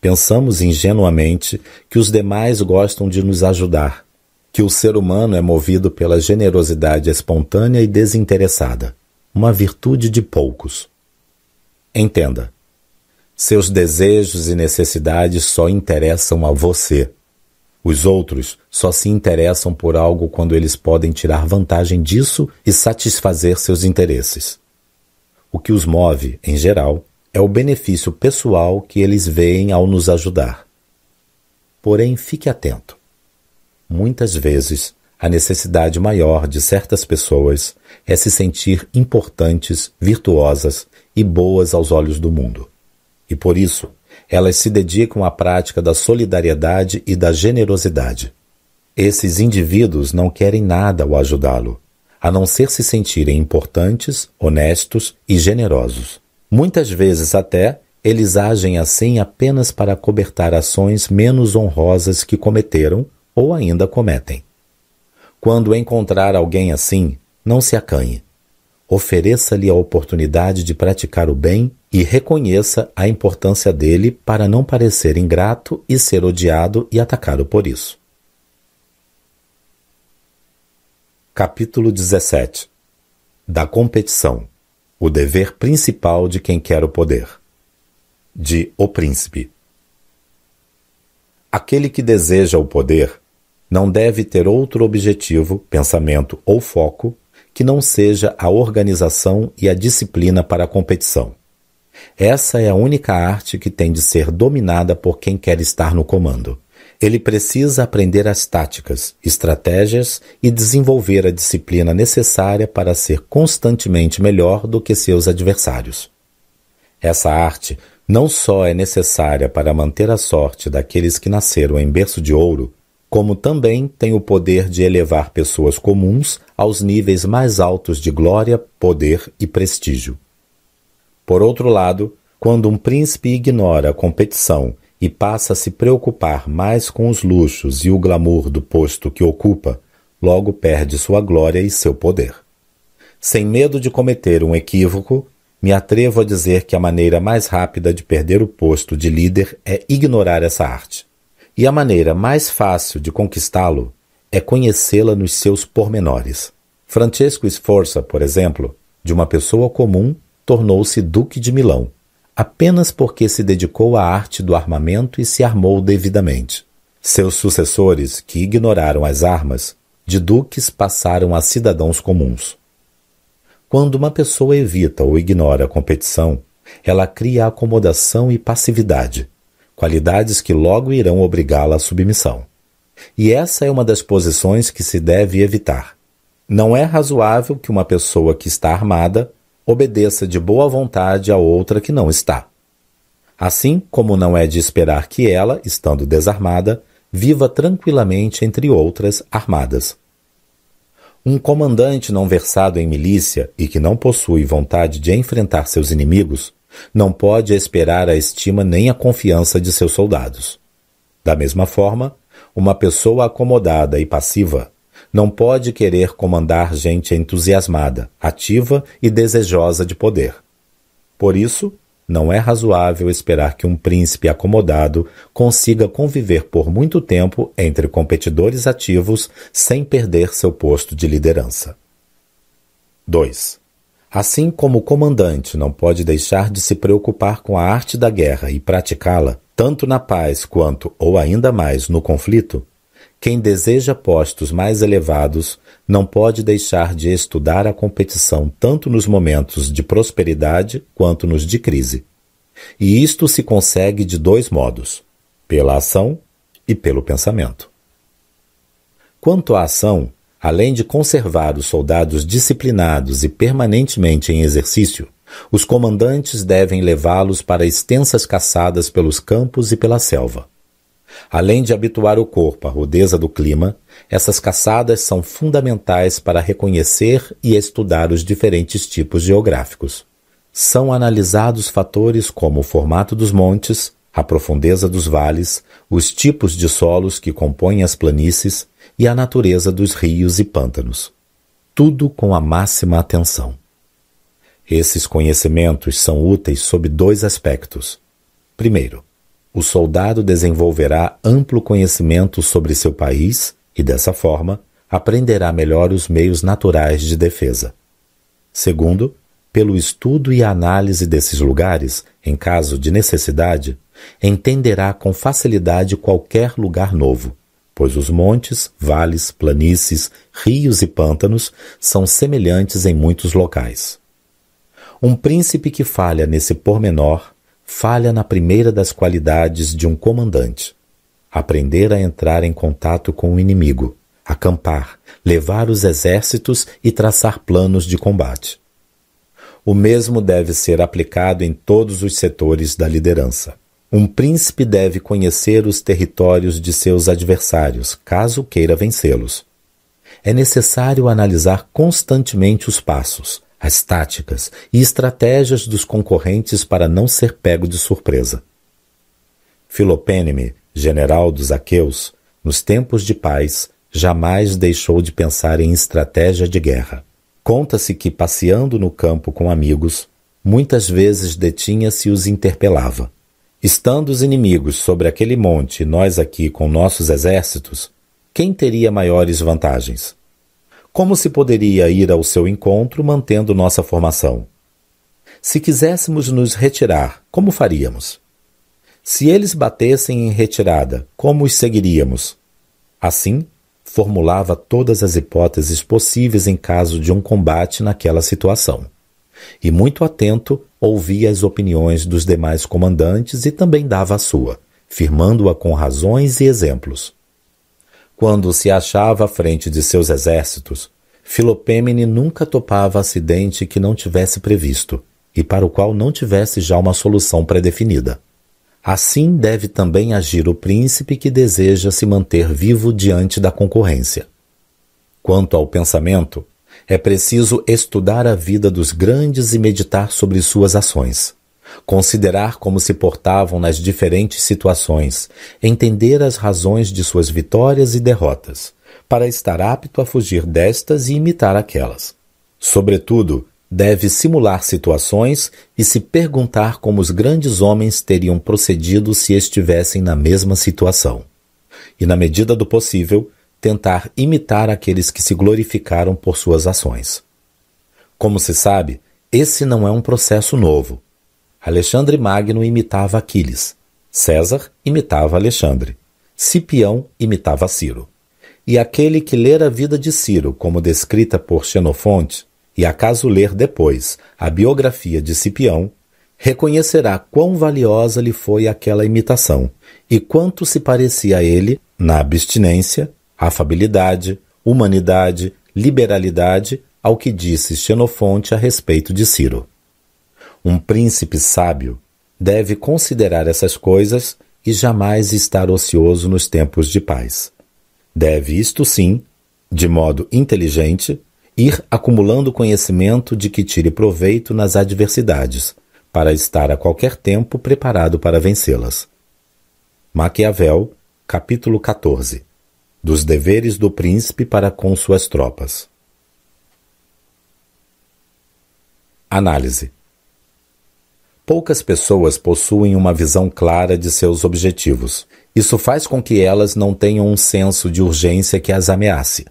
Pensamos ingenuamente que os demais gostam de nos ajudar que o ser humano é movido pela generosidade espontânea e desinteressada, uma virtude de poucos. Entenda. Seus desejos e necessidades só interessam a você. Os outros só se interessam por algo quando eles podem tirar vantagem disso e satisfazer seus interesses. O que os move, em geral, é o benefício pessoal que eles veem ao nos ajudar. Porém, fique atento. Muitas vezes, a necessidade maior de certas pessoas é se sentir importantes, virtuosas e boas aos olhos do mundo. E por isso, elas se dedicam à prática da solidariedade e da generosidade. Esses indivíduos não querem nada ao ajudá-lo, a não ser se sentirem importantes, honestos e generosos. Muitas vezes até eles agem assim apenas para cobertar ações menos honrosas que cometeram ou ainda cometem. Quando encontrar alguém assim, não se acanhe. Ofereça-lhe a oportunidade de praticar o bem e reconheça a importância dele para não parecer ingrato e ser odiado e atacado por isso. Capítulo 17 Da competição O dever principal de quem quer o poder. De O Príncipe. Aquele que deseja o poder não deve ter outro objetivo, pensamento ou foco que não seja a organização e a disciplina para a competição. Essa é a única arte que tem de ser dominada por quem quer estar no comando. Ele precisa aprender as táticas, estratégias e desenvolver a disciplina necessária para ser constantemente melhor do que seus adversários. Essa arte não só é necessária para manter a sorte daqueles que nasceram em berço de ouro, como também tem o poder de elevar pessoas comuns aos níveis mais altos de glória, poder e prestígio. Por outro lado, quando um príncipe ignora a competição e passa a se preocupar mais com os luxos e o glamour do posto que ocupa, logo perde sua glória e seu poder. Sem medo de cometer um equívoco, me atrevo a dizer que a maneira mais rápida de perder o posto de líder é ignorar essa arte. E a maneira mais fácil de conquistá-lo é conhecê-la nos seus pormenores. Francesco Sforza, por exemplo, de uma pessoa comum, tornou-se Duque de Milão, apenas porque se dedicou à arte do armamento e se armou devidamente. Seus sucessores, que ignoraram as armas, de duques passaram a cidadãos comuns. Quando uma pessoa evita ou ignora a competição, ela cria acomodação e passividade, qualidades que logo irão obrigá-la à submissão. E essa é uma das posições que se deve evitar. Não é razoável que uma pessoa que está armada obedeça de boa vontade a outra que não está. Assim como não é de esperar que ela, estando desarmada, viva tranquilamente entre outras armadas. Um comandante não versado em milícia e que não possui vontade de enfrentar seus inimigos não pode esperar a estima nem a confiança de seus soldados. Da mesma forma, uma pessoa acomodada e passiva não pode querer comandar gente entusiasmada, ativa e desejosa de poder. Por isso, não é razoável esperar que um príncipe acomodado consiga conviver por muito tempo entre competidores ativos sem perder seu posto de liderança. 2. Assim como o comandante não pode deixar de se preocupar com a arte da guerra e praticá-la, tanto na paz quanto, ou ainda mais, no conflito, quem deseja postos mais elevados não pode deixar de estudar a competição tanto nos momentos de prosperidade quanto nos de crise. E isto se consegue de dois modos: pela ação e pelo pensamento. Quanto à ação, além de conservar os soldados disciplinados e permanentemente em exercício, os comandantes devem levá-los para extensas caçadas pelos campos e pela selva Além de habituar o corpo à rudeza do clima, essas caçadas são fundamentais para reconhecer e estudar os diferentes tipos geográficos. São analisados fatores como o formato dos montes, a profundeza dos vales, os tipos de solos que compõem as planícies e a natureza dos rios e pântanos. Tudo com a máxima atenção. Esses conhecimentos são úteis sob dois aspectos. Primeiro, o soldado desenvolverá amplo conhecimento sobre seu país e, dessa forma, aprenderá melhor os meios naturais de defesa. Segundo, pelo estudo e análise desses lugares, em caso de necessidade, entenderá com facilidade qualquer lugar novo, pois os montes, vales, planícies, rios e pântanos são semelhantes em muitos locais. Um príncipe que falha nesse pormenor falha na primeira das qualidades de um comandante: aprender a entrar em contato com o inimigo, acampar, levar os exércitos e traçar planos de combate. O mesmo deve ser aplicado em todos os setores da liderança. Um príncipe deve conhecer os territórios de seus adversários, caso queira vencê-los. É necessário analisar constantemente os passos, as táticas e estratégias dos concorrentes para não ser pego de surpresa. Filopêneme, general dos aqueus, nos tempos de paz, jamais deixou de pensar em estratégia de guerra. Conta-se que, passeando no campo com amigos, muitas vezes detinha-se e os interpelava. Estando os inimigos sobre aquele monte e nós aqui com nossos exércitos, quem teria maiores vantagens? Como se poderia ir ao seu encontro mantendo nossa formação? Se quiséssemos nos retirar, como faríamos? Se eles batessem em retirada, como os seguiríamos? Assim, formulava todas as hipóteses possíveis em caso de um combate naquela situação. E muito atento, ouvia as opiniões dos demais comandantes e também dava a sua, firmando-a com razões e exemplos. Quando se achava à frente de seus exércitos, Filopêmene nunca topava acidente que não tivesse previsto e para o qual não tivesse já uma solução predefinida. Assim deve também agir o príncipe que deseja se manter vivo diante da concorrência. Quanto ao pensamento, é preciso estudar a vida dos grandes e meditar sobre suas ações considerar como se portavam nas diferentes situações, entender as razões de suas vitórias e derrotas, para estar apto a fugir destas e imitar aquelas. Sobretudo, deve simular situações e se perguntar como os grandes homens teriam procedido se estivessem na mesma situação. E, na medida do possível, tentar imitar aqueles que se glorificaram por suas ações. Como se sabe, esse não é um processo novo, Alexandre Magno imitava Aquiles, César imitava Alexandre, Cipião imitava Ciro. E aquele que ler a vida de Ciro como descrita por Xenofonte, e acaso ler depois a biografia de Cipião, reconhecerá quão valiosa lhe foi aquela imitação e quanto se parecia a ele na abstinência, afabilidade, humanidade, liberalidade ao que disse Xenofonte a respeito de Ciro. Um príncipe sábio deve considerar essas coisas e jamais estar ocioso nos tempos de paz. Deve, isto sim, de modo inteligente, ir acumulando conhecimento de que tire proveito nas adversidades, para estar a qualquer tempo preparado para vencê-las. Maquiavel, capítulo 14 Dos deveres do príncipe para com suas tropas. Análise Poucas pessoas possuem uma visão clara de seus objetivos. Isso faz com que elas não tenham um senso de urgência que as ameace.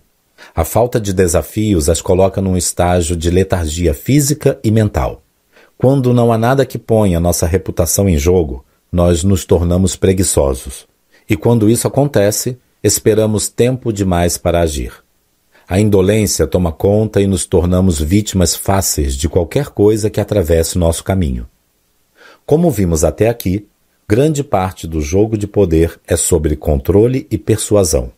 A falta de desafios as coloca num estágio de letargia física e mental. Quando não há nada que ponha nossa reputação em jogo, nós nos tornamos preguiçosos. E quando isso acontece, esperamos tempo demais para agir. A indolência toma conta e nos tornamos vítimas fáceis de qualquer coisa que atravesse nosso caminho. Como vimos até aqui, grande parte do jogo de poder é sobre controle e persuasão.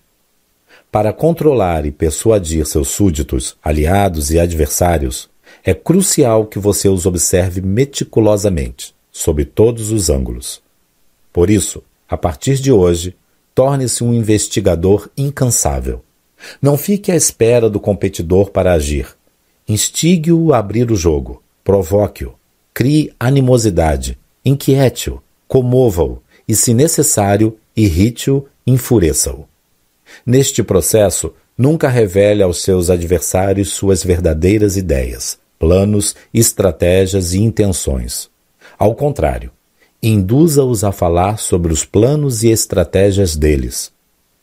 Para controlar e persuadir seus súditos, aliados e adversários, é crucial que você os observe meticulosamente, sob todos os ângulos. Por isso, a partir de hoje, torne-se um investigador incansável. Não fique à espera do competidor para agir. Instigue-o a abrir o jogo, provoque-o, crie animosidade, inquiete-o, comova-o e, se necessário, irrite-o, enfureça-o. Neste processo, nunca revele aos seus adversários suas verdadeiras ideias, planos, estratégias e intenções. Ao contrário, induza-os a falar sobre os planos e estratégias deles.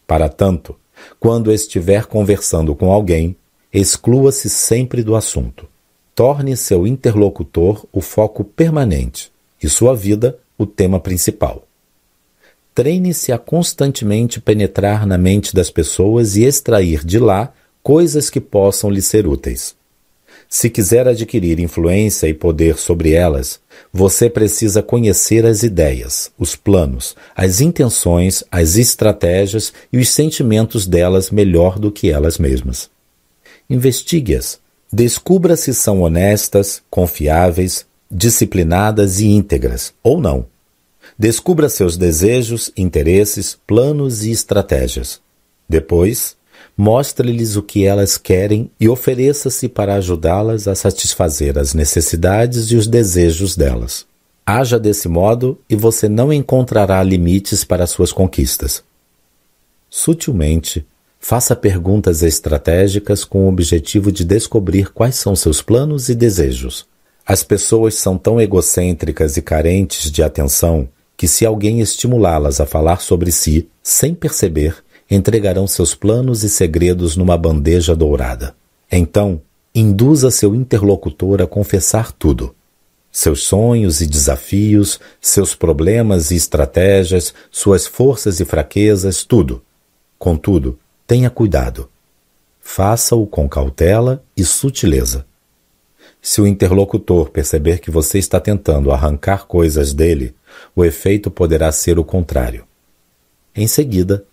Para tanto, quando estiver conversando com alguém, exclua-se sempre do assunto. Torne seu interlocutor o foco permanente e sua vida o tema principal. Treine-se a constantemente penetrar na mente das pessoas e extrair de lá coisas que possam lhe ser úteis. Se quiser adquirir influência e poder sobre elas, você precisa conhecer as ideias, os planos, as intenções, as estratégias e os sentimentos delas melhor do que elas mesmas. Investigue-as. Descubra se são honestas, confiáveis, disciplinadas e íntegras, ou não. Descubra seus desejos, interesses, planos e estratégias. Depois, Mostre-lhes o que elas querem e ofereça-se para ajudá-las a satisfazer as necessidades e os desejos delas. Haja desse modo e você não encontrará limites para suas conquistas. Sutilmente, faça perguntas estratégicas com o objetivo de descobrir quais são seus planos e desejos. As pessoas são tão egocêntricas e carentes de atenção que, se alguém estimulá-las a falar sobre si, sem perceber, entregarão seus planos e segredos numa bandeja dourada. Então, induza seu interlocutor a confessar tudo. Seus sonhos e desafios, seus problemas e estratégias, suas forças e fraquezas, tudo. Contudo, tenha cuidado. Faça-o com cautela e sutileza. Se o interlocutor perceber que você está tentando arrancar coisas dele, o efeito poderá ser o contrário. Em seguida,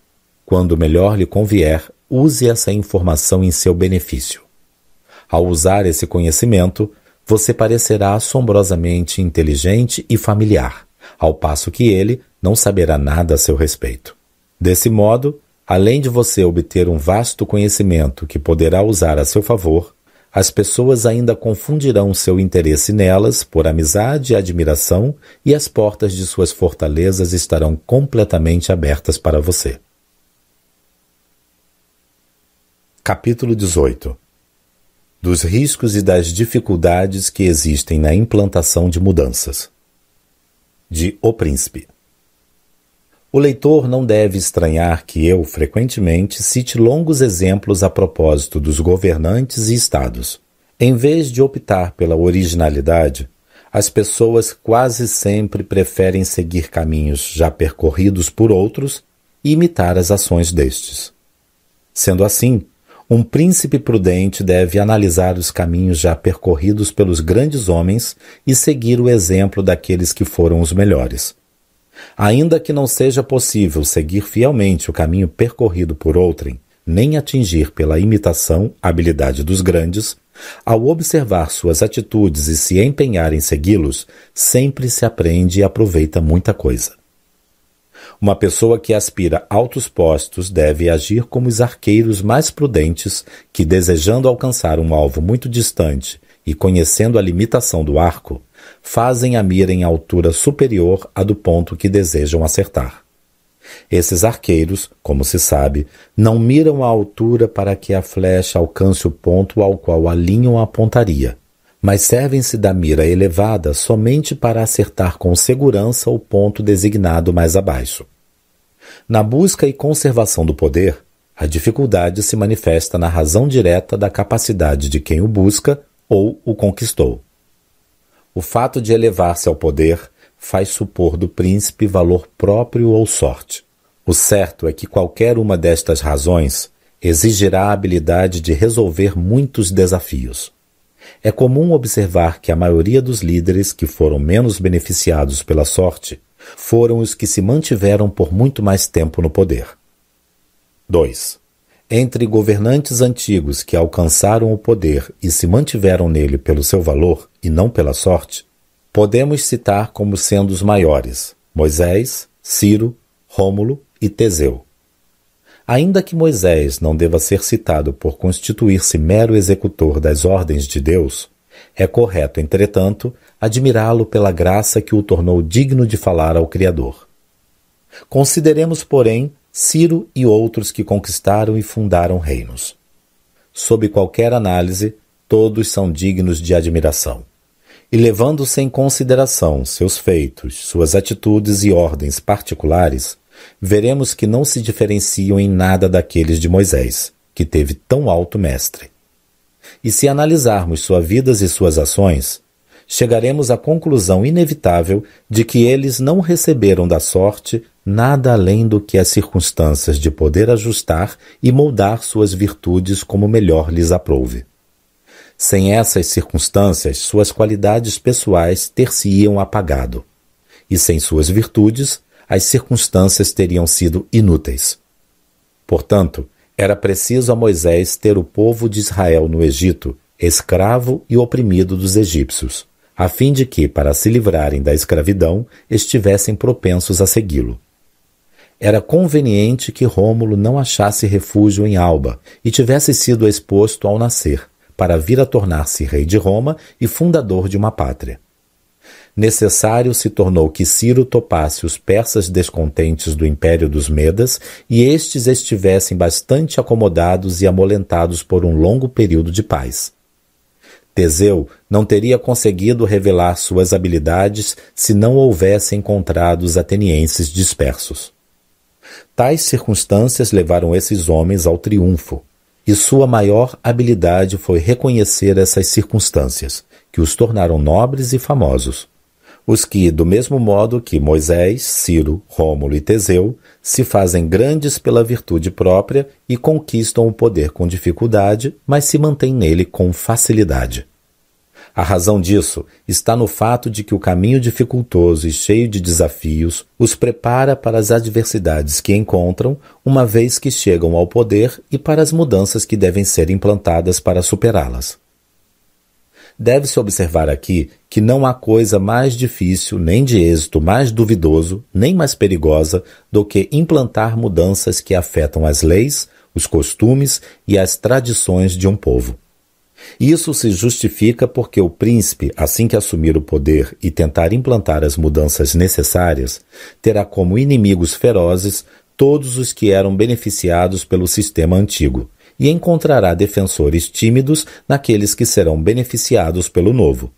quando melhor lhe convier, use essa informação em seu benefício. Ao usar esse conhecimento, você parecerá assombrosamente inteligente e familiar, ao passo que ele não saberá nada a seu respeito. Desse modo, além de você obter um vasto conhecimento que poderá usar a seu favor, as pessoas ainda confundirão seu interesse nelas por amizade e admiração e as portas de suas fortalezas estarão completamente abertas para você. Capítulo 18 Dos riscos e das dificuldades que existem na implantação de mudanças. De O Príncipe. O leitor não deve estranhar que eu, frequentemente, cite longos exemplos a propósito dos governantes e estados. Em vez de optar pela originalidade, as pessoas quase sempre preferem seguir caminhos já percorridos por outros e imitar as ações destes. Sendo assim, um príncipe prudente deve analisar os caminhos já percorridos pelos grandes homens e seguir o exemplo daqueles que foram os melhores. Ainda que não seja possível seguir fielmente o caminho percorrido por outrem, nem atingir pela imitação a habilidade dos grandes, ao observar suas atitudes e se empenhar em segui-los, sempre se aprende e aproveita muita coisa. Uma pessoa que aspira altos postos deve agir como os arqueiros mais prudentes que, desejando alcançar um alvo muito distante e conhecendo a limitação do arco, fazem a mira em altura superior à do ponto que desejam acertar. Esses arqueiros, como se sabe, não miram a altura para que a flecha alcance o ponto ao qual alinham a pontaria, mas servem-se da mira elevada somente para acertar com segurança o ponto designado mais abaixo. Na busca e conservação do poder, a dificuldade se manifesta na razão direta da capacidade de quem o busca ou o conquistou. O fato de elevar-se ao poder faz supor do príncipe valor próprio ou sorte. O certo é que qualquer uma destas razões exigirá a habilidade de resolver muitos desafios. É comum observar que a maioria dos líderes que foram menos beneficiados pela sorte foram os que se mantiveram por muito mais tempo no poder. 2. Entre governantes antigos que alcançaram o poder e se mantiveram nele pelo seu valor e não pela sorte, podemos citar como sendo os maiores Moisés, Ciro, Rômulo e Teseu. Ainda que Moisés não deva ser citado por constituir-se mero executor das ordens de Deus, é correto, entretanto, admirá-lo pela graça que o tornou digno de falar ao Criador. Consideremos, porém, Ciro e outros que conquistaram e fundaram reinos. Sob qualquer análise, todos são dignos de admiração e levando-se em consideração seus feitos, suas atitudes e ordens particulares, veremos que não se diferenciam em nada daqueles de Moisés, que teve tão alto mestre. E se analisarmos suas vidas e suas ações, chegaremos à conclusão inevitável de que eles não receberam da sorte nada além do que as circunstâncias de poder ajustar e moldar suas virtudes como melhor lhes aprouve. Sem essas circunstâncias, suas qualidades pessoais ter-se-iam apagado, e sem suas virtudes, as circunstâncias teriam sido inúteis. Portanto, era preciso a Moisés ter o povo de Israel no Egito, escravo e oprimido dos egípcios, a fim de que, para se livrarem da escravidão, estivessem propensos a segui-lo. Era conveniente que Rômulo não achasse refúgio em Alba e tivesse sido exposto ao nascer, para vir a tornar-se rei de Roma e fundador de uma pátria. Necessário se tornou que Ciro topasse os persas descontentes do império dos Medas e estes estivessem bastante acomodados e amolentados por um longo período de paz. Teseu não teria conseguido revelar suas habilidades se não houvesse encontrado os atenienses dispersos. Tais circunstâncias levaram esses homens ao triunfo, e sua maior habilidade foi reconhecer essas circunstâncias, que os tornaram nobres e famosos. Os que, do mesmo modo que Moisés, Ciro, Rômulo e Teseu, se fazem grandes pela virtude própria e conquistam o poder com dificuldade, mas se mantêm nele com facilidade. A razão disso está no fato de que o caminho dificultoso e cheio de desafios os prepara para as adversidades que encontram, uma vez que chegam ao poder e para as mudanças que devem ser implantadas para superá-las. Deve-se observar aqui que não há coisa mais difícil, nem de êxito mais duvidoso, nem mais perigosa do que implantar mudanças que afetam as leis, os costumes e as tradições de um povo. Isso se justifica porque o príncipe, assim que assumir o poder e tentar implantar as mudanças necessárias, terá como inimigos ferozes todos os que eram beneficiados pelo sistema antigo, e encontrará defensores tímidos naqueles que serão beneficiados pelo novo.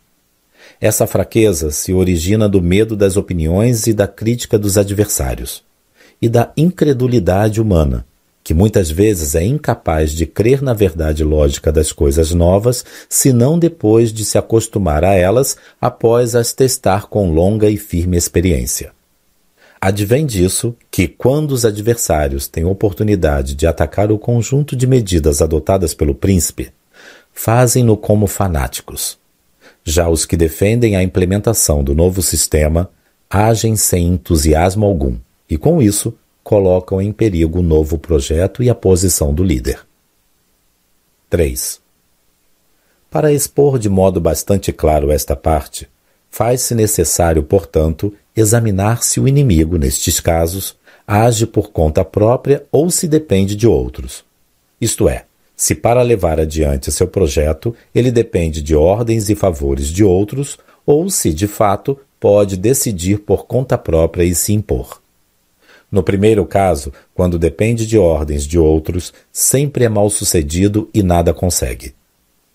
Essa fraqueza se origina do medo das opiniões e da crítica dos adversários, e da incredulidade humana, que muitas vezes é incapaz de crer na verdade lógica das coisas novas, senão depois de se acostumar a elas após as testar com longa e firme experiência. Advém disso que, quando os adversários têm oportunidade de atacar o conjunto de medidas adotadas pelo príncipe, fazem-no como fanáticos. Já os que defendem a implementação do novo sistema agem sem entusiasmo algum e, com isso, colocam em perigo o novo projeto e a posição do líder. 3. Para expor de modo bastante claro esta parte, faz-se necessário, portanto, examinar se o inimigo, nestes casos, age por conta própria ou se depende de outros. Isto é, se para levar adiante seu projeto ele depende de ordens e favores de outros, ou se, de fato, pode decidir por conta própria e se impor. No primeiro caso, quando depende de ordens de outros, sempre é mal sucedido e nada consegue.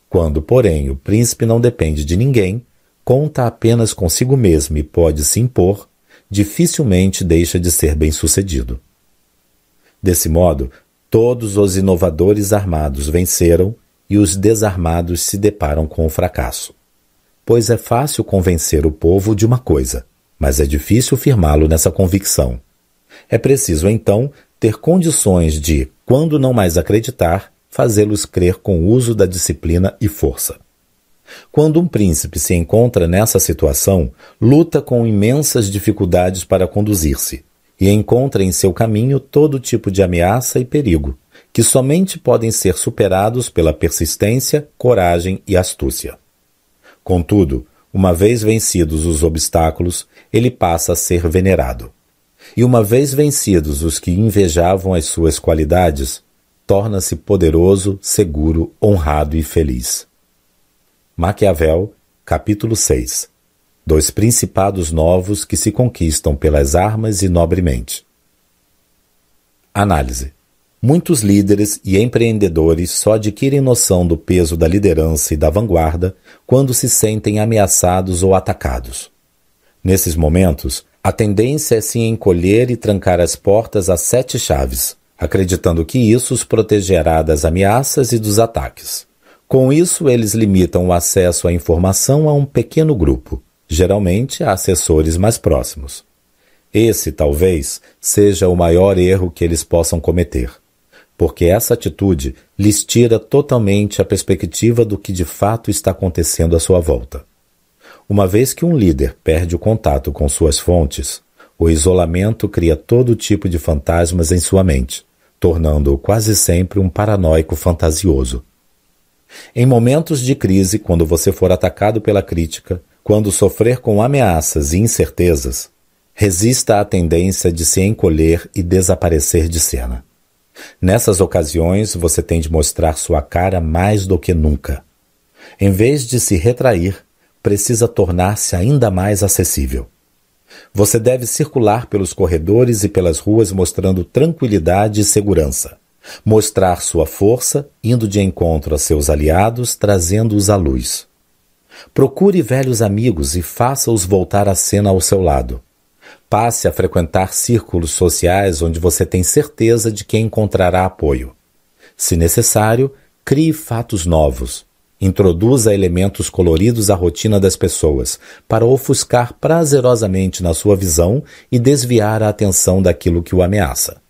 Quando, porém, o príncipe não depende de ninguém, conta apenas consigo mesmo e pode se impor, dificilmente deixa de ser bem-sucedido. Desse modo, todos os inovadores armados venceram e os desarmados se deparam com o fracasso. Pois é fácil convencer o povo de uma coisa, mas é difícil firmá-lo nessa convicção. É preciso, então, ter condições de, quando não mais acreditar, fazê-los crer com uso da disciplina e força. Quando um príncipe se encontra nessa situação, luta com imensas dificuldades para conduzir-se e encontra em seu caminho todo tipo de ameaça e perigo, que somente podem ser superados pela persistência, coragem e astúcia. Contudo, uma vez vencidos os obstáculos, ele passa a ser venerado. E uma vez vencidos os que invejavam as suas qualidades, torna-se poderoso, seguro, honrado e feliz. Maquiavel, capítulo 6 Dois principados novos que se conquistam pelas armas e nobremente. Análise. Muitos líderes e empreendedores só adquirem noção do peso da liderança e da vanguarda quando se sentem ameaçados ou atacados. Nesses momentos, a tendência é se encolher e trancar as portas a sete chaves, acreditando que isso os protegerá das ameaças e dos ataques. Com isso, eles limitam o acesso à informação a um pequeno grupo, geralmente a assessores mais próximos. Esse, talvez, seja o maior erro que eles possam cometer, porque essa atitude lhes tira totalmente a perspectiva do que de fato está acontecendo à sua volta. Uma vez que um líder perde o contato com suas fontes, o isolamento cria todo tipo de fantasmas em sua mente, tornando-o quase sempre um paranoico fantasioso em momentos de crise, quando você for atacado pela crítica, quando sofrer com ameaças e incertezas, resista à tendência de se encolher e desaparecer de cena. Nessas ocasiões, você tem de mostrar sua cara mais do que nunca. Em vez de se retrair, precisa tornar-se ainda mais acessível. Você deve circular pelos corredores e pelas ruas mostrando tranquilidade e segurança mostrar sua força, indo de encontro a seus aliados, trazendo-os à luz. Procure velhos amigos e faça-os voltar à cena ao seu lado. Passe a frequentar círculos sociais onde você tem certeza de que encontrará apoio. Se necessário, crie fatos novos. Introduza elementos coloridos à rotina das pessoas, para ofuscar prazerosamente na sua visão e desviar a atenção daquilo que o ameaça.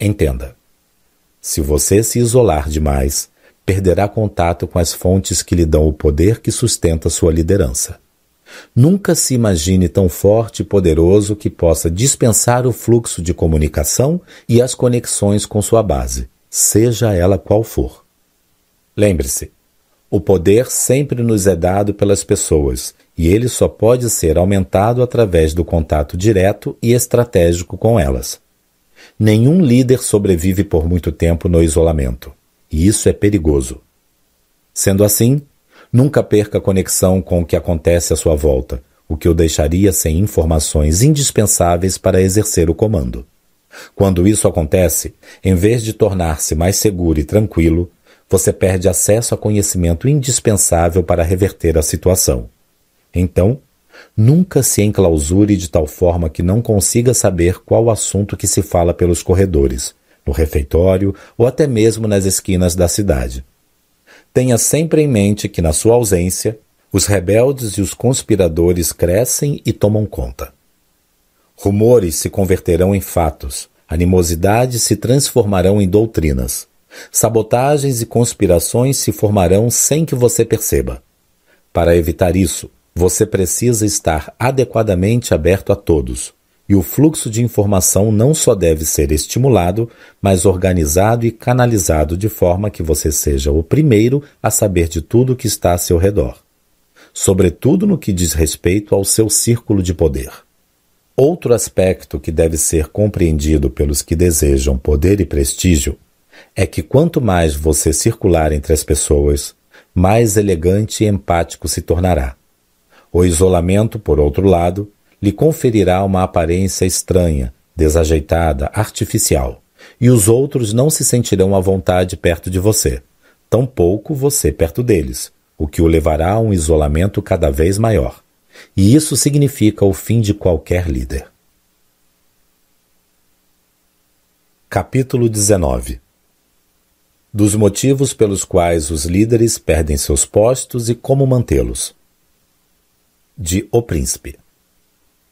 Entenda. Se você se isolar demais, perderá contato com as fontes que lhe dão o poder que sustenta sua liderança. Nunca se imagine tão forte e poderoso que possa dispensar o fluxo de comunicação e as conexões com sua base, seja ela qual for. Lembre-se, o poder sempre nos é dado pelas pessoas e ele só pode ser aumentado através do contato direto e estratégico com elas. Nenhum líder sobrevive por muito tempo no isolamento, e isso é perigoso. Sendo assim, nunca perca conexão com o que acontece à sua volta, o que o deixaria sem informações indispensáveis para exercer o comando. Quando isso acontece, em vez de tornar-se mais seguro e tranquilo, você perde acesso a conhecimento indispensável para reverter a situação. Então, Nunca se enclausure de tal forma que não consiga saber qual assunto que se fala pelos corredores, no refeitório ou até mesmo nas esquinas da cidade. Tenha sempre em mente que, na sua ausência, os rebeldes e os conspiradores crescem e tomam conta. Rumores se converterão em fatos, animosidades se transformarão em doutrinas, sabotagens e conspirações se formarão sem que você perceba. Para evitar isso, você precisa estar adequadamente aberto a todos, e o fluxo de informação não só deve ser estimulado, mas organizado e canalizado de forma que você seja o primeiro a saber de tudo que está a seu redor, sobretudo no que diz respeito ao seu círculo de poder. Outro aspecto que deve ser compreendido pelos que desejam poder e prestígio é que quanto mais você circular entre as pessoas, mais elegante e empático se tornará. O isolamento, por outro lado, lhe conferirá uma aparência estranha, desajeitada, artificial, e os outros não se sentirão à vontade perto de você, tampouco você perto deles, o que o levará a um isolamento cada vez maior. E isso significa o fim de qualquer líder. Capítulo 19 Dos motivos pelos quais os líderes perdem seus postos e como mantê-los de O Príncipe.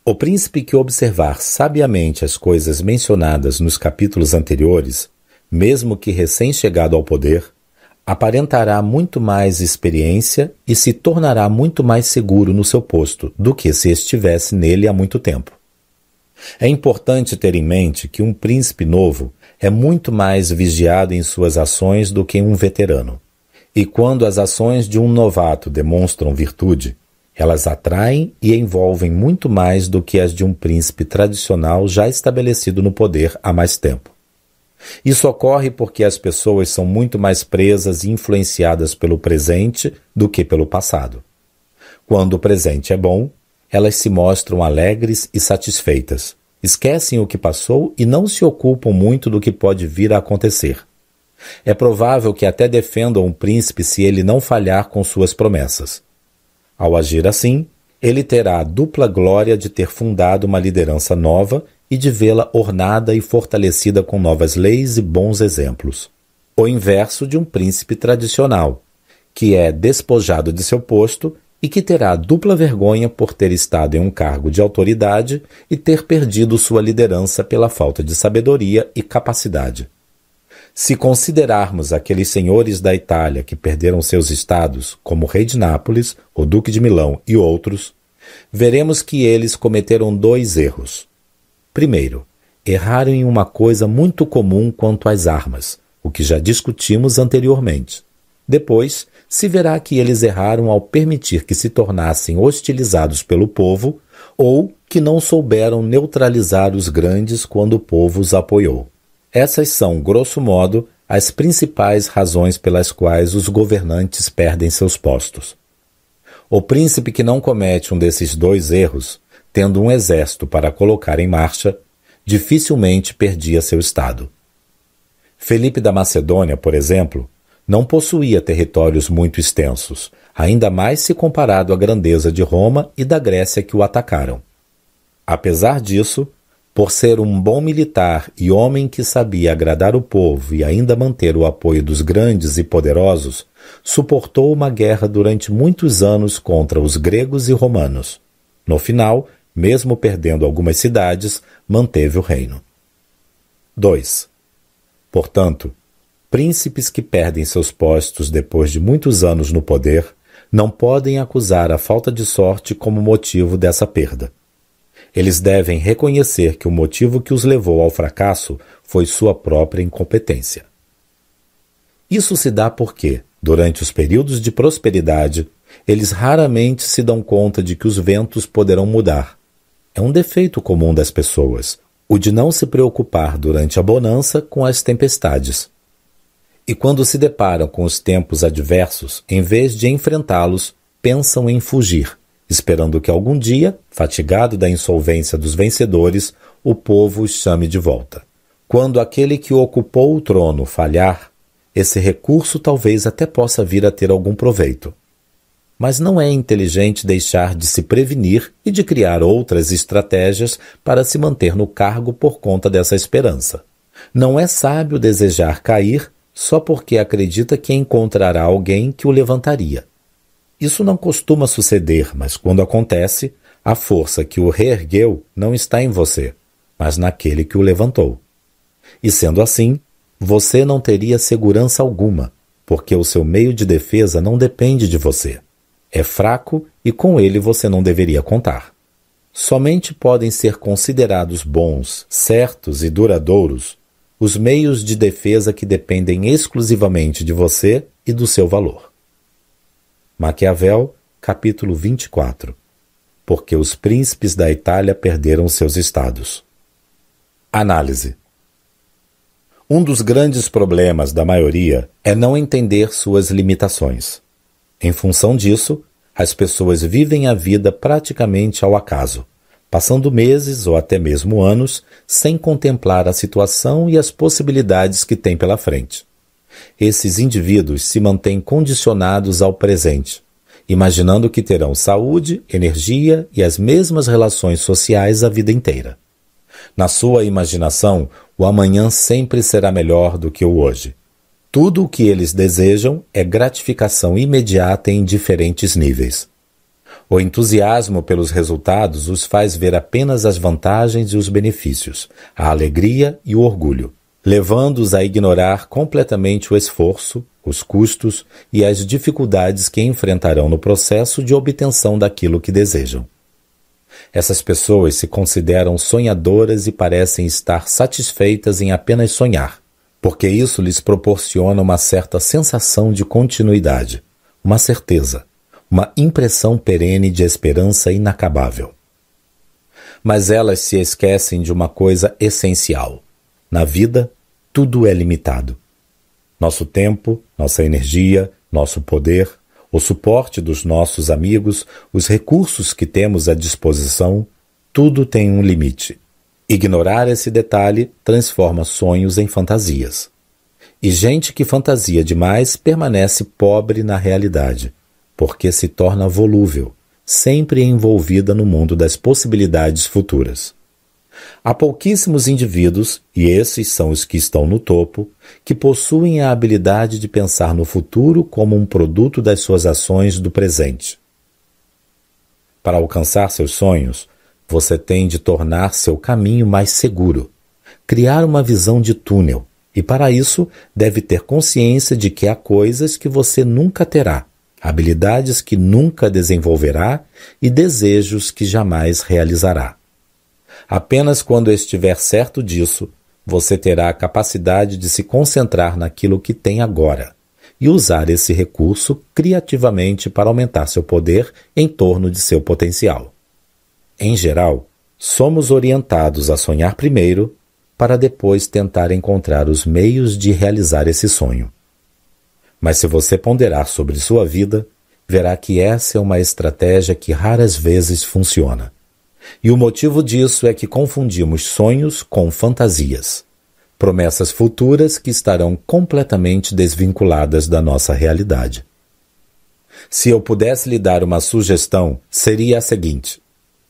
O príncipe que observar sabiamente as coisas mencionadas nos capítulos anteriores, mesmo que recém-chegado ao poder, aparentará muito mais experiência e se tornará muito mais seguro no seu posto do que se estivesse nele há muito tempo. É importante ter em mente que um príncipe novo é muito mais vigiado em suas ações do que um veterano. E quando as ações de um novato demonstram virtude, elas atraem e envolvem muito mais do que as de um príncipe tradicional já estabelecido no poder há mais tempo. Isso ocorre porque as pessoas são muito mais presas e influenciadas pelo presente do que pelo passado. Quando o presente é bom, elas se mostram alegres e satisfeitas, esquecem o que passou e não se ocupam muito do que pode vir a acontecer. É provável que até defendam o príncipe se ele não falhar com suas promessas. Ao agir assim, ele terá a dupla glória de ter fundado uma liderança nova e de vê-la ornada e fortalecida com novas leis e bons exemplos. O inverso de um príncipe tradicional, que é despojado de seu posto e que terá dupla vergonha por ter estado em um cargo de autoridade e ter perdido sua liderança pela falta de sabedoria e capacidade. Se considerarmos aqueles senhores da Itália que perderam seus estados, como o rei de Nápoles, o duque de Milão e outros, veremos que eles cometeram dois erros. Primeiro, erraram em uma coisa muito comum quanto às armas, o que já discutimos anteriormente. Depois, se verá que eles erraram ao permitir que se tornassem hostilizados pelo povo ou que não souberam neutralizar os grandes quando o povo os apoiou. Essas são, grosso modo, as principais razões pelas quais os governantes perdem seus postos. O príncipe que não comete um desses dois erros, tendo um exército para colocar em marcha, dificilmente perdia seu estado. Felipe da Macedônia, por exemplo, não possuía territórios muito extensos, ainda mais se comparado à grandeza de Roma e da Grécia que o atacaram. Apesar disso, por ser um bom militar e homem que sabia agradar o povo e ainda manter o apoio dos grandes e poderosos, suportou uma guerra durante muitos anos contra os gregos e romanos. No final, mesmo perdendo algumas cidades, manteve o reino. 2. Portanto, príncipes que perdem seus postos depois de muitos anos no poder não podem acusar a falta de sorte como motivo dessa perda. Eles devem reconhecer que o motivo que os levou ao fracasso foi sua própria incompetência. Isso se dá porque, durante os períodos de prosperidade, eles raramente se dão conta de que os ventos poderão mudar. É um defeito comum das pessoas, o de não se preocupar durante a bonança com as tempestades. E quando se deparam com os tempos adversos, em vez de enfrentá-los, pensam em fugir esperando que algum dia, fatigado da insolvência dos vencedores, o povo os chame de volta. Quando aquele que ocupou o trono falhar, esse recurso talvez até possa vir a ter algum proveito. Mas não é inteligente deixar de se prevenir e de criar outras estratégias para se manter no cargo por conta dessa esperança. Não é sábio desejar cair só porque acredita que encontrará alguém que o levantaria. Isso não costuma suceder, mas quando acontece, a força que o reergueu não está em você, mas naquele que o levantou. E sendo assim, você não teria segurança alguma, porque o seu meio de defesa não depende de você. É fraco e com ele você não deveria contar. somente podem ser considerados bons, certos e duradouros os meios de defesa que dependem exclusivamente de você e do seu valor. Maquiavel, capítulo 24 Porque os príncipes da Itália perderam seus estados. Análise Um dos grandes problemas da maioria é não entender suas limitações. Em função disso, as pessoas vivem a vida praticamente ao acaso, passando meses ou até mesmo anos sem contemplar a situação e as possibilidades que têm pela frente. Esses indivíduos se mantêm condicionados ao presente, imaginando que terão saúde, energia e as mesmas relações sociais a vida inteira. Na sua imaginação, o amanhã sempre será melhor do que o hoje. Tudo o que eles desejam é gratificação imediata em diferentes níveis. O entusiasmo pelos resultados os faz ver apenas as vantagens e os benefícios, a alegria e o orgulho, levando-os a ignorar completamente o esforço, os custos e as dificuldades que enfrentarão no processo de obtenção daquilo que desejam. Essas pessoas se consideram sonhadoras e parecem estar satisfeitas em apenas sonhar, porque isso lhes proporciona uma certa sensação de continuidade, uma certeza, uma impressão perene de esperança inacabável. Mas elas se esquecem de uma coisa essencial. Na vida, tudo é limitado. Nosso tempo, nossa energia, nosso poder, o suporte dos nossos amigos, os recursos que temos à disposição, tudo tem um limite. Ignorar esse detalhe transforma sonhos em fantasias. E gente que fantasia demais permanece pobre na realidade, porque se torna volúvel, sempre envolvida no mundo das possibilidades futuras. Há pouquíssimos indivíduos, e esses são os que estão no topo, que possuem a habilidade de pensar no futuro como um produto das suas ações do presente. Para alcançar seus sonhos, você tem de tornar seu caminho mais seguro, criar uma visão de túnel, e para isso deve ter consciência de que há coisas que você nunca terá, habilidades que nunca desenvolverá e desejos que jamais realizará. Apenas quando estiver certo disso, você terá a capacidade de se concentrar naquilo que tem agora e usar esse recurso criativamente para aumentar seu poder em torno de seu potencial. Em geral, somos orientados a sonhar primeiro para depois tentar encontrar os meios de realizar esse sonho. Mas se você ponderar sobre sua vida, verá que essa é uma estratégia que raras vezes funciona. E o motivo disso é que confundimos sonhos com fantasias, promessas futuras que estarão completamente desvinculadas da nossa realidade. Se eu pudesse lhe dar uma sugestão, seria a seguinte: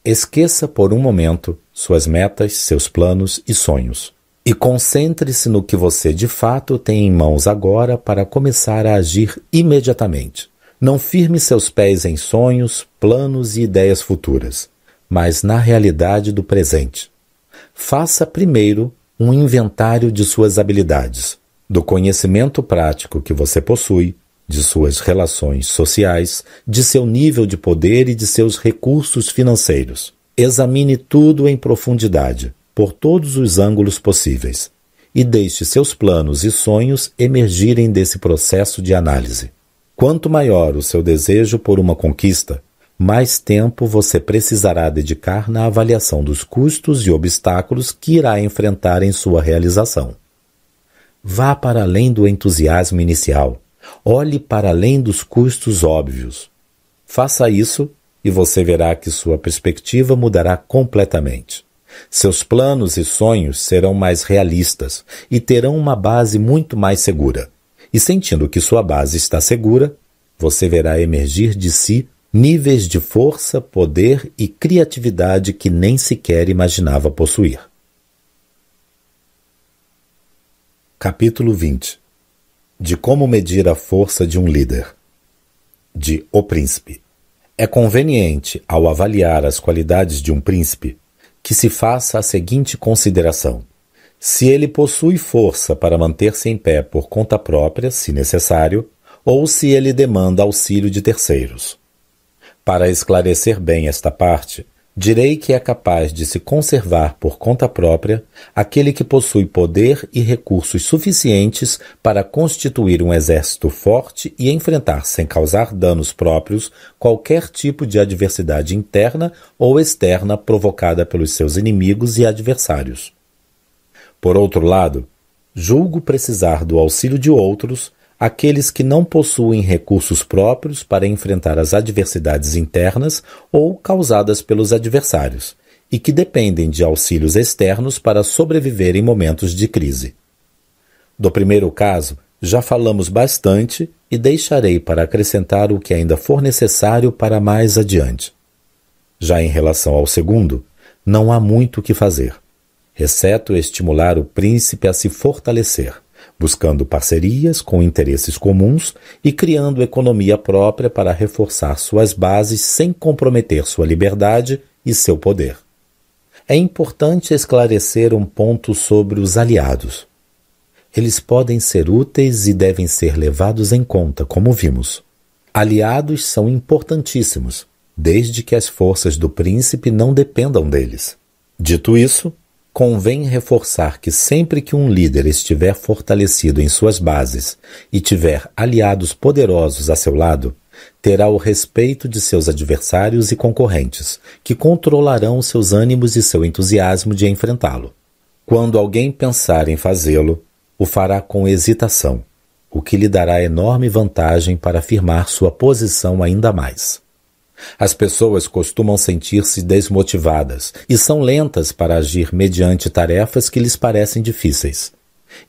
Esqueça por um momento suas metas, seus planos e sonhos. E concentre-se no que você de fato tem em mãos agora para começar a agir imediatamente. Não firme seus pés em sonhos, planos e ideias futuras, mas na realidade do presente. Faça primeiro um inventário de suas habilidades, do conhecimento prático que você possui, de suas relações sociais, de seu nível de poder e de seus recursos financeiros. Examine tudo em profundidade, por todos os ângulos possíveis, e deixe seus planos e sonhos emergirem desse processo de análise. Quanto maior o seu desejo por uma conquista, mais tempo você precisará dedicar na avaliação dos custos e obstáculos que irá enfrentar em sua realização. Vá para além do entusiasmo inicial Olhe para além dos custos óbvios. Faça isso e você verá que sua perspectiva mudará completamente. Seus planos e sonhos serão mais realistas e terão uma base muito mais segura. E sentindo que sua base está segura, você verá emergir de si níveis de força, poder e criatividade que nem sequer imaginava possuir. Capítulo 20 de como medir a força de um líder. De O Príncipe. É conveniente, ao avaliar as qualidades de um príncipe, que se faça a seguinte consideração: se ele possui força para manter-se em pé por conta própria, se necessário, ou se ele demanda auxílio de terceiros. Para esclarecer bem esta parte, Direi que é capaz de se conservar por conta própria aquele que possui poder e recursos suficientes para constituir um exército forte e enfrentar sem causar danos próprios qualquer tipo de adversidade interna ou externa provocada pelos seus inimigos e adversários. Por outro lado, julgo precisar do auxílio de outros aqueles que não possuem recursos próprios para enfrentar as adversidades internas ou causadas pelos adversários, e que dependem de auxílios externos para sobreviver em momentos de crise. Do primeiro caso, já falamos bastante e deixarei para acrescentar o que ainda for necessário para mais adiante. Já em relação ao segundo, não há muito o que fazer, exceto estimular o príncipe a se fortalecer buscando parcerias com interesses comuns e criando economia própria para reforçar suas bases sem comprometer sua liberdade e seu poder. É importante esclarecer um ponto sobre os aliados. Eles podem ser úteis e devem ser levados em conta, como vimos. Aliados são importantíssimos, desde que as forças do príncipe não dependam deles. Dito isso, Convém reforçar que sempre que um líder estiver fortalecido em suas bases e tiver aliados poderosos a seu lado, terá o respeito de seus adversários e concorrentes, que controlarão seus ânimos e seu entusiasmo de enfrentá-lo. Quando alguém pensar em fazê-lo, o fará com hesitação, o que lhe dará enorme vantagem para afirmar sua posição ainda mais. As pessoas costumam sentir-se desmotivadas e são lentas para agir mediante tarefas que lhes parecem difíceis.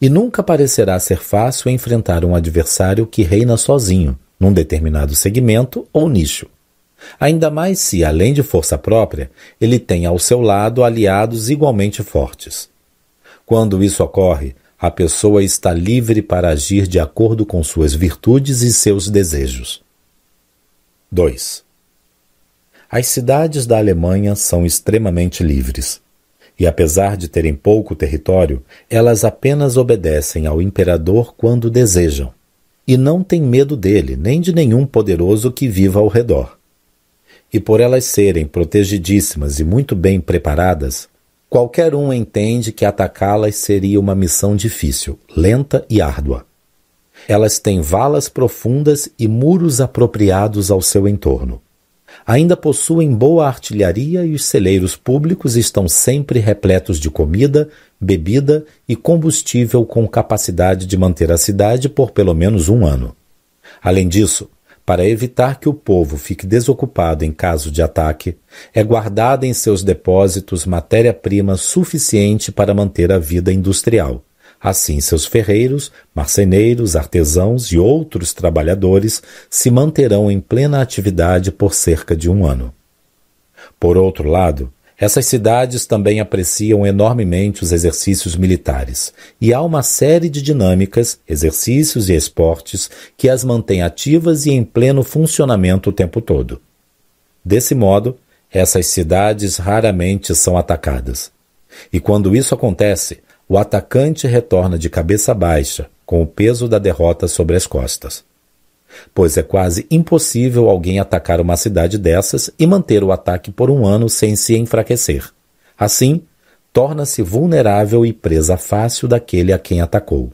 E nunca parecerá ser fácil enfrentar um adversário que reina sozinho, num determinado segmento ou nicho. Ainda mais se, além de força própria, ele tem ao seu lado aliados igualmente fortes. Quando isso ocorre, a pessoa está livre para agir de acordo com suas virtudes e seus desejos. 2. As cidades da Alemanha são extremamente livres. E apesar de terem pouco território, elas apenas obedecem ao imperador quando desejam. E não têm medo dele, nem de nenhum poderoso que viva ao redor. E por elas serem protegidíssimas e muito bem preparadas, qualquer um entende que atacá-las seria uma missão difícil, lenta e árdua. Elas têm valas profundas e muros apropriados ao seu entorno ainda possuem boa artilharia e os celeiros públicos estão sempre repletos de comida, bebida e combustível com capacidade de manter a cidade por pelo menos um ano. Além disso, para evitar que o povo fique desocupado em caso de ataque, é guardada em seus depósitos matéria-prima suficiente para manter a vida industrial Assim, seus ferreiros, marceneiros, artesãos e outros trabalhadores se manterão em plena atividade por cerca de um ano. Por outro lado, essas cidades também apreciam enormemente os exercícios militares, e há uma série de dinâmicas, exercícios e esportes que as mantêm ativas e em pleno funcionamento o tempo todo. Desse modo, essas cidades raramente são atacadas. E quando isso acontece, o atacante retorna de cabeça baixa, com o peso da derrota sobre as costas. Pois é quase impossível alguém atacar uma cidade dessas e manter o ataque por um ano sem se enfraquecer. Assim, torna-se vulnerável e presa fácil daquele a quem atacou.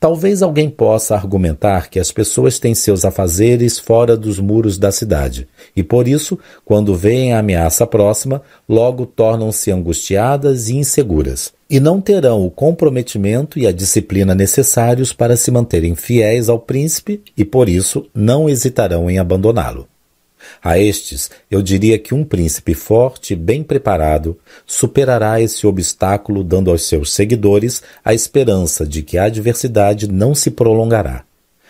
Talvez alguém possa argumentar que as pessoas têm seus afazeres fora dos muros da cidade e, por isso, quando veem a ameaça próxima, logo tornam-se angustiadas e inseguras, e não terão o comprometimento e a disciplina necessários para se manterem fiéis ao príncipe e, por isso, não hesitarão em abandoná-lo. A estes, eu diria que um príncipe forte e bem preparado superará esse obstáculo, dando aos seus seguidores a esperança de que a adversidade não se prolongará,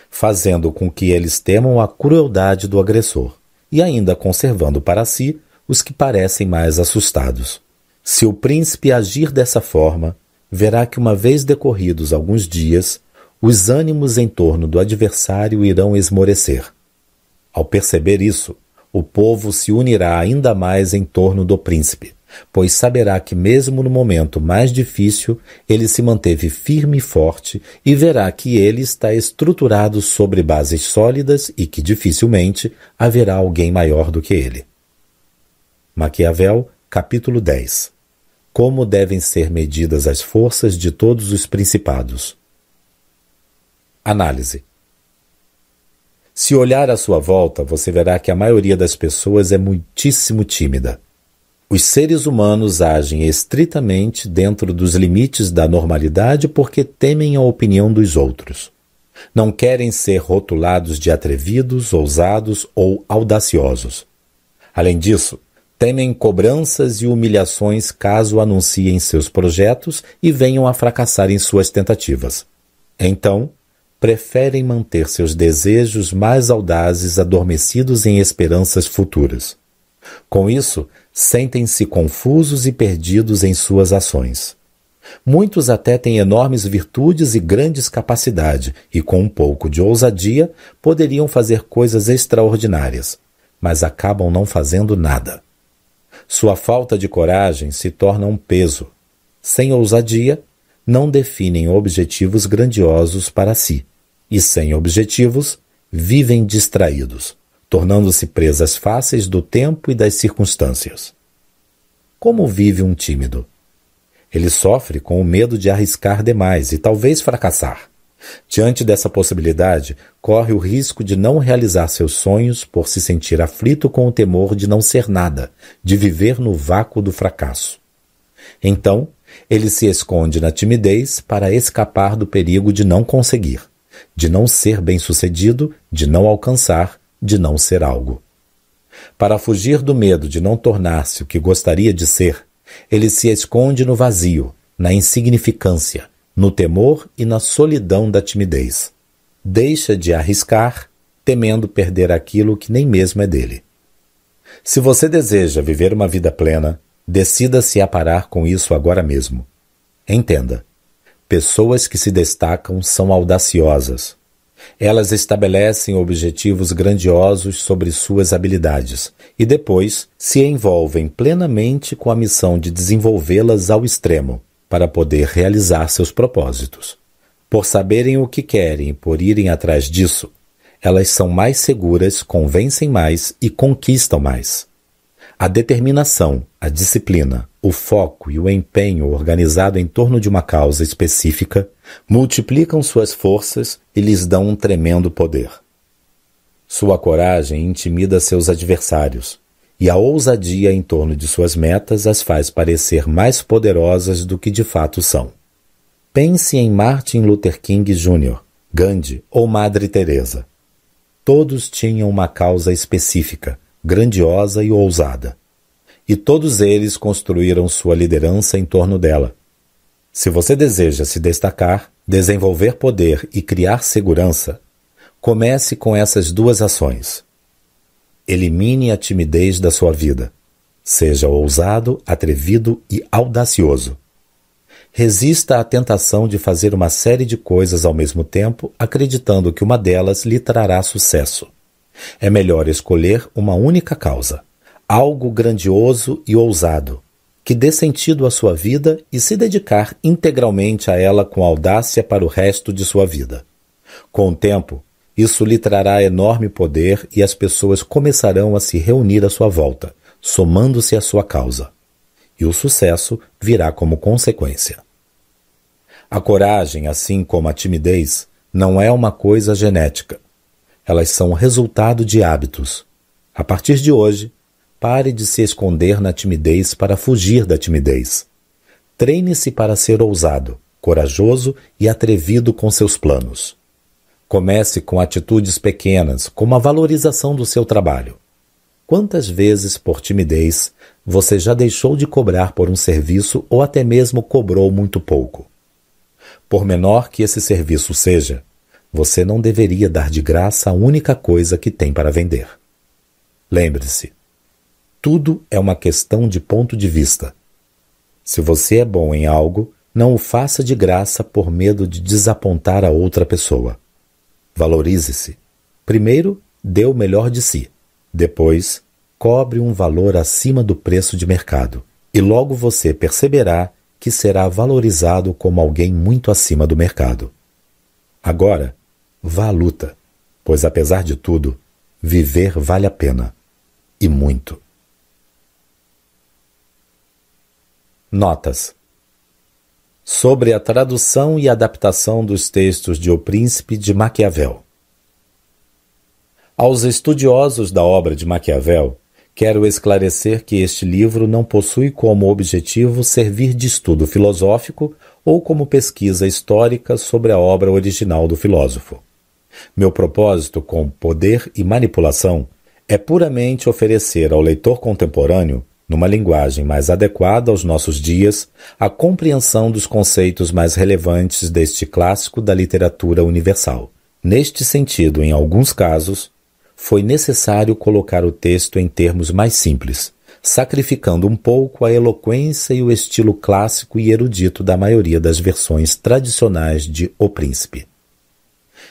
fazendo com que eles temam a crueldade do agressor e ainda conservando para si os que parecem mais assustados. Se o príncipe agir dessa forma, verá que uma vez decorridos alguns dias, os ânimos em torno do adversário irão esmorecer. Ao perceber isso, o povo se unirá ainda mais em torno do príncipe, pois saberá que, mesmo no momento mais difícil, ele se manteve firme e forte e verá que ele está estruturado sobre bases sólidas e que dificilmente haverá alguém maior do que ele. Maquiavel, capítulo 10. Como devem ser medidas as forças de todos os principados. Análise. Se olhar à sua volta, você verá que a maioria das pessoas é muitíssimo tímida. Os seres humanos agem estritamente dentro dos limites da normalidade porque temem a opinião dos outros. Não querem ser rotulados de atrevidos, ousados ou audaciosos. Além disso, temem cobranças e humilhações caso anunciem seus projetos e venham a fracassar em suas tentativas. Então, preferem manter seus desejos mais audazes adormecidos em esperanças futuras. Com isso, sentem-se confusos e perdidos em suas ações. Muitos até têm enormes virtudes e grandes capacidade, e com um pouco de ousadia poderiam fazer coisas extraordinárias, mas acabam não fazendo nada. Sua falta de coragem se torna um peso. Sem ousadia, não definem objetivos grandiosos para si e sem objetivos, vivem distraídos, tornando-se presas fáceis do tempo e das circunstâncias. Como vive um tímido? Ele sofre com o medo de arriscar demais e talvez fracassar. Diante dessa possibilidade, corre o risco de não realizar seus sonhos por se sentir aflito com o temor de não ser nada, de viver no vácuo do fracasso. Então, ele se esconde na timidez para escapar do perigo de não conseguir de não ser bem-sucedido, de não alcançar, de não ser algo. Para fugir do medo de não tornar-se o que gostaria de ser, ele se esconde no vazio, na insignificância, no temor e na solidão da timidez. Deixa de arriscar, temendo perder aquilo que nem mesmo é dele. Se você deseja viver uma vida plena, decida-se a parar com isso agora mesmo. Entenda, Pessoas que se destacam são audaciosas. Elas estabelecem objetivos grandiosos sobre suas habilidades e depois se envolvem plenamente com a missão de desenvolvê-las ao extremo para poder realizar seus propósitos. Por saberem o que querem e por irem atrás disso, elas são mais seguras, convencem mais e conquistam mais. A determinação, a disciplina, o foco e o empenho organizado em torno de uma causa específica multiplicam suas forças e lhes dão um tremendo poder. Sua coragem intimida seus adversários, e a ousadia em torno de suas metas as faz parecer mais poderosas do que de fato são. Pense em Martin Luther King Jr., Gandhi ou Madre Teresa. Todos tinham uma causa específica, grandiosa e ousada. E todos eles construíram sua liderança em torno dela. Se você deseja se destacar, desenvolver poder e criar segurança, comece com essas duas ações. Elimine a timidez da sua vida. Seja ousado, atrevido e audacioso. Resista à tentação de fazer uma série de coisas ao mesmo tempo, acreditando que uma delas lhe trará sucesso. É melhor escolher uma única causa, algo grandioso e ousado, que dê sentido à sua vida e se dedicar integralmente a ela com audácia para o resto de sua vida. Com o tempo, isso lhe trará enorme poder e as pessoas começarão a se reunir à sua volta, somando-se à sua causa. E o sucesso virá como consequência. A coragem, assim como a timidez, não é uma coisa genética elas são resultado de hábitos. A partir de hoje, pare de se esconder na timidez para fugir da timidez. Treine-se para ser ousado, corajoso e atrevido com seus planos. Comece com atitudes pequenas, como a valorização do seu trabalho. Quantas vezes, por timidez, você já deixou de cobrar por um serviço ou até mesmo cobrou muito pouco? Por menor que esse serviço seja, você não deveria dar de graça a única coisa que tem para vender. Lembre-se, tudo é uma questão de ponto de vista. Se você é bom em algo, não o faça de graça por medo de desapontar a outra pessoa. Valorize-se. Primeiro, dê o melhor de si. Depois, cobre um valor acima do preço de mercado. E logo você perceberá que será valorizado como alguém muito acima do mercado. Agora, Vá à luta, pois apesar de tudo, viver vale a pena. E muito. Notas sobre a tradução e adaptação dos textos de O Príncipe de Maquiavel. Aos estudiosos da obra de Maquiavel, quero esclarecer que este livro não possui como objetivo servir de estudo filosófico ou como pesquisa histórica sobre a obra original do filósofo. Meu propósito com Poder e Manipulação é puramente oferecer ao leitor contemporâneo numa linguagem mais adequada aos nossos dias, a compreensão dos conceitos mais relevantes deste clássico da literatura universal. Neste sentido, em alguns casos, foi necessário colocar o texto em termos mais simples, sacrificando um pouco a eloquência e o estilo clássico e erudito da maioria das versões tradicionais de O Príncipe.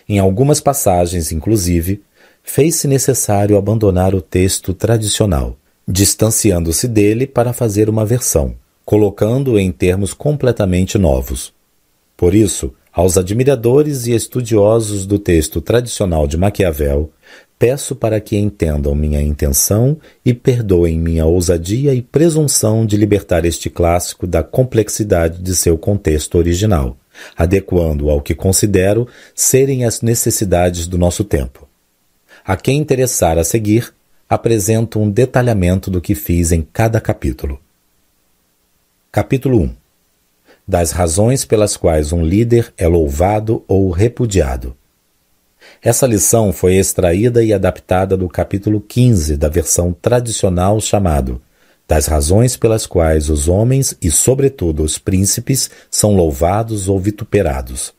Em algumas passagens, inclusive, fez-se necessário abandonar o texto tradicional, distanciando-se dele para fazer uma versão, colocando-o em termos completamente novos. Por isso, aos admiradores e estudiosos do texto tradicional de Maquiavel, peço para que entendam minha intenção e perdoem minha ousadia e presunção de libertar este clássico da complexidade de seu contexto original, adequando-o ao que considero serem as necessidades do nosso tempo. A quem interessar a seguir, apresento um detalhamento do que fiz em cada capítulo. Capítulo 1 Das razões pelas quais um líder é louvado ou repudiado. Essa lição foi extraída e adaptada do capítulo 15 da versão tradicional chamado Das razões pelas quais os homens e, sobretudo, os príncipes são louvados ou vituperados.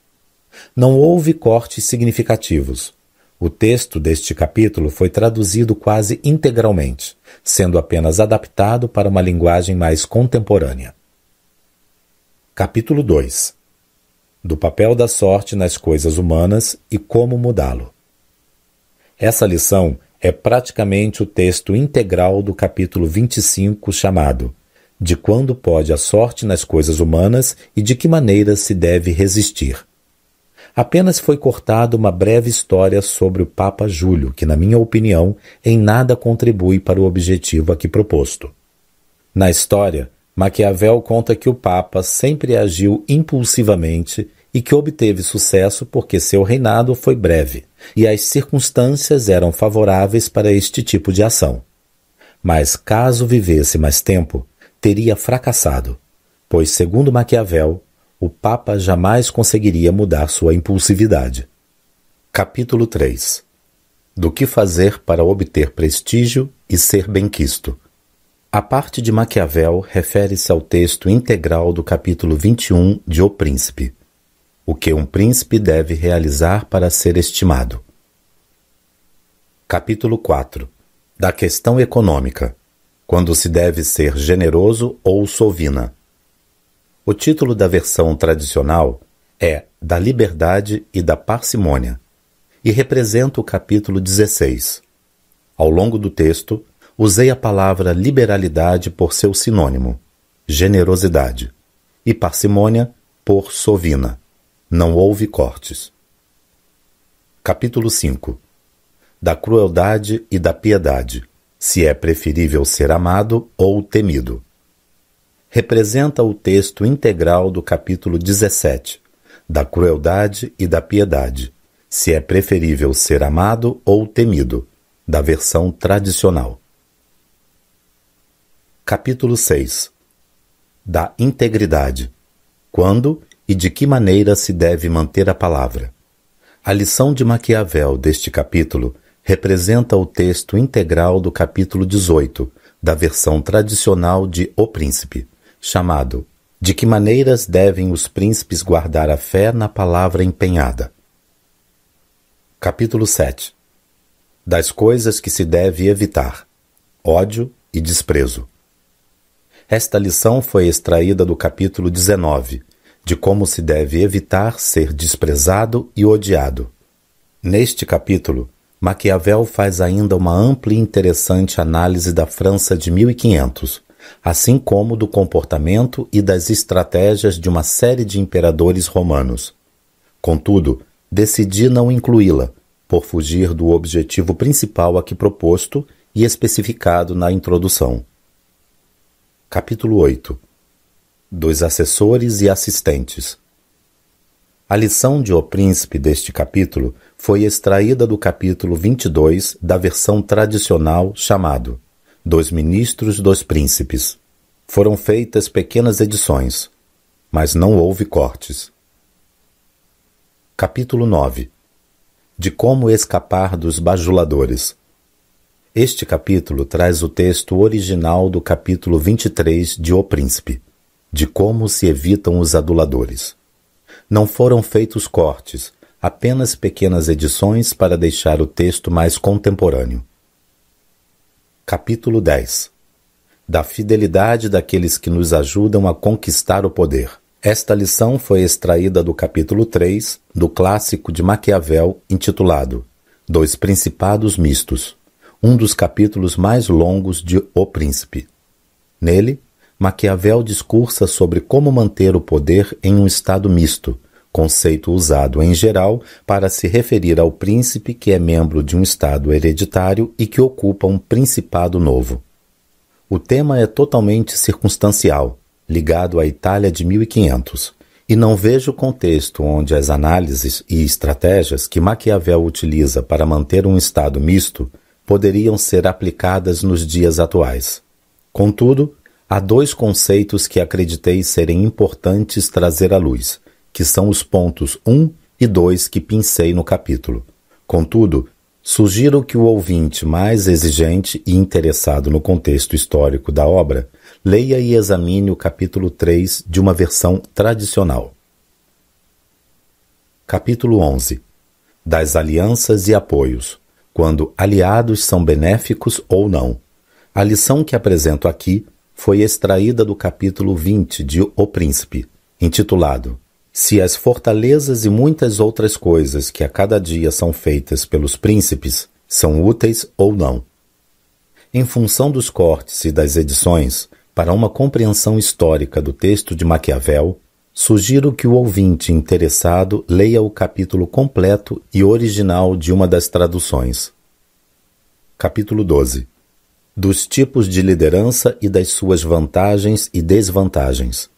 Não houve cortes significativos o texto deste capítulo foi traduzido quase integralmente, sendo apenas adaptado para uma linguagem mais contemporânea. Capítulo 2 Do papel da sorte nas coisas humanas e como mudá-lo. Essa lição é praticamente o texto integral do capítulo 25, chamado De quando pode a sorte nas coisas humanas e de que maneira se deve resistir apenas foi cortada uma breve história sobre o Papa Júlio, que, na minha opinião, em nada contribui para o objetivo aqui proposto. Na história, Maquiavel conta que o Papa sempre agiu impulsivamente e que obteve sucesso porque seu reinado foi breve e as circunstâncias eram favoráveis para este tipo de ação. Mas caso vivesse mais tempo, teria fracassado, pois, segundo Maquiavel, o Papa jamais conseguiria mudar sua impulsividade. Capítulo 3 Do que fazer para obter prestígio e ser benquisto. A parte de Maquiavel refere-se ao texto integral do capítulo 21 de O Príncipe. O que um príncipe deve realizar para ser estimado. Capítulo 4 Da questão econômica. Quando se deve ser generoso ou sovina. O título da versão tradicional é Da Liberdade e da Parcimônia e representa o capítulo 16. Ao longo do texto, usei a palavra liberalidade por seu sinônimo, generosidade, e parcimônia por sovina. Não houve cortes. Capítulo 5 Da crueldade e da piedade, se é preferível ser amado ou temido representa o texto integral do capítulo 17, da crueldade e da piedade, se é preferível ser amado ou temido, da versão tradicional. Capítulo 6 Da integridade. Quando e de que maneira se deve manter a palavra. A lição de Maquiavel deste capítulo representa o texto integral do capítulo 18, da versão tradicional de O Príncipe chamado De que maneiras devem os príncipes guardar a fé na palavra empenhada? Capítulo 7 Das coisas que se deve evitar: ódio e desprezo. Esta lição foi extraída do capítulo 19, de como se deve evitar ser desprezado e odiado. Neste capítulo, Maquiavel faz ainda uma ampla e interessante análise da França de 1500, assim como do comportamento e das estratégias de uma série de imperadores romanos. Contudo, decidi não incluí-la, por fugir do objetivo principal aqui proposto e especificado na introdução. Capítulo 8 dos assessores e assistentes. A lição de O Príncipe deste capítulo foi extraída do capítulo 22 da versão tradicional chamado Dos Ministros dos Príncipes. Foram feitas pequenas edições, mas não houve cortes. Capítulo 9 De como escapar dos bajuladores. Este capítulo traz o texto original do capítulo 23 de O Príncipe, de como se evitam os aduladores. Não foram feitos cortes, apenas pequenas edições para deixar o texto mais contemporâneo. Capítulo 10 Da fidelidade daqueles que nos ajudam a conquistar o poder. Esta lição foi extraída do capítulo 3 do clássico de Maquiavel intitulado Dois Principados Mistos, um dos capítulos mais longos de O Príncipe. Nele, Maquiavel discursa sobre como manter o poder em um estado misto, conceito usado em geral para se referir ao príncipe que é membro de um estado hereditário e que ocupa um principado novo. O tema é totalmente circunstancial ligado à Itália de 1500, e não vejo contexto onde as análises e estratégias que Maquiavel utiliza para manter um Estado misto poderiam ser aplicadas nos dias atuais. Contudo, há dois conceitos que acreditei serem importantes trazer à luz, que são os pontos 1 e 2 que pincei no capítulo. Contudo, sugiro que o ouvinte mais exigente e interessado no contexto histórico da obra leia e examine o capítulo 3 de uma versão tradicional. Capítulo 11 Das alianças e apoios, quando aliados são benéficos ou não. A lição que apresento aqui foi extraída do capítulo 20 de O Príncipe, intitulado Se as fortalezas e muitas outras coisas que a cada dia são feitas pelos príncipes são úteis ou não. Em função dos cortes e das edições, para uma compreensão histórica do texto de Maquiavel, sugiro que o ouvinte interessado leia o capítulo completo e original de uma das traduções. Capítulo 12 Dos tipos de liderança e das suas vantagens e desvantagens.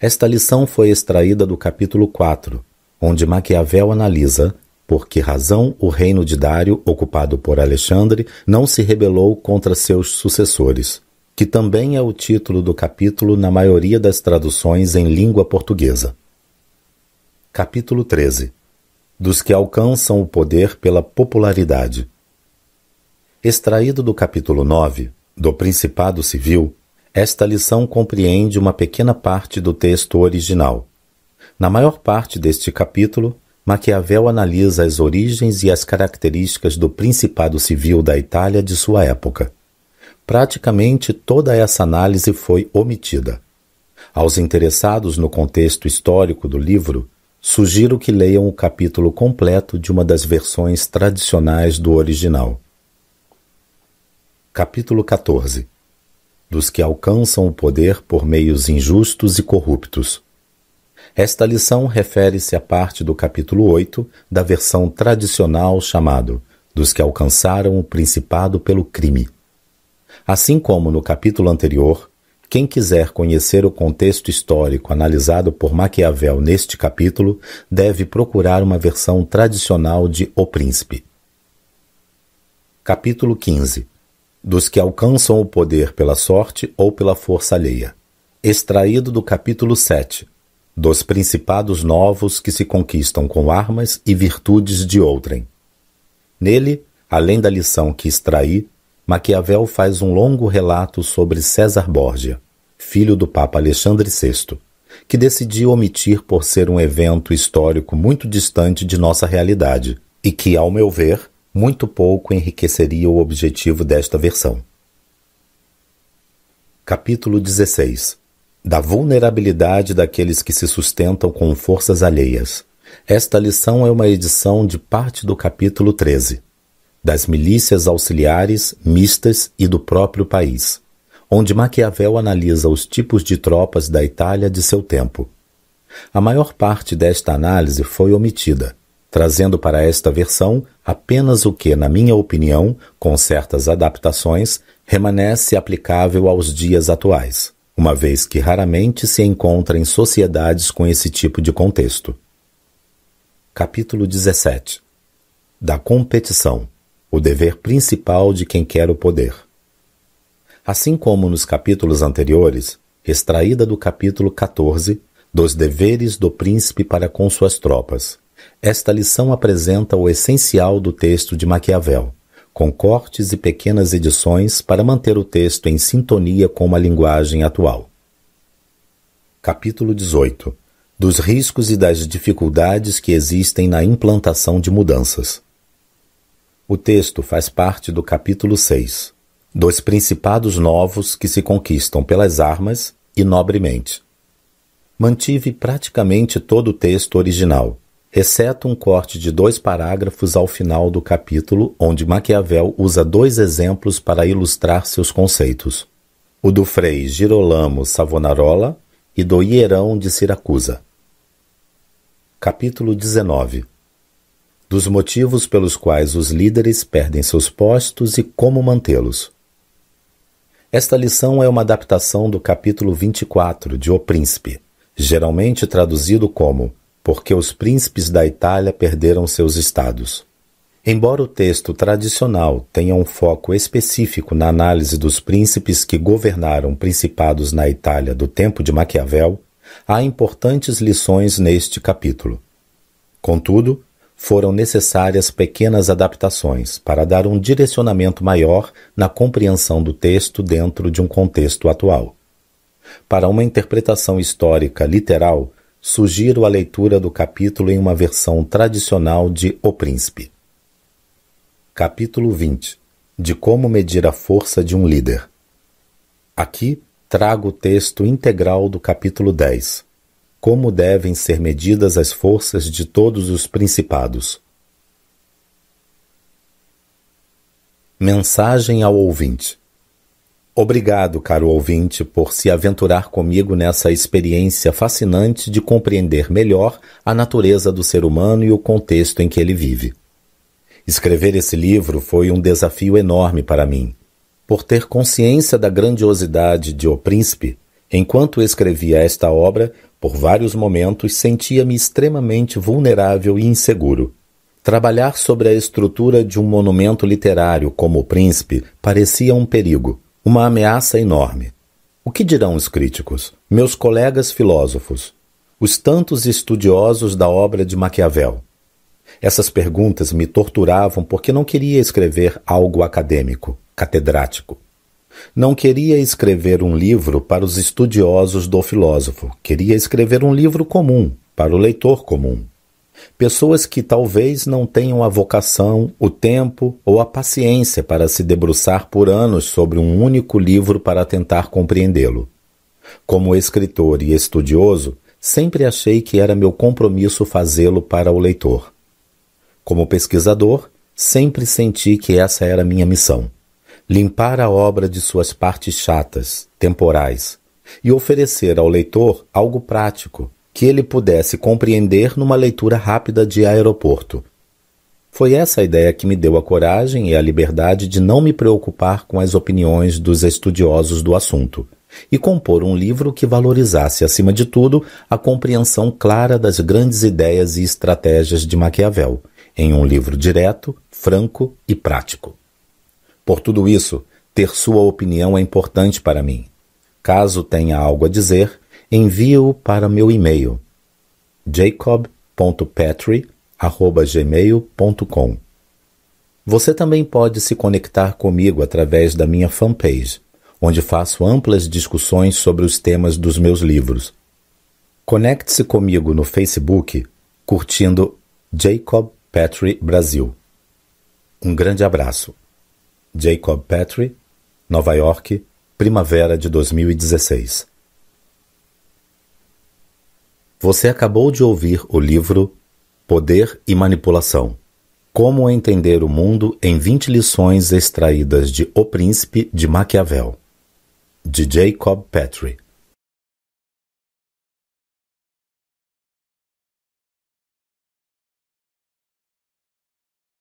Esta lição foi extraída do capítulo 4, onde Maquiavel analisa por que razão o reino de Dário, ocupado por Alexandre, não se rebelou contra seus sucessores que também é o título do capítulo na maioria das traduções em língua portuguesa. Capítulo 13 Dos que alcançam o poder pela popularidade. Extraído do capítulo 9, do Principado Civil, esta lição compreende uma pequena parte do texto original. Na maior parte deste capítulo, Maquiavel analisa as origens e as características do Principado Civil da Itália de sua época praticamente toda essa análise foi omitida. Aos interessados no contexto histórico do livro, sugiro que leiam o capítulo completo de uma das versões tradicionais do original. Capítulo 14 Dos que alcançam o poder por meios injustos e corruptos. Esta lição refere-se à parte do capítulo 8 da versão tradicional chamado Dos que alcançaram o principado pelo crime. Assim como no capítulo anterior, quem quiser conhecer o contexto histórico analisado por Maquiavel neste capítulo deve procurar uma versão tradicional de O Príncipe. Capítulo 15 Dos que alcançam o poder pela sorte ou pela força alheia. Extraído do capítulo 7 Dos principados novos que se conquistam com armas e virtudes de outrem. Nele, além da lição que extraí, Maquiavel faz um longo relato sobre César Borgia, filho do Papa Alexandre VI, que decidiu omitir por ser um evento histórico muito distante de nossa realidade e que, ao meu ver, muito pouco enriqueceria o objetivo desta versão. Capítulo 16 Da vulnerabilidade daqueles que se sustentam com forças alheias. Esta lição é uma edição de parte do capítulo 13 das milícias auxiliares, mistas e do próprio país, onde Maquiavel analisa os tipos de tropas da Itália de seu tempo. A maior parte desta análise foi omitida, trazendo para esta versão apenas o que, na minha opinião, com certas adaptações, remanesce aplicável aos dias atuais. uma vez que raramente se encontra em sociedades com esse tipo de contexto. Capítulo 17 Da competição o dever principal de quem quer o poder. Assim como nos capítulos anteriores, extraída do capítulo 14, dos deveres do príncipe para com suas tropas, esta lição apresenta o essencial do texto de Maquiavel, com cortes e pequenas edições para manter o texto em sintonia com uma linguagem atual. Capítulo 18 Dos riscos e das dificuldades que existem na implantação de mudanças. O texto faz parte do capítulo 6, dos principados novos que se conquistam pelas armas e nobremente. Mantive praticamente todo o texto original, exceto um corte de dois parágrafos ao final do capítulo, onde Maquiavel usa dois exemplos para ilustrar seus conceitos: o do Frei Girolamo Savonarola e do Hierão de Siracusa. Capítulo 19 dos motivos pelos quais os líderes perdem seus postos e como mantê-los. Esta lição é uma adaptação do capítulo 24 de O Príncipe, geralmente traduzido como Porque os príncipes da Itália perderam seus estados. Embora o texto tradicional tenha um foco específico na análise dos príncipes que governaram principados na Itália do tempo de Maquiavel, há importantes lições neste capítulo. Contudo, foram necessárias pequenas adaptações para dar um direcionamento maior na compreensão do texto dentro de um contexto atual. Para uma interpretação histórica literal, sugiro a leitura do capítulo em uma versão tradicional de O Príncipe. Capítulo 20 De como medir a força de um líder. Aqui trago o texto integral do capítulo 10 como devem ser medidas as forças de todos os principados. Mensagem ao ouvinte. Obrigado, caro ouvinte, por se aventurar comigo nessa experiência fascinante de compreender melhor a natureza do ser humano e o contexto em que ele vive. Escrever esse livro foi um desafio enorme para mim. Por ter consciência da grandiosidade de O Príncipe, enquanto escrevia esta obra, por vários momentos sentia-me extremamente vulnerável e inseguro. Trabalhar sobre a estrutura de um monumento literário como o Príncipe parecia um perigo, uma ameaça enorme. O que dirão os críticos, meus colegas filósofos, os tantos estudiosos da obra de Maquiavel? Essas perguntas me torturavam porque não queria escrever algo acadêmico, catedrático. Não queria escrever um livro para os estudiosos do filósofo, queria escrever um livro comum, para o leitor comum. Pessoas que talvez não tenham a vocação, o tempo ou a paciência para se debruçar por anos sobre um único livro para tentar compreendê-lo. Como escritor e estudioso, sempre achei que era meu compromisso fazê-lo para o leitor. Como pesquisador, sempre senti que essa era minha missão limpar a obra de suas partes chatas, temporais, e oferecer ao leitor algo prático que ele pudesse compreender numa leitura rápida de aeroporto. Foi essa ideia que me deu a coragem e a liberdade de não me preocupar com as opiniões dos estudiosos do assunto e compor um livro que valorizasse, acima de tudo, a compreensão clara das grandes ideias e estratégias de Maquiavel, em um livro direto, franco e prático. Por tudo isso, ter sua opinião é importante para mim. Caso tenha algo a dizer, envie-o para meu e-mail jacob.petri@gmail.com. Você também pode se conectar comigo através da minha fanpage, onde faço amplas discussões sobre os temas dos meus livros. Conecte-se comigo no Facebook curtindo Jacob Petri Brasil. Um grande abraço. Jacob Petrie, Nova York, primavera de 2016. Você acabou de ouvir o livro Poder e Manipulação. Como entender o mundo em 20 lições extraídas de O Príncipe de Maquiavel, de Jacob Petrie.